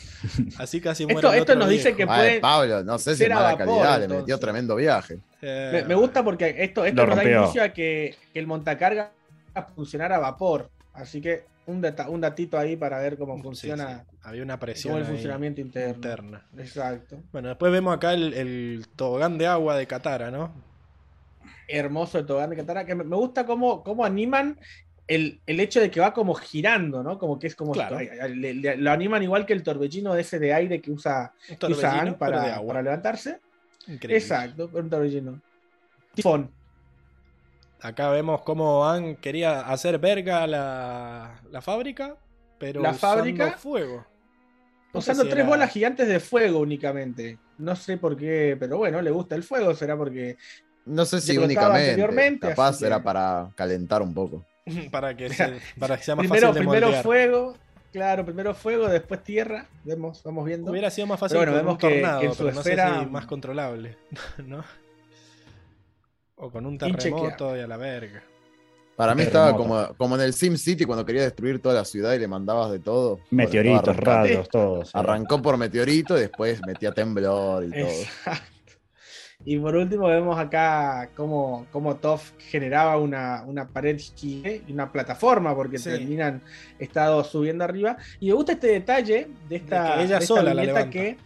así casi Esto- muere esto nos dice que Ay, puede Pablo, no sé si ser es mala vapor, calidad, le metió tremendo viaje. Eh, Me, me gusta porque esto, esto nos da inicio a que, que el montacarga a funcionar a vapor. Así que un, data- un datito ahí para ver cómo funciona, sí, Había una presión cómo el funcionamiento interno. interna. Exacto. Bueno, después vemos acá el, el tobogán de agua de Katara, ¿no? Hermoso el tobogán de Katara, que me, gusta cómo, cómo animan el, el hecho de que va como girando, ¿no? Como que es como Claro. le- le- lo animan igual que el torbellino de ese de aire que usa, que para, para levantarse. Increíble. Exacto, un torbellino. Tifón. Acá vemos cómo Han quería hacer verga la, la fábrica, pero La usando fábrica, fuego. No Usando si tres era- bolas gigantes de fuego únicamente. No sé por qué, pero bueno, le gusta el fuego, será porque No sé si únicamente, capaz así que- era para calentar un poco. para, que se- para que sea más primero, fácil de primero moldear. fuego, claro, primero fuego, después tierra, vemos, vamos viendo. Hubiera sido más fácil Pero bueno, un vemos que- tornado, que en su pero no sé si más controlable, ¿no? O con un terremoto y a la verga. Para mí Terremoto. estaba como, como en el Sim City cuando quería destruir toda la ciudad y le mandabas de todo. Meteoritos, rayos, todo. sí. Arrancó por meteorito y después metía temblor y todo. Exacto. Y por último vemos acá cómo, cómo Toph generaba una, una pared y una plataforma, porque Sí. terminan estado subiendo arriba. Y me gusta este detalle de esta, De que ella de esta sola la levanta. que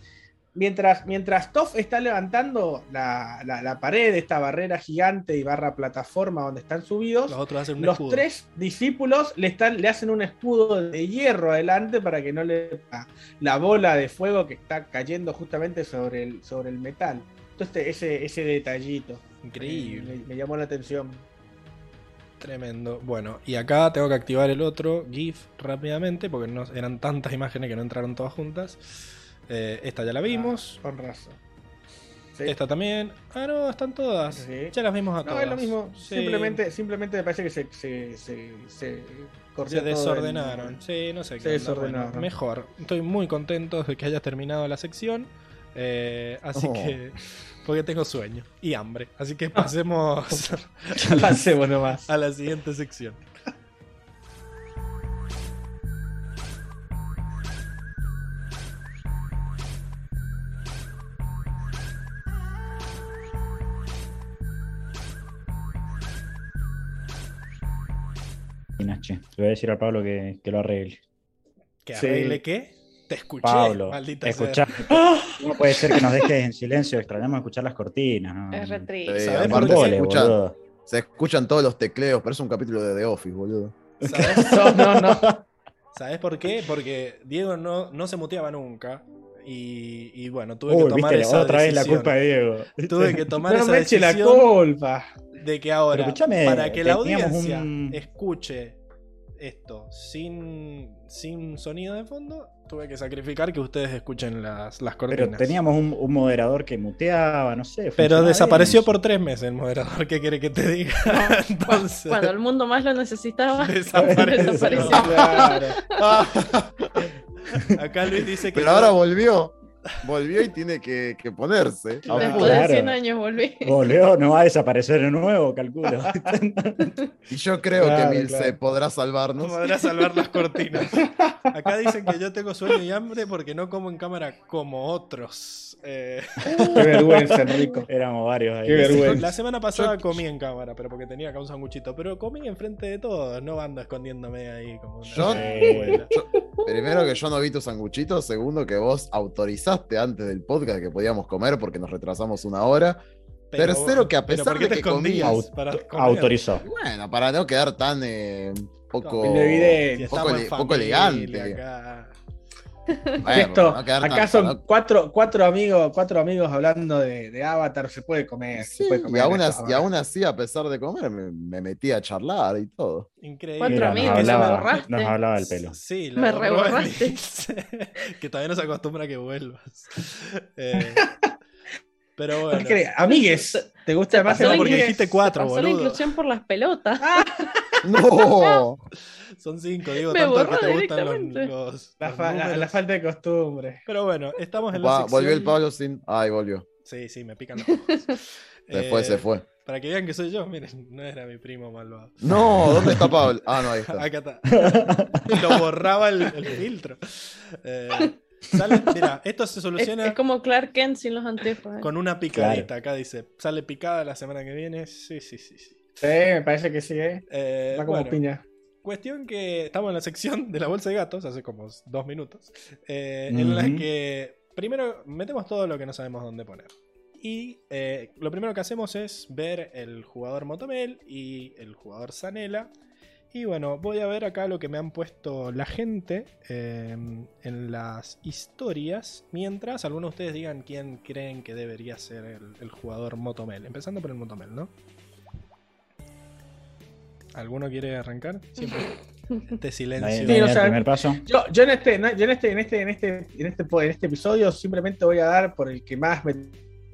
mientras, mientras Toph está levantando la, la- la pared, esta barrera gigante y barra plataforma donde están subidos, Los otros hacen un los tres discípulos le, están, le hacen un escudo de hierro adelante para que no le la, la bola de fuego que está cayendo justamente sobre el, sobre el metal. Entonces ese, ese detallito Increíble. me, me llamó la atención. Tremendo. Bueno, y acá tengo que activar el otro GIF rápidamente porque no, eran tantas imágenes que no entraron todas juntas. Eh, esta ya la vimos. Ah, Con razón. Sí. Esta también. Ah, no, están todas. Sí. Ya las vimos a No, todas. es lo mismo. Sí. Simplemente, simplemente me parece que se, se, se, se corrió Se todo desordenaron. el- Sí, no sé qué. Se desordenaron. Bueno, mejor. Estoy muy contento de que haya terminado la sección. Eh, así Oh. que. Porque tengo sueño y hambre. Así que pasemos Pasemos nomás. a la siguiente sección. Y Nache, le voy a decir a Pablo que, que lo arregle. ¿Que Sí. arregle qué? Te escuché, Pablo, maldita escuchá. sea. No puede ser que nos dejes en silencio, extrañamos escuchar las cortinas. ¿no? Es re triste. Sí, ¿Sabés aparte se, escuchan, boludo. se escuchan todos los tecleos, parece un capítulo de The Office, boludo. ¿Sabes? No, no, no. ¿Sabes por qué? Porque Diego no, no se muteaba nunca. Y, y bueno, tuve Uy, que tomar viste, esa otra vez la decisión. culpa de Diego. Tuve que tomar No esa me eche la decisión culpa. de que ahora, para que la audiencia un- escuche esto sin, sin sonido de fondo, tuve que sacrificar que ustedes escuchen las, las Pero cortinas. teníamos un, un moderador que muteaba, no sé. Pero desapareció bien. por tres meses el moderador. ¿Qué quiere que te diga? Entonces, Cuando el mundo más lo necesitaba, desapareció. desapareció. Claro. Acá Luis dice que Pero ahora volvió. Volvió y tiene que, que ponerse. Claro. Después Claro. de 100 años volví. Volvió, no va a desaparecer de nuevo, calculo. Y yo creo Claro, que Milce claro. podrá salvarnos. podrá salvar las cortinas. Acá dicen que yo tengo sueño y hambre porque no como en cámara como otros. Eh, Qué vergüenza, Enrico. Éramos varios ahí. Qué vergüenza. la semana pasada comí en cámara, pero porque tenía acá un sanguchito. Pero comí enfrente de todos, no ando escondiéndome ahí como una Yo- abuela. Primero que yo no vi tu sanguchito. Segundo que vos autorizaste antes del podcast que podíamos comer porque nos retrasamos una hora. Pero- Tercero, que a pesar ¿por qué de te que comí- escondías Aut- para comer? autorizó. Bueno, para no quedar tan eh, poco, poco poco elegante. acá. Bueno, Esto, acá tanto, son ¿no? cuatro, cuatro amigos, cuatro amigos hablando de, de Avatar, se puede comer, se y, aún esto, así, y ¿verdad? aún así, a pesar de comer, me, me metí a charlar y todo. Increíble. Cuatro Mira, amigos, nos hablaba, borraste. nos hablaba el pelo. Sí, Me reborraste. que todavía no se acostumbra a que vuelvas. Eh, pero bueno. Amigues, ¿te gusta más No, porque dijiste cuatro, Pasó la boludo. inclusión por las pelotas. ¡No! Son cinco, digo, Me tanto que te gustan los, La, fa- la- la falta de costumbre. Pero bueno, estamos en la Va, sección... volvió el Pablo sin. Ay, volvió. Sí, sí, me pican los ojos. Se Eh, fue, se fue. Para que vean que soy yo, miren, no era mi primo malvado. No, ¿dónde está Pablo? Ah, no, ahí está. Acá está. Lo borraba el, el filtro. Eh, sale, mira, esto se Es, soluciona es como Clark Kent sin los anteojos. ¿eh? con una picadita. Acá dice, sale picada la semana que viene. Sí, sí, sí. sí. Sí, me parece que sí, ¿eh? Eh, Va como bueno, piña. Cuestión que estamos en la sección de la bolsa de gatos, hace como dos minutos, eh, en la que primero metemos todo lo que no sabemos dónde poner. Y eh, lo primero que hacemos es ver el jugador Motomel y el jugador Zanela. Y bueno, voy a ver acá lo que me han puesto la gente eh, en las historias. Mientras algunos de ustedes digan quién creen que debería ser el, el jugador Motomel. Empezando por el Motomel, ¿no? ¿Alguno quiere arrancar? Siempre este silencio. Nadie- Sí, nadie o da el sea, primer paso. Yo, yo en este, yo en este, en este, en este, en este, en este episodio simplemente voy a dar por el que más me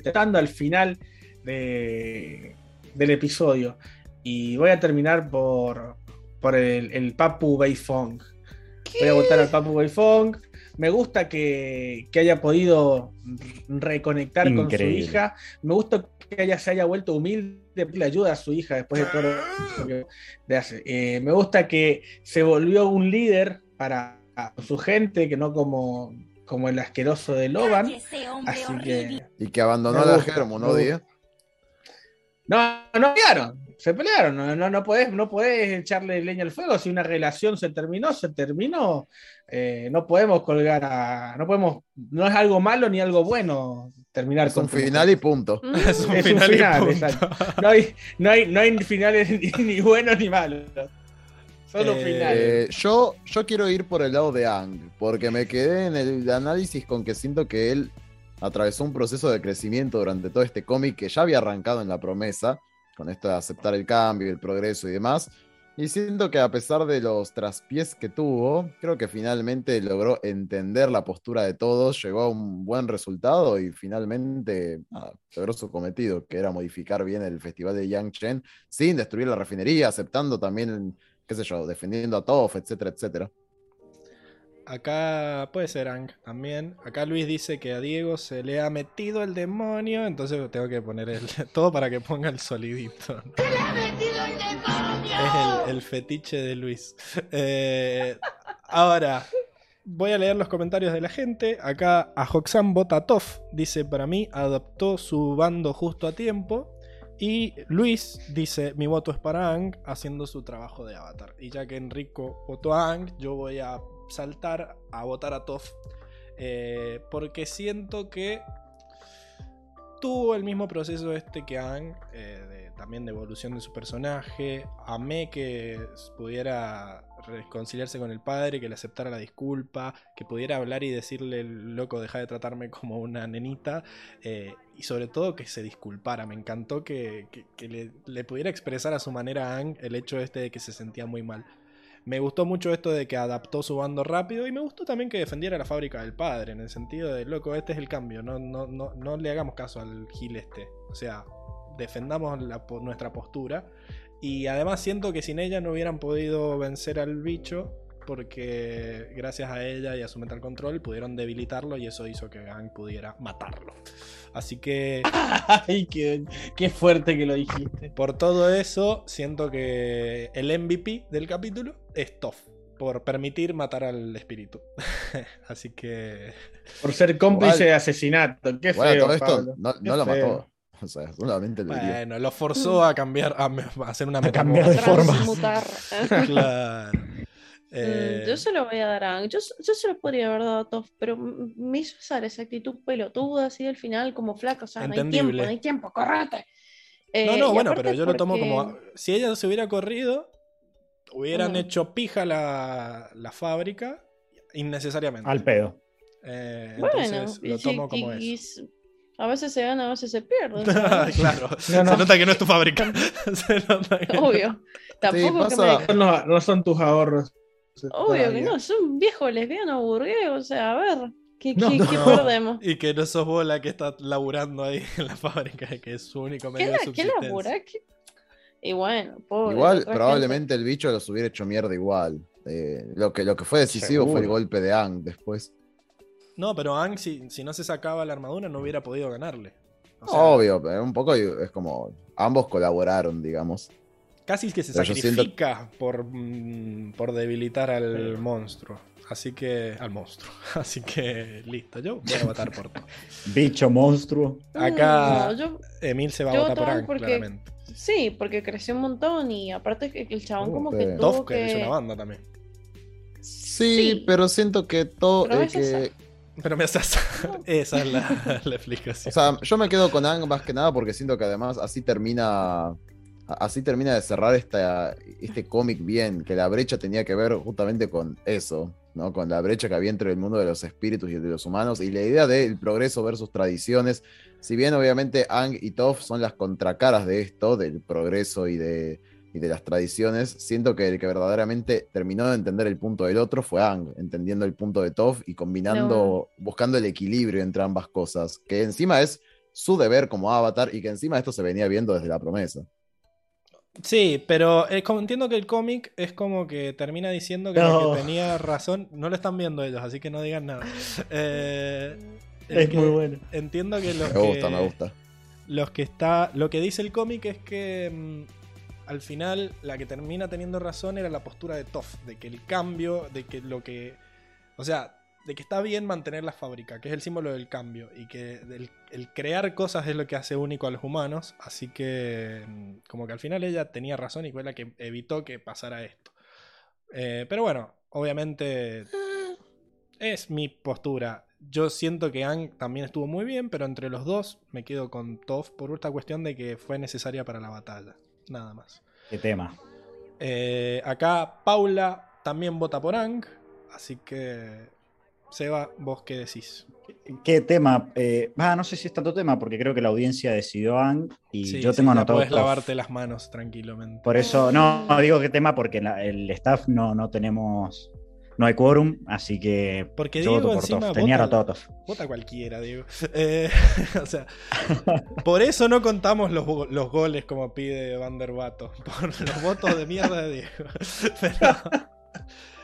tratando al final de, del episodio. Y voy a terminar por, por el, el Papu Beifong. Voy a votar al Papu Beifong. Me gusta que, que haya podido reconectar con su hija. Me gusta que ella se haya vuelto humilde, pedirle ayuda a su hija después de todo lo que de hace. Eh, me gusta que se volvió un líder para su gente, que no como, como el asqueroso de Loban. Así que. Y que abandonó a la Germo, ¿no? No, no pelearon, se pelearon. No, no, no, podés, no podés echarle leña al fuego. Si una relación se terminó, se terminó. Eh, no podemos colgar a. No podemos. No es algo malo ni algo bueno terminar Es con un final y punto. Mm. Es un Es un final, y final, punto. exacto. No hay, no hay, no hay finales ni, ni buenos ni malos. Solo Eh, finales. Eh, yo, yo quiero ir por el lado de Ang, porque me quedé en el análisis con que siento que él atravesó un proceso de crecimiento durante todo este cómic que ya había arrancado en la promesa, con esto de aceptar el cambio, el progreso y demás. Y siento que a pesar de los traspiés que tuvo, creo que finalmente logró entender la postura de todos, llegó a un buen resultado y finalmente nada, logró su cometido, que era modificar bien el festival de Yangchen sin destruir la refinería, aceptando también qué sé yo, defendiendo a Toff, etcétera, etcétera. Acá puede ser Ang también. Acá Luis dice que a Diego se le ha metido el demonio, entonces tengo que poner el, todo para que ponga el solidito. ¿no? Es el, el fetiche de Luis. Eh, ahora, voy a leer los comentarios de la gente. Acá a Hoxan Botatov dice: Para mí, adaptó su bando justo a tiempo. Y Luis dice: Mi voto es para Ang, haciendo su trabajo de avatar. Y ya que Enrico votó a Ang, yo voy a saltar a votar a Toff. eh, porque siento que tuvo el mismo proceso este que Ang, eh, de- también de evolución de su personaje. Amé que pudiera reconciliarse con el padre, que le aceptara la disculpa, que pudiera hablar y decirle, loco, deja de tratarme como una nenita. eh, y sobre todo que se disculpara. Me encantó que, que- le, le pudiera expresar a su manera a Ang el hecho este de que se sentía muy mal. Me gustó mucho esto de que adaptó su bando rápido y me gustó también que defendiera la fábrica del padre, en el sentido de, loco, este es el cambio, no, no, no, no le hagamos caso al gil este. O sea, defendamos la nuestra postura. Y además siento que sin ella no hubieran podido vencer al bicho, porque gracias a ella y a su mental control pudieron debilitarlo y eso hizo que Gang pudiera matarlo. Así que Ay, qué, qué fuerte que lo dijiste. por todo eso, siento que el MVP del capítulo es Toff, por permitir matar al espíritu. Así que Por ser cómplice Igual- de asesinato. Qué Bueno, feo, todo esto Pablo. no, Qué lo feo. mató. O sea, solamente bueno, lo forzó a cambiar, a, hacer una A cambiar de forma. Claro. Mm, Eh, Yo se lo voy a dar a Ang. Yo, yo se lo podría haber dado a Toff, pero me hizo usar esa actitud pelotuda así del final, como flaca. O sea, no hay tiempo, no hay tiempo, correte. Eh, no, no, y bueno, pero yo lo tomo como. Si ella se hubiera corrido, hubieran hecho pija la, la fábrica innecesariamente. Al pedo. Eh, Bueno, entonces lo tomo como y- y eso. A veces se gana, a veces se pierde. ¿sabes? claro, No, no. se nota que no es tu fábrica. Se nota que no. Tampoco que me... No, no son tus ahorros. Obvio que no, es un viejo lesbiano burgués, o sea, a ver, ¿qué, No, qué- no. qué perdemos? Y que no sos vos la que está laburando ahí en la fábrica, que es su único ¿Qué, medio de la, ¿Qué subsistencia. labura? ¿Qué- Y bueno, pobre. Igual, probablemente el bicho los hubiera hecho mierda igual. Eh, lo, que, lo que fue decisivo fue el golpe de Ang después. No, pero Ang, si, si no se sacaba la armadura, no hubiera podido ganarle. O sea, Obvio, pero un poco es como ambos colaboraron, digamos. Casi que se Pero yo siento- sacrifica por, mm, por debilitar al monstruo. Así que. Al monstruo. Así que listo, yo voy a votar por todo. Bicho monstruo. Acá- No, yo- Emil se va a votar por Ang, porque- claramente. sí, porque creció un montón y aparte que el chabón Uh, como que tuvo que es una banda también. Sí, Sí. pero siento que todo. Pero eh, es que- esa. Pero me haces. Esa es la, la explicación. O sea, yo me quedo con Ang más que nada porque siento que además así termina. Así termina de cerrar esta, este cómic bien, que la brecha tenía que ver justamente con eso, ¿no? Con la brecha que había entre el mundo de los espíritus y el de los humanos, y la idea del progreso versus tradiciones. Si bien obviamente Ang y Toph son las contracaras de esto, del progreso y de, y de las tradiciones, siento que el que verdaderamente terminó de entender el punto del otro fue Ang, entendiendo el punto de Toph y combinando, buscando el equilibrio entre ambas cosas, que encima es su deber como avatar y que encima esto se venía viendo desde la promesa. Sí, pero eh, como entiendo que el cómic es como que termina diciendo que No. que tenía razón. No lo están viendo ellos, así que no digan nada. Eh, Es que- muy bueno. Entiendo que los Me gusta, que, me gusta. los que está. Lo que dice el cómic es que mm, al final la que termina teniendo razón era la postura de Toff, de que el cambio, de que lo que. O sea, de que está bien mantener la fábrica, que es el símbolo del cambio, y que el, crear cosas es lo que hace único a los humanos, así que mm, como que al final ella tenía razón y fue la que evitó que pasara esto. Eh, pero bueno, obviamente es mi postura. Yo siento que Ang también estuvo muy bien, pero entre los dos me quedo con Toph por esta cuestión de que fue necesaria para la batalla. Nada más. Qué tema. Eh, acá Paula también vota por Ang, así que Seba, vos qué decís. ¿Qué tema? Eh, ah, no sé si es tanto tema, porque creo que la audiencia decidió Ang y Sí, yo sí, tengo ya anotado. Toph. lavarte las manos tranquilamente. Por eso, no, no digo qué tema, porque la- el staff no, no tenemos. No hay quórum, así que. Porque yo Diego voto por encima. Tenía vota-. Vota cualquiera, Diego. Eh, o sea, por eso no contamos los, los goles como pide Van der Vato. Por los votos de mierda de Diego. Pero,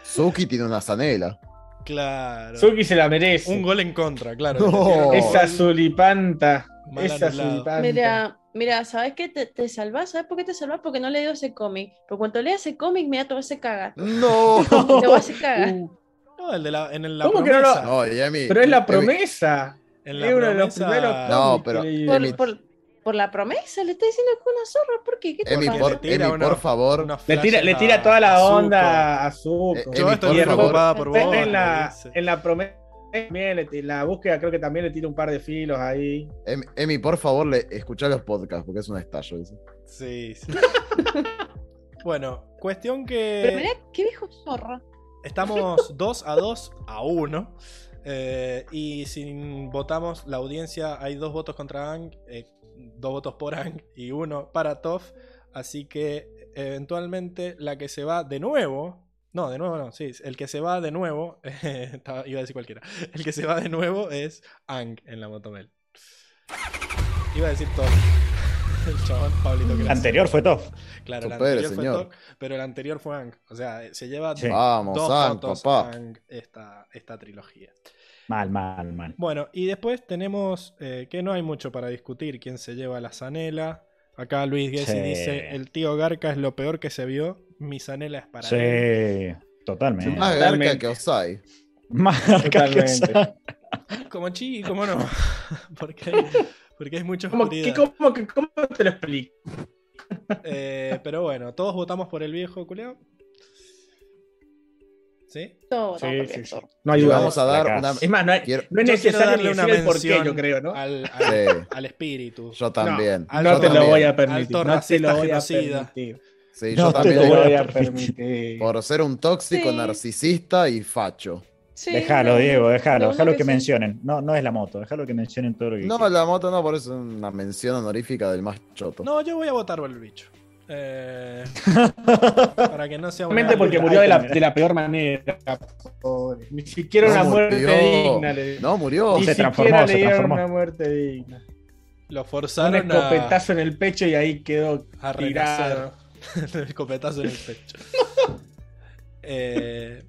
Suki tiene una zanela. claro. Suki se la merece. Un gol en contra, claro. No. Esa zulipanta. Esa zulipanta. Mira, mira, ¿sabes qué? Te, te salvás, ¿sabes por qué te salvás? Porque no he leído ese cómic. Pero cuando leas ese cómic, mira, te vas a cagar. No. Te vas a cagar. Uh, No, el de la, en el- la ¿Cómo que no lo-. No, Yemi, pero es la promesa. En la Es uno de los promesa- primeros No, pero-. Por, por, por la promesa, le está diciendo que es una zorra. ¿Por qué? ¿Qué te Emi, por, Emi, una- por favor. Le tira, le tira toda la onda a Zuko. Eh, Yo Emi, estoy por preocupada por vos. en, la, en la promesa también, la búsqueda creo que también le tira un par de filos ahí. Emi, Emi, por favor, le, escuchá los podcasts, porque es un estallo eso. Sí, sí. bueno, cuestión Pero que mirá, qué viejo zorra. estamos 2 a 2 a 1. y si votamos, la audiencia hay dos votos contra Ang, eh, dos votos por Ang y uno para Toff. Así que eventualmente la que se va de nuevo. No, de nuevo no, sí. El que se va de nuevo. estaba- iba a decir cualquiera. El que se va de nuevo es Ang en la Motomel. Iba a decir Toff. El chabón Pablito El Crazy. anterior fue Top. Claro, el anterior fue. Tok, pero el anterior fue Ang. O sea, se lleva Sí. Vamos, dos Ang, votos papá. Ang esta, esta trilogía. Mal, mal, mal. Bueno, y después tenemos eh, que no hay mucho para discutir quién se lleva la zanela. Acá Luis Gessi Sí. dice, el tío Garca es lo peor que se vio, mi zanela es para él. Sí, totalmente. Más Totalmente. garca que Osai. Más Totalmente. Como chi, ¿cómo no? porque, porque hay mucha ¿Cómo, qué- cómo, que- cómo te lo explico? Eh, pero bueno, todos votamos por el viejo culeado. ¿Sí? Sí, todo, sí, sí. No hay Y duda. vamos a dar una. Es más, no, hay- Quiero- no es necesario darle una decir el porqué, mención yo creo, ¿no? al, al- Sí, al espíritu. yo también. al- No te lo voy a permitir. No te lo voy a permitir. Sí, No yo te te también. lo voy a permitir. Por ser un tóxico, Sí. narcisista y facho. Sí, Déjalo, no, Diego, déjalo, déjalo que sí. mencionen. No, no es la moto, déjalo que mencionen todo lo que No, quieran. la moto no, por eso es una mención honorífica del más choto. No, yo voy a votar por el bicho. Eh, para que no sea una... Solamente porque murió de la, de la peor manera. pobre. Ni siquiera No una muerte murió. digna. Le, No, murió. ni se siquiera transformó, le se dieron transformó. una muerte digna. Lo Un forzaron a, escopetazo en el pecho y ahí quedó a tirado. el escopetazo en el pecho. Eh,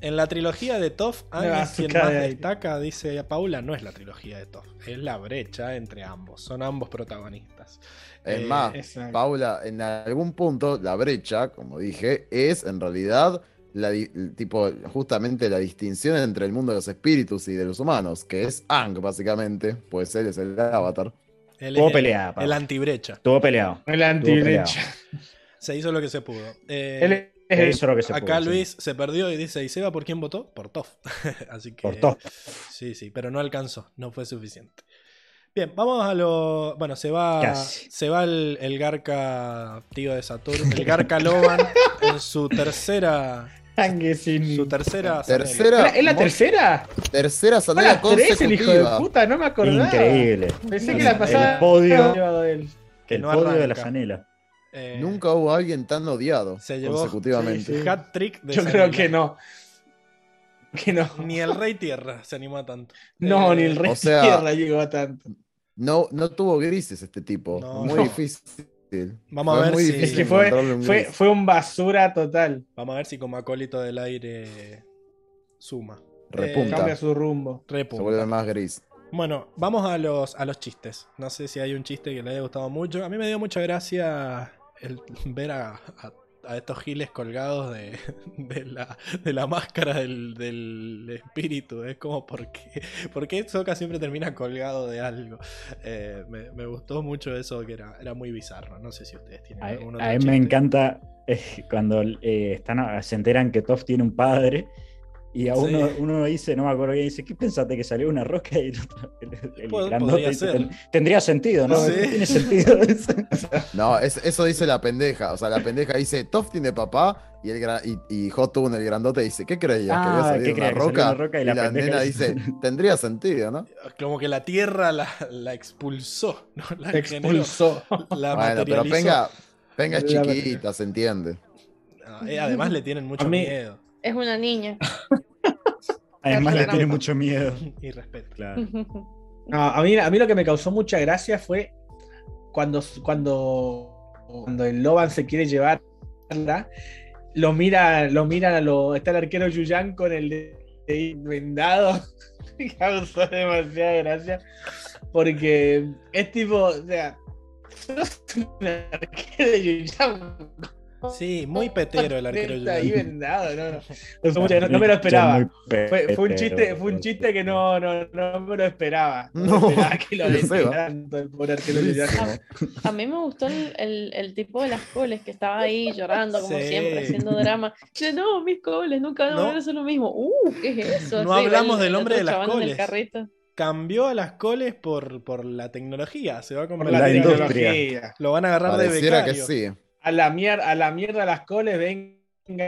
en la trilogía de Toff, Ang Me va a es quien más destaca, dice Paula, no es la trilogía de Toff, es la brecha entre ambos, son ambos protagonistas. Es Eh, más, Exacto. Paula, en algún punto, la brecha, como dije, es en realidad la tipo justamente la distinción entre el mundo de los espíritus y de los humanos, que es Ang, básicamente, pues él es el avatar. Él Estuvo es el- peleada, el, Paula. antibrecha, Estuvo peleado. El antiderecha. Se hizo lo que se pudo. Eh, Él el- hizo lo que se Acá pudo, sí. Luis se perdió y dice, ¿y Seba por quién votó? Por Toff. Así que... Por Toff. Sí, sí, pero no alcanzó, no fue suficiente. Bien, vamos a lo... Bueno, se va, Casi. se va el, el Garca tío de Saturno, el Garca Loban en su tercera... Su tercera... Tercera, ¿Es la tercera? tercera la tres el hijo de puta, no me acordaba. Increíble. Pensé que El- la pasada el podio. El podio de la arranca. Eh, Nunca hubo alguien tan odiado Se llevó- consecutivamente. sí, sí. Hat trick de Yo creo que no. Que no. Ni el Rey Tierra se animó a tanto. No, Eh, ni el rey o sea- tierra llegó a tanto. No, no tuvo grises este tipo. No, muy no. difícil. Vamos a ver muy si- difícil Es que fue, un fue, fue un basura total. Vamos a ver si como acólito del aire suma. Repunta. Cambia su rumbo. Se Repunta. vuelve más gris. Bueno, vamos a los, a los chistes. No sé si hay un chiste que le haya gustado mucho. A mí me dio mucha gracia el ver a, a- a estos giles colgados de, de la, de la máscara del, del espíritu. Es como, ¿por qué? ¿Por qué Soka siempre termina colgado de algo? Eh, me, me gustó mucho eso, que era, era muy bizarro. No sé si ustedes tienen A, algún otro a mí me encanta eh, cuando eh, están, se enteran que Toff tiene un padre y a Sí. uno, uno dice, no me acuerdo quién dice, ¿qué pensaste que salió una roca y el, otro- el- el Pod- grandote dice, ser. "Ten- tendría sentido, ¿no? Sí. Tiene sentido. No, es- eso dice la pendeja. O sea, la pendeja dice, Toff tiene papá. Y, el y, y Hot el grandote, dice, ¿qué creías? Ah, ¿Que había salido ¿qué una roca? una roca? Y Y la, la pendeja nena dice- tendría sentido, ¿no? Como que la tierra la, la expulsó. ¿no? La generó, expulsó. La Bueno, pero venga, venga chiquita, se entiende. No, eh, además le tienen mucho A mí- miedo Es una niña. Además le tiene mucho miedo. y respeto. Claro. No, a, mí, a mí lo que me causó mucha gracia fue cuando, cuando, cuando el Loban se quiere llevarla, lo mira, lo miran a lo. Está el arquero Yuyan con el de, de vendado. Me causó demasiada gracia. Porque es tipo, o sea, sos un arquero de Yuyan. Sí, muy petero el arquero Está ahí Yuyan. vendado, no, no. No- no me lo esperaba. Fue, fue un chiste, fue un chiste que no, no, no me lo esperaba. No, No, me esperaba que lo el pobre arquero. A mí me gustó el, el- el tipo de las coles que estaba ahí llorando como Sí. siempre, haciendo drama. Dice, no, mis coles nunca van a volver a ser lo mismo. Uh, ¿qué es eso? No Así, hablamos el- del el hombre de las coles. Cambió a las coles por, por la tecnología. Se va a convertir la en- industria. tecnología. Lo van a agarrar de Pareciera que becario. sí. A la mierda, a la mierda las coles, venga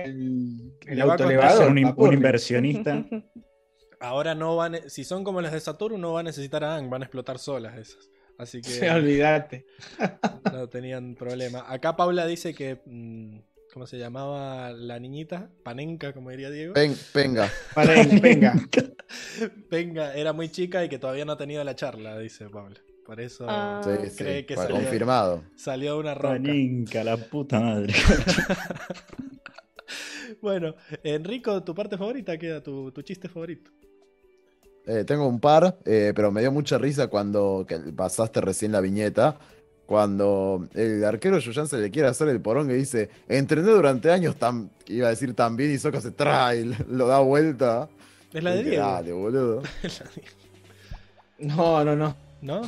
el, el Le va a Va a autoelevador. ser un, in- un inversionista. Ahora no van, si son como las de Saturno, no van a necesitar a Ang, van a explotar solas esas. Así que Sí, olvídate. no tenían problema. Acá Paula dice que. mm, ¿Cómo se llamaba la niñita? Panenka, como diría Diego. Para él, venga. Venga, era muy chica y que todavía no ha tenido la charla, dice Paula. Por eso Ah. Sí, sí, cree que salió, confirmado. salió una roca. Paninca, la puta madre. Bueno, Enrico, ¿tu parte favorita queda? ¿Tu, tu chiste favorito? Eh, tengo un par, eh, pero me dio mucha risa cuando que pasaste recién la viñeta. Cuando el arquero Yuyan se le quiere hacer el porón que dice, entrené durante años tan, iba a decir tan bien y Soca se trae, lo da vuelta. Es la de Diego. Dale, boludo. No, no, no. ¿No?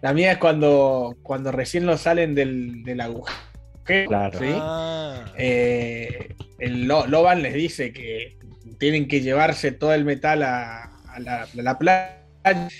La mía es cuando, cuando recién lo salen del, del agujero. Claro. ¿sí? Ah, Eh, el Lo- Loban les dice que tienen que llevarse todo el metal a, a la, a la playa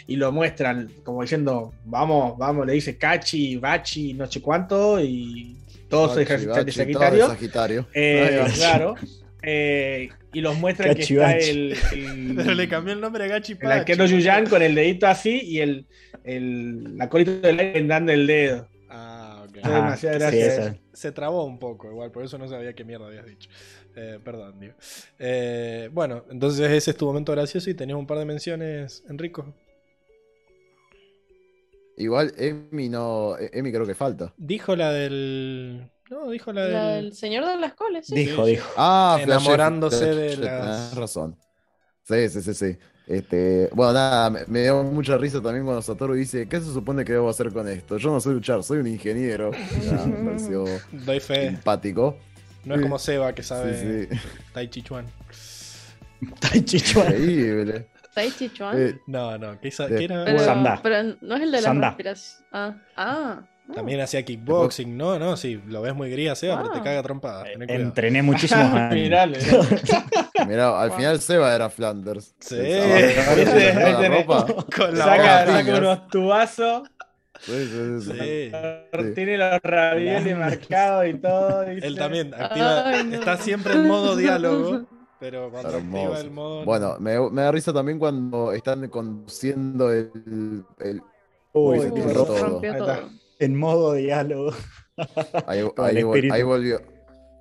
y lo muestran como diciendo, vamos, vamos, le dice Cachi, Bachi, no sé cuánto, y todos Bachi, de Bachi, Sagitario. todo de Sagitario. Eh, claro. eh, y los muestran que está el, el- Pero le cambió el nombre a Gachi el arquero Yuyan con el dedito así y el, el la colita del aire dando el dedo. Ah, ok. Ah, gracia. Se trabó un poco, igual, por eso no sabía qué mierda habías dicho. Eh, perdón, digo. Eh, bueno, entonces ese es tu momento gracioso y tenías un par de menciones, Enrico. Igual Emi no. Emi creo que falta. Dijo la del. No, dijo la del. La del señor de las coles, sí. Dijo, dijo. Ah, Enamorándose de tenés razón. Sí, sí, sí, sí. Este, bueno, nada, me, me dio mucha risa también cuando Satoru dice, ¿qué se supone que debo hacer con esto? Yo no sé luchar, soy un ingeniero. Me pareció Doy fe. simpático. No es como Seba que sabe Sí, sí. Tai Chi Chuan. Tai Chichuan. Increíble. Tai Chi Chuan. Eh, No, no, hizo- que era- pero, pero no es el de la respiración. Ah, ah. No. También hacía kickboxing, no, no, sí, lo ves muy gris, Seba, pero te Ah. caga trompada. cuidado. Entrené muchísimos años. Mirale. Mirá, al final Seba era Flanders. Sí. Con la Saca, boca. saca unos tubazos, Sí, sí, sí, sí. Tiene los ravioles marcados y todo. dice. Él también activa, Ay, no. está siempre en modo diálogo, pero cuando activa el modo. Bueno, me, me da risa también cuando están conduciendo el. el- Uy, Uy, se todo. rompió todo. En modo diálogo. ahí, vol- volvió.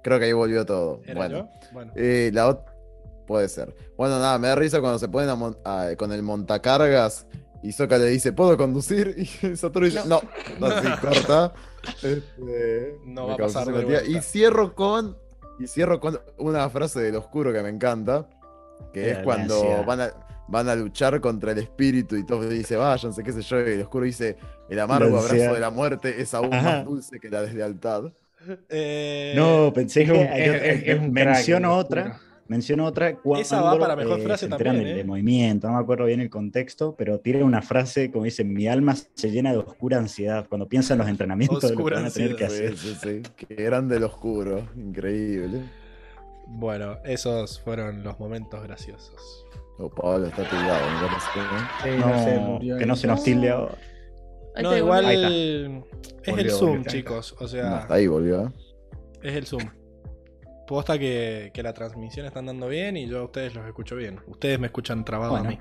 Creo que ahí volvió todo. ¿Era Bueno. yo? Bueno. Eh, la ot- Puede ser. Bueno, nada, me da risa cuando se ponen a mon- a- con el montacargas y Soka le dice, ¿puedo conducir? Y Satoru dice, no, no, así corta. Este, No va a pasar de. Y cierro con. Y cierro con una frase del oscuro que me encanta. Que Qué es cuando van a, van a luchar contra el espíritu y todos dicen, váyanse, qué sé yo. Y el oscuro dice, el amargo abrazo de la muerte es aún Ajá. más dulce que la deslealtad. Eh, No, pensé que es- es- es menciono otra. Menciono otra cuando Esa va para mejor eh, frase también, ¿eh? del movimiento, no me acuerdo bien el contexto, pero tiene una frase como dice, mi alma se llena de oscura ansiedad cuando piensa en los entrenamientos de lo que van a tener que hacer. Sí, sí, sí. Que eran del oscuro. Increíble. Bueno, esos fueron los momentos graciosos. Pablo está parece, ¿no? Sí, no sé, No, murió que no se nos tilde ahora. No, igual Ahí es el Zoom, volvió. chicos. O No, sea, hasta ahí volvió. ¿eh? es el Zoom. Posta que, que la transmisión está andando bien y yo a ustedes los escucho bien. Ustedes me escuchan trabado Bueno. a mí.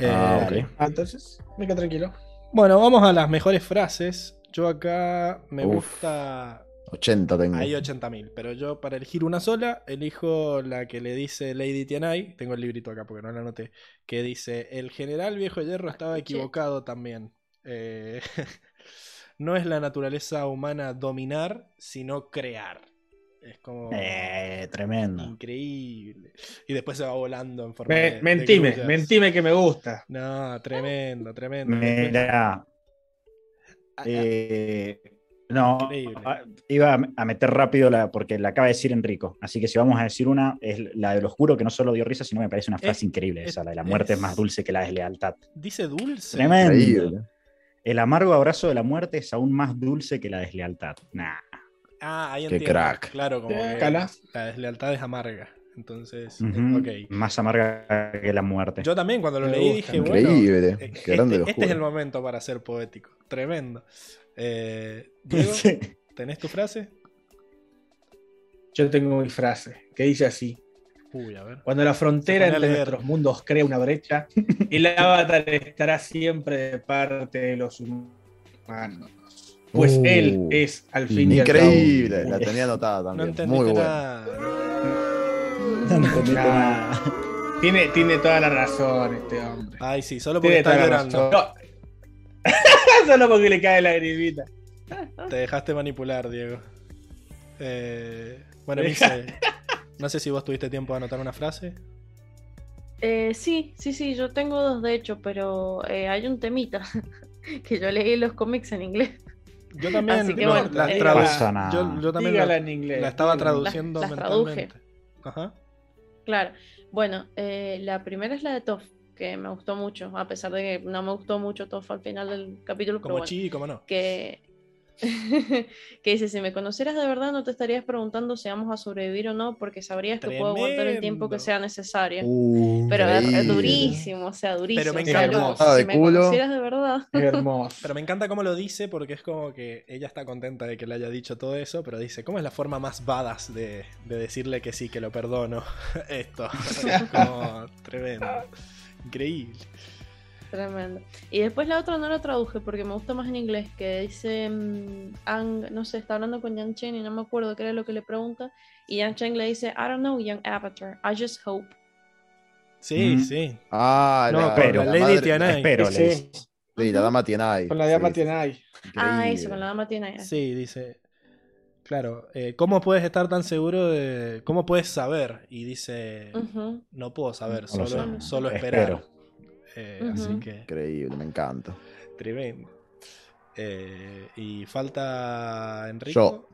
Ah, Eh, ok. Ah, entonces, me quedo tranquilo. Bueno, vamos a las mejores frases. Yo acá me Uf. gusta. 80 tengo. Hay 80.000, pero yo para elegir una sola, elijo la que le dice Lady Tianai. Tengo el librito acá porque no la anoté. Que dice: El general viejo hierro estaba equivocado también. Eh, no es la naturaleza humana dominar, sino crear. Es como. Eh, tremendo. Increíble. Y después se va volando en forma Me- de- mentime, mentime que me gusta. No, tremendo, tremendo. Mira, eh, no, Increíble. ah, iba a- meter rápido la, porque la acaba de decir Enrico. Así que si vamos a decir una, es la del oscuro, que no solo dio risa, sino me parece una frase Es- increíble es- esa, la de la muerte es, es- más dulce que la deslealtad. Dice dulce. Tremendo. Increíble. El amargo abrazo de la muerte es aún más dulce que la deslealtad. Nah. Ah, ahí Qué entiendo. crack. Claro, como que la deslealtad es amarga. Entonces, Ujú. ok. Más amarga que la muerte. Yo también cuando lo Me leí gusta. dije, bueno, Increíble. Qué este, este es el momento para ser poético. Tremendo. Eh, Diego, Sí. ¿tenés tu frase? Yo tengo mi frase, que dice así. Uy, a ver. Cuando la frontera entre nuestros mundos crea una brecha, el avatar estará siempre de parte de los humanos. Pues Uh, él es, al fin y al cabo. Increíble. La tenía anotada No también. Muy. No entendí Nah. nada. Tiene, tiene toda la razón este hombre. Ay, sí, solo porque Tiene la llorando. No. Solo porque le cae la lagrimita. Te dejaste manipular, Diego. Eh, bueno, Mise, no sé si vos tuviste tiempo de anotar una frase. Eh, sí, sí, sí, yo tengo dos de hecho, pero eh, hay un temita que yo leí los cómics en inglés. Yo también Así que no, bueno, las nada. Yo, yo también Dígala la, en inglés. la estaba dígala. traduciendo Las- las mentalmente. Ajá. Claro. Bueno, eh, la primera es la de Toff, que me gustó mucho, a pesar de que no me gustó mucho Toff al final del capítulo, pero Como bueno, chi, como no. que que dice, si me conocieras de verdad no te estarías preguntando si vamos a sobrevivir o no, porque sabrías que puedo aguantar el tiempo que sea necesario. Uh, Pero es, durísimo, o sea, durísimo. me o sea, encanta. si me culo. conocieras de verdad. Es hermoso. Pero me encanta cómo lo dice porque es como que ella está contenta de que le haya dicho todo eso, pero dice, ¿cómo es la forma más badass de, de decirle que sí, que lo perdono? Esto. Es como tremendo. Increíble. Tremendo. Y después la otra no la traduje porque me gusta más en inglés, que dice, mm, Ang, no sé, está hablando con Yang Chen y no me acuerdo qué era lo que le pregunta. Y Yang Chen le dice, I don't know, young avatar, I just hope. Sí, Mm. sí. Ah, No, la, pero la Lady madre- Tiana. Espero, Sí, le dice. Sí, la dama tiene ahí. Con la llama tiene ahí. Ah, eso, con la dama tiene ahí. Sí, dice. Claro, eh, ¿cómo puedes estar tan seguro de. ¿Cómo puedes saber? Y dice, no puedo saber, No solo, solo esperar. Eh. Así que, Increíble, me encanta. tremendo. Eh, y falta Enrico. Yo.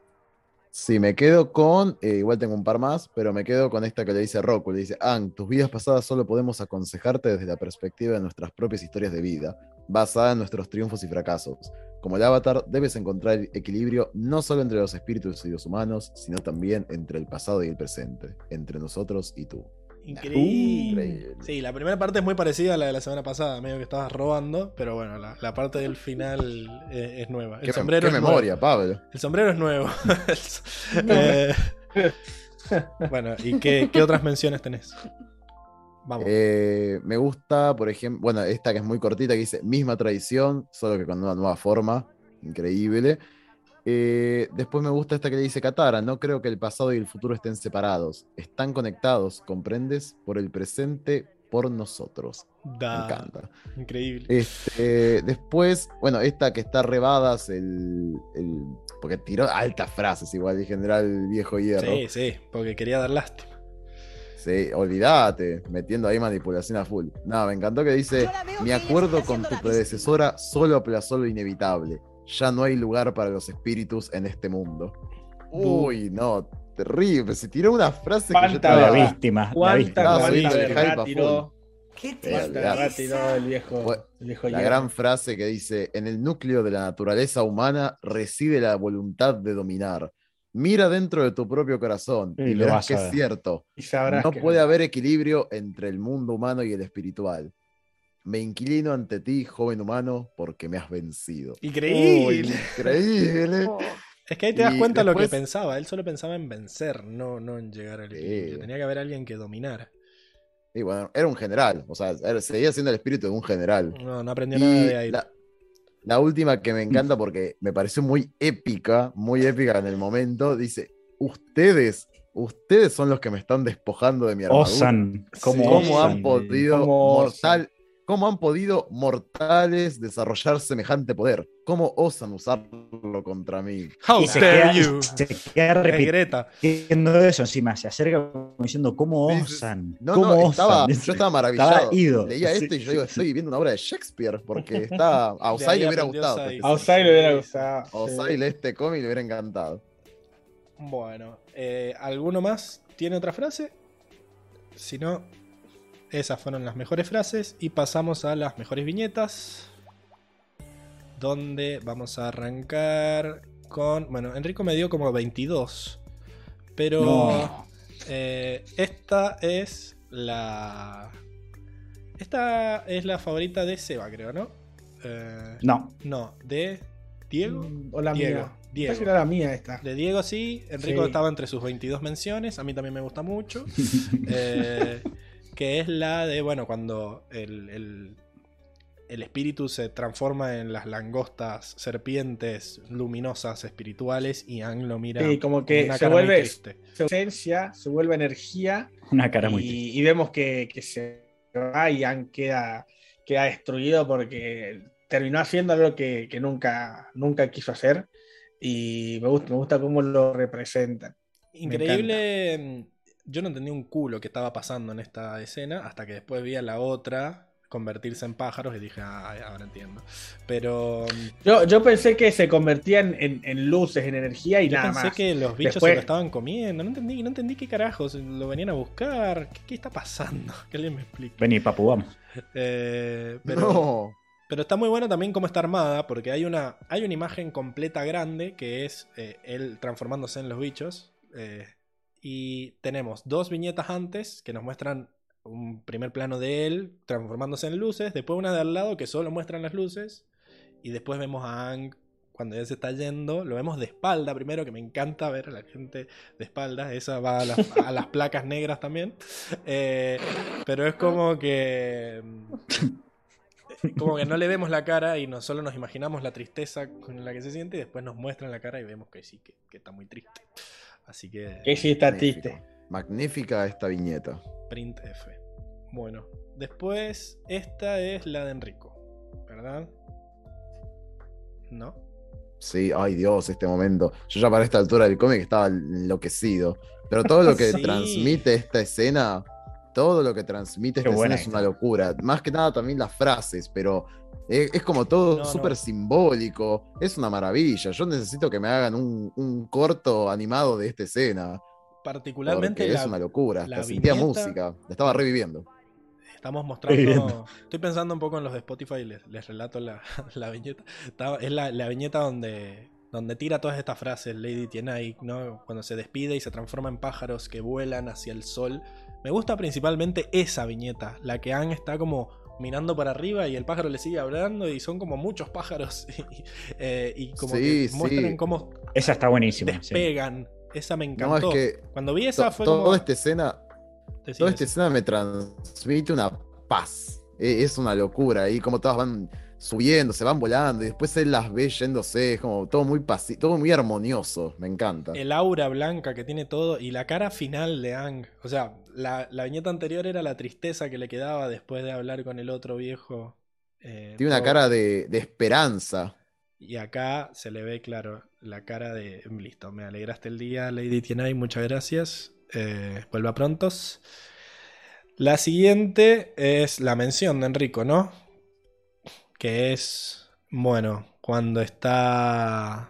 Sí, me quedo con, eh, igual tengo un par más, pero me quedo con esta que le dice Roku. Le dice, Ang, tus vidas pasadas solo podemos aconsejarte desde la perspectiva de nuestras propias historias de vida, basada en nuestros triunfos y fracasos. Como el avatar, debes encontrar equilibrio no solo entre los espíritus y los humanos, sino también entre el pasado y el presente, entre nosotros y tú. Increíble. Increíble. Sí, la primera parte es muy parecida a la de la semana pasada, medio que estabas robando, pero bueno, la, la parte del final eh, es nueva. El Qué, sombrero qué es nuevo. memoria, Pablo. El sombrero es nuevo. Eh, bueno, ¿y qué, qué otras menciones tenés? Vamos. Eh, me gusta, por ejemplo, bueno, esta que es muy cortita, que dice misma tradición, solo que con una nueva forma. Increíble. Eh, después me gusta esta que le dice Katara, no creo que el pasado y el futuro estén separados, están conectados, ¿comprendes? Por el presente, por nosotros. Me encanta. increíble. Este, después, bueno, esta que está rebadas, el, el- porque tiró altas frases igual el general viejo hierro. sí, sí, porque quería dar lástima. Sí, olvídate, metiendo ahí manipulación a full. No, me encantó que dice, la mi acuerdo con tu la predecesora solo aplazó lo inevitable. Ya no hay lugar para los espíritus en este mundo. Uy, no, terrible. Se tiró una frase que yo La estaba... verdad. víctima. La ¿Cuánta, víctima. No, cuánta sí, el tiró? Qué tiró viejo, Fue el viejo La gran frase que dice, en el núcleo de la naturaleza humana reside la voluntad de dominar. Mira dentro de tu propio corazón Y y, lo verás vas que a es cierto. Y sabrás No que- puede haber equilibrio entre el mundo humano y el espiritual. Me inclino ante ti, joven humano, porque me has vencido. Uy, Increíble. increíble. Oh, Es que ahí te das Y cuenta lo que después- pensaba. Él solo pensaba en vencer, no, no en llegar al Sí. equilibrio. Tenía que haber alguien que dominara. Y bueno, era un general, o sea, seguía siendo el espíritu de un general. No, no aprendió Y nada de ahí. la, la última que me encanta porque me pareció muy épica, muy épica en el momento, dice, ustedes, ustedes son los que me están despojando de mi armadura. Osan. ¿Cómo, Sí. ¿Cómo han podido ¿Cómo mortal, cómo han podido mortales desarrollar semejante poder? ¿Cómo osan usarlo contra mí? How Y se dare queda, you. se queda repitiendo eso encima. Se acerca como diciendo, ¿cómo osan? No, ¿Cómo no, osan? estaba, yo estaba maravillado. Estaba ido. Leía Sí, esto y yo digo, estoy viendo una obra de Shakespeare porque está a Osai le hubiera gustado. Osai. A Osai le hubiera gustado. A Osai le este cómic le hubiera encantado. Bueno, eh, ¿alguno más tiene otra frase? Si no, esas fueron las mejores frases y pasamos a las mejores viñetas. Donde vamos a arrancar con... Bueno, Enrico me dio como 22. Pero No. eh, esta es la... Esta es la favorita de Seba, creo, ¿no? Eh, No. no, de Diego. O la Diego. mía. Diego. Esta era la mía esta. De Diego sí, Enrico Sí. estaba entre sus 22 menciones, a mí también me gusta mucho. Eh, que es la de, bueno, cuando el, el- el espíritu se transforma en las langostas serpientes luminosas espirituales y Ang lo mira Sí, como que una se cara muy vuelve triste. se esencia, se vuelve energía Una cara muy triste. y, y vemos que, que se va y han queda, queda destruido porque terminó haciendo algo que, que nunca, nunca quiso hacer y me gusta, me gusta cómo lo representan. Increíble, yo no entendí un culo que estaba pasando en esta escena hasta que después vi a la otra convertirse en pájaros y dije, ah, ahora entiendo. Pero mm, Yo, yo pensé que se convertían en, en luces, en energía y Yo nada pensé más. que los bichos Después- se lo estaban comiendo. No entendí, no entendí qué carajos. Lo venían a buscar. ¿Qué, qué está pasando? Que alguien me explique. Vení, papu, vamos. Eh, pero, no. pero Pero está muy bueno también cómo está armada, porque hay una, hay una imagen completa grande que es eh, él transformándose en los bichos. eh, y tenemos dos viñetas antes que nos muestran un primer plano de él transformándose en luces, después una de al lado que solo muestran las luces, y después vemos a Ang cuando él se está yendo, lo vemos de espalda primero, que me encanta ver a la gente de espalda, esa va a las, placas negras también, Eh, pero es como que... Como que no le vemos la cara y no solo nos imaginamos la tristeza con la que se siente y después nos muestran la cara y vemos que sí, que está muy triste. Así que Que sí está triste. Magnífica esta viñeta. print F. Bueno, después esta es la de Enrico, ¿verdad? ¿No? Sí, ay Dios, este momento. Yo ya para esta altura del cómic estaba enloquecido. Pero todo lo que Sí. transmite esta escena, todo lo que transmite Qué esta escena es una locura. Más que nada también las frases, pero es, es como todo No, súper no. simbólico. Es una maravilla. Yo necesito que me hagan un, un corto animado de esta escena. Particularmente Porque la, es una locura. la sentía viñeta- música. La estaba reviviendo. estamos mostrando... Estoy pensando un poco en los de Spotify y les, les relato la, la viñeta. Es la, la viñeta donde, donde tira todas estas frases Lady Tienai, ¿no? Cuando se despide y se transforma en pájaros que vuelan hacia el sol. Me gusta principalmente esa viñeta, la que Anne está como mirando para arriba y el pájaro le sigue hablando y son como muchos pájaros y, eh, y como Sí, que muestran sí. cómo Esa está buenísima. sí. despegan. Esa me No, encantó. es que Cuando vi esa fue toda como... esta escena Toda esta escena me transmite una paz. E- Es una locura. Y como todas van subiendo, se van volando. Y después él las ve yéndose. Es como todo muy paci- todo muy armonioso. Me encanta. el aura blanca que tiene todo y la cara final de Ang. O sea, la, la viñeta anterior era la tristeza que le quedaba después de hablar con el otro viejo. eh, Tiene una cara de, de esperanza. Y acá se le ve, claro, la cara de. Listo, me alegraste el día, Lady Tienai, muchas gracias. Eh, vuelva prontos. La siguiente es la mención de Enrico, ¿no? Que es. Bueno, cuando está.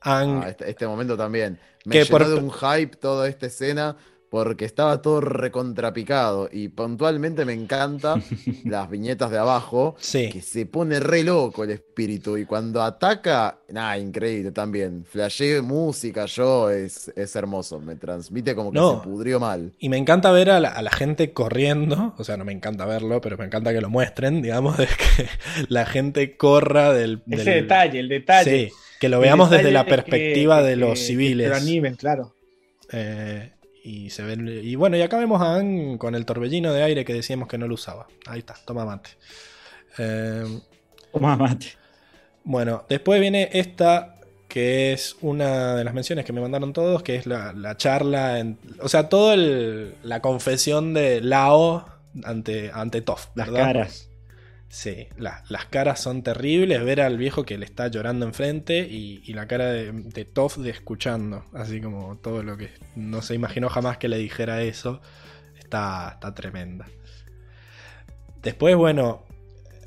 Ang. Ah, este, este momento también. Me Que llenó por- de un hype toda esta escena. Porque estaba todo recontrapicado. Y puntualmente me encantan las viñetas de abajo. sí. que se pone re loco el espíritu y cuando ataca, nada, increíble también. Flashé música, yo, es, es hermoso, me transmite como que No. se pudrió mal. Y me encanta ver a la, a la gente corriendo, o sea, no me encanta verlo, pero me encanta que lo muestren, digamos, de que la gente corra del... Ese detalle, el detalle. Sí, que lo El veamos desde la que- perspectiva de que- los que civiles. lo animen, claro. Eh, y se ven. Y bueno, y acá vemos a Ann con el torbellino de aire que decíamos que no lo usaba. Ahí está, toma mate. Eh, Toma mate. bueno, después viene esta que es una de las menciones que me mandaron todos, que es la, la charla, en- o sea, toda la confesión de Lao ante, ante Las ¿verdad? caras. Sí, la- las caras son terribles, ver al viejo que le está llorando enfrente y, y la cara de, de Toph de escuchando, así como todo lo que no se imaginó jamás que le dijera eso, está, está tremenda. Después, bueno,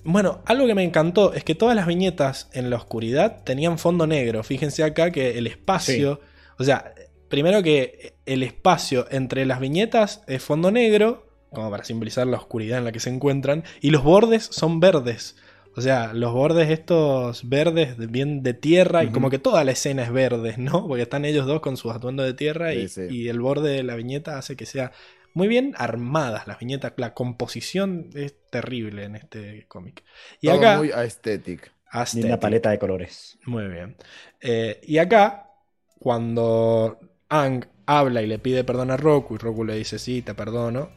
bueno, algo que me encantó es que todas las viñetas en la oscuridad tenían fondo negro, fíjense acá que el espacio, o sea, primero que el espacio entre las viñetas es fondo negro, como para simbolizar la oscuridad en la que se encuentran, y los bordes son verdes. O sea, los bordes estos verdes, de- bien de tierra, y como que toda la escena es verde, ¿no? Porque están ellos dos con sus atuendos de tierra y, Sí, y el borde de la viñeta hace que sea muy bien armadas las viñetas. La composición es terrible en este cómic. Y Todo acá... muy aesthetic. Aesthetic. paleta de colores. Muy bien. Eh, y acá, cuando Ang habla y le pide perdón a Roku, y Roku le dice, sí, te perdono,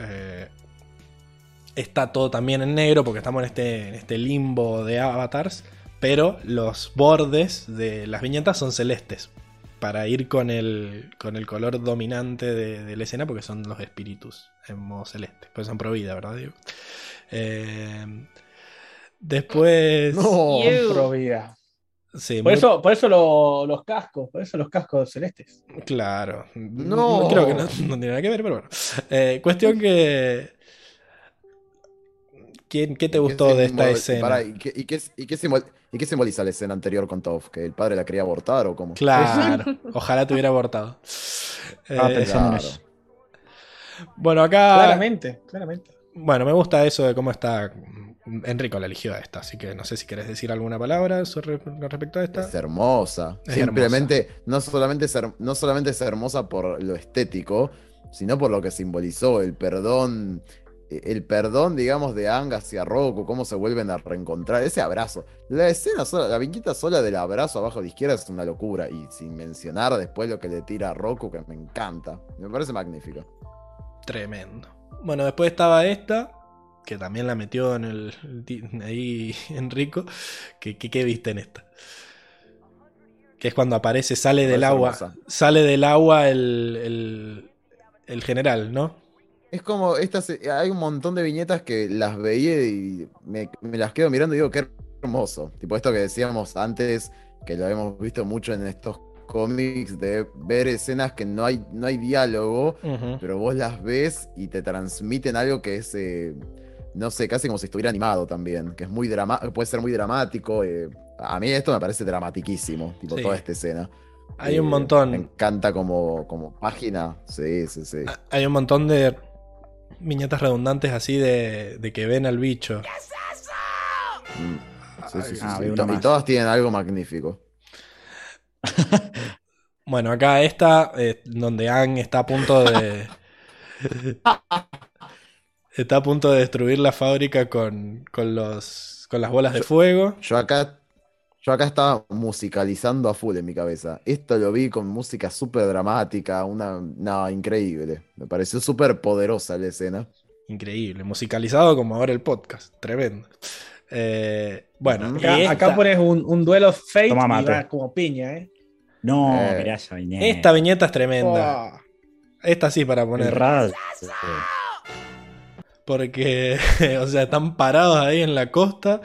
eh, está todo también en negro porque estamos en este, en este limbo de avatars, pero los bordes de las viñetas son celestes, para ir con el, con el color dominante de, de la escena, porque son los espíritus en modo celeste. Pues son pro vida, ¿verdad, Diego? Eh, después... No, You. Sí, Por muy- eso, por eso lo- los cascos, por eso los cascos celestes. Claro. No. Creo que no, no tiene nada que ver, pero bueno. Eh, cuestión que. ¿Quién, ¿Qué te ¿Y qué gustó de esta simbol- escena? pará, ¿y, qué, y qué- y qué simbol- y qué simboliza la escena anterior con Toph? ¿Que el padre la quería abortar o cómo? Claro. Ojalá te hubiera abortado. Estaba Eh, pensando en claro. eso. bueno, acá. Claramente, claramente. bueno, me gusta eso de cómo está. Enrico la eligió a esta, así que no sé si querés decir alguna palabra sobre- con respecto a esta. Es hermosa. Es Simplemente, No, solamente es her- no solamente es hermosa por lo estético, sino por lo que simbolizó el perdón. eh, El perdón, digamos, de Ang hacia Roku, cómo se vuelven a reencontrar, ese abrazo. La escena sola, la viñeta sola del abrazo abajo a la izquierda es una locura. Y sin mencionar después lo que le tira a Roku, que me encanta. Me parece magnífico. Tremendo. Bueno, después estaba esta, que también la metió en el ahí Enrico. ¿Qué, qué, qué viste en esta? Que es cuando aparece, sale del agua. hermosa. Sale del agua el, el, el general, ¿no? Es como, estas, hay un montón de viñetas que las veía y me, me las quedo mirando y digo, qué hermoso. Tipo esto que decíamos antes, que lo hemos visto mucho en estos cómics, de ver escenas que no hay, no hay diálogo, pero vos las ves y te transmiten algo que es, eh, no sé, casi como si estuviera animado también, que es muy drama puede ser muy dramático. eh. A mí esto me parece dramatiquísimo, tipo Sí. toda esta escena. Hay un Eh, montón. Me encanta como, como página. Sí, sí, sí. Hay un montón de viñetas redundantes así de, de que ven al bicho. Mm. Sí, sí, sí, Ah, sí. Y más. todas tienen algo magnífico. Bueno, acá esta, eh, donde Ang está a punto de. está a punto de destruir la fábrica con, con, los, con las bolas de fuego. Yo acá, yo acá estaba musicalizando a full en mi cabeza. Esto lo vi con música súper dramática, una, no, increíble. Me pareció súper poderosa la escena. Increíble, musicalizado como ahora el podcast. Tremendo. Eh, bueno, Acá, pones un, un duelo fake Toma y como piña, ¿eh? No, Eh, mirá esa viñeta. esta viñeta es tremenda. Oh. Esta sí para poner. rayo. Porque, o sea, están parados ahí en la costa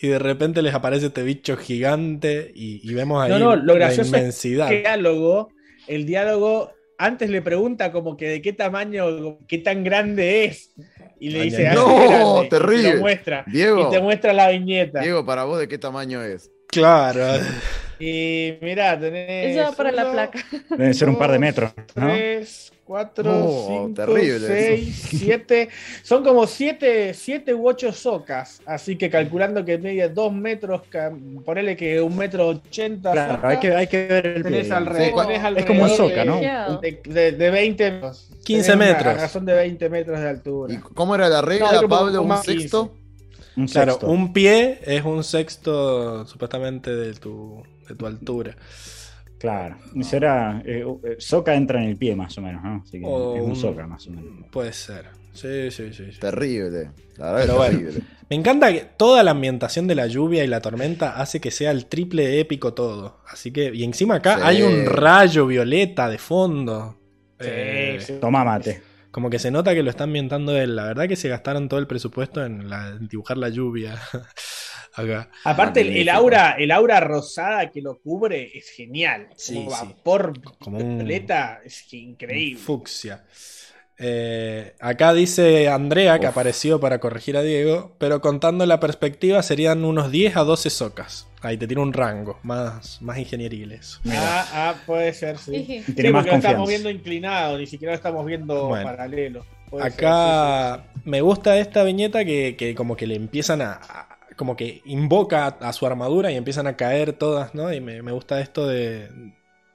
y de repente les aparece este bicho gigante y, y vemos ahí No, no, lo la gracioso es inmensidad. ¿Qué diálogo? El diálogo antes le pregunta como que de qué tamaño, qué tan grande es. Y le dice, "Ah, es No, grande", y te terrible. muestra. Diego. Y te muestra la viñeta. Diego, para vos, ¿de qué tamaño es? Claro. Y mirá, tenés. Eso va para la placa. Deben ser un par de metros, ¿no? Tres, cuatro, No, cinco, terrible seis, siete. Son como siete, siete u ocho socas. Así que calculando que media dos metros, ca- ponele que un metro ochenta. Claro, soca, hay que, hay que ver el pie. alrededor, Sí, es como un alrededor soca, ¿no? De, de, de 20 metros. 15 Tenés una metros. razón de 20 metros de altura. ¿Y cómo era la regla, No, un Pablo? ¿Un sexto? Un Claro, sexto. un pie es un sexto supuestamente de tu, de tu altura. Claro. Y será. eh, eh, soca entra en el pie, más o menos, ¿no? Así que O es un un- soca, más o menos. Puede ser. Sí, sí, sí. sí. Terrible. La verdad Pero es bueno. terrible. Me encanta que toda la ambientación de la lluvia y la tormenta hace que sea el triple de épico todo. Así que, y encima acá Sí. hay un rayo violeta de fondo. Sí, Eh, sí. Toma mate. Como que se nota que lo está ambientando él. La verdad que se gastaron todo el presupuesto en, la- en dibujar la lluvia. acá. Aparte, el, aura, el aura rosada que lo cubre es genial. Sí, Como sí. vapor Como un- violeta es increíble. Fucsia. Eh, acá dice Andrea que Uf. apareció para corregir a Diego, pero contando la perspectiva serían unos 10 a 12 socas. Ahí te tiene un rango, más, más ingenieriles. Ah, ah, puede ser, sí. Sí. Tiene más porque lo estamos viendo inclinado, ni siquiera lo estamos viendo Bueno. paralelo. Puede Acá me gusta esta viñeta que, que como que le empiezan a- como que invoca a, su armadura y empiezan a caer todas, ¿no? Y me, me gusta esto de,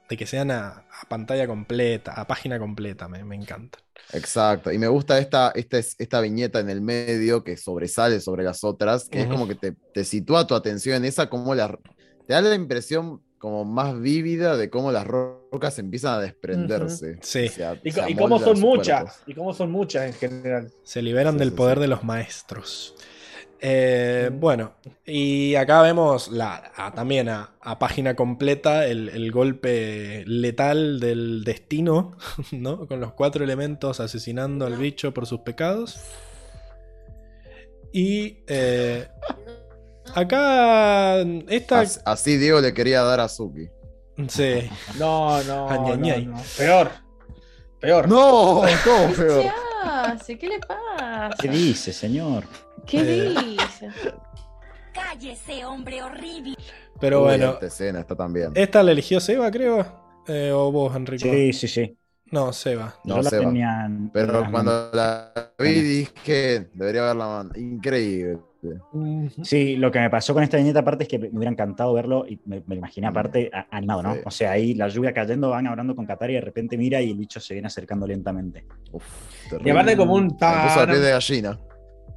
de que sean a, a pantalla completa, a página completa, me, me encanta. Exacto. Y me gusta esta, esta, es- esta viñeta en el medio que sobresale sobre las otras, que es como que te, te sitúa tu atención en esa, como la, te da la impresión como más vívida de cómo las rocas empiezan a desprenderse. Sí. Y, se co- y cómo son muchas, cuerpos. y cómo son muchas en general. Se liberan Sí, del sí, poder sí. de los maestros. Eh, bueno, y acá vemos la, a- también a, a página completa el, el golpe letal del destino, ¿no? Con los cuatro elementos asesinando al bicho por sus pecados. Y eh, acá esta... As- Así Diego le quería dar a Suki. Sí, No, no, no, no. Peor. Peor. No, ¿cómo peor? ¿Qué hace? ¿Qué le pasa? ¿Qué dice, señor? ¿Qué Eh. dice? Cállese, hombre horrible. pero Uy, bueno, Esta escena está también. esta la eligió Seba, creo. Eh, o vos, Enrico. Sí, sí, sí. No, Seba. No, la Seba. tenía en- en Pero las cuando la vi dije, debería haberla mandado. Increíble. Sí, lo que me pasó con esta viñeta aparte es que me hubiera encantado verlo y me, me lo imaginé aparte a- animado, ¿no? Sí. O sea, ahí la lluvia cayendo, van hablando con Qatar y de repente mira y el bicho se viene acercando lentamente. Uf, Y aparte como un Me puso la tan, de gallina.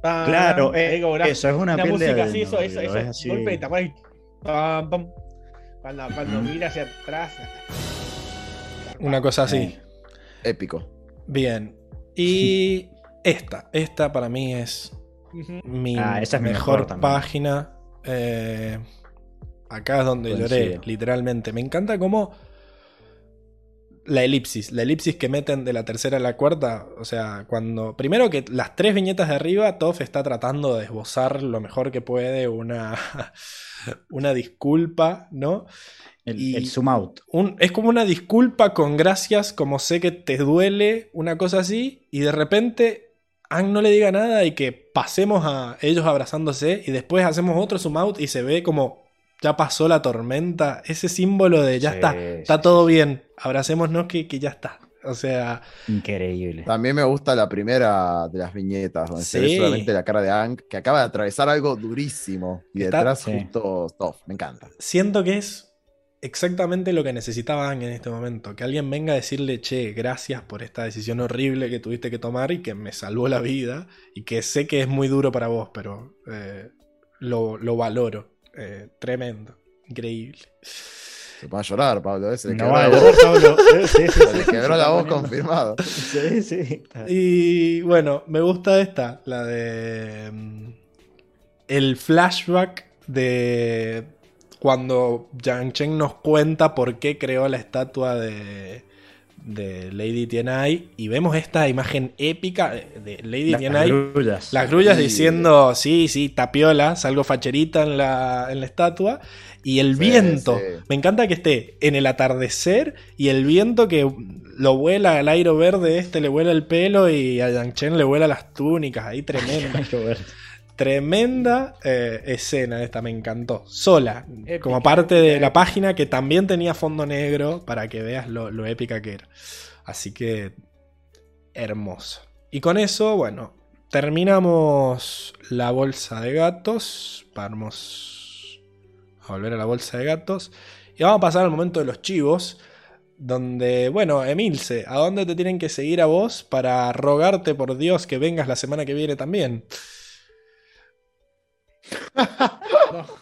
Claro, eh, una- eso es una, una piel de música así, adeno, eso, eso, eso, es golpe de tambor y pam, pam. Cuando, cuando Mm. mira hacia atrás. Una cosa así. Épico. Bien. Y esta, esta para mí es mi Ah, esa es mi mejor, página. Eh, acá es donde lloré, literalmente. Me encanta cómo la elipsis, la elipsis que meten de la tercera a la cuarta, o sea, cuando primero que las tres viñetas de arriba, Toff está tratando de esbozar lo mejor que puede una una disculpa, ¿no? El, Y- el zoom out. Un- es como una disculpa con gracias, como sé que te duele, una cosa así, y de repente Ang no le diga nada y que pasemos a ellos abrazándose y después hacemos otro zoom out y se ve como ya pasó la tormenta, ese símbolo de ya Sí, está, está sí, todo sí. bien, abracémonos que, que ya está. O sea, Increíble. También me gusta la primera de las viñetas, donde se ve solamente la cara de Ang, que acaba de atravesar algo durísimo. Y Está- detrás Sí. justo Toff. Me encanta. siento que es exactamente lo que necesitaba Ang en este momento. Que alguien venga a decirle, che, gracias por esta decisión horrible que tuviste que tomar y que me salvó la vida. Y que sé que es muy duro para vos, pero eh, lo, lo valoro. Eh, tremendo, increíble. Se pone a llorar, Pablo. Se le No, quebró la voz. Pablo. Sí, sí, Se le quebró la voz poniendo. confirmado. Sí, sí. Y bueno, me gusta esta, la de... mm, El flashback de cuando Yang Chen nos cuenta por qué creó la estatua de, de Lady Tianai y vemos esta imagen épica de Lady Las Tianai. grullas. Las grullas Sí. diciendo, sí, sí, tapiola, salgo facherita en la, en la estatua. Y el Sí, viento, sí. me encanta que esté en el atardecer y el viento que lo vuela al aire verde, este le vuela el pelo y a Yang Chen le vuela las túnicas, ahí tremenda. Tremenda eh, escena esta, me encantó. Sola, Épica, como parte de épica, la página que también tenía fondo negro para que veas lo, lo épica que era. Así que, hermoso. Y con eso, bueno, terminamos la bolsa de gatos. Vamos a volver a la bolsa de gatos. Y vamos a pasar al momento de los chivos. Donde, bueno, Emilce, ¿a dónde te tienen que seguir a vos para rogarte por Dios que vengas la semana que viene también?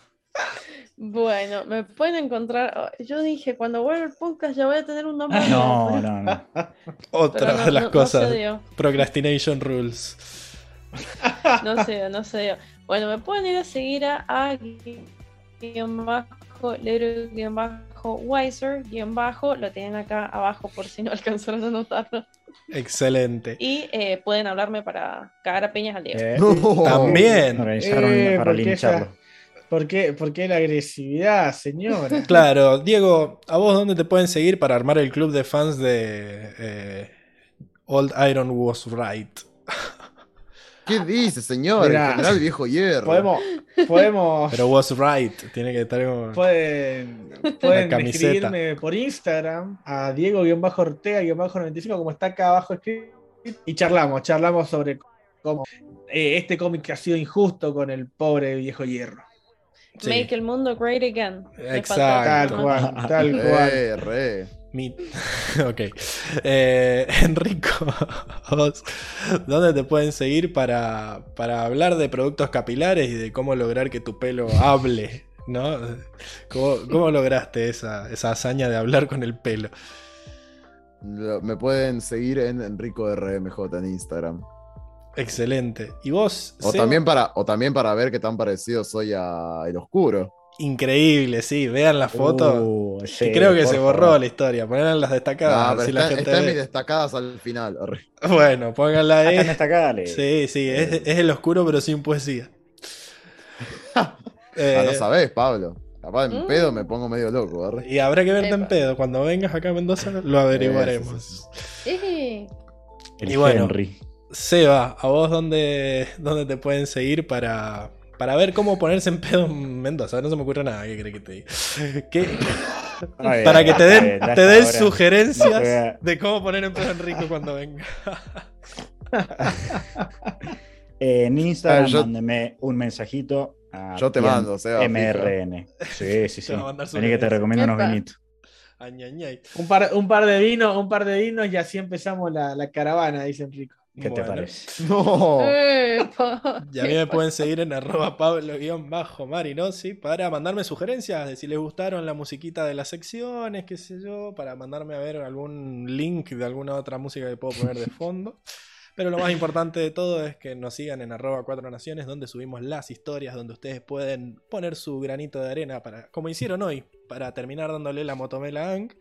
Bueno, me pueden encontrar. oh, Yo dije, cuando vuelva el podcast ya voy a tener un nombre. No, pero- no, no. Otra no- de las no- no cosas. Procrastination rules. No se dio, no se dio. Bueno, me pueden ir a seguir a, a guion bajo, Lero guion bajo, Wiser guion bajo, lo tienen acá abajo por si no alcanzaron a notarlo. Excelente. Y eh, pueden hablarme para cagar a peñas al Diego. Eh, No. También. organizaron Eh, para ¿por qué lincharlo. ¿Por qué, por qué la agresividad, señora? Claro, Diego, ¿a vos dónde te pueden seguir para armar el club de fans de eh, Old Iron Was Right? ¿Qué dice, señor? Mirá. el general viejo hierro. Podemos, podemos, Pero Was Right, tiene que estar como... pueden, pueden escribirme por Instagram a Diego-Ortega-95, como está acá abajo escrito, y charlamos, charlamos sobre cómo eh, este cómic ha sido injusto con el pobre viejo hierro. Sí. Make el mundo great again. Exacto. Tal cual, tal cual. Eh, re. Mi- Ok. Eh, Enrico, ¿dónde te pueden seguir para, para hablar de productos capilares y de cómo lograr que tu pelo hable? ¿No? ¿Cómo, cómo lograste esa, esa hazaña de hablar con el pelo? Lo- Me pueden seguir en Enrico RMJ en Instagram. Excelente. ¿Y vos? O Seba? también, para, o también para ver qué tan parecido soy a El Oscuro. Increíble, sí. Vean la foto. Uh, sí, creo que se borró favor. la historia. Pongan las Ah, destacadas. pero si la está, gente está en ve. mis destacadas al final. Bueno, pónganla ahí. en. Sí, sí, es, es el oscuro pero sin poesía. Ah, Eh, no sabés, Pablo. Capaz en Mm. pedo me pongo medio loco. arre. y habrá que verte en Epa. pedo. Cuando vengas acá a Mendoza lo averiguaremos. Eh, El Y bueno. Henry. Seba, ¿a vos dónde, dónde te pueden seguir para, para ver cómo ponerse en pedo en Mendoza? No se me ocurre nada, ¿qué crees que te diga? ¿Qué, Muy Para que te den, bien, te den ahora. sugerencias No de cómo poner en pedo a Enrico cuando venga. Eh, en Instagram, Ah, yo- mándeme un mensajito. A Yo te mando, Seba, MRN. Sí, sí, sí. Vení que te recomiendo unos vinitos. Añañay. Un par, un par de vinos, un par de vinos y así empezamos la, la caravana, dice Enrico. ¿Qué te parece? No. Epa. Y a mí me pueden seguir en arroba pablo-marinosi para mandarme sugerencias de si les gustaron la musiquita de las secciones, qué sé yo, para mandarme a ver algún link de alguna otra música que puedo poner de fondo. Pero lo más importante de todo es que nos sigan en arroba cuatro naciones, donde subimos las historias, donde ustedes pueden poner su granito de arena, para, como hicieron hoy, para terminar dándole la motomela a Ang.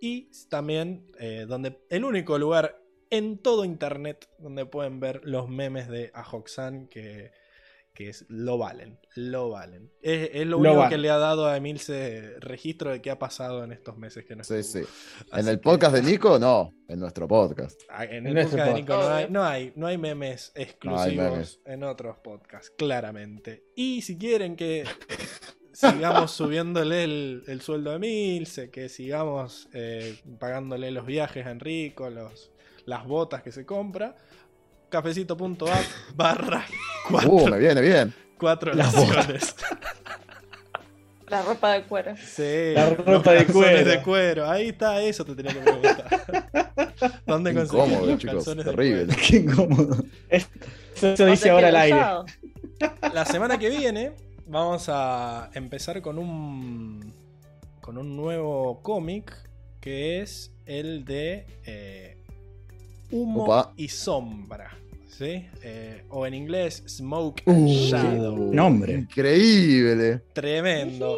Y también eh, donde el único lugar en todo internet donde pueden ver los memes de Ajoxan que, que es, lo valen, lo valen. Es, es lo Lo único que le ha dado a Emilce registro de qué ha pasado en estos meses que no Sí, sí. Así En el que- podcast de Nico, no. En nuestro podcast. Ah, En el podcast de Nico no hay, no hay, no hay memes exclusivos memes. en otros podcasts, claramente. Y si quieren que sigamos subiéndole el, el sueldo a Emilce, que sigamos eh, pagándole los viajes a Enrico, los, las botas que se compra, cafecito.app barra cuatro, Uh, me viene bien. cuatro naciones. La ropa de cuero. Sí, La los ropa de cuero. de cuero. Ahí está, eso te tenía que preguntar. ¿Dónde incómodo, los chicos, calzones terrible. cuero? Qué incómodo. Eso, dice ahora al aire. La semana que viene vamos a empezar con un con un nuevo cómic que es el de eh, Humo Opa. y Sombra. ¿sí? Eh, o en inglés Smoke Uh, and Shadow. Nombre. Increíble. Tremendo.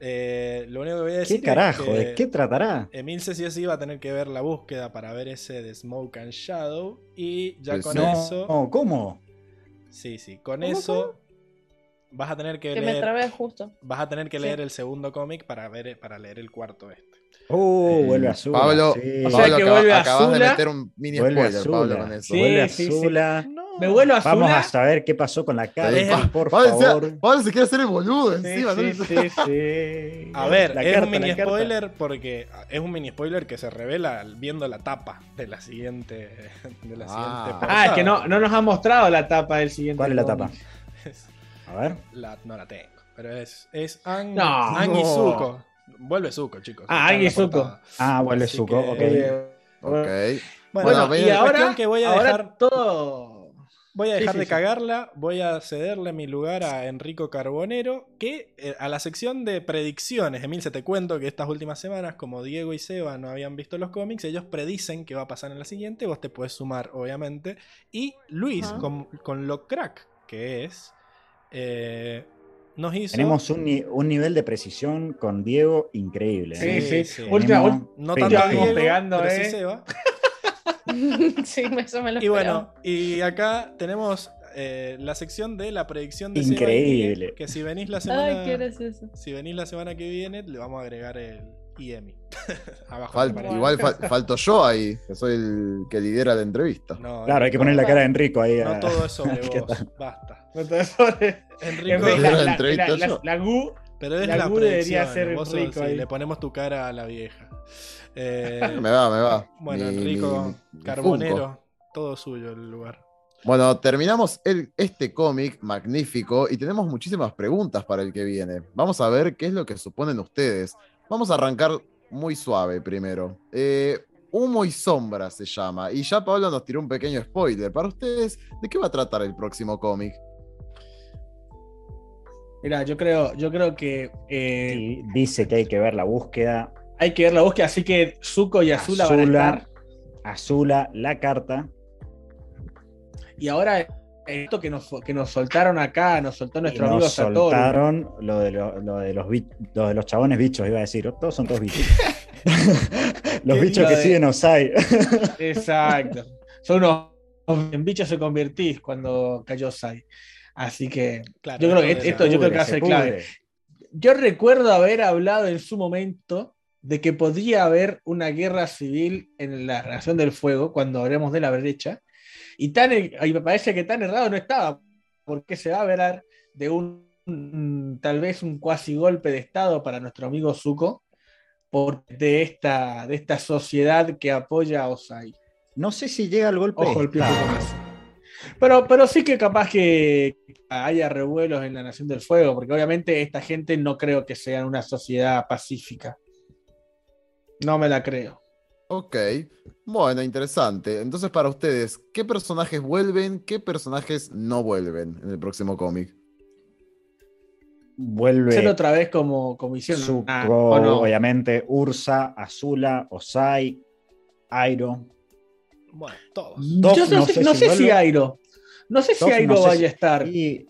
Eh, lo único que voy a decir ¿Qué carajo? es que ¿De qué tratará? Emilce sí o sí va a tener que ver la búsqueda para ver ese de Smoke and Shadow. Y ya Pues con. No, eso. no, ¿cómo? Sí, sí. Con ¿Cómo, eso vas a tener que, Que me leer. justo. Vas a tener que Sí. leer el segundo cómic para ver para leer el cuarto este. Uh, Eh, vuelve azul. Pablo, sí. O sea Pablo, que acaba- vuelve acabas de Azula. meter un mini Vuelve spoiler, Pablo, con eso. Sí, Vuelve sí, sí. Azula. Me vuelo a Vamos a saber qué pasó con la cara. Sí, Pa- por Pablo, favor. Pablo se quiere hacer el boludo Sí, encima. sí, ¿no? sí, sí. A ver, La es carta, un mini la carta. spoiler porque es un mini spoiler que se revela viendo la tapa de la siguiente de la Ah. siguiente Ah, es que no, no nos ha mostrado la tapa del siguiente. ¿Cuál es la tapa? A ver. La- no la tengo, pero es es Ang, No. Ang y No. Zuko. Vuelve Zuko, chicos. Ah, la Zuko. Ah, vuelve Así Zuko, que- ok. Eh, Ok. Bueno, Bueno, y ahora, que voy a ahora dejar- todo. Voy a dejar sí, de cagarla, voy a cederle mi lugar a Enrico Carbonero, que eh, a la sección de predicciones, Emil, se te cuento que estas últimas semanas, como Diego y Seba no habían visto los cómics, ellos predicen qué va a pasar en la siguiente, vos te puedes sumar, obviamente. Y Luis, con, con lo crack que es, eh, nos hizo... Tenemos un, un nivel de precisión con Diego increíble. Sí, ¿eh? sí. sí. Última, Tenemos ul- No tanto. Diego, pegando, pero sí eh. Seba. sí, eso me lo Y bueno, y acá tenemos eh, la sección de la predicción de Increíble. Que si venís la semana... Ay, qué gracioso. Si venís la semana que viene, le vamos a agregar el Fal- la pared. igual fal- falto yo ahí, que soy el que lidera la entrevista. No, Claro, hay que no, poner la cara de Enrico ahí. No a- todo es sobre ¿Qué vos. Basta. no te sobres. Enrico, En vez de la la, la, entrevista la- la- yo. la Gu, pero es la la, Gu debería predicción. ser Vos sos- Enrico sí, ahí. le ponemos tu cara a la vieja. Eh, Me va, me va. bueno, Mi- Enrico mi- Carbonero, todo suyo el lugar. Bueno, terminamos el- este cómic magnífico y tenemos muchísimas preguntas para el que viene. Vamos a ver qué es lo que suponen ustedes. Vamos a arrancar muy suave primero. Eh, Humo y sombra se llama. Y ya Pablo nos tiró un pequeño spoiler. Para ustedes, ¿de qué va a tratar el próximo cómic? Mira, yo creo, yo creo que eh, dice que hay que ver la búsqueda. hay que ver la búsqueda, así que Zuko y Azula, van a estar. Azula, la carta. Y ahora esto que nos, que nos soltaron acá, nos soltó Y nuestro amigo nos Satoru. soltaron lo de, lo, lo de los, lo de los chabones bichos, iba a decir. Todos son todos bichos. los bichos que de- siguen Osai. Exacto. Son unos, en bichos se convertís cuando cayó Sai. Así que Claro, Yo creo que esto la- yo creo que va a Se ser pudre. clave. yo recuerdo haber hablado en su momento de que podría haber una guerra civil en la relación del fuego cuando hablemos de la brecha. Y, tan, y me parece que tan errado no estaba, porque se va a hablar de un, un- tal vez un cuasi golpe de estado para nuestro amigo Zuko, por, de, esta, de esta sociedad que apoya a Osai. No sé si llega al golpe. Ojo de el. Pero, pero sí que capaz que haya revuelos en la Nación del Fuego, porque obviamente esta gente no creo que sea una sociedad pacífica. No me la creo. Ok, bueno, interesante. Entonces, para ustedes, ¿qué personajes vuelven, qué personajes no vuelven en el próximo cómic? Vuelve Hacerlo otra vez como, como hicieron. Zuko, Ah, obviamente, Ursa, Azula, Osai, Airo. Bueno, todos. Yo no, no sé, sé no si sé si vuelve. Airo. No sé si Airo no sé vaya si- a estar. Y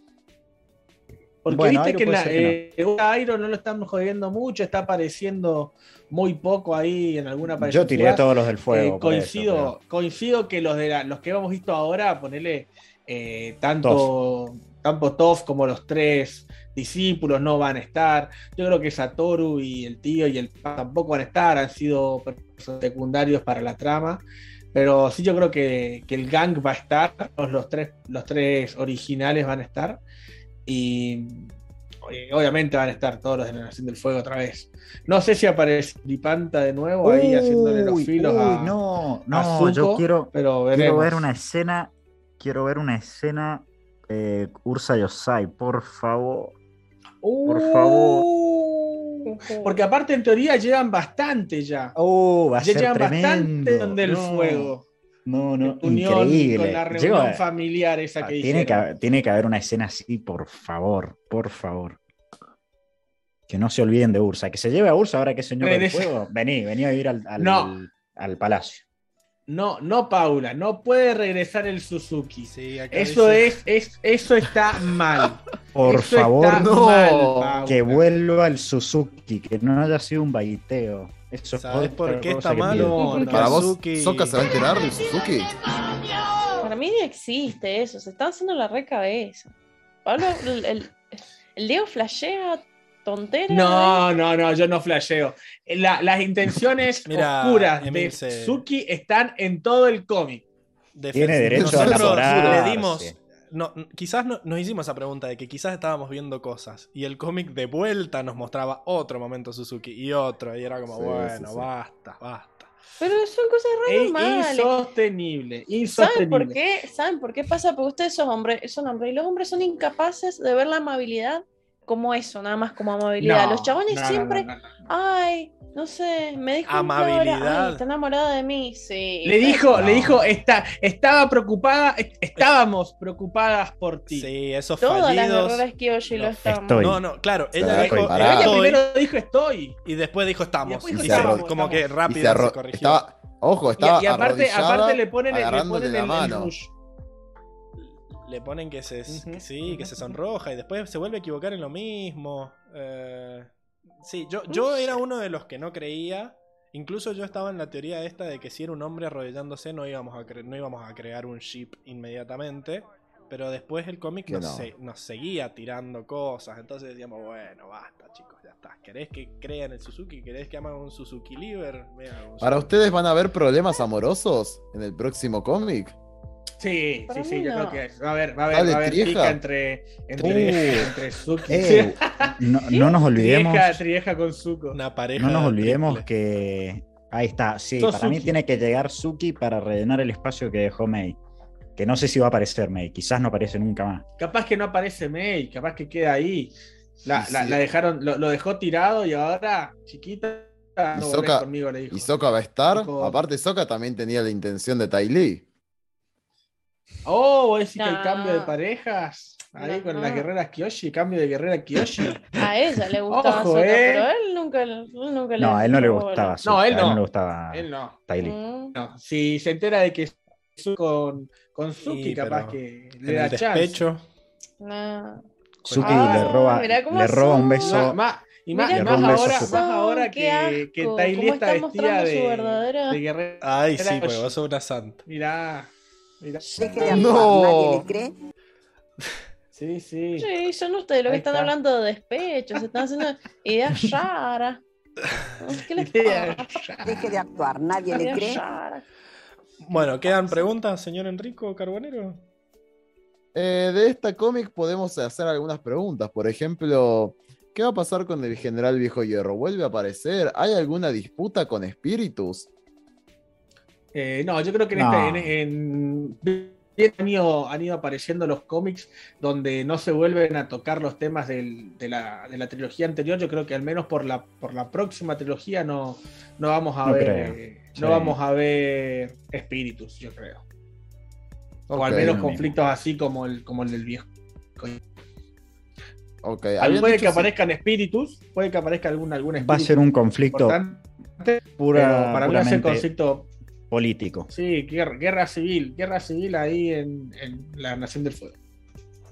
Porque Bueno, viste Airo que la, que eh, Airo no lo están jodiendo mucho, está apareciendo muy poco ahí en alguna yo tiré fugaz. todos los del Eh, fuego. eso, coincido, coincido que los de la- los que hemos visto ahora, ponerle tanto, tanto Toph como los tres discípulos no van a estar. Yo creo que Satoru y el tío y el tampoco van a estar, han sido secundarios para la trama. Pero sí yo creo que, que el gang va a estar, los, los tres, los tres originales van a estar. Y obviamente van a estar todos los de la Nación del Fuego otra vez. No sé si aparece Lipanta de nuevo ahí haciéndole los filos uy, a, no, a no, yo quiero, pero quiero ver una escena, quiero ver una escena eh, Ursa y Osai, por favor. por favor. Uh, Porque aparte en teoría llevan bastante ya. Oh, va a ya ser llevan tremendo. bastante donde el No, fuego. No, no, unión increíble. con la reunión Lleva- familiar esa que tiene, que, hicieron. tiene que haber una escena así, por favor, por favor. Que no se olviden de Ursa. Que se lleve a Ursa ahora que es señor del fuego. Vení, vení a vivir al, al- No. al palacio. No, no, Paula, no puede regresar el Suzuki. Sí, Eso es, es, eso está mal. Por Eso favor, no. mal, que vuelva el Suzuki, que no haya sido un baiteo. Eso es ¿Sabes por qué está que mal? pido. No, Porque no. Para vos, ¿Soka se va a enterar de Suzuki? Para mí no existe eso, se están haciendo la recabeza. Pablo, el, el, el Diego flashea tontera. No, no, no, yo no flasheo. La- las intenciones Mira, oscuras de Suzuki están en todo el cómic. Tiene derecho a Nosotros le dimos. No, quizás no- nos hicimos esa pregunta de que quizás estábamos viendo cosas y el cómic de vuelta nos mostraba otro momento Suzuki y otro y era como Sí, bueno sí, sí. basta basta Pero son cosas re Es normales. insostenible, ¿Saben insostenible. por qué? ¿Saben por qué pasa? Porque ustedes son hombres, son hombres y los hombres son incapaces de ver la amabilidad como eso, nada más como amabilidad. No, los chabones no, no, siempre, no, no, no. ay, no sé, me dijo Amabilidad. ay, está enamorada de mí, sí. Le dijo, No. le dijo, está, estaba preocupada, est- estábamos preocupadas por ti. sí esos Todas las fallidos guerreras Kyoshi lo no, están. estoy. no no claro ella dijo. Ella primero dijo estoy. y después dijo Y estamos después dijo Y estamos, se- como estamos. que Y se rápido se, arro- corrigió estaba, ojo, Y, estaba y aparte, arrodillada, aparte le ponen, le ponen la el, el mano. rush. le ponen que se Ujú, que sí que se sonroja y después se vuelve a equivocar en lo mismo Eh, sí yo yo era uno de los que no creía Incluso yo estaba en la teoría esta de que si era un hombre arrodillándose no íbamos a, cre- no íbamos a crear un ship inmediatamente. Pero después el cómic nos, no. se- nos seguía tirando cosas. Entonces decíamos, bueno, basta chicos, ya está. ¿Querés que crean el Suzuki? ¿Querés que hagan un Suzuki Liver? Un ¿Para Suzuki. ustedes van a haber problemas amorosos en el próximo cómic? Sí, Para sí, sí, mí yo no. creo que va a haber, va a haber, va a haber Trieja. pica entre, entre, Uh. entre Suki. Eh, no, no nos olvidemos, Trieja, Trieja con Zuko. Una pareja. no nos olvidemos triple. que ahí está. Sí, para mí tiene que llegar Suki para rellenar el espacio que dejó Mei. Que no sé si va a aparecer Mei, quizás no aparece nunca más. Capaz que no aparece May, capaz que queda ahí. La, Sí, la- sí. la dejaron, lo, lo dejó tirado y ahora, chiquita, no Sokka- conmigo, le dijo. Y Soka va a estar. Dijo- Aparte, Soka también tenía la intención de Tai Lee. Oh, ¿vos decís que hay No. cambio de parejas? Ahí No, con no. las guerreras Kyoshi, cambio de guerrera Kyoshi. A ella le gustaba Ojo, eh. pero a él nunca, él nunca le No, a él no le gustaba. No, él a no. le gustaba Él no. Mm. No, si se entera de que con, con Suki, Sí, capaz que le da el chance. despecho. No. Suki Ah, le roba, le roba un beso. Ma- ma- y más, y más cómo ahora, más ahora que, que está está vestida de, de guerrera. Ay, sí, Era- porque vos sos una santa. Mirá, mirá. Deje de actuar, No. nadie le cree. Sí, sí. Sí, son ustedes los que están está. hablando de despecho, se están haciendo ideas raras. ¿Qué les pasa? Deje de actuar, nadie le cree. Bueno, ¿quedan preguntas, señor Enrico Carbonero? Eh, de esta cómic podemos hacer algunas preguntas. Por ejemplo, ¿Qué va a pasar con el general Viejo Hierro? ¿Vuelve a aparecer? ¿Hay alguna disputa con espíritus? Eh, no, yo creo que en, No. este, en, en- han, ido, han ido apareciendo los cómics donde no se vuelven a tocar los temas del- de, la, de la trilogía anterior. Yo creo que al menos por la, por la próxima trilogía no, no vamos a No ver eh, Sí. no vamos a ver espíritus, yo creo. o al menos conflictos así como el, como el del viejo. Ok, Puede que aparezcan espíritus, puede que aparezca algún, algún espíritu. Va a ser un conflicto pura, pero para mí va a ser conflicto político. Sí, guerra, guerra civil, guerra civil ahí en, en la Nación del Fuego.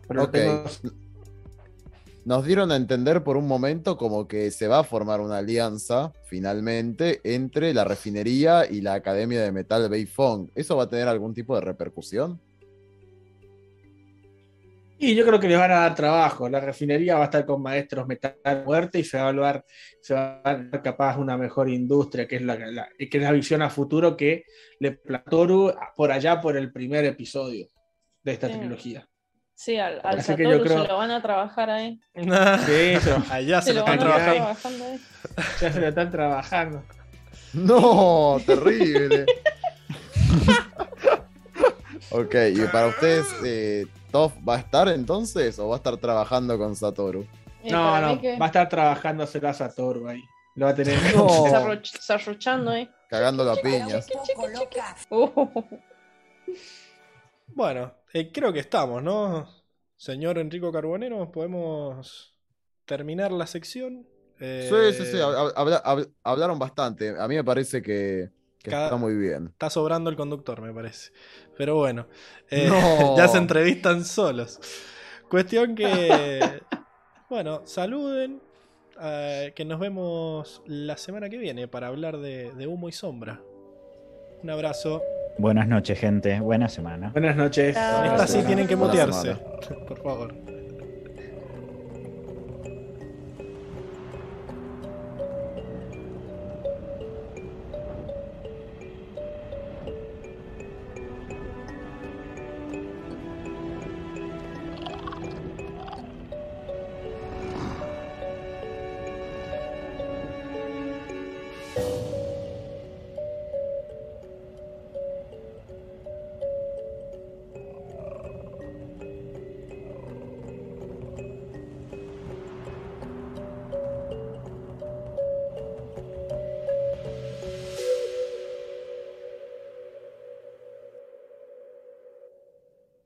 Pero Ok. tengo- Nos dieron a entender por un momento como que se va a formar una alianza finalmente entre la refinería y la Academia de Metal Beifong. ¿Eso va a tener algún tipo de repercusión? Y yo creo que les van a dar trabajo. La refinería va a estar con maestros metal muerte y se va a evaluar, se va a dar capaz una mejor industria, que es la, la- que es la visión a futuro que le platoru por allá por el primer episodio de esta Sí. trilogía. Sí, al, al Así que yo creo- se lo van a trabajar ahí. Sí, eso, Allá se, Se lo están trabajando ahí. ya se lo están trabajando. No, terrible. ok, y para ustedes, eh, Toph va a estar entonces o va a estar trabajando con Satoru? Y No, no, que va a estar trabajando a Satoru ahí. Lo va a tener. No. desarrochando ahí. Cagando a piñas. Uh, Bueno, eh, creo que estamos, ¿no? Señor Enrico Carbonero, podemos terminar la sección. Eh, Sí, sí, sí, habla- hab- hablaron bastante. A mí me parece que, que Cada- está muy bien. Está sobrando el conductor, me parece. Pero bueno, eh, No. ya se entrevistan solos. Cuestión que, bueno, saluden, eh, que nos vemos la semana que viene para hablar de, de humo y sombra. Un abrazo. Buenas noches, gente. Buena semana. Buenas noches. Esta sí tienen que mutearse, por favor.